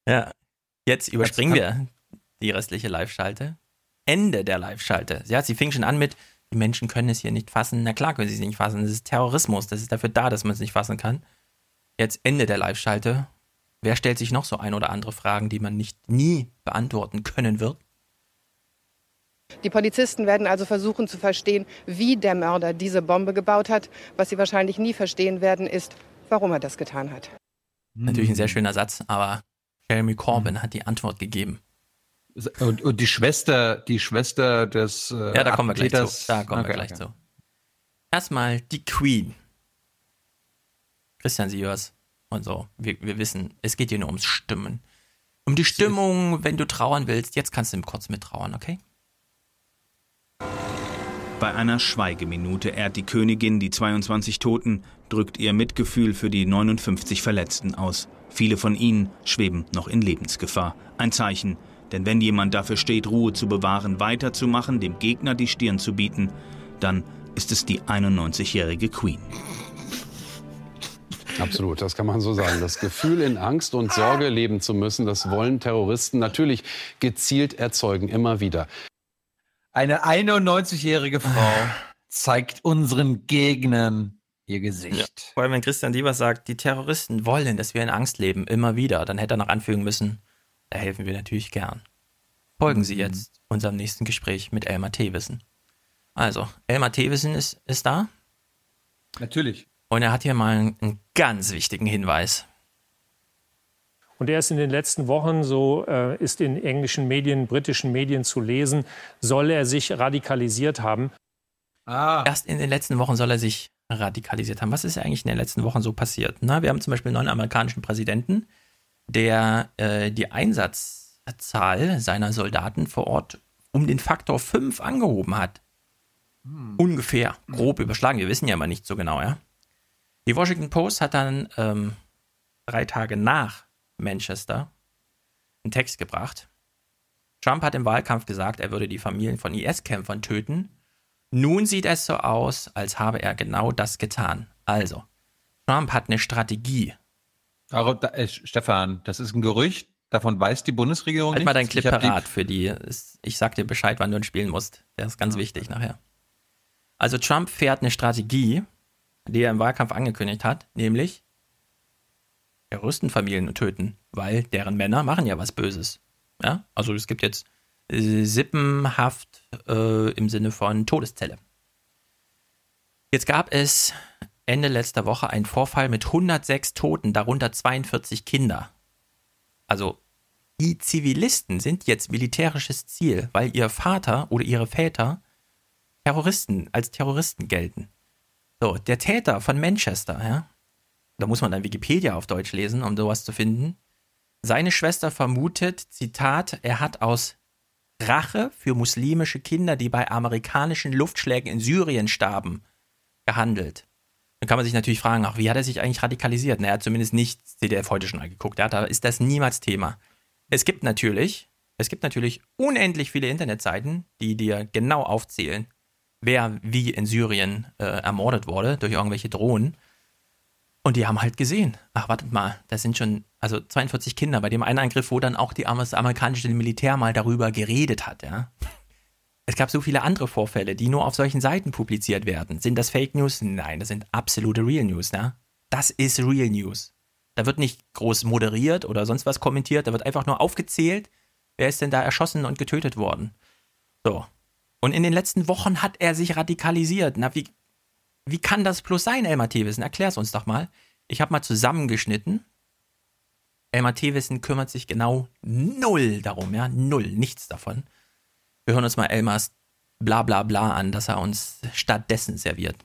Ja. Jetzt überspringen wir die restliche Live-Schalte. Ende der Live-Schalte. Ja, sie fing schon an mit, die Menschen können es hier nicht fassen. Na klar können sie es nicht fassen. Das ist Terrorismus. Das ist dafür da, dass man es nicht fassen kann. Jetzt Ende der Live-Schalte. Wer stellt sich noch so ein oder andere Fragen, die man nicht nie beantworten können wird? Die Polizisten werden also versuchen zu verstehen, wie der Mörder diese Bombe gebaut hat. Was sie wahrscheinlich nie verstehen werden, ist, warum er das getan hat. Natürlich ein sehr schöner Satz, aber Jeremy Corbyn hat die Antwort gegeben. Und, und die Schwester, die Schwester des äh, Ja, da kommen wir gleich zu. Da kommen okay, wir gleich okay. zu. Erstmal die Queen. Christian Sievers und so. Wir, wir wissen, es geht hier nur ums Stimmen. Um die Stimmung, wenn du trauern willst, jetzt kannst du kurz mittrauern, okay? Bei einer Schweigeminute ehrt die Königin die 22 Toten, drückt ihr Mitgefühl für die 59 Verletzten aus. Viele von ihnen schweben noch in Lebensgefahr. Ein Zeichen, denn wenn jemand dafür steht, Ruhe zu bewahren, weiterzumachen, dem Gegner die Stirn zu bieten, dann ist es die 91-jährige Queen. Absolut, das kann man so sagen. Das Gefühl, in Angst und Sorge leben zu müssen, das wollen Terroristen natürlich gezielt erzeugen, immer wieder. Eine 91-jährige Frau zeigt unseren Gegnern ihr Gesicht. Ja. Vor allem, wenn Christian Diebers sagt, die Terroristen wollen, dass wir in Angst leben, immer wieder, dann hätte er noch anfügen müssen, da helfen wir natürlich gern. Folgen Sie mhm. jetzt unserem nächsten Gespräch mit Elmar Thewissen. Also, Elmar Thewissen ist, ist da. Natürlich. Und er hat hier mal einen, einen ganz wichtigen Hinweis. Und erst in den letzten Wochen, so äh, ist in englischen Medien, britischen Medien zu lesen, soll er sich radikalisiert haben. Ah. Erst in den letzten Wochen soll er sich radikalisiert haben. Was ist eigentlich in den letzten Wochen so passiert? Na, wir haben zum Beispiel einen neuen amerikanischen Präsidenten, der äh, die Einsatzzahl seiner Soldaten vor Ort um den Faktor 5 angehoben hat. Hm. Ungefähr, grob überschlagen. Wir wissen ja mal nicht so genau, ja. Die Washington Post hat dann ähm, drei Tage nach Manchester einen Text gebracht. Trump hat im Wahlkampf gesagt, er würde die Familien von IS-Kämpfern töten. Nun sieht es so aus, als habe er genau das getan. Also, Trump hat eine Strategie. Aber, da, äh, Stefan, das ist ein Gerücht. Davon weiß die Bundesregierung halt nicht. mal dein Clip parat für die. Ich sag dir Bescheid, wann du ihn spielen musst. Der ist ganz ja. wichtig nachher. Also Trump fährt eine Strategie, die er im Wahlkampf angekündigt hat, nämlich Terroristenfamilien töten, weil deren Männer machen ja was Böses. Ja, also es gibt jetzt äh, Sippenhaft äh, im Sinne von Todeszelle. Jetzt gab es Ende letzter Woche einen Vorfall mit 106 Toten, darunter 42 Kinder. Also die Zivilisten sind jetzt militärisches Ziel, weil ihr Vater oder ihre Väter Terroristen als Terroristen gelten. So, der Täter von Manchester, ja, da muss man dann Wikipedia auf Deutsch lesen, um sowas zu finden. Seine Schwester vermutet, Zitat, er hat aus Rache für muslimische Kinder, die bei amerikanischen Luftschlägen in Syrien starben, gehandelt. Dann kann man sich natürlich fragen, ach, wie hat er sich eigentlich radikalisiert? Na, er hat zumindest nicht CDF heute schon angeguckt. Ja, da ist das niemals Thema. Es gibt natürlich, es gibt natürlich unendlich viele Internetseiten, die dir genau aufzählen, wer wie in Syrien äh, ermordet wurde durch irgendwelche Drohnen. Und die haben halt gesehen, ach, wartet mal, das sind schon, also 42 Kinder bei dem einen Angriff, wo dann auch die, das amerikanische Militär mal darüber geredet hat, ja. Es gab so viele andere Vorfälle, die nur auf solchen Seiten publiziert werden. Sind das Fake News? Nein, das sind absolute Real News, ja. Das ist Real News. Da wird nicht groß moderiert oder sonst was kommentiert, da wird einfach nur aufgezählt, wer ist denn da erschossen und getötet worden. So. Und in den letzten Wochen hat er sich radikalisiert. Na, wie, wie kann das plus sein, Elmar Thewissen? Erklär's uns doch mal. Ich habe mal zusammengeschnitten. Elmar Thewissen kümmert sich genau null darum, ja, null, nichts davon. Wir hören uns mal Elmars bla bla bla an, dass er uns stattdessen serviert.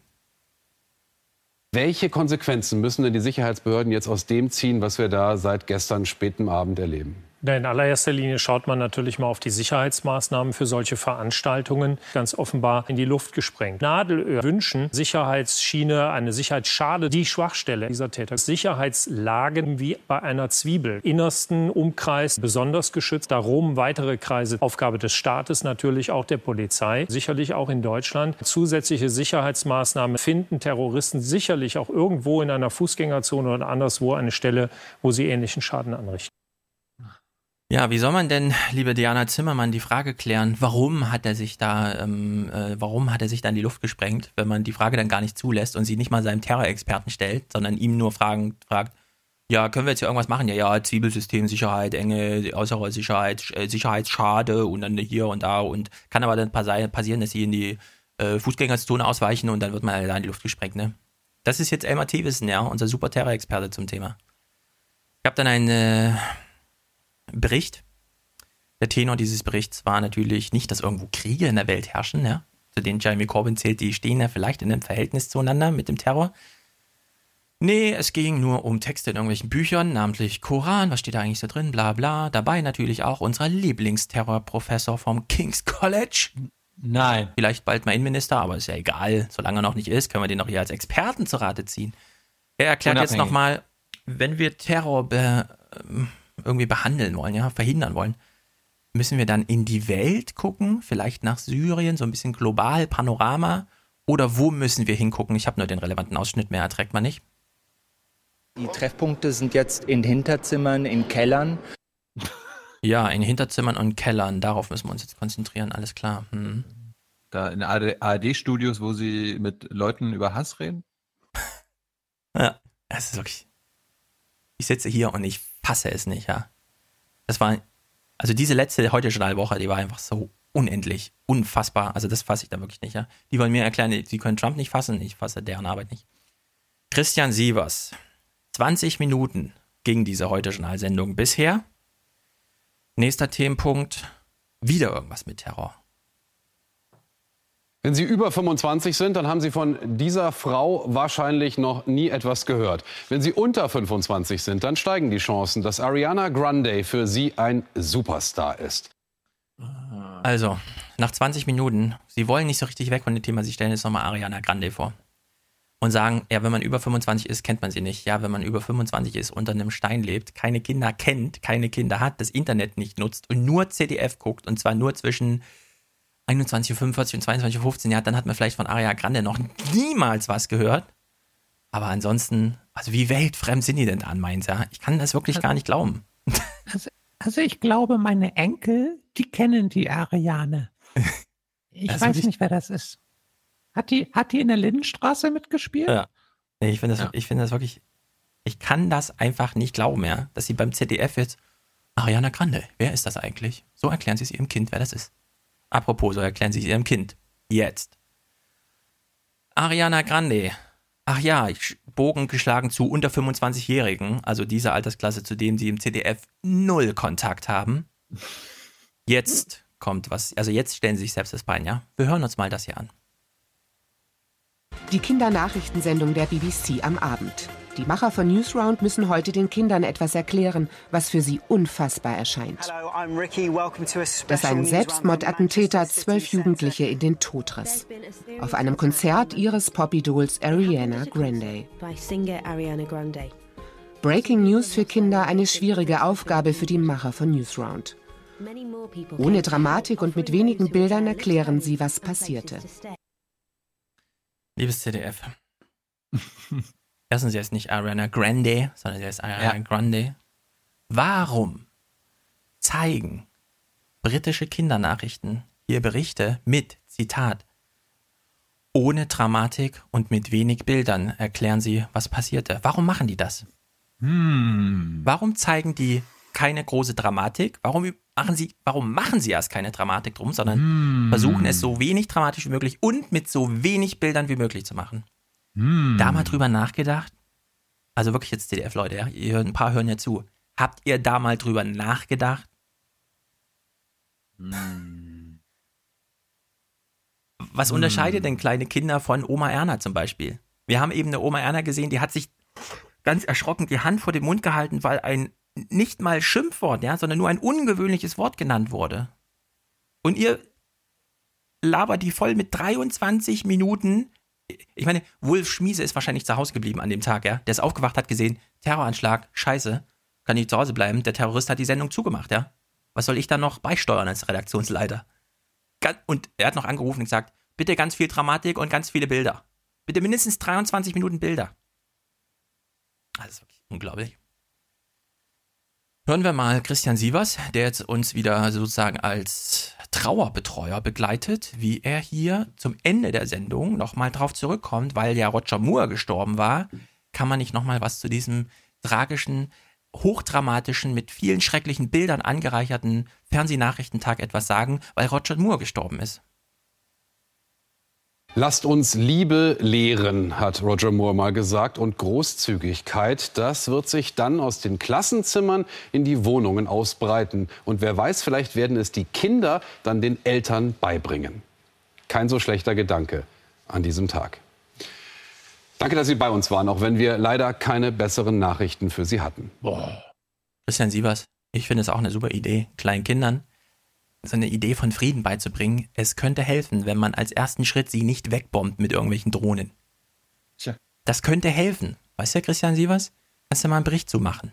Welche Konsequenzen müssen denn die Sicherheitsbehörden jetzt aus dem ziehen, was wir da seit gestern spätem Abend erleben? In allererster Linie schaut man natürlich mal auf die Sicherheitsmaßnahmen für solche Veranstaltungen. Ganz offenbar in die Luft gesprengt. Nadelöhr wünschen Sicherheitsschiene, eine Sicherheitsschale, die Schwachstelle dieser Täter. Sicherheitslagen wie bei einer Zwiebel. Innersten Umkreis besonders geschützt. Darum weitere Kreise. Aufgabe des Staates, natürlich auch der Polizei. Sicherlich auch in Deutschland. Zusätzliche Sicherheitsmaßnahmen finden Terroristen sicherlich auch irgendwo in einer Fußgängerzone oder anderswo eine Stelle, wo sie ähnlichen Schaden anrichten. Ja, wie soll man denn, liebe Diana Zimmermann, die Frage klären, warum hat er sich da, ähm, äh, warum hat er sich da in die Luft gesprengt, wenn man die Frage dann gar nicht zulässt und sie nicht mal seinem Terrorexperten stellt, sondern ihm nur fragen, fragt, ja, können wir jetzt hier irgendwas machen? Ja, ja, Zwiebelsystem, Sicherheit, enge äußere Sicherheit, äh, Sicherheitsschade und dann hier und da und kann aber dann passieren, dass sie in die äh, Fußgängerzone ausweichen und dann wird man da in die Luft gesprengt, ne? Das ist jetzt Elmar Thewissen, ja, unser super Terrorexperte zum Thema. Ich habe dann eine Bericht. Der Tenor dieses Berichts war natürlich nicht, dass irgendwo Kriege in der Welt herrschen, ja, zu denen Jeremy Corbyn zählt, die stehen ja vielleicht in einem Verhältnis zueinander mit dem Terror. Nee, es ging nur um Texte in irgendwelchen Büchern, namentlich Koran, was steht da eigentlich so drin, bla bla. Dabei natürlich auch unser Lieblingsterrorprofessor vom King's College. Nein. Vielleicht bald mal Innenminister, aber ist ja egal. Solange er noch nicht ist, können wir den noch hier als Experten zu Rate ziehen. Er erklärt Unabhängig. jetzt nochmal, wenn wir Terror be, irgendwie behandeln wollen, ja, verhindern wollen, müssen wir dann in die Welt gucken, vielleicht nach Syrien, so ein bisschen global, Panorama, oder wo müssen wir hingucken? Ich habe nur den relevanten Ausschnitt, mehr erträgt man nicht. Die Treffpunkte sind jetzt in Hinterzimmern, in Kellern. Ja, in Hinterzimmern und Kellern, darauf müssen wir uns jetzt konzentrieren, alles klar. Hm. Da in ARD-Studios, wo sie mit Leuten über Hass reden? ja, das ist wirklich. Ich sitze hier und ich hasse es nicht, ja. Das war, also diese letzte heute Journalwoche, die war einfach so unendlich, unfassbar. Also das fasse ich da wirklich nicht, ja. Die wollen mir erklären, sie können Trump nicht fassen, ich fasse deren Arbeit nicht. Christian Sievers, 20 Minuten ging diese heute Journalsendung bisher. Nächster Themenpunkt, wieder irgendwas mit Terror. Wenn Sie über 25 sind, dann haben Sie von dieser Frau wahrscheinlich noch nie etwas gehört. Wenn Sie unter 25 sind, dann steigen die Chancen, dass Ariana Grande für Sie ein Superstar ist. Also, nach 20 Minuten, Sie wollen nicht so richtig weg von dem Thema, Sie stellen jetzt nochmal Ariana Grande vor. Und sagen, ja, wenn man über 25 ist, kennt man sie nicht. Ja, wenn man über 25 ist, unter einem Stein lebt, keine Kinder kennt, keine Kinder hat, das Internet nicht nutzt und nur CDF guckt und zwar nur zwischen 21.45 Uhr und 22.15 Uhr, ja, dann hat man vielleicht von Aria Grande noch niemals was gehört. Aber ansonsten, also wie weltfremd sind die denn an Mainz, ja? Ich kann das wirklich gar nicht glauben. Also, also ich glaube, meine Enkel, die kennen die Ariane. Ich weiß nicht, wer das ist. Hat die, hat die in der Lindenstraße mitgespielt? Ja. Nee, ich finde das, Ja. ich finde das wirklich, ich kann das einfach nicht glauben, ja, dass sie beim ZDF jetzt, Ariana Grande, wer ist das eigentlich? So erklären sie es ihrem Kind, wer das ist. Apropos, so erklären sie es ihrem Kind. Jetzt. Ariana Grande. Ach ja, Bogen geschlagen zu unter 25-Jährigen, also diese Altersklasse, zu dem sie im ZDF null Kontakt haben. Jetzt kommt was, also jetzt stellen sie sich selbst das Bein, ja? Wir hören uns mal das hier an. Die Kindernachrichtensendung der BBC am Abend. Die Macher von Newsround müssen heute den Kindern etwas erklären, was für sie unfassbar erscheint. Dass ein Selbstmordattentäter zwölf Jugendliche in den Tod riss. Auf einem Konzert ihres Pop-Idols Ariana Grande. Breaking News für Kinder eine schwierige Aufgabe für die Macher von Newsround. Ohne Dramatik und mit wenigen Bildern erklären sie, was passierte. Liebes ZDF. Erstens, sie heißt nicht Ariana Grande, sondern sie heißt Ariana Ja. Grande. Warum zeigen britische Kindernachrichten hier Berichte mit, Zitat, ohne Dramatik und mit wenig Bildern erklären sie, was passierte? Warum machen die das? Hm. Warum zeigen die keine große Dramatik? Warum machen sie, warum machen sie erst keine Dramatik drum, sondern Hm. versuchen es so wenig dramatisch wie möglich und mit so wenig Bildern wie möglich zu machen? Hm. Da mal drüber nachgedacht? Also wirklich jetzt CDF-Leute, ja? Ihr ein paar hören ja zu. Habt ihr da mal drüber nachgedacht? Was unterscheidet denn kleine Kinder von Oma Erna zum Beispiel? Wir haben eben eine Oma Erna gesehen, die hat sich ganz erschrocken die Hand vor den Mund gehalten, weil ein nicht mal Schimpfwort, ja, sondern nur ein ungewöhnliches Wort genannt wurde. Und ihr labert die voll mit 23 Minuten. Ich meine, Wolf Schmiese ist wahrscheinlich zu Hause geblieben an dem Tag, ja. Der ist aufgewacht, hat gesehen, Terroranschlag, scheiße, kann nicht zu Hause bleiben. Der Terrorist hat die Sendung zugemacht, ja. Was soll ich da noch beisteuern als Redaktionsleiter? Und er hat noch angerufen und gesagt, bitte ganz viel Dramatik und ganz viele Bilder. Bitte mindestens 23 Minuten Bilder. Das ist wirklich unglaublich. Hören wir mal Christian Sievers, der jetzt uns wieder sozusagen als Trauerbetreuer begleitet, wie er hier zum Ende der Sendung nochmal drauf zurückkommt, weil ja Roger Moore gestorben war, kann man nicht nochmal was zu diesem tragischen, hochdramatischen, mit vielen schrecklichen Bildern angereicherten Fernsehnachrichtentag etwas sagen, weil Roger Moore gestorben ist. Lasst uns Liebe lehren, hat Roger Moore mal gesagt. Und Großzügigkeit, das wird sich dann aus den Klassenzimmern in die Wohnungen ausbreiten. Und wer weiß, vielleicht werden es die Kinder dann den Eltern beibringen. Kein so schlechter Gedanke an diesem Tag. Danke, dass Sie bei uns waren, auch wenn wir leider keine besseren Nachrichten für Sie hatten. Christian Sievers, ich finde es auch eine super Idee, kleinen Kindern so eine Idee von Frieden beizubringen. Es könnte helfen, wenn man als ersten Schritt sie nicht wegbombt mit irgendwelchen Drohnen. Tja. Das könnte helfen. Weißt du, Christian Sievers? Kannst du mal einen Bericht zu machen?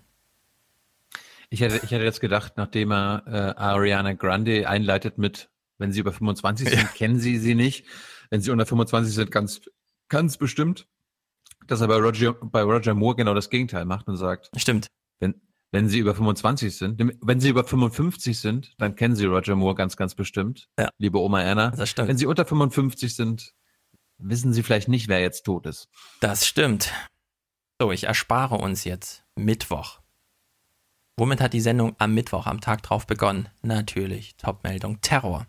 Ich hätte, ich hätte jetzt gedacht, nachdem er äh, Ariana Grande einleitet mit, wenn sie über 25 sind, kennen sie sie nicht. Wenn sie unter 25 sind, ganz, ganz bestimmt, dass er bei Roger, bei Roger Moore genau das Gegenteil macht und sagt, Stimmt. wenn, wenn sie über 25 sind, wenn sie über 55 sind, dann kennen sie Roger Moore ganz, ganz bestimmt. Ja. Liebe Oma Erna. Das stimmt. Wenn sie unter 55 sind, wissen sie vielleicht nicht, wer jetzt tot ist. Das stimmt. So, ich erspare uns jetzt Mittwoch. Womit hat die Sendung am Mittwoch, am Tag drauf begonnen? Natürlich, Topmeldung, Terror.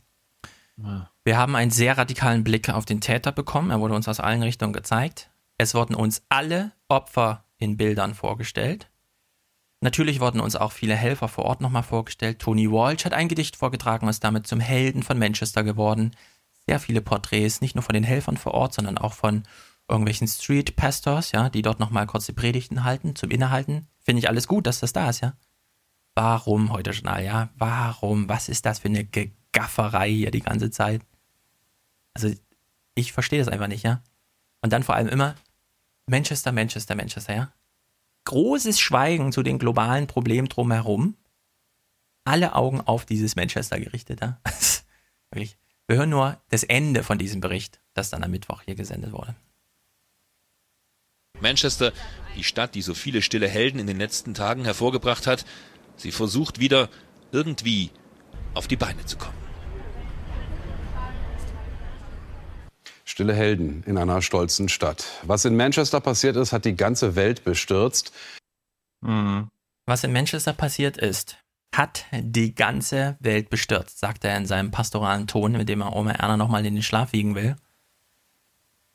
Ja. Wir haben einen sehr radikalen Blick auf den Täter bekommen. Er wurde uns aus allen Richtungen gezeigt. Es wurden uns alle Opfer in Bildern vorgestellt. Natürlich wurden uns auch viele Helfer vor Ort nochmal vorgestellt. Tony Walsh hat ein Gedicht vorgetragen und ist damit zum Helden von Manchester geworden. Sehr viele Porträts, nicht nur von den Helfern vor Ort, sondern auch von irgendwelchen Street Pastors, ja, die dort nochmal kurze Predigten halten, zum Innehalten. Finde ich alles gut, dass das da ist, ja. Warum heute Journal, ja? Warum? Was ist das für eine Gegafferei hier die ganze Zeit? Also, ich verstehe das einfach nicht, ja. Und dann vor allem immer Manchester, Manchester, Manchester, ja. Großes Schweigen zu den globalen Problemen drumherum. Alle Augen auf dieses Manchester gerichtet, ja. Wirklich. Wir hören nur das Ende von diesem Bericht, das dann am Mittwoch hier gesendet wurde. Manchester, die Stadt, die so viele stille Helden in den letzten Tagen hervorgebracht hat, sie versucht wieder irgendwie auf die Beine zu kommen. Stille Helden in einer stolzen Stadt. Was in Manchester passiert ist, hat die ganze Welt bestürzt. Mhm. Was in Manchester passiert ist, hat die ganze Welt bestürzt, sagt er in seinem pastoralen Ton, mit dem er Oma Erna nochmal in den Schlaf wiegen will.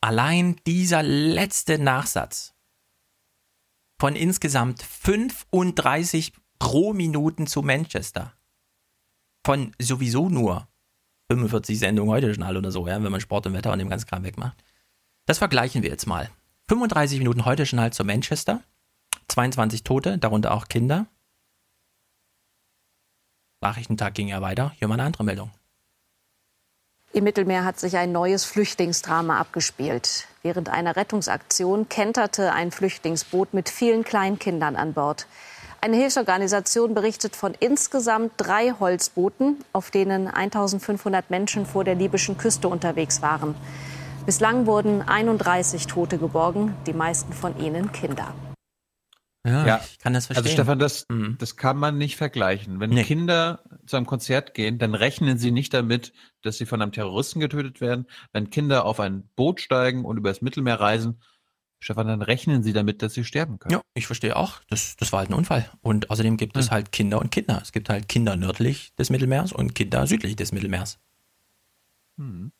Allein dieser letzte Nachsatz von insgesamt 35 pro Minuten zu Manchester. Von sowieso nur 45 Sendungen heute Journal oder so, ja, wenn man Sport und Wetter und dem ganzen Kram wegmacht. Das vergleichen wir jetzt mal. 35 Minuten heute Journal zu Manchester, 22 Tote, darunter auch Kinder. Nachrichtentag ging ja weiter. Hier mal eine andere Meldung. Im Mittelmeer hat sich ein neues Flüchtlingsdrama abgespielt. Während einer Rettungsaktion kenterte ein Flüchtlingsboot mit vielen Kleinkindern an Bord. Eine Hilfsorganisation berichtet von insgesamt drei Holzbooten, auf denen 1500 Menschen vor der libyschen Küste unterwegs waren. Bislang wurden 31 Tote geborgen, die meisten von ihnen Kinder. Ja, Ja, ich kann das verstehen. Also Stefan, das, Mhm. das kann man nicht vergleichen. Wenn Nee. Kinder zu einem Konzert gehen, dann rechnen sie nicht damit, dass sie von einem Terroristen getötet werden. Wenn Kinder auf ein Boot steigen und über das Mittelmeer reisen, Stefan, dann rechnen sie damit, dass sie sterben können. Ja, ich verstehe auch. Das, das war halt ein Unfall. Und außerdem gibt es halt Kinder und Kinder. Es gibt halt Kinder nördlich des Mittelmeers und Kinder südlich des Mittelmeers. Hm.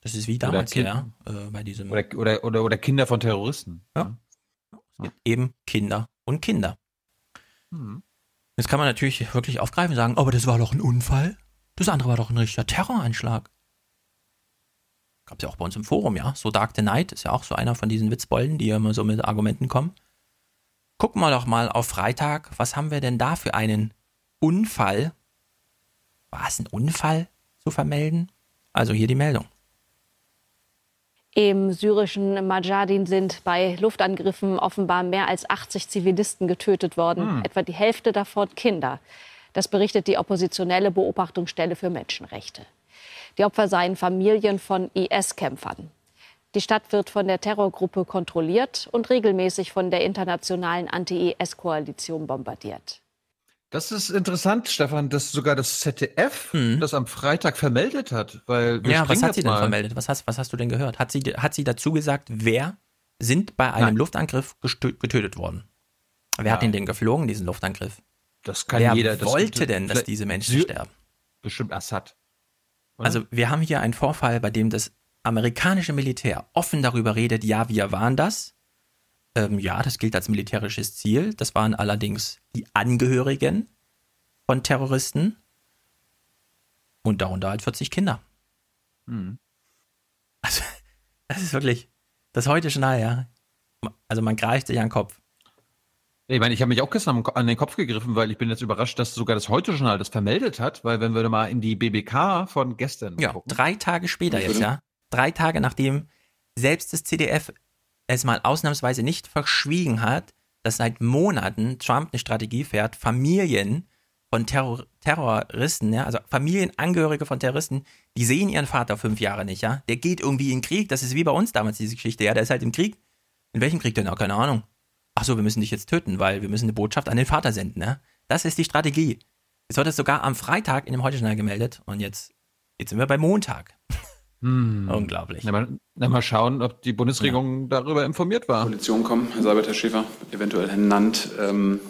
Das ist wie damals, ja, äh, bei diesem. Oder, oder, oder, oder Kinder von Terroristen. Ja. Es gibt eben Kinder und Kinder. Hm. Jetzt kann man natürlich wirklich aufgreifen und sagen, aber das war doch ein Unfall. Das andere war doch ein richtiger Terroranschlag. Gab es ja auch bei uns im Forum, ja. So Dark the Night ist ja auch so einer von diesen Witzbollen, die ja immer so mit Argumenten kommen. Gucken wir doch mal auf Freitag, was haben wir denn da für einen Unfall? War es ein Unfall zu vermelden? Also hier die Meldung. Im syrischen Majadin sind bei Luftangriffen offenbar mehr als 80 Zivilisten getötet worden, Hm. etwa die Hälfte davon Kinder. Das berichtet die oppositionelle Beobachtungsstelle für Menschenrechte. Die Opfer seien Familien von IS-Kämpfern. Die Stadt wird von der Terrorgruppe kontrolliert und regelmäßig von der internationalen Anti-IS-Koalition bombardiert. Das ist interessant, Stefan, dass sogar das ZDF das am Freitag vermeldet hat. Weil wir Ja, was hat sie denn mal. vermeldet? Was hast, was hast du denn gehört? Hat sie, hat sie dazu gesagt, wer sind bei einem Nein. Luftangriff getötet worden? Wer hat Ja. den denn geflogen, diesen Luftangriff? Das kann wer jeder. Das wollte denn, dass diese Menschen Sy- sterben? Bestimmt Assad. Oder? Also wir haben hier einen Vorfall, bei dem das amerikanische Militär offen darüber redet, ja, wir waren das. Ähm, ja, das gilt als militärisches Ziel. Das waren allerdings die Angehörigen von Terroristen und darunter halt 40 Kinder. Hm. Also, das ist wirklich das heute schon ja. Also man greift sich an den Kopf. Ich meine, ich habe mich auch gestern an den Kopf gegriffen, weil ich bin jetzt überrascht, dass sogar das Heute-Journal das vermeldet hat, weil wenn wir mal in die BBK von gestern Ja, gucken. drei Tage später jetzt, würde- ja. Drei Tage nachdem selbst das CDF es mal ausnahmsweise nicht verschwiegen hat, dass seit Monaten Trump eine Strategie fährt, Familien von Terror Terroristen, ja, also Familienangehörige von Terroristen, die sehen ihren Vater fünf Jahre nicht, ja. Der geht irgendwie in den Krieg, das ist wie bei uns damals diese Geschichte, ja, der ist halt im Krieg. In welchem Krieg denn? Na, keine Ahnung. Ach so, wir müssen dich jetzt töten, weil wir müssen eine Botschaft an den Vater senden, ja. Das ist die Strategie. Es wird es sogar am Freitag in dem Heute-Journal gemeldet und jetzt, jetzt sind wir bei Montag. Hm. Unglaublich. Na, mal, na, mal schauen, ob die Bundesregierung darüber informiert war. Koalition kommen, Herr Seibert, Herr Schäfer, eventuell Herr Nandt. Ähm,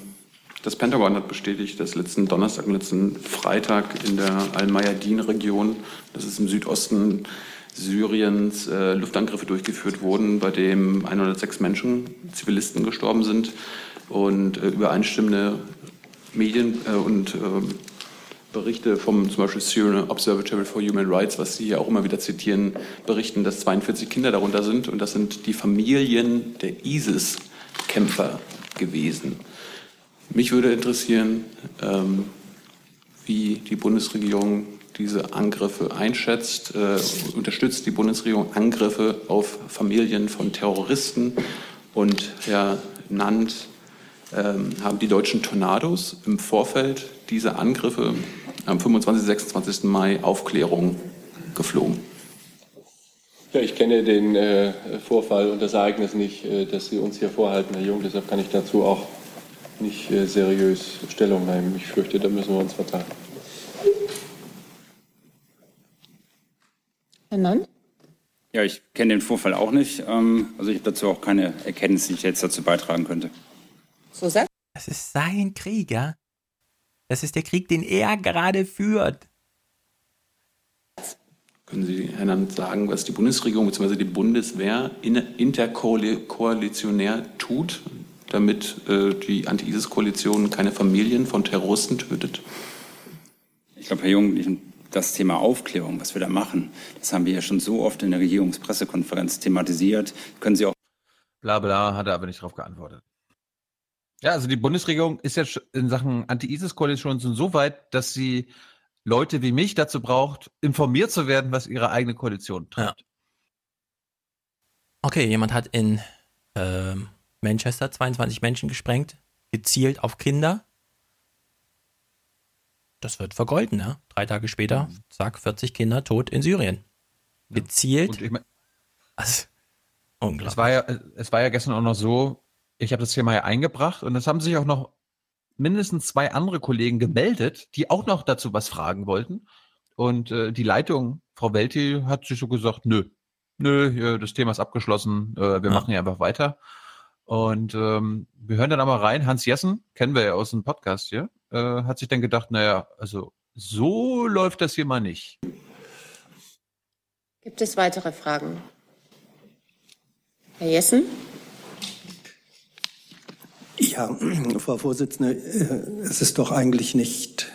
das Pentagon hat bestätigt, dass letzten Donnerstag und letzten Freitag in der Al-Mayadin-Region, das ist im Südosten Syriens, äh, Luftangriffe durchgeführt wurden, bei dem 106 Menschen, Zivilisten gestorben sind und äh, übereinstimmende Medien äh, und ähm, Berichte vom zum Beispiel Syrian Observatory for Human Rights, was Sie hier auch immer wieder zitieren, berichten, dass 42 Kinder darunter sind und das sind die Familien der ISIS-Kämpfer gewesen. Mich würde interessieren, ähm, wie die Bundesregierung diese Angriffe einschätzt. Äh, unterstützt die Bundesregierung Angriffe auf Familien von Terroristen? Und Herr Nandt, ähm, haben die deutschen Tornados im Vorfeld dieser Angriffe am 25. 26. Mai Aufklärung geflogen? Ja, ich kenne den äh, Vorfall und das Ereignis nicht, äh, das Sie uns hier vorhalten, Herr Jung. Deshalb kann ich dazu auch nicht äh, seriös Stellung nehmen. Ich fürchte, da müssen wir uns verteilen. Herr Nann? Ja, ich kenne den Vorfall auch nicht. Ähm, also ich habe dazu auch keine Erkenntnis, die ich jetzt dazu beitragen könnte. So sagt. Das ist sein Krieg, ja. Das ist der Krieg, den er gerade führt. Können Sie, Herr Nant, sagen, was die Bundesregierung bzw. die Bundeswehr interkoalitionär tut, damit äh, die Anti-ISIS-Koalition keine Familien von Terroristen tötet? Ich glaube, Herr Jung, das Thema Aufklärung, was wir da machen, das haben wir ja schon so oft in der Regierungspressekonferenz thematisiert. Können Sie auch. Bla bla, hat er aber nicht darauf geantwortet. Ja, also die Bundesregierung ist jetzt in Sachen Anti-ISIS-Koalition so weit, dass sie Leute wie mich dazu braucht, informiert zu werden, was ihre eigene Koalition treibt. Ja. Okay, jemand hat in äh, Manchester 22 Menschen gesprengt, gezielt auf Kinder. Das wird vergolden, ja. Drei Tage später, mhm. zack, 40 Kinder tot in Syrien. Ja. Gezielt. Ich mein, also, unglaublich. Es war, ja, es war ja gestern auch noch so, ich habe das Thema ja eingebracht und es haben sich auch noch mindestens zwei andere Kollegen gemeldet, die auch noch dazu was fragen wollten. Und äh, die Leitung, Frau Welti, hat sich so gesagt, nö, nö, das Thema ist abgeschlossen, äh, wir ja. machen hier einfach weiter. Und ähm, wir hören dann aber rein, Hans Jessen, kennen wir ja aus dem Podcast hier, äh, hat sich dann gedacht, naja, also so läuft das hier mal nicht. Gibt es weitere Fragen? Herr Jessen? Ja, Frau Vorsitzende, äh, es ist doch eigentlich nicht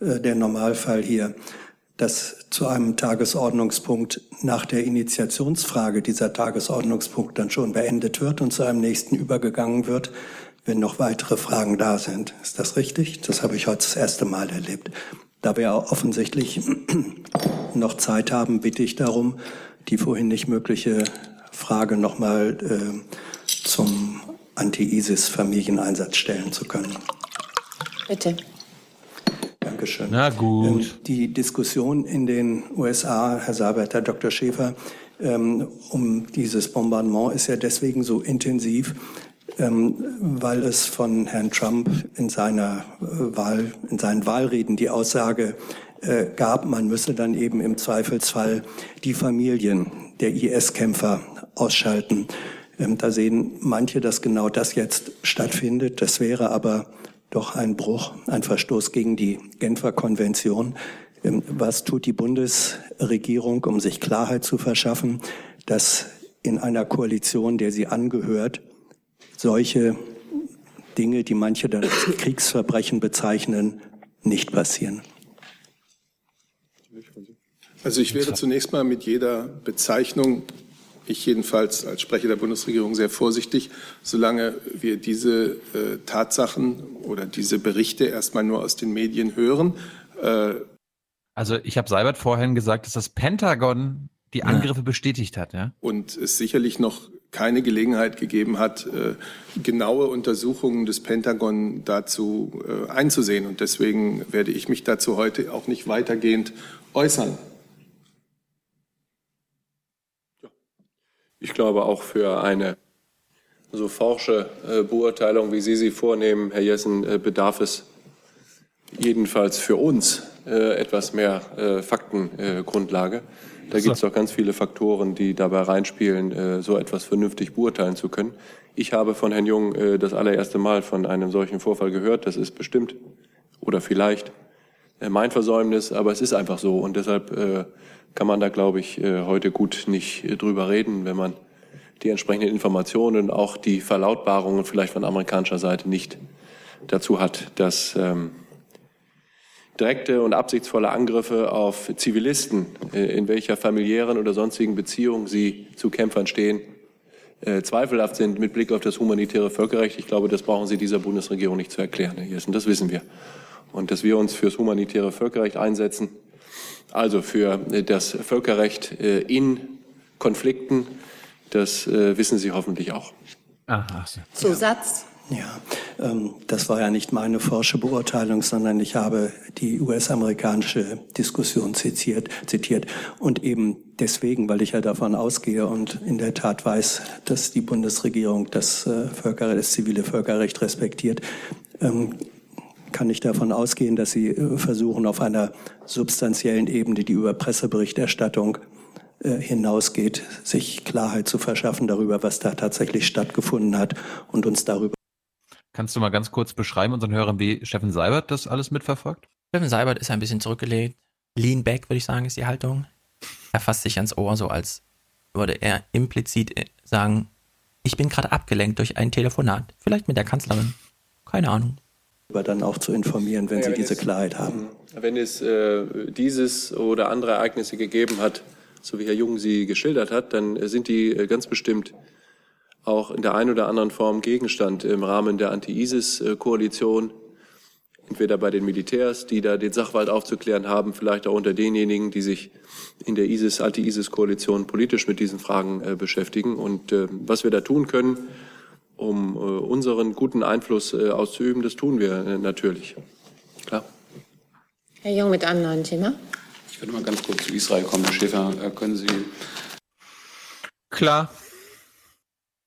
äh, der Normalfall hier, dass zu einem Tagesordnungspunkt nach der Initiationsfrage dieser Tagesordnungspunkt dann schon beendet wird und zu einem nächsten übergegangen wird, wenn noch weitere Fragen da sind. Ist das richtig? Das habe ich heute das erste Mal erlebt. Da wir offensichtlich noch Zeit haben, bitte ich darum, die vorhin nicht mögliche Frage nochmal äh, zum Anti-ISIS-Familieneinsatz stellen zu können. Bitte. Dankeschön. Na gut. Ähm, die Diskussion in den USA, Herr Sabat, Herr Dr. Schäfer, ähm, um dieses Bombardement ist ja deswegen so intensiv, weil es von Herrn Trump in seiner äh, Wahl, in seinen Wahlreden die Aussage äh, gab, man müsse dann eben im Zweifelsfall die Familien der IS-Kämpfer ausschalten. Ähm, da sehen manche, dass genau das jetzt stattfindet. Das wäre aber doch ein Bruch, ein Verstoß gegen die Genfer Konvention. Ähm, was tut die Bundesregierung, um sich Klarheit zu verschaffen, dass in einer Koalition, der sie angehört, solche Dinge, die manche dann als Kriegsverbrechen bezeichnen, nicht passieren? Also ich wäre zunächst mal mit jeder Bezeichnung ich jedenfalls als Sprecher der Bundesregierung sehr vorsichtig, solange wir diese äh, Tatsachen oder diese Berichte erstmal nur aus den Medien hören. Äh, also ich habe Seibert vorhin gesagt, dass das Pentagon die Angriffe ja. bestätigt hat, ja. Und es sicherlich noch keine Gelegenheit gegeben hat, äh, genaue Untersuchungen des Pentagon dazu äh, einzusehen. Und deswegen werde ich mich dazu heute auch nicht weitergehend äußern. Ich glaube auch für eine so forsche äh, Beurteilung, wie Sie sie vornehmen, Herr Jessen, bedarf es jedenfalls für uns etwas mehr Faktengrundlage. Da gibt es doch ganz viele Faktoren, die dabei reinspielen, äh, so etwas vernünftig beurteilen zu können. Ich habe von Herrn Jung äh, das allererste Mal von einem solchen Vorfall gehört. Das ist bestimmt oder vielleicht mein Versäumnis, aber es ist einfach so. Und deshalb kann man da, glaube ich, äh, heute gut nicht äh, drüber reden, wenn man die entsprechenden Informationen, auch die Verlautbarungen vielleicht von amerikanischer Seite nicht dazu hat, dass ähm, direkte und absichtsvolle Angriffe auf Zivilisten, äh, in welcher familiären oder sonstigen Beziehung sie zu Kämpfern stehen, äh, zweifelhaft sind mit Blick auf das humanitäre Völkerrecht. Ich glaube, das brauchen Sie dieser Bundesregierung nicht zu erklären, Herr Jessen. Das wissen wir. Und dass wir uns fürs humanitäre Völkerrecht einsetzen, also für äh, das Völkerrecht in Konflikten. Das wissen Sie hoffentlich auch. Aha. Zusatz. Ja, ähm, das war ja nicht meine forsche Beurteilung, sondern ich habe die US-amerikanische Diskussion zitiert, zitiert. Und eben deswegen, weil ich ja davon ausgehe und in der Tat weiß, dass die Bundesregierung das Völkerrecht, das zivile Völkerrecht respektiert, ähm, kann ich davon ausgehen, dass Sie äh, versuchen, auf einer substanziellen Ebene, die über Presseberichterstattung äh, hinausgeht, sich Klarheit zu verschaffen darüber, was da tatsächlich stattgefunden hat und uns darüber. Kannst du mal ganz kurz beschreiben unseren Hörern, wie Steffen Seibert das alles mitverfolgt? Steffen Seibert ist ein bisschen zurückgelegt. Lean back, würde ich sagen, ist die Haltung. Er fasst sich ans Ohr, so als würde er implizit äh, sagen, ich bin gerade abgelenkt durch ein Telefonat. Vielleicht mit der Kanzlerin. Keine Ahnung. Dann auch zu informieren, wenn Ja, Sie wenn diese es- Klarheit haben. Wenn es äh, dieses oder andere Ereignisse gegeben hat, so wie Herr Jung sie geschildert hat, dann sind die äh, ganz bestimmt auch in der einen oder anderen Form Gegenstand im Rahmen der Anti-ISIS-Koalition. Entweder bei den Militärs, die da den Sachwalt aufzuklären haben, vielleicht auch unter denjenigen, die sich in der ISIS, Anti-ISIS-Koalition politisch mit diesen Fragen äh, beschäftigen. Und äh, was wir da tun können, um äh, unseren guten Einfluss äh, auszuüben, das tun wir äh, natürlich. Klar. Herr Jung mit einem neuen Thema. Ich würde mal ganz kurz zu Israel kommen. Herr Schäfer, äh, können Sie Klar.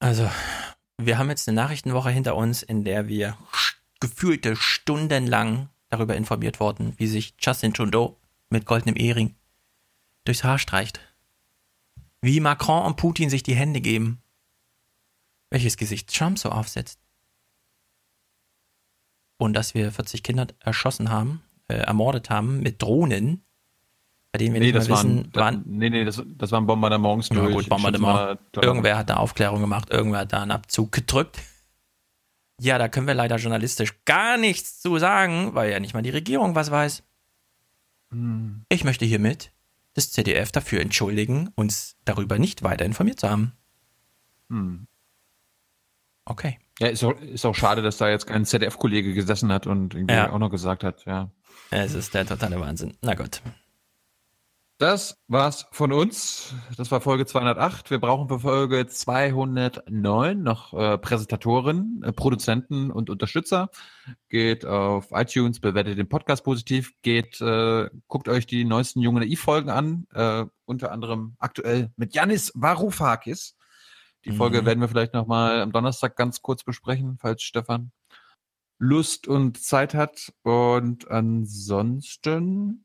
Also, wir haben jetzt eine Nachrichtenwoche hinter uns, in der wir gefühlte stundenlang darüber informiert wurden, wie sich Justin Trudeau mit goldenem Ehering durchs Haar streicht. Wie Macron und Putin sich die Hände geben. Welches Gesicht Trump so aufsetzt. Und dass wir 40 Kinder erschossen haben, äh, ermordet haben mit Drohnen, bei denen wir Nee, nicht das waren, wissen, wann, nee, nee, das, das waren Bombardements ja, durch. gut, Bombardement. Irgendwer hat da Aufklärung gemacht, irgendwer hat da einen Abzug gedrückt. Ja, da können wir leider journalistisch gar nichts zu sagen, weil ja nicht mal die Regierung was weiß. Hm. Ich möchte hiermit das ZDF dafür entschuldigen, uns darüber nicht weiter informiert zu haben. Hm. Okay. Ja, ist auch, ist auch schade, dass da jetzt kein ZDF-Kollege gesessen hat und irgendwie Ja. auch noch gesagt hat, ja. Es ist der totale Wahnsinn. Na gut. Das war's von uns. Das war Folge 208. Wir brauchen für Folge 209 noch äh, Präsentatoren, äh, Produzenten und Unterstützer. Geht auf iTunes, bewertet den Podcast positiv, geht, äh, guckt euch die neuesten jungen AI-Folgen an, äh, unter anderem aktuell mit Janis Varoufakis. Die Folge Mhm. werden wir vielleicht nochmal am Donnerstag ganz kurz besprechen, falls Stefan Lust und Zeit hat. Und ansonsten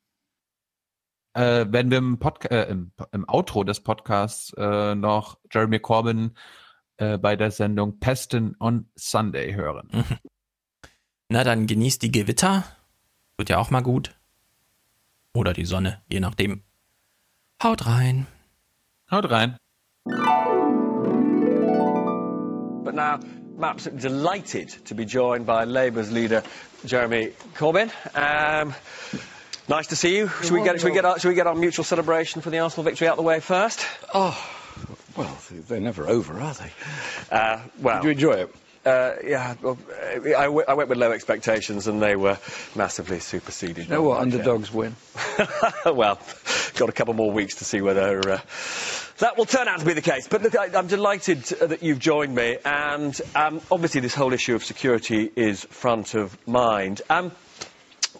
äh, werden wir im, Podca äh, im, im Outro des Podcasts äh, noch Jeremy Corbyn äh, bei der Sendung Peston on Sunday hören. Na, dann genießt die Gewitter. Wird ja auch mal gut. Oder die Sonne, je nachdem. Haut rein. Haut rein. But now, I'm absolutely delighted to be joined by Labour's leader, Jeremy Corbyn. Um, nice to see you. Should we, get, should, we get our, should we get our mutual celebration for the Arsenal victory out the way first? Oh, well, they're never over, are they? Uh, well, Did you enjoy it? Uh, yeah, well, I, w- I went with low expectations and they were massively superseded. You know what? Underdogs win. well, got a couple more weeks to see whether uh, that will turn out to be the case. But look, I, I'm delighted that you've joined me, and um, obviously this whole issue of security is front of mind. Um,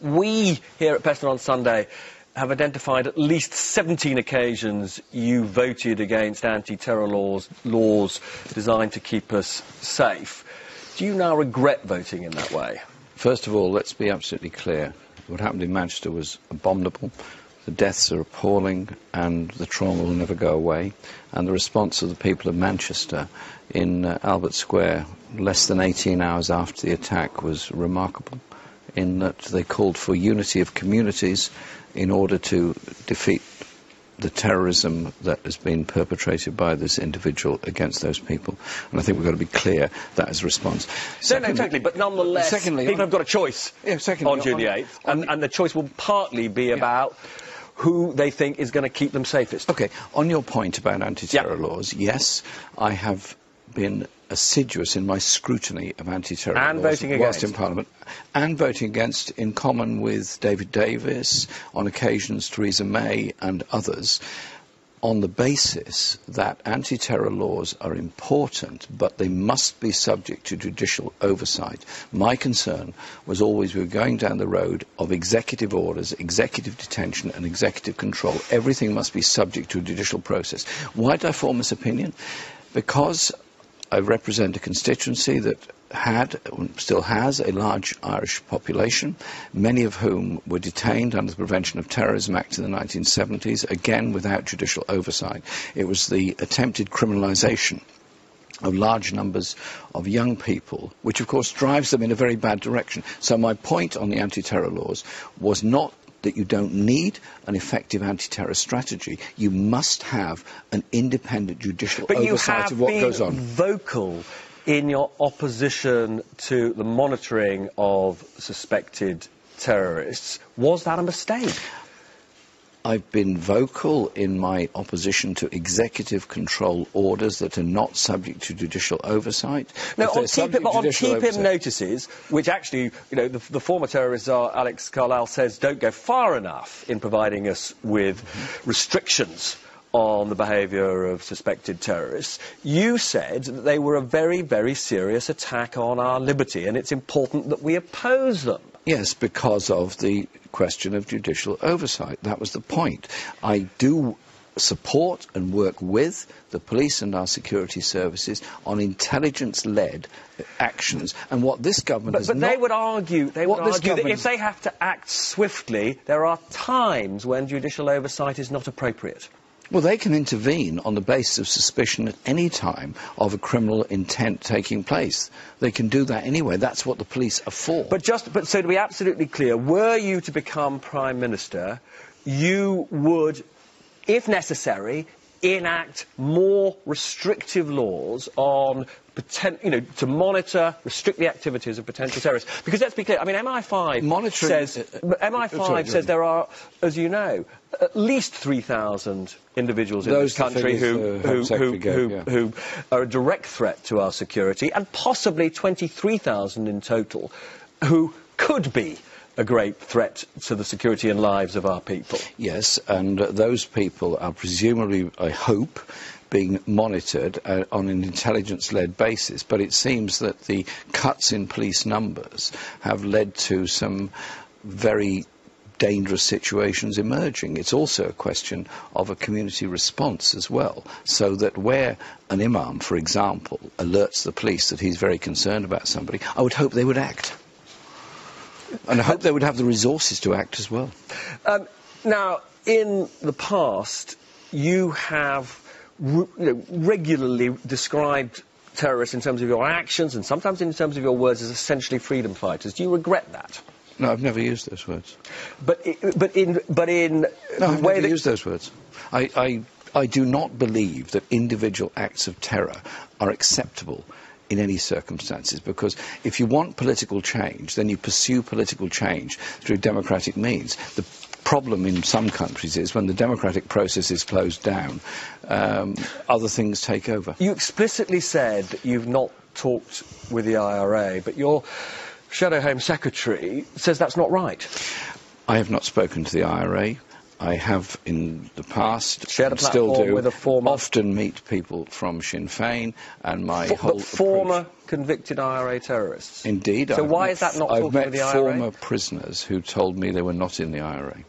we here at Peston on Sunday have identified at least 17 occasions you voted against anti-terror laws, laws designed to keep us safe. Do you now regret voting in that way? First of all, let's be absolutely clear. What happened in Manchester was abominable. The deaths are appalling and the trauma will never go away. And the response of the people of Manchester in uh, Albert Square less than 18 hours after the attack was remarkable in that they called for unity of communities in order to defeat the terrorism that has been perpetrated by this individual against those people. And I think we've got to be clear that is a response. no, no, totally. But nonetheless, secondly, people on- have got a choice Yeah, secondly, on June the 8th, and, and the choice will partly be about who they think is going to keep them safest. Okay, on your point about anti-terror laws, yes, I have been assiduous in my scrutiny of anti-terror And laws voting whilst against. in Parliament, and voting against, in common with David Davis, on occasions Theresa May and others, on the basis that anti-terror laws are important, but they must be subject to judicial oversight. My concern was always we were going down the road of executive orders, executive detention and executive control. Everything must be subject to a judicial process. Why did I form this opinion? Because I represent a constituency that had, still has, a large Irish population, many of whom were detained under the Prevention of Terrorism Act in the 1970s, again without judicial oversight. It was the attempted criminalisation of large numbers of young people, which of course drives them in a very bad direction. So my point on the anti-terror laws was not that you don't need an effective anti-terror strategy. You must have an independent judicial But oversight of what goes on. vocal in your opposition to the monitoring of suspected terrorists. Was that a mistake? I've been vocal in my opposition to executive control orders that are not subject to judicial oversight. No, on keep, him, on keep him notices, which actually, you know, the, the former terrorist czar Alex Carlisle says don't go far enough in providing us with restrictions on the behaviour of suspected terrorists. You said that they were a very, very serious attack on our liberty, and it's important that we oppose them. Yes, because of the question of judicial oversight. That was the point. I do support and work with the police and our security services on intelligence-led actions. And what this government But, has but not they would argue, they would argue that if they have to act swiftly, there are times when judicial oversight is not appropriate. Well, they can intervene on the basis of suspicion at any time of a criminal intent taking place. They can do that anyway. That's what the police are for. But just, but so to be absolutely clear, were you to become prime minister, you would, if necessary, enact more restrictive laws on you know, to monitor, restrict the activities of potential terrorists. Because let's be clear, I mean, MI5 Monitoring- says, uh, uh, MI5 sorry, says there are, as you know, at least 3,000 individuals in Those this country who, uh, who, who, gave, who, yeah. who are a direct threat to our security, and possibly 23,000 in total who could be a great threat to the security and lives of our people. Yes, and uh, those people are presumably, I hope, being monitored uh, on an intelligence-led basis. But it seems that the cuts in police numbers have led to some very dangerous situations emerging. It's also a question of a community response as well, so that where an imam, for example, alerts the police that he's very concerned about somebody, I would hope they would act. And I hope they would have the resources to act as well. Um, now, in the past, you have you know, regularly described terrorists in terms of your actions and sometimes in terms of your words as essentially freedom fighters. Do you regret that? No, I've never used those words. But, but in, but in No, I've way never used those words. I, I, I do not believe that individual acts of terror are acceptable in any circumstances because if you want political change, then you pursue political change through democratic means. The problem in some countries is when the democratic process is closed down, um, other things take over. You explicitly said that you've not talked with the IRA, but your Shadow Home Secretary says that's not right. I have not spoken to the IRA. I have in the past, Shared and still do, with a former- often meet people from Sinn Féin, and my F- whole but former convicted IRA terrorists. Indeed. So I've why met- is that not I've talking met with the IRA? former prisoners who told me they were not in the IRA.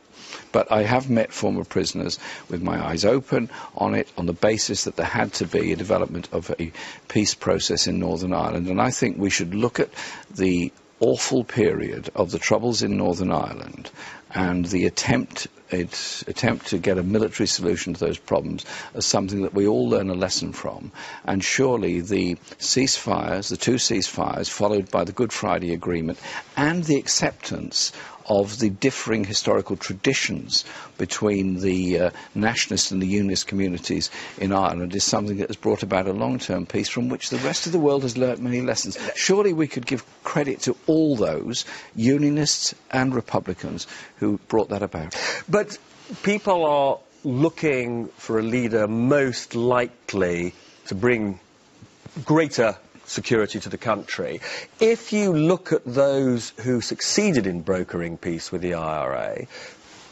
But I have met former prisoners with my eyes open on it on the basis that there had to be a development of a peace process in Northern Ireland. And I think we should look at the awful period of the troubles in Northern Ireland and the attempt its attempt to get a military solution to those problems as something that we all learn a lesson from. And surely the ceasefires, the two ceasefires, followed by the Good Friday Agreement, and the acceptance of the differing historical traditions between the uh, nationalist and the unionist communities in Ireland is something that has brought about a long-term peace from which the rest of the world has learnt many lessons. Surely we could give credit to all those unionists and republicans who brought that about. But people are looking for a leader most likely to bring greater security to the country. If you look at those who succeeded in brokering peace with the IRA,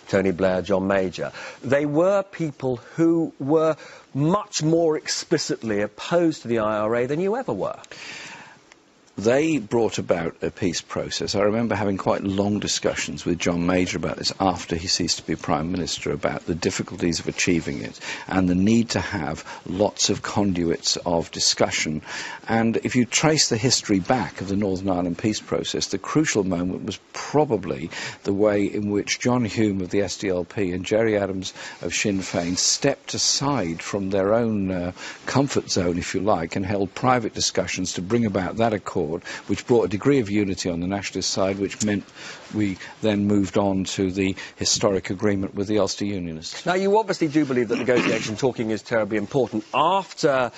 Tony Blair, John Major, they were people who were much more explicitly opposed to the IRA than you ever were. They brought about a peace process. I remember having quite long discussions with John Major about this after he ceased to be Prime Minister about the difficulties of achieving it and the need to have lots of conduits of discussion. And if you trace the history back of the Northern Ireland peace process, the crucial moment was probably the way in which John Hume of the SDLP and Jerry Adams of Sinn Féin stepped aside from their own uh, comfort zone, if you like, and held private discussions to bring about that accord, which brought a degree of unity on the nationalist side, which meant we then moved on to the historic agreement with the Ulster Unionists. Now, you obviously do believe that negotiation talking is terribly important. After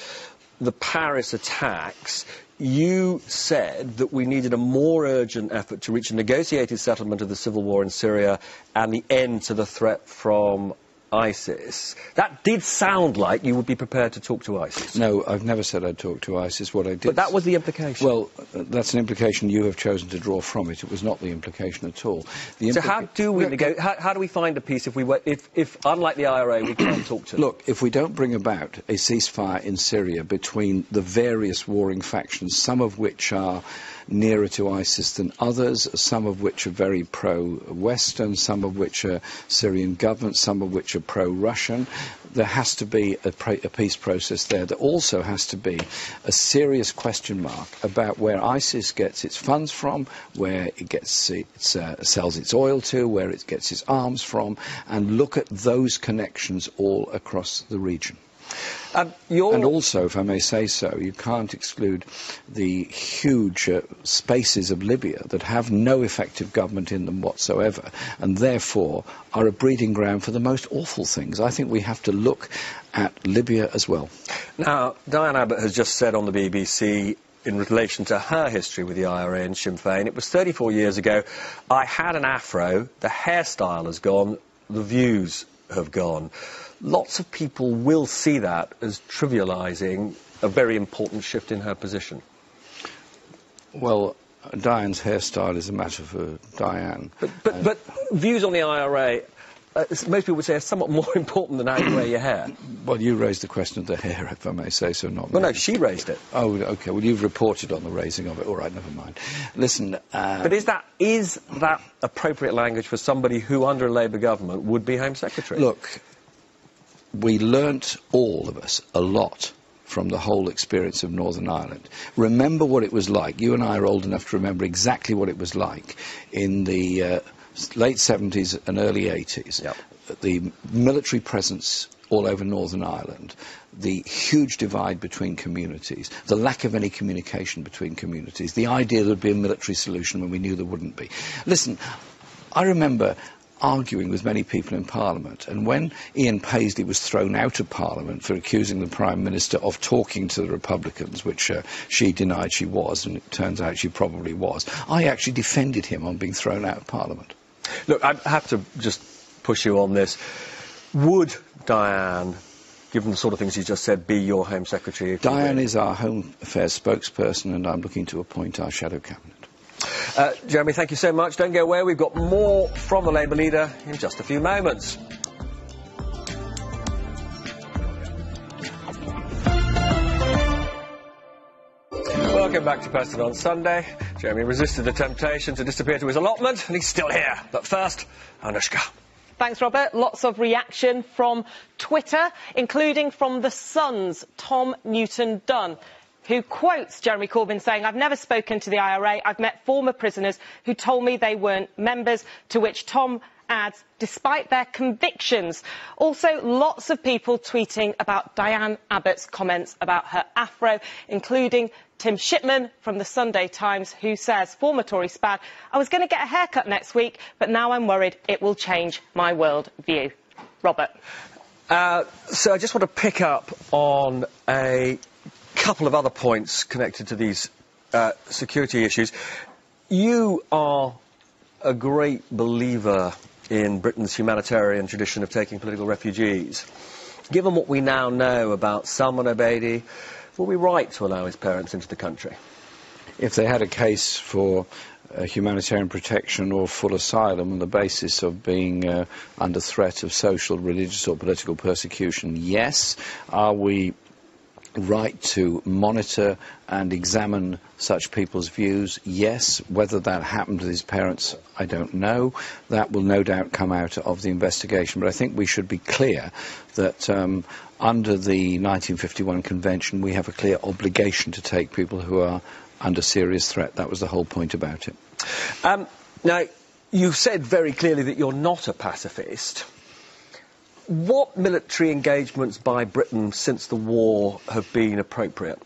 the Paris attacks, you said that we needed a more urgent effort to reach a negotiated settlement of the civil war in Syria and the end to the threat from ISIS. That did sound like you would be prepared to talk to ISIS. No, I've never said I'd talk to ISIS. What I did. But that was the implication. Well, uh, that's an implication you have chosen to draw from it. It was not the implication at all. The so how do we nego- how, how, do we find a peace if we were, if, if unlike the IRA we can't talk to? Them? Look, if we don't bring about a ceasefire in Syria between the various warring factions, some of which are nearer to ISIS than others, some of which are very pro-Western, some of which are Syrian government, some of which are pro-Russian. There has to be a, a, peace process there. There also has to be a serious question mark about where ISIS gets its funds from, where it gets its, uh, sells its oil to, where it gets its arms from, and look at those connections all across the region. Um, and also, if I may say so, you can't exclude the huge uh, spaces of Libya that have no effective government in them whatsoever, and therefore are a breeding ground for the most awful things. I think we have to look at Libya as well. Now, Diane Abbott has just said on the BBC in relation to her history with the IRA and Sinn Féin. It was 34 years ago. I had an afro, the hairstyle has gone, the views have gone lots of people will see that as trivialising a very important shift in her position. Well, Diane's hairstyle is a matter for Diane. But, but, but views on the IRA, uh, most people would say, are somewhat more important than how you wear your hair. Well, you raised the question of the hair, if I may say so, not Well, me. no, she raised it. Oh, okay. Well, you've reported on the raising of it. All right, never mind. Listen. Uh, but is that is that appropriate language for somebody who, under a Labour government, would be Home Secretary? Look, we learnt, all of us, a lot from the whole experience of Northern Ireland. Remember what it was like. You and I are old enough to remember exactly what it was like in the uh, late 70s and early 80s. Yep. The military presence all over Northern Ireland, the huge divide between communities, the lack of any communication between communities, the idea there would be a military solution when we knew there wouldn't be. Listen, I remember arguing with many people in Parliament. And when Ian Paisley was thrown out of Parliament for accusing the Prime Minister of talking to the Republicans, which uh, she denied she was, and it turns out she probably was, I actually defended him on being thrown out of Parliament. Look, I have to just push you on this. Would Diane given the sort of things you just said, be your Home Secretary? Diane is our Home Affairs spokesperson, and I'm looking to appoint our shadow cabinet. Uh, Jeremy, thank you so much. Don't go away. We've got more from the Labour leader in just a few moments. Welcome back to Preston on Sunday. Jeremy resisted the temptation to disappear to his allotment, and he's still here. But first, Anushka. Thanks, Robert. Lots of reaction from Twitter, including from The Sun's Tom Newton Dunn who quotes Jeremy Corbyn saying, I've never spoken to the IRA. I've met former prisoners who told me they weren't members, to which Tom adds, despite their convictions. Also, lots of people tweeting about Diane Abbott's comments about her afro, including Tim Shipman from the Sunday Times, who says, former Tory spad, I was going to get a haircut next week, but now I'm worried it will change my world view. Robert. Uh, so I just want to pick up on a couple of other points connected to these uh, security issues. You are a great believer in Britain's humanitarian tradition of taking political refugees. Given what we now know about Salman Abedi, were we right to allow his parents into the country? If they had a case for uh, humanitarian protection or full asylum on the basis of being uh, under threat of social, religious or political persecution, yes. Are we right to monitor and examine such people's views. Yes, whether that happened to his parents, I don't know. That will no doubt come out of the investigation. But I think we should be clear that um, under the 1951 Convention, we have a clear obligation to take people who are under serious threat. That was the whole point about it. Um, now, you've said very clearly that you're not a pacifist. What military engagements by Britain since the war have been appropriate?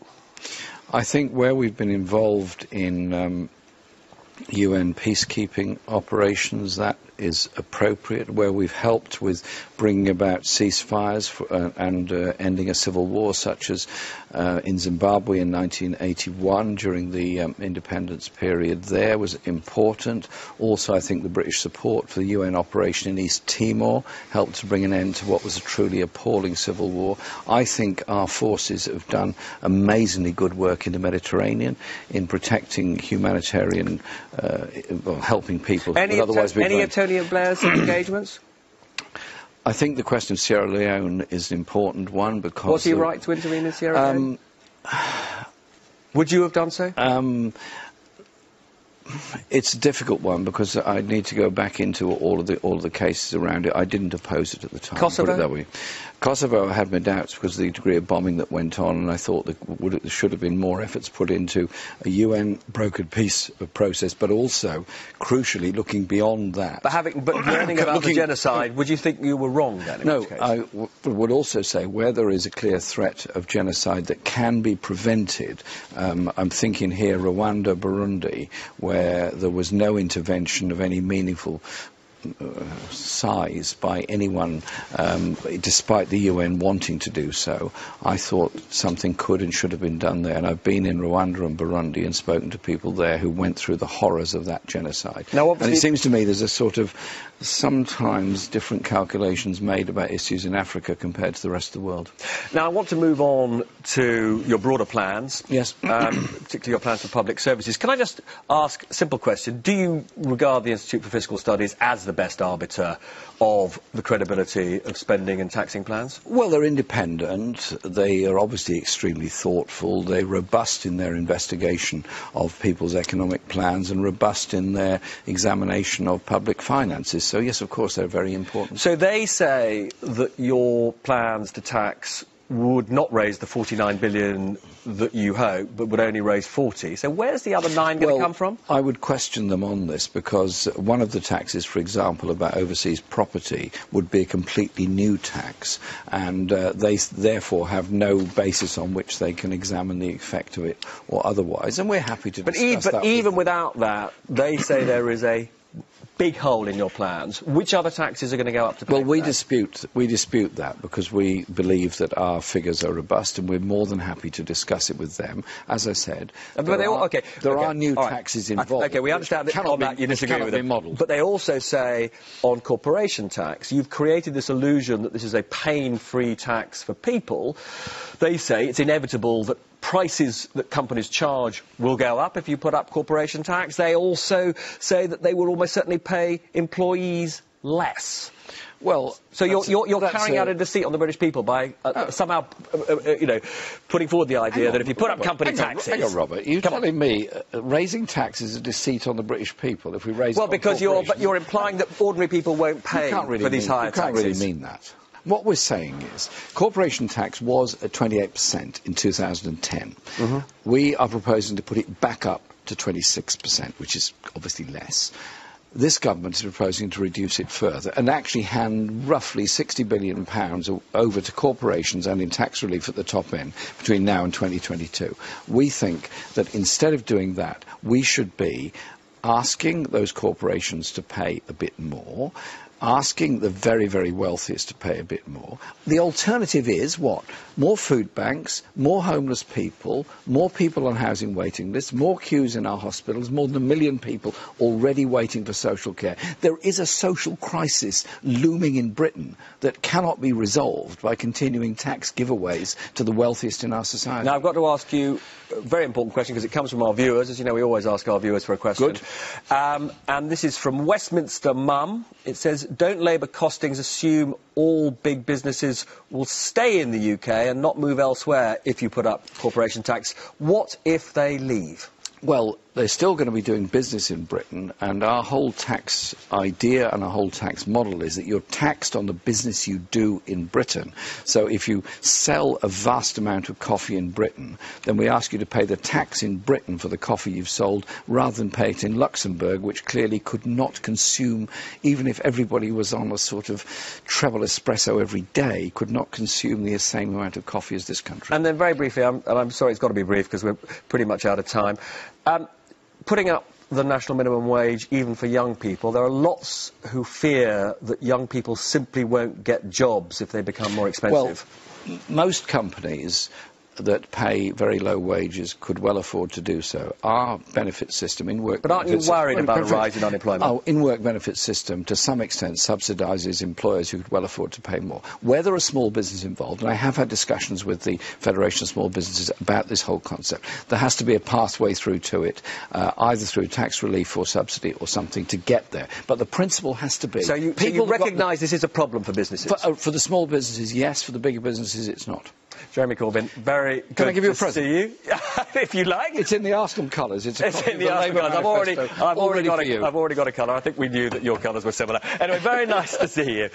I think where we've been involved in um, UN peacekeeping operations, that is appropriate, where we've helped with bringing about ceasefires for, uh, and uh, ending a civil war, such as uh, in Zimbabwe in 1981 during the um, independence period there, was important. Also, I think the British support for the UN operation in East Timor helped to bring an end to what was a truly appalling civil war. I think our forces have done amazingly good work in the Mediterranean in protecting humanitarian, uh, well, helping people who Any, would otherwise be any. Tony Blair's engagements? I think the question of Sierra Leone is an important one because Was he the- right to intervene in Sierra Leone? Um, Would you have done so? Um, it's a difficult one because I need to go back into all of the all of the cases around it. I didn't oppose it at the time. Kosovo? Put it that way. Kosovo, I had my doubts because of the degree of bombing that went on, and I thought that would, there should have been more efforts put into a UN brokered peace process, but also, crucially, looking beyond that. But having, but learning about the genocide, would you think you were wrong then? In No? I w- would also say where there is a clear threat of genocide that can be prevented, um, I'm thinking here Rwanda, Burundi, where there was no intervention of any meaningful size by anyone, um, despite the UN wanting to do so. I thought something could and should have been done there, and I've been in Rwanda and Burundi and spoken to people there who went through the horrors of that genocide. Now, and it seems to me there's a sort of sometimes different calculations made about issues in Africa compared to the rest of the world. Now, I want to move on to your broader plans. Yes. Um, particularly your plans for public services. Can I just ask a simple question? Do you regard the Institute for Fiscal Studies as the best arbiter of the credibility of spending and taxing plans? Well, they're independent. They are obviously extremely thoughtful. They're robust in their investigation of people's economic plans and robust in their examination of public finances. So, yes, of course, they're very important. So they say that your plans to tax would not raise the 49 billion that you hope, but would only raise 40. So where's the other nine going to Well, come from? I would question them on this because one of the taxes, for example, about overseas property would be a completely new tax, and uh, they therefore have no basis on which they can examine the effect of it or otherwise. And we're happy to But, discuss e- that. but with even without that, they say there is a big hole in your plans. Which other taxes are going to go up to pay Well, for we that? dispute we dispute that because we believe that our figures are robust, and we're more than happy to discuss it with them. As I said, Uh, But there, they all, are, okay, there okay, are new right. taxes involved. Okay, we understand that cannot on be, that you disagree with them. modelled. But they also say on corporation tax, you've created this illusion that this is a pain-free tax for people. They say it's inevitable that prices that companies charge will go up if you put up corporation tax. They also say that they will almost certainly pay employees less. Well, so you're, you're, you're carrying a- out a deceit on the British people by uh, somehow, uh, uh, you know, putting forward the idea Hang that if you put up company hang on, Hang on, Robert. You're telling me uh, raising taxes is a deceit on the British people if we raise well, on because you're, you're implying that ordinary people won't pay really for these mean, higher you can't taxes. really mean that. What we're saying is corporation tax was at 28% in 2010. Mm-hmm. We are proposing to put it back up to 26%, which is obviously less. This government is proposing to reduce it further and actually hand roughly 60 billion pounds over to corporations and in tax relief at the top end between now and 2022. We think that instead of doing that, we should be asking those corporations to pay a bit more, asking the very, very wealthiest to pay a bit more. The alternative is what? More food banks, more homeless people, more people on housing waiting lists, more queues in our hospitals, more than a million people already waiting for social care. There is a social crisis looming in Britain that cannot be resolved by continuing tax giveaways to the wealthiest in our society. Now, I've got to ask you a very important question because it comes from our viewers. As you know, we always ask our viewers for a question. Um, and this is from Westminster Mum. It says, don't Labour costings assume all big businesses will stay in the UK and not move elsewhere if you put up corporation tax? What if they leave? Well, they're still going to be doing business in Britain, and our whole tax idea and our whole tax model is that you're taxed on the business you do in Britain. So if you sell a vast amount of coffee in Britain, then we ask you to pay the tax in Britain for the coffee you've sold rather than pay it in Luxembourg, which clearly could not consume, even if everybody was on a sort of treble espresso every day, could not consume the same amount of coffee as this country. And then very briefly, I'm, and I'm sorry it's got to be brief because we're pretty much out of time. Um, putting up the national minimum wage even for young people, there are lots who fear that young people simply won't get jobs if they become more expensive. Well, most companies that pay very low wages could well afford to do so. Our benefit system in work. But aren't you worried about a rise in unemployment? Oh, in work benefit system to some extent subsidises employers who could well afford to pay more. Where there are small businesses involved, and I have had discussions with the Federation of Small Businesses about this whole concept, there has to be a pathway through to it, uh, either through tax relief or subsidy or something to get there. But the principle has to be. So you, so you recognise this is a problem for businesses? For, uh, for the small businesses, yes. For the bigger businesses, it's not. Jeremy Corbyn, very good Can I give you a to present? see you, if you like. It's in the Arsenal colours. It's, a It's in of the Arsenal colours. I've already, I've all already got a. I've already got a colour. I think we knew that your colours were similar. Anyway, very nice to see you.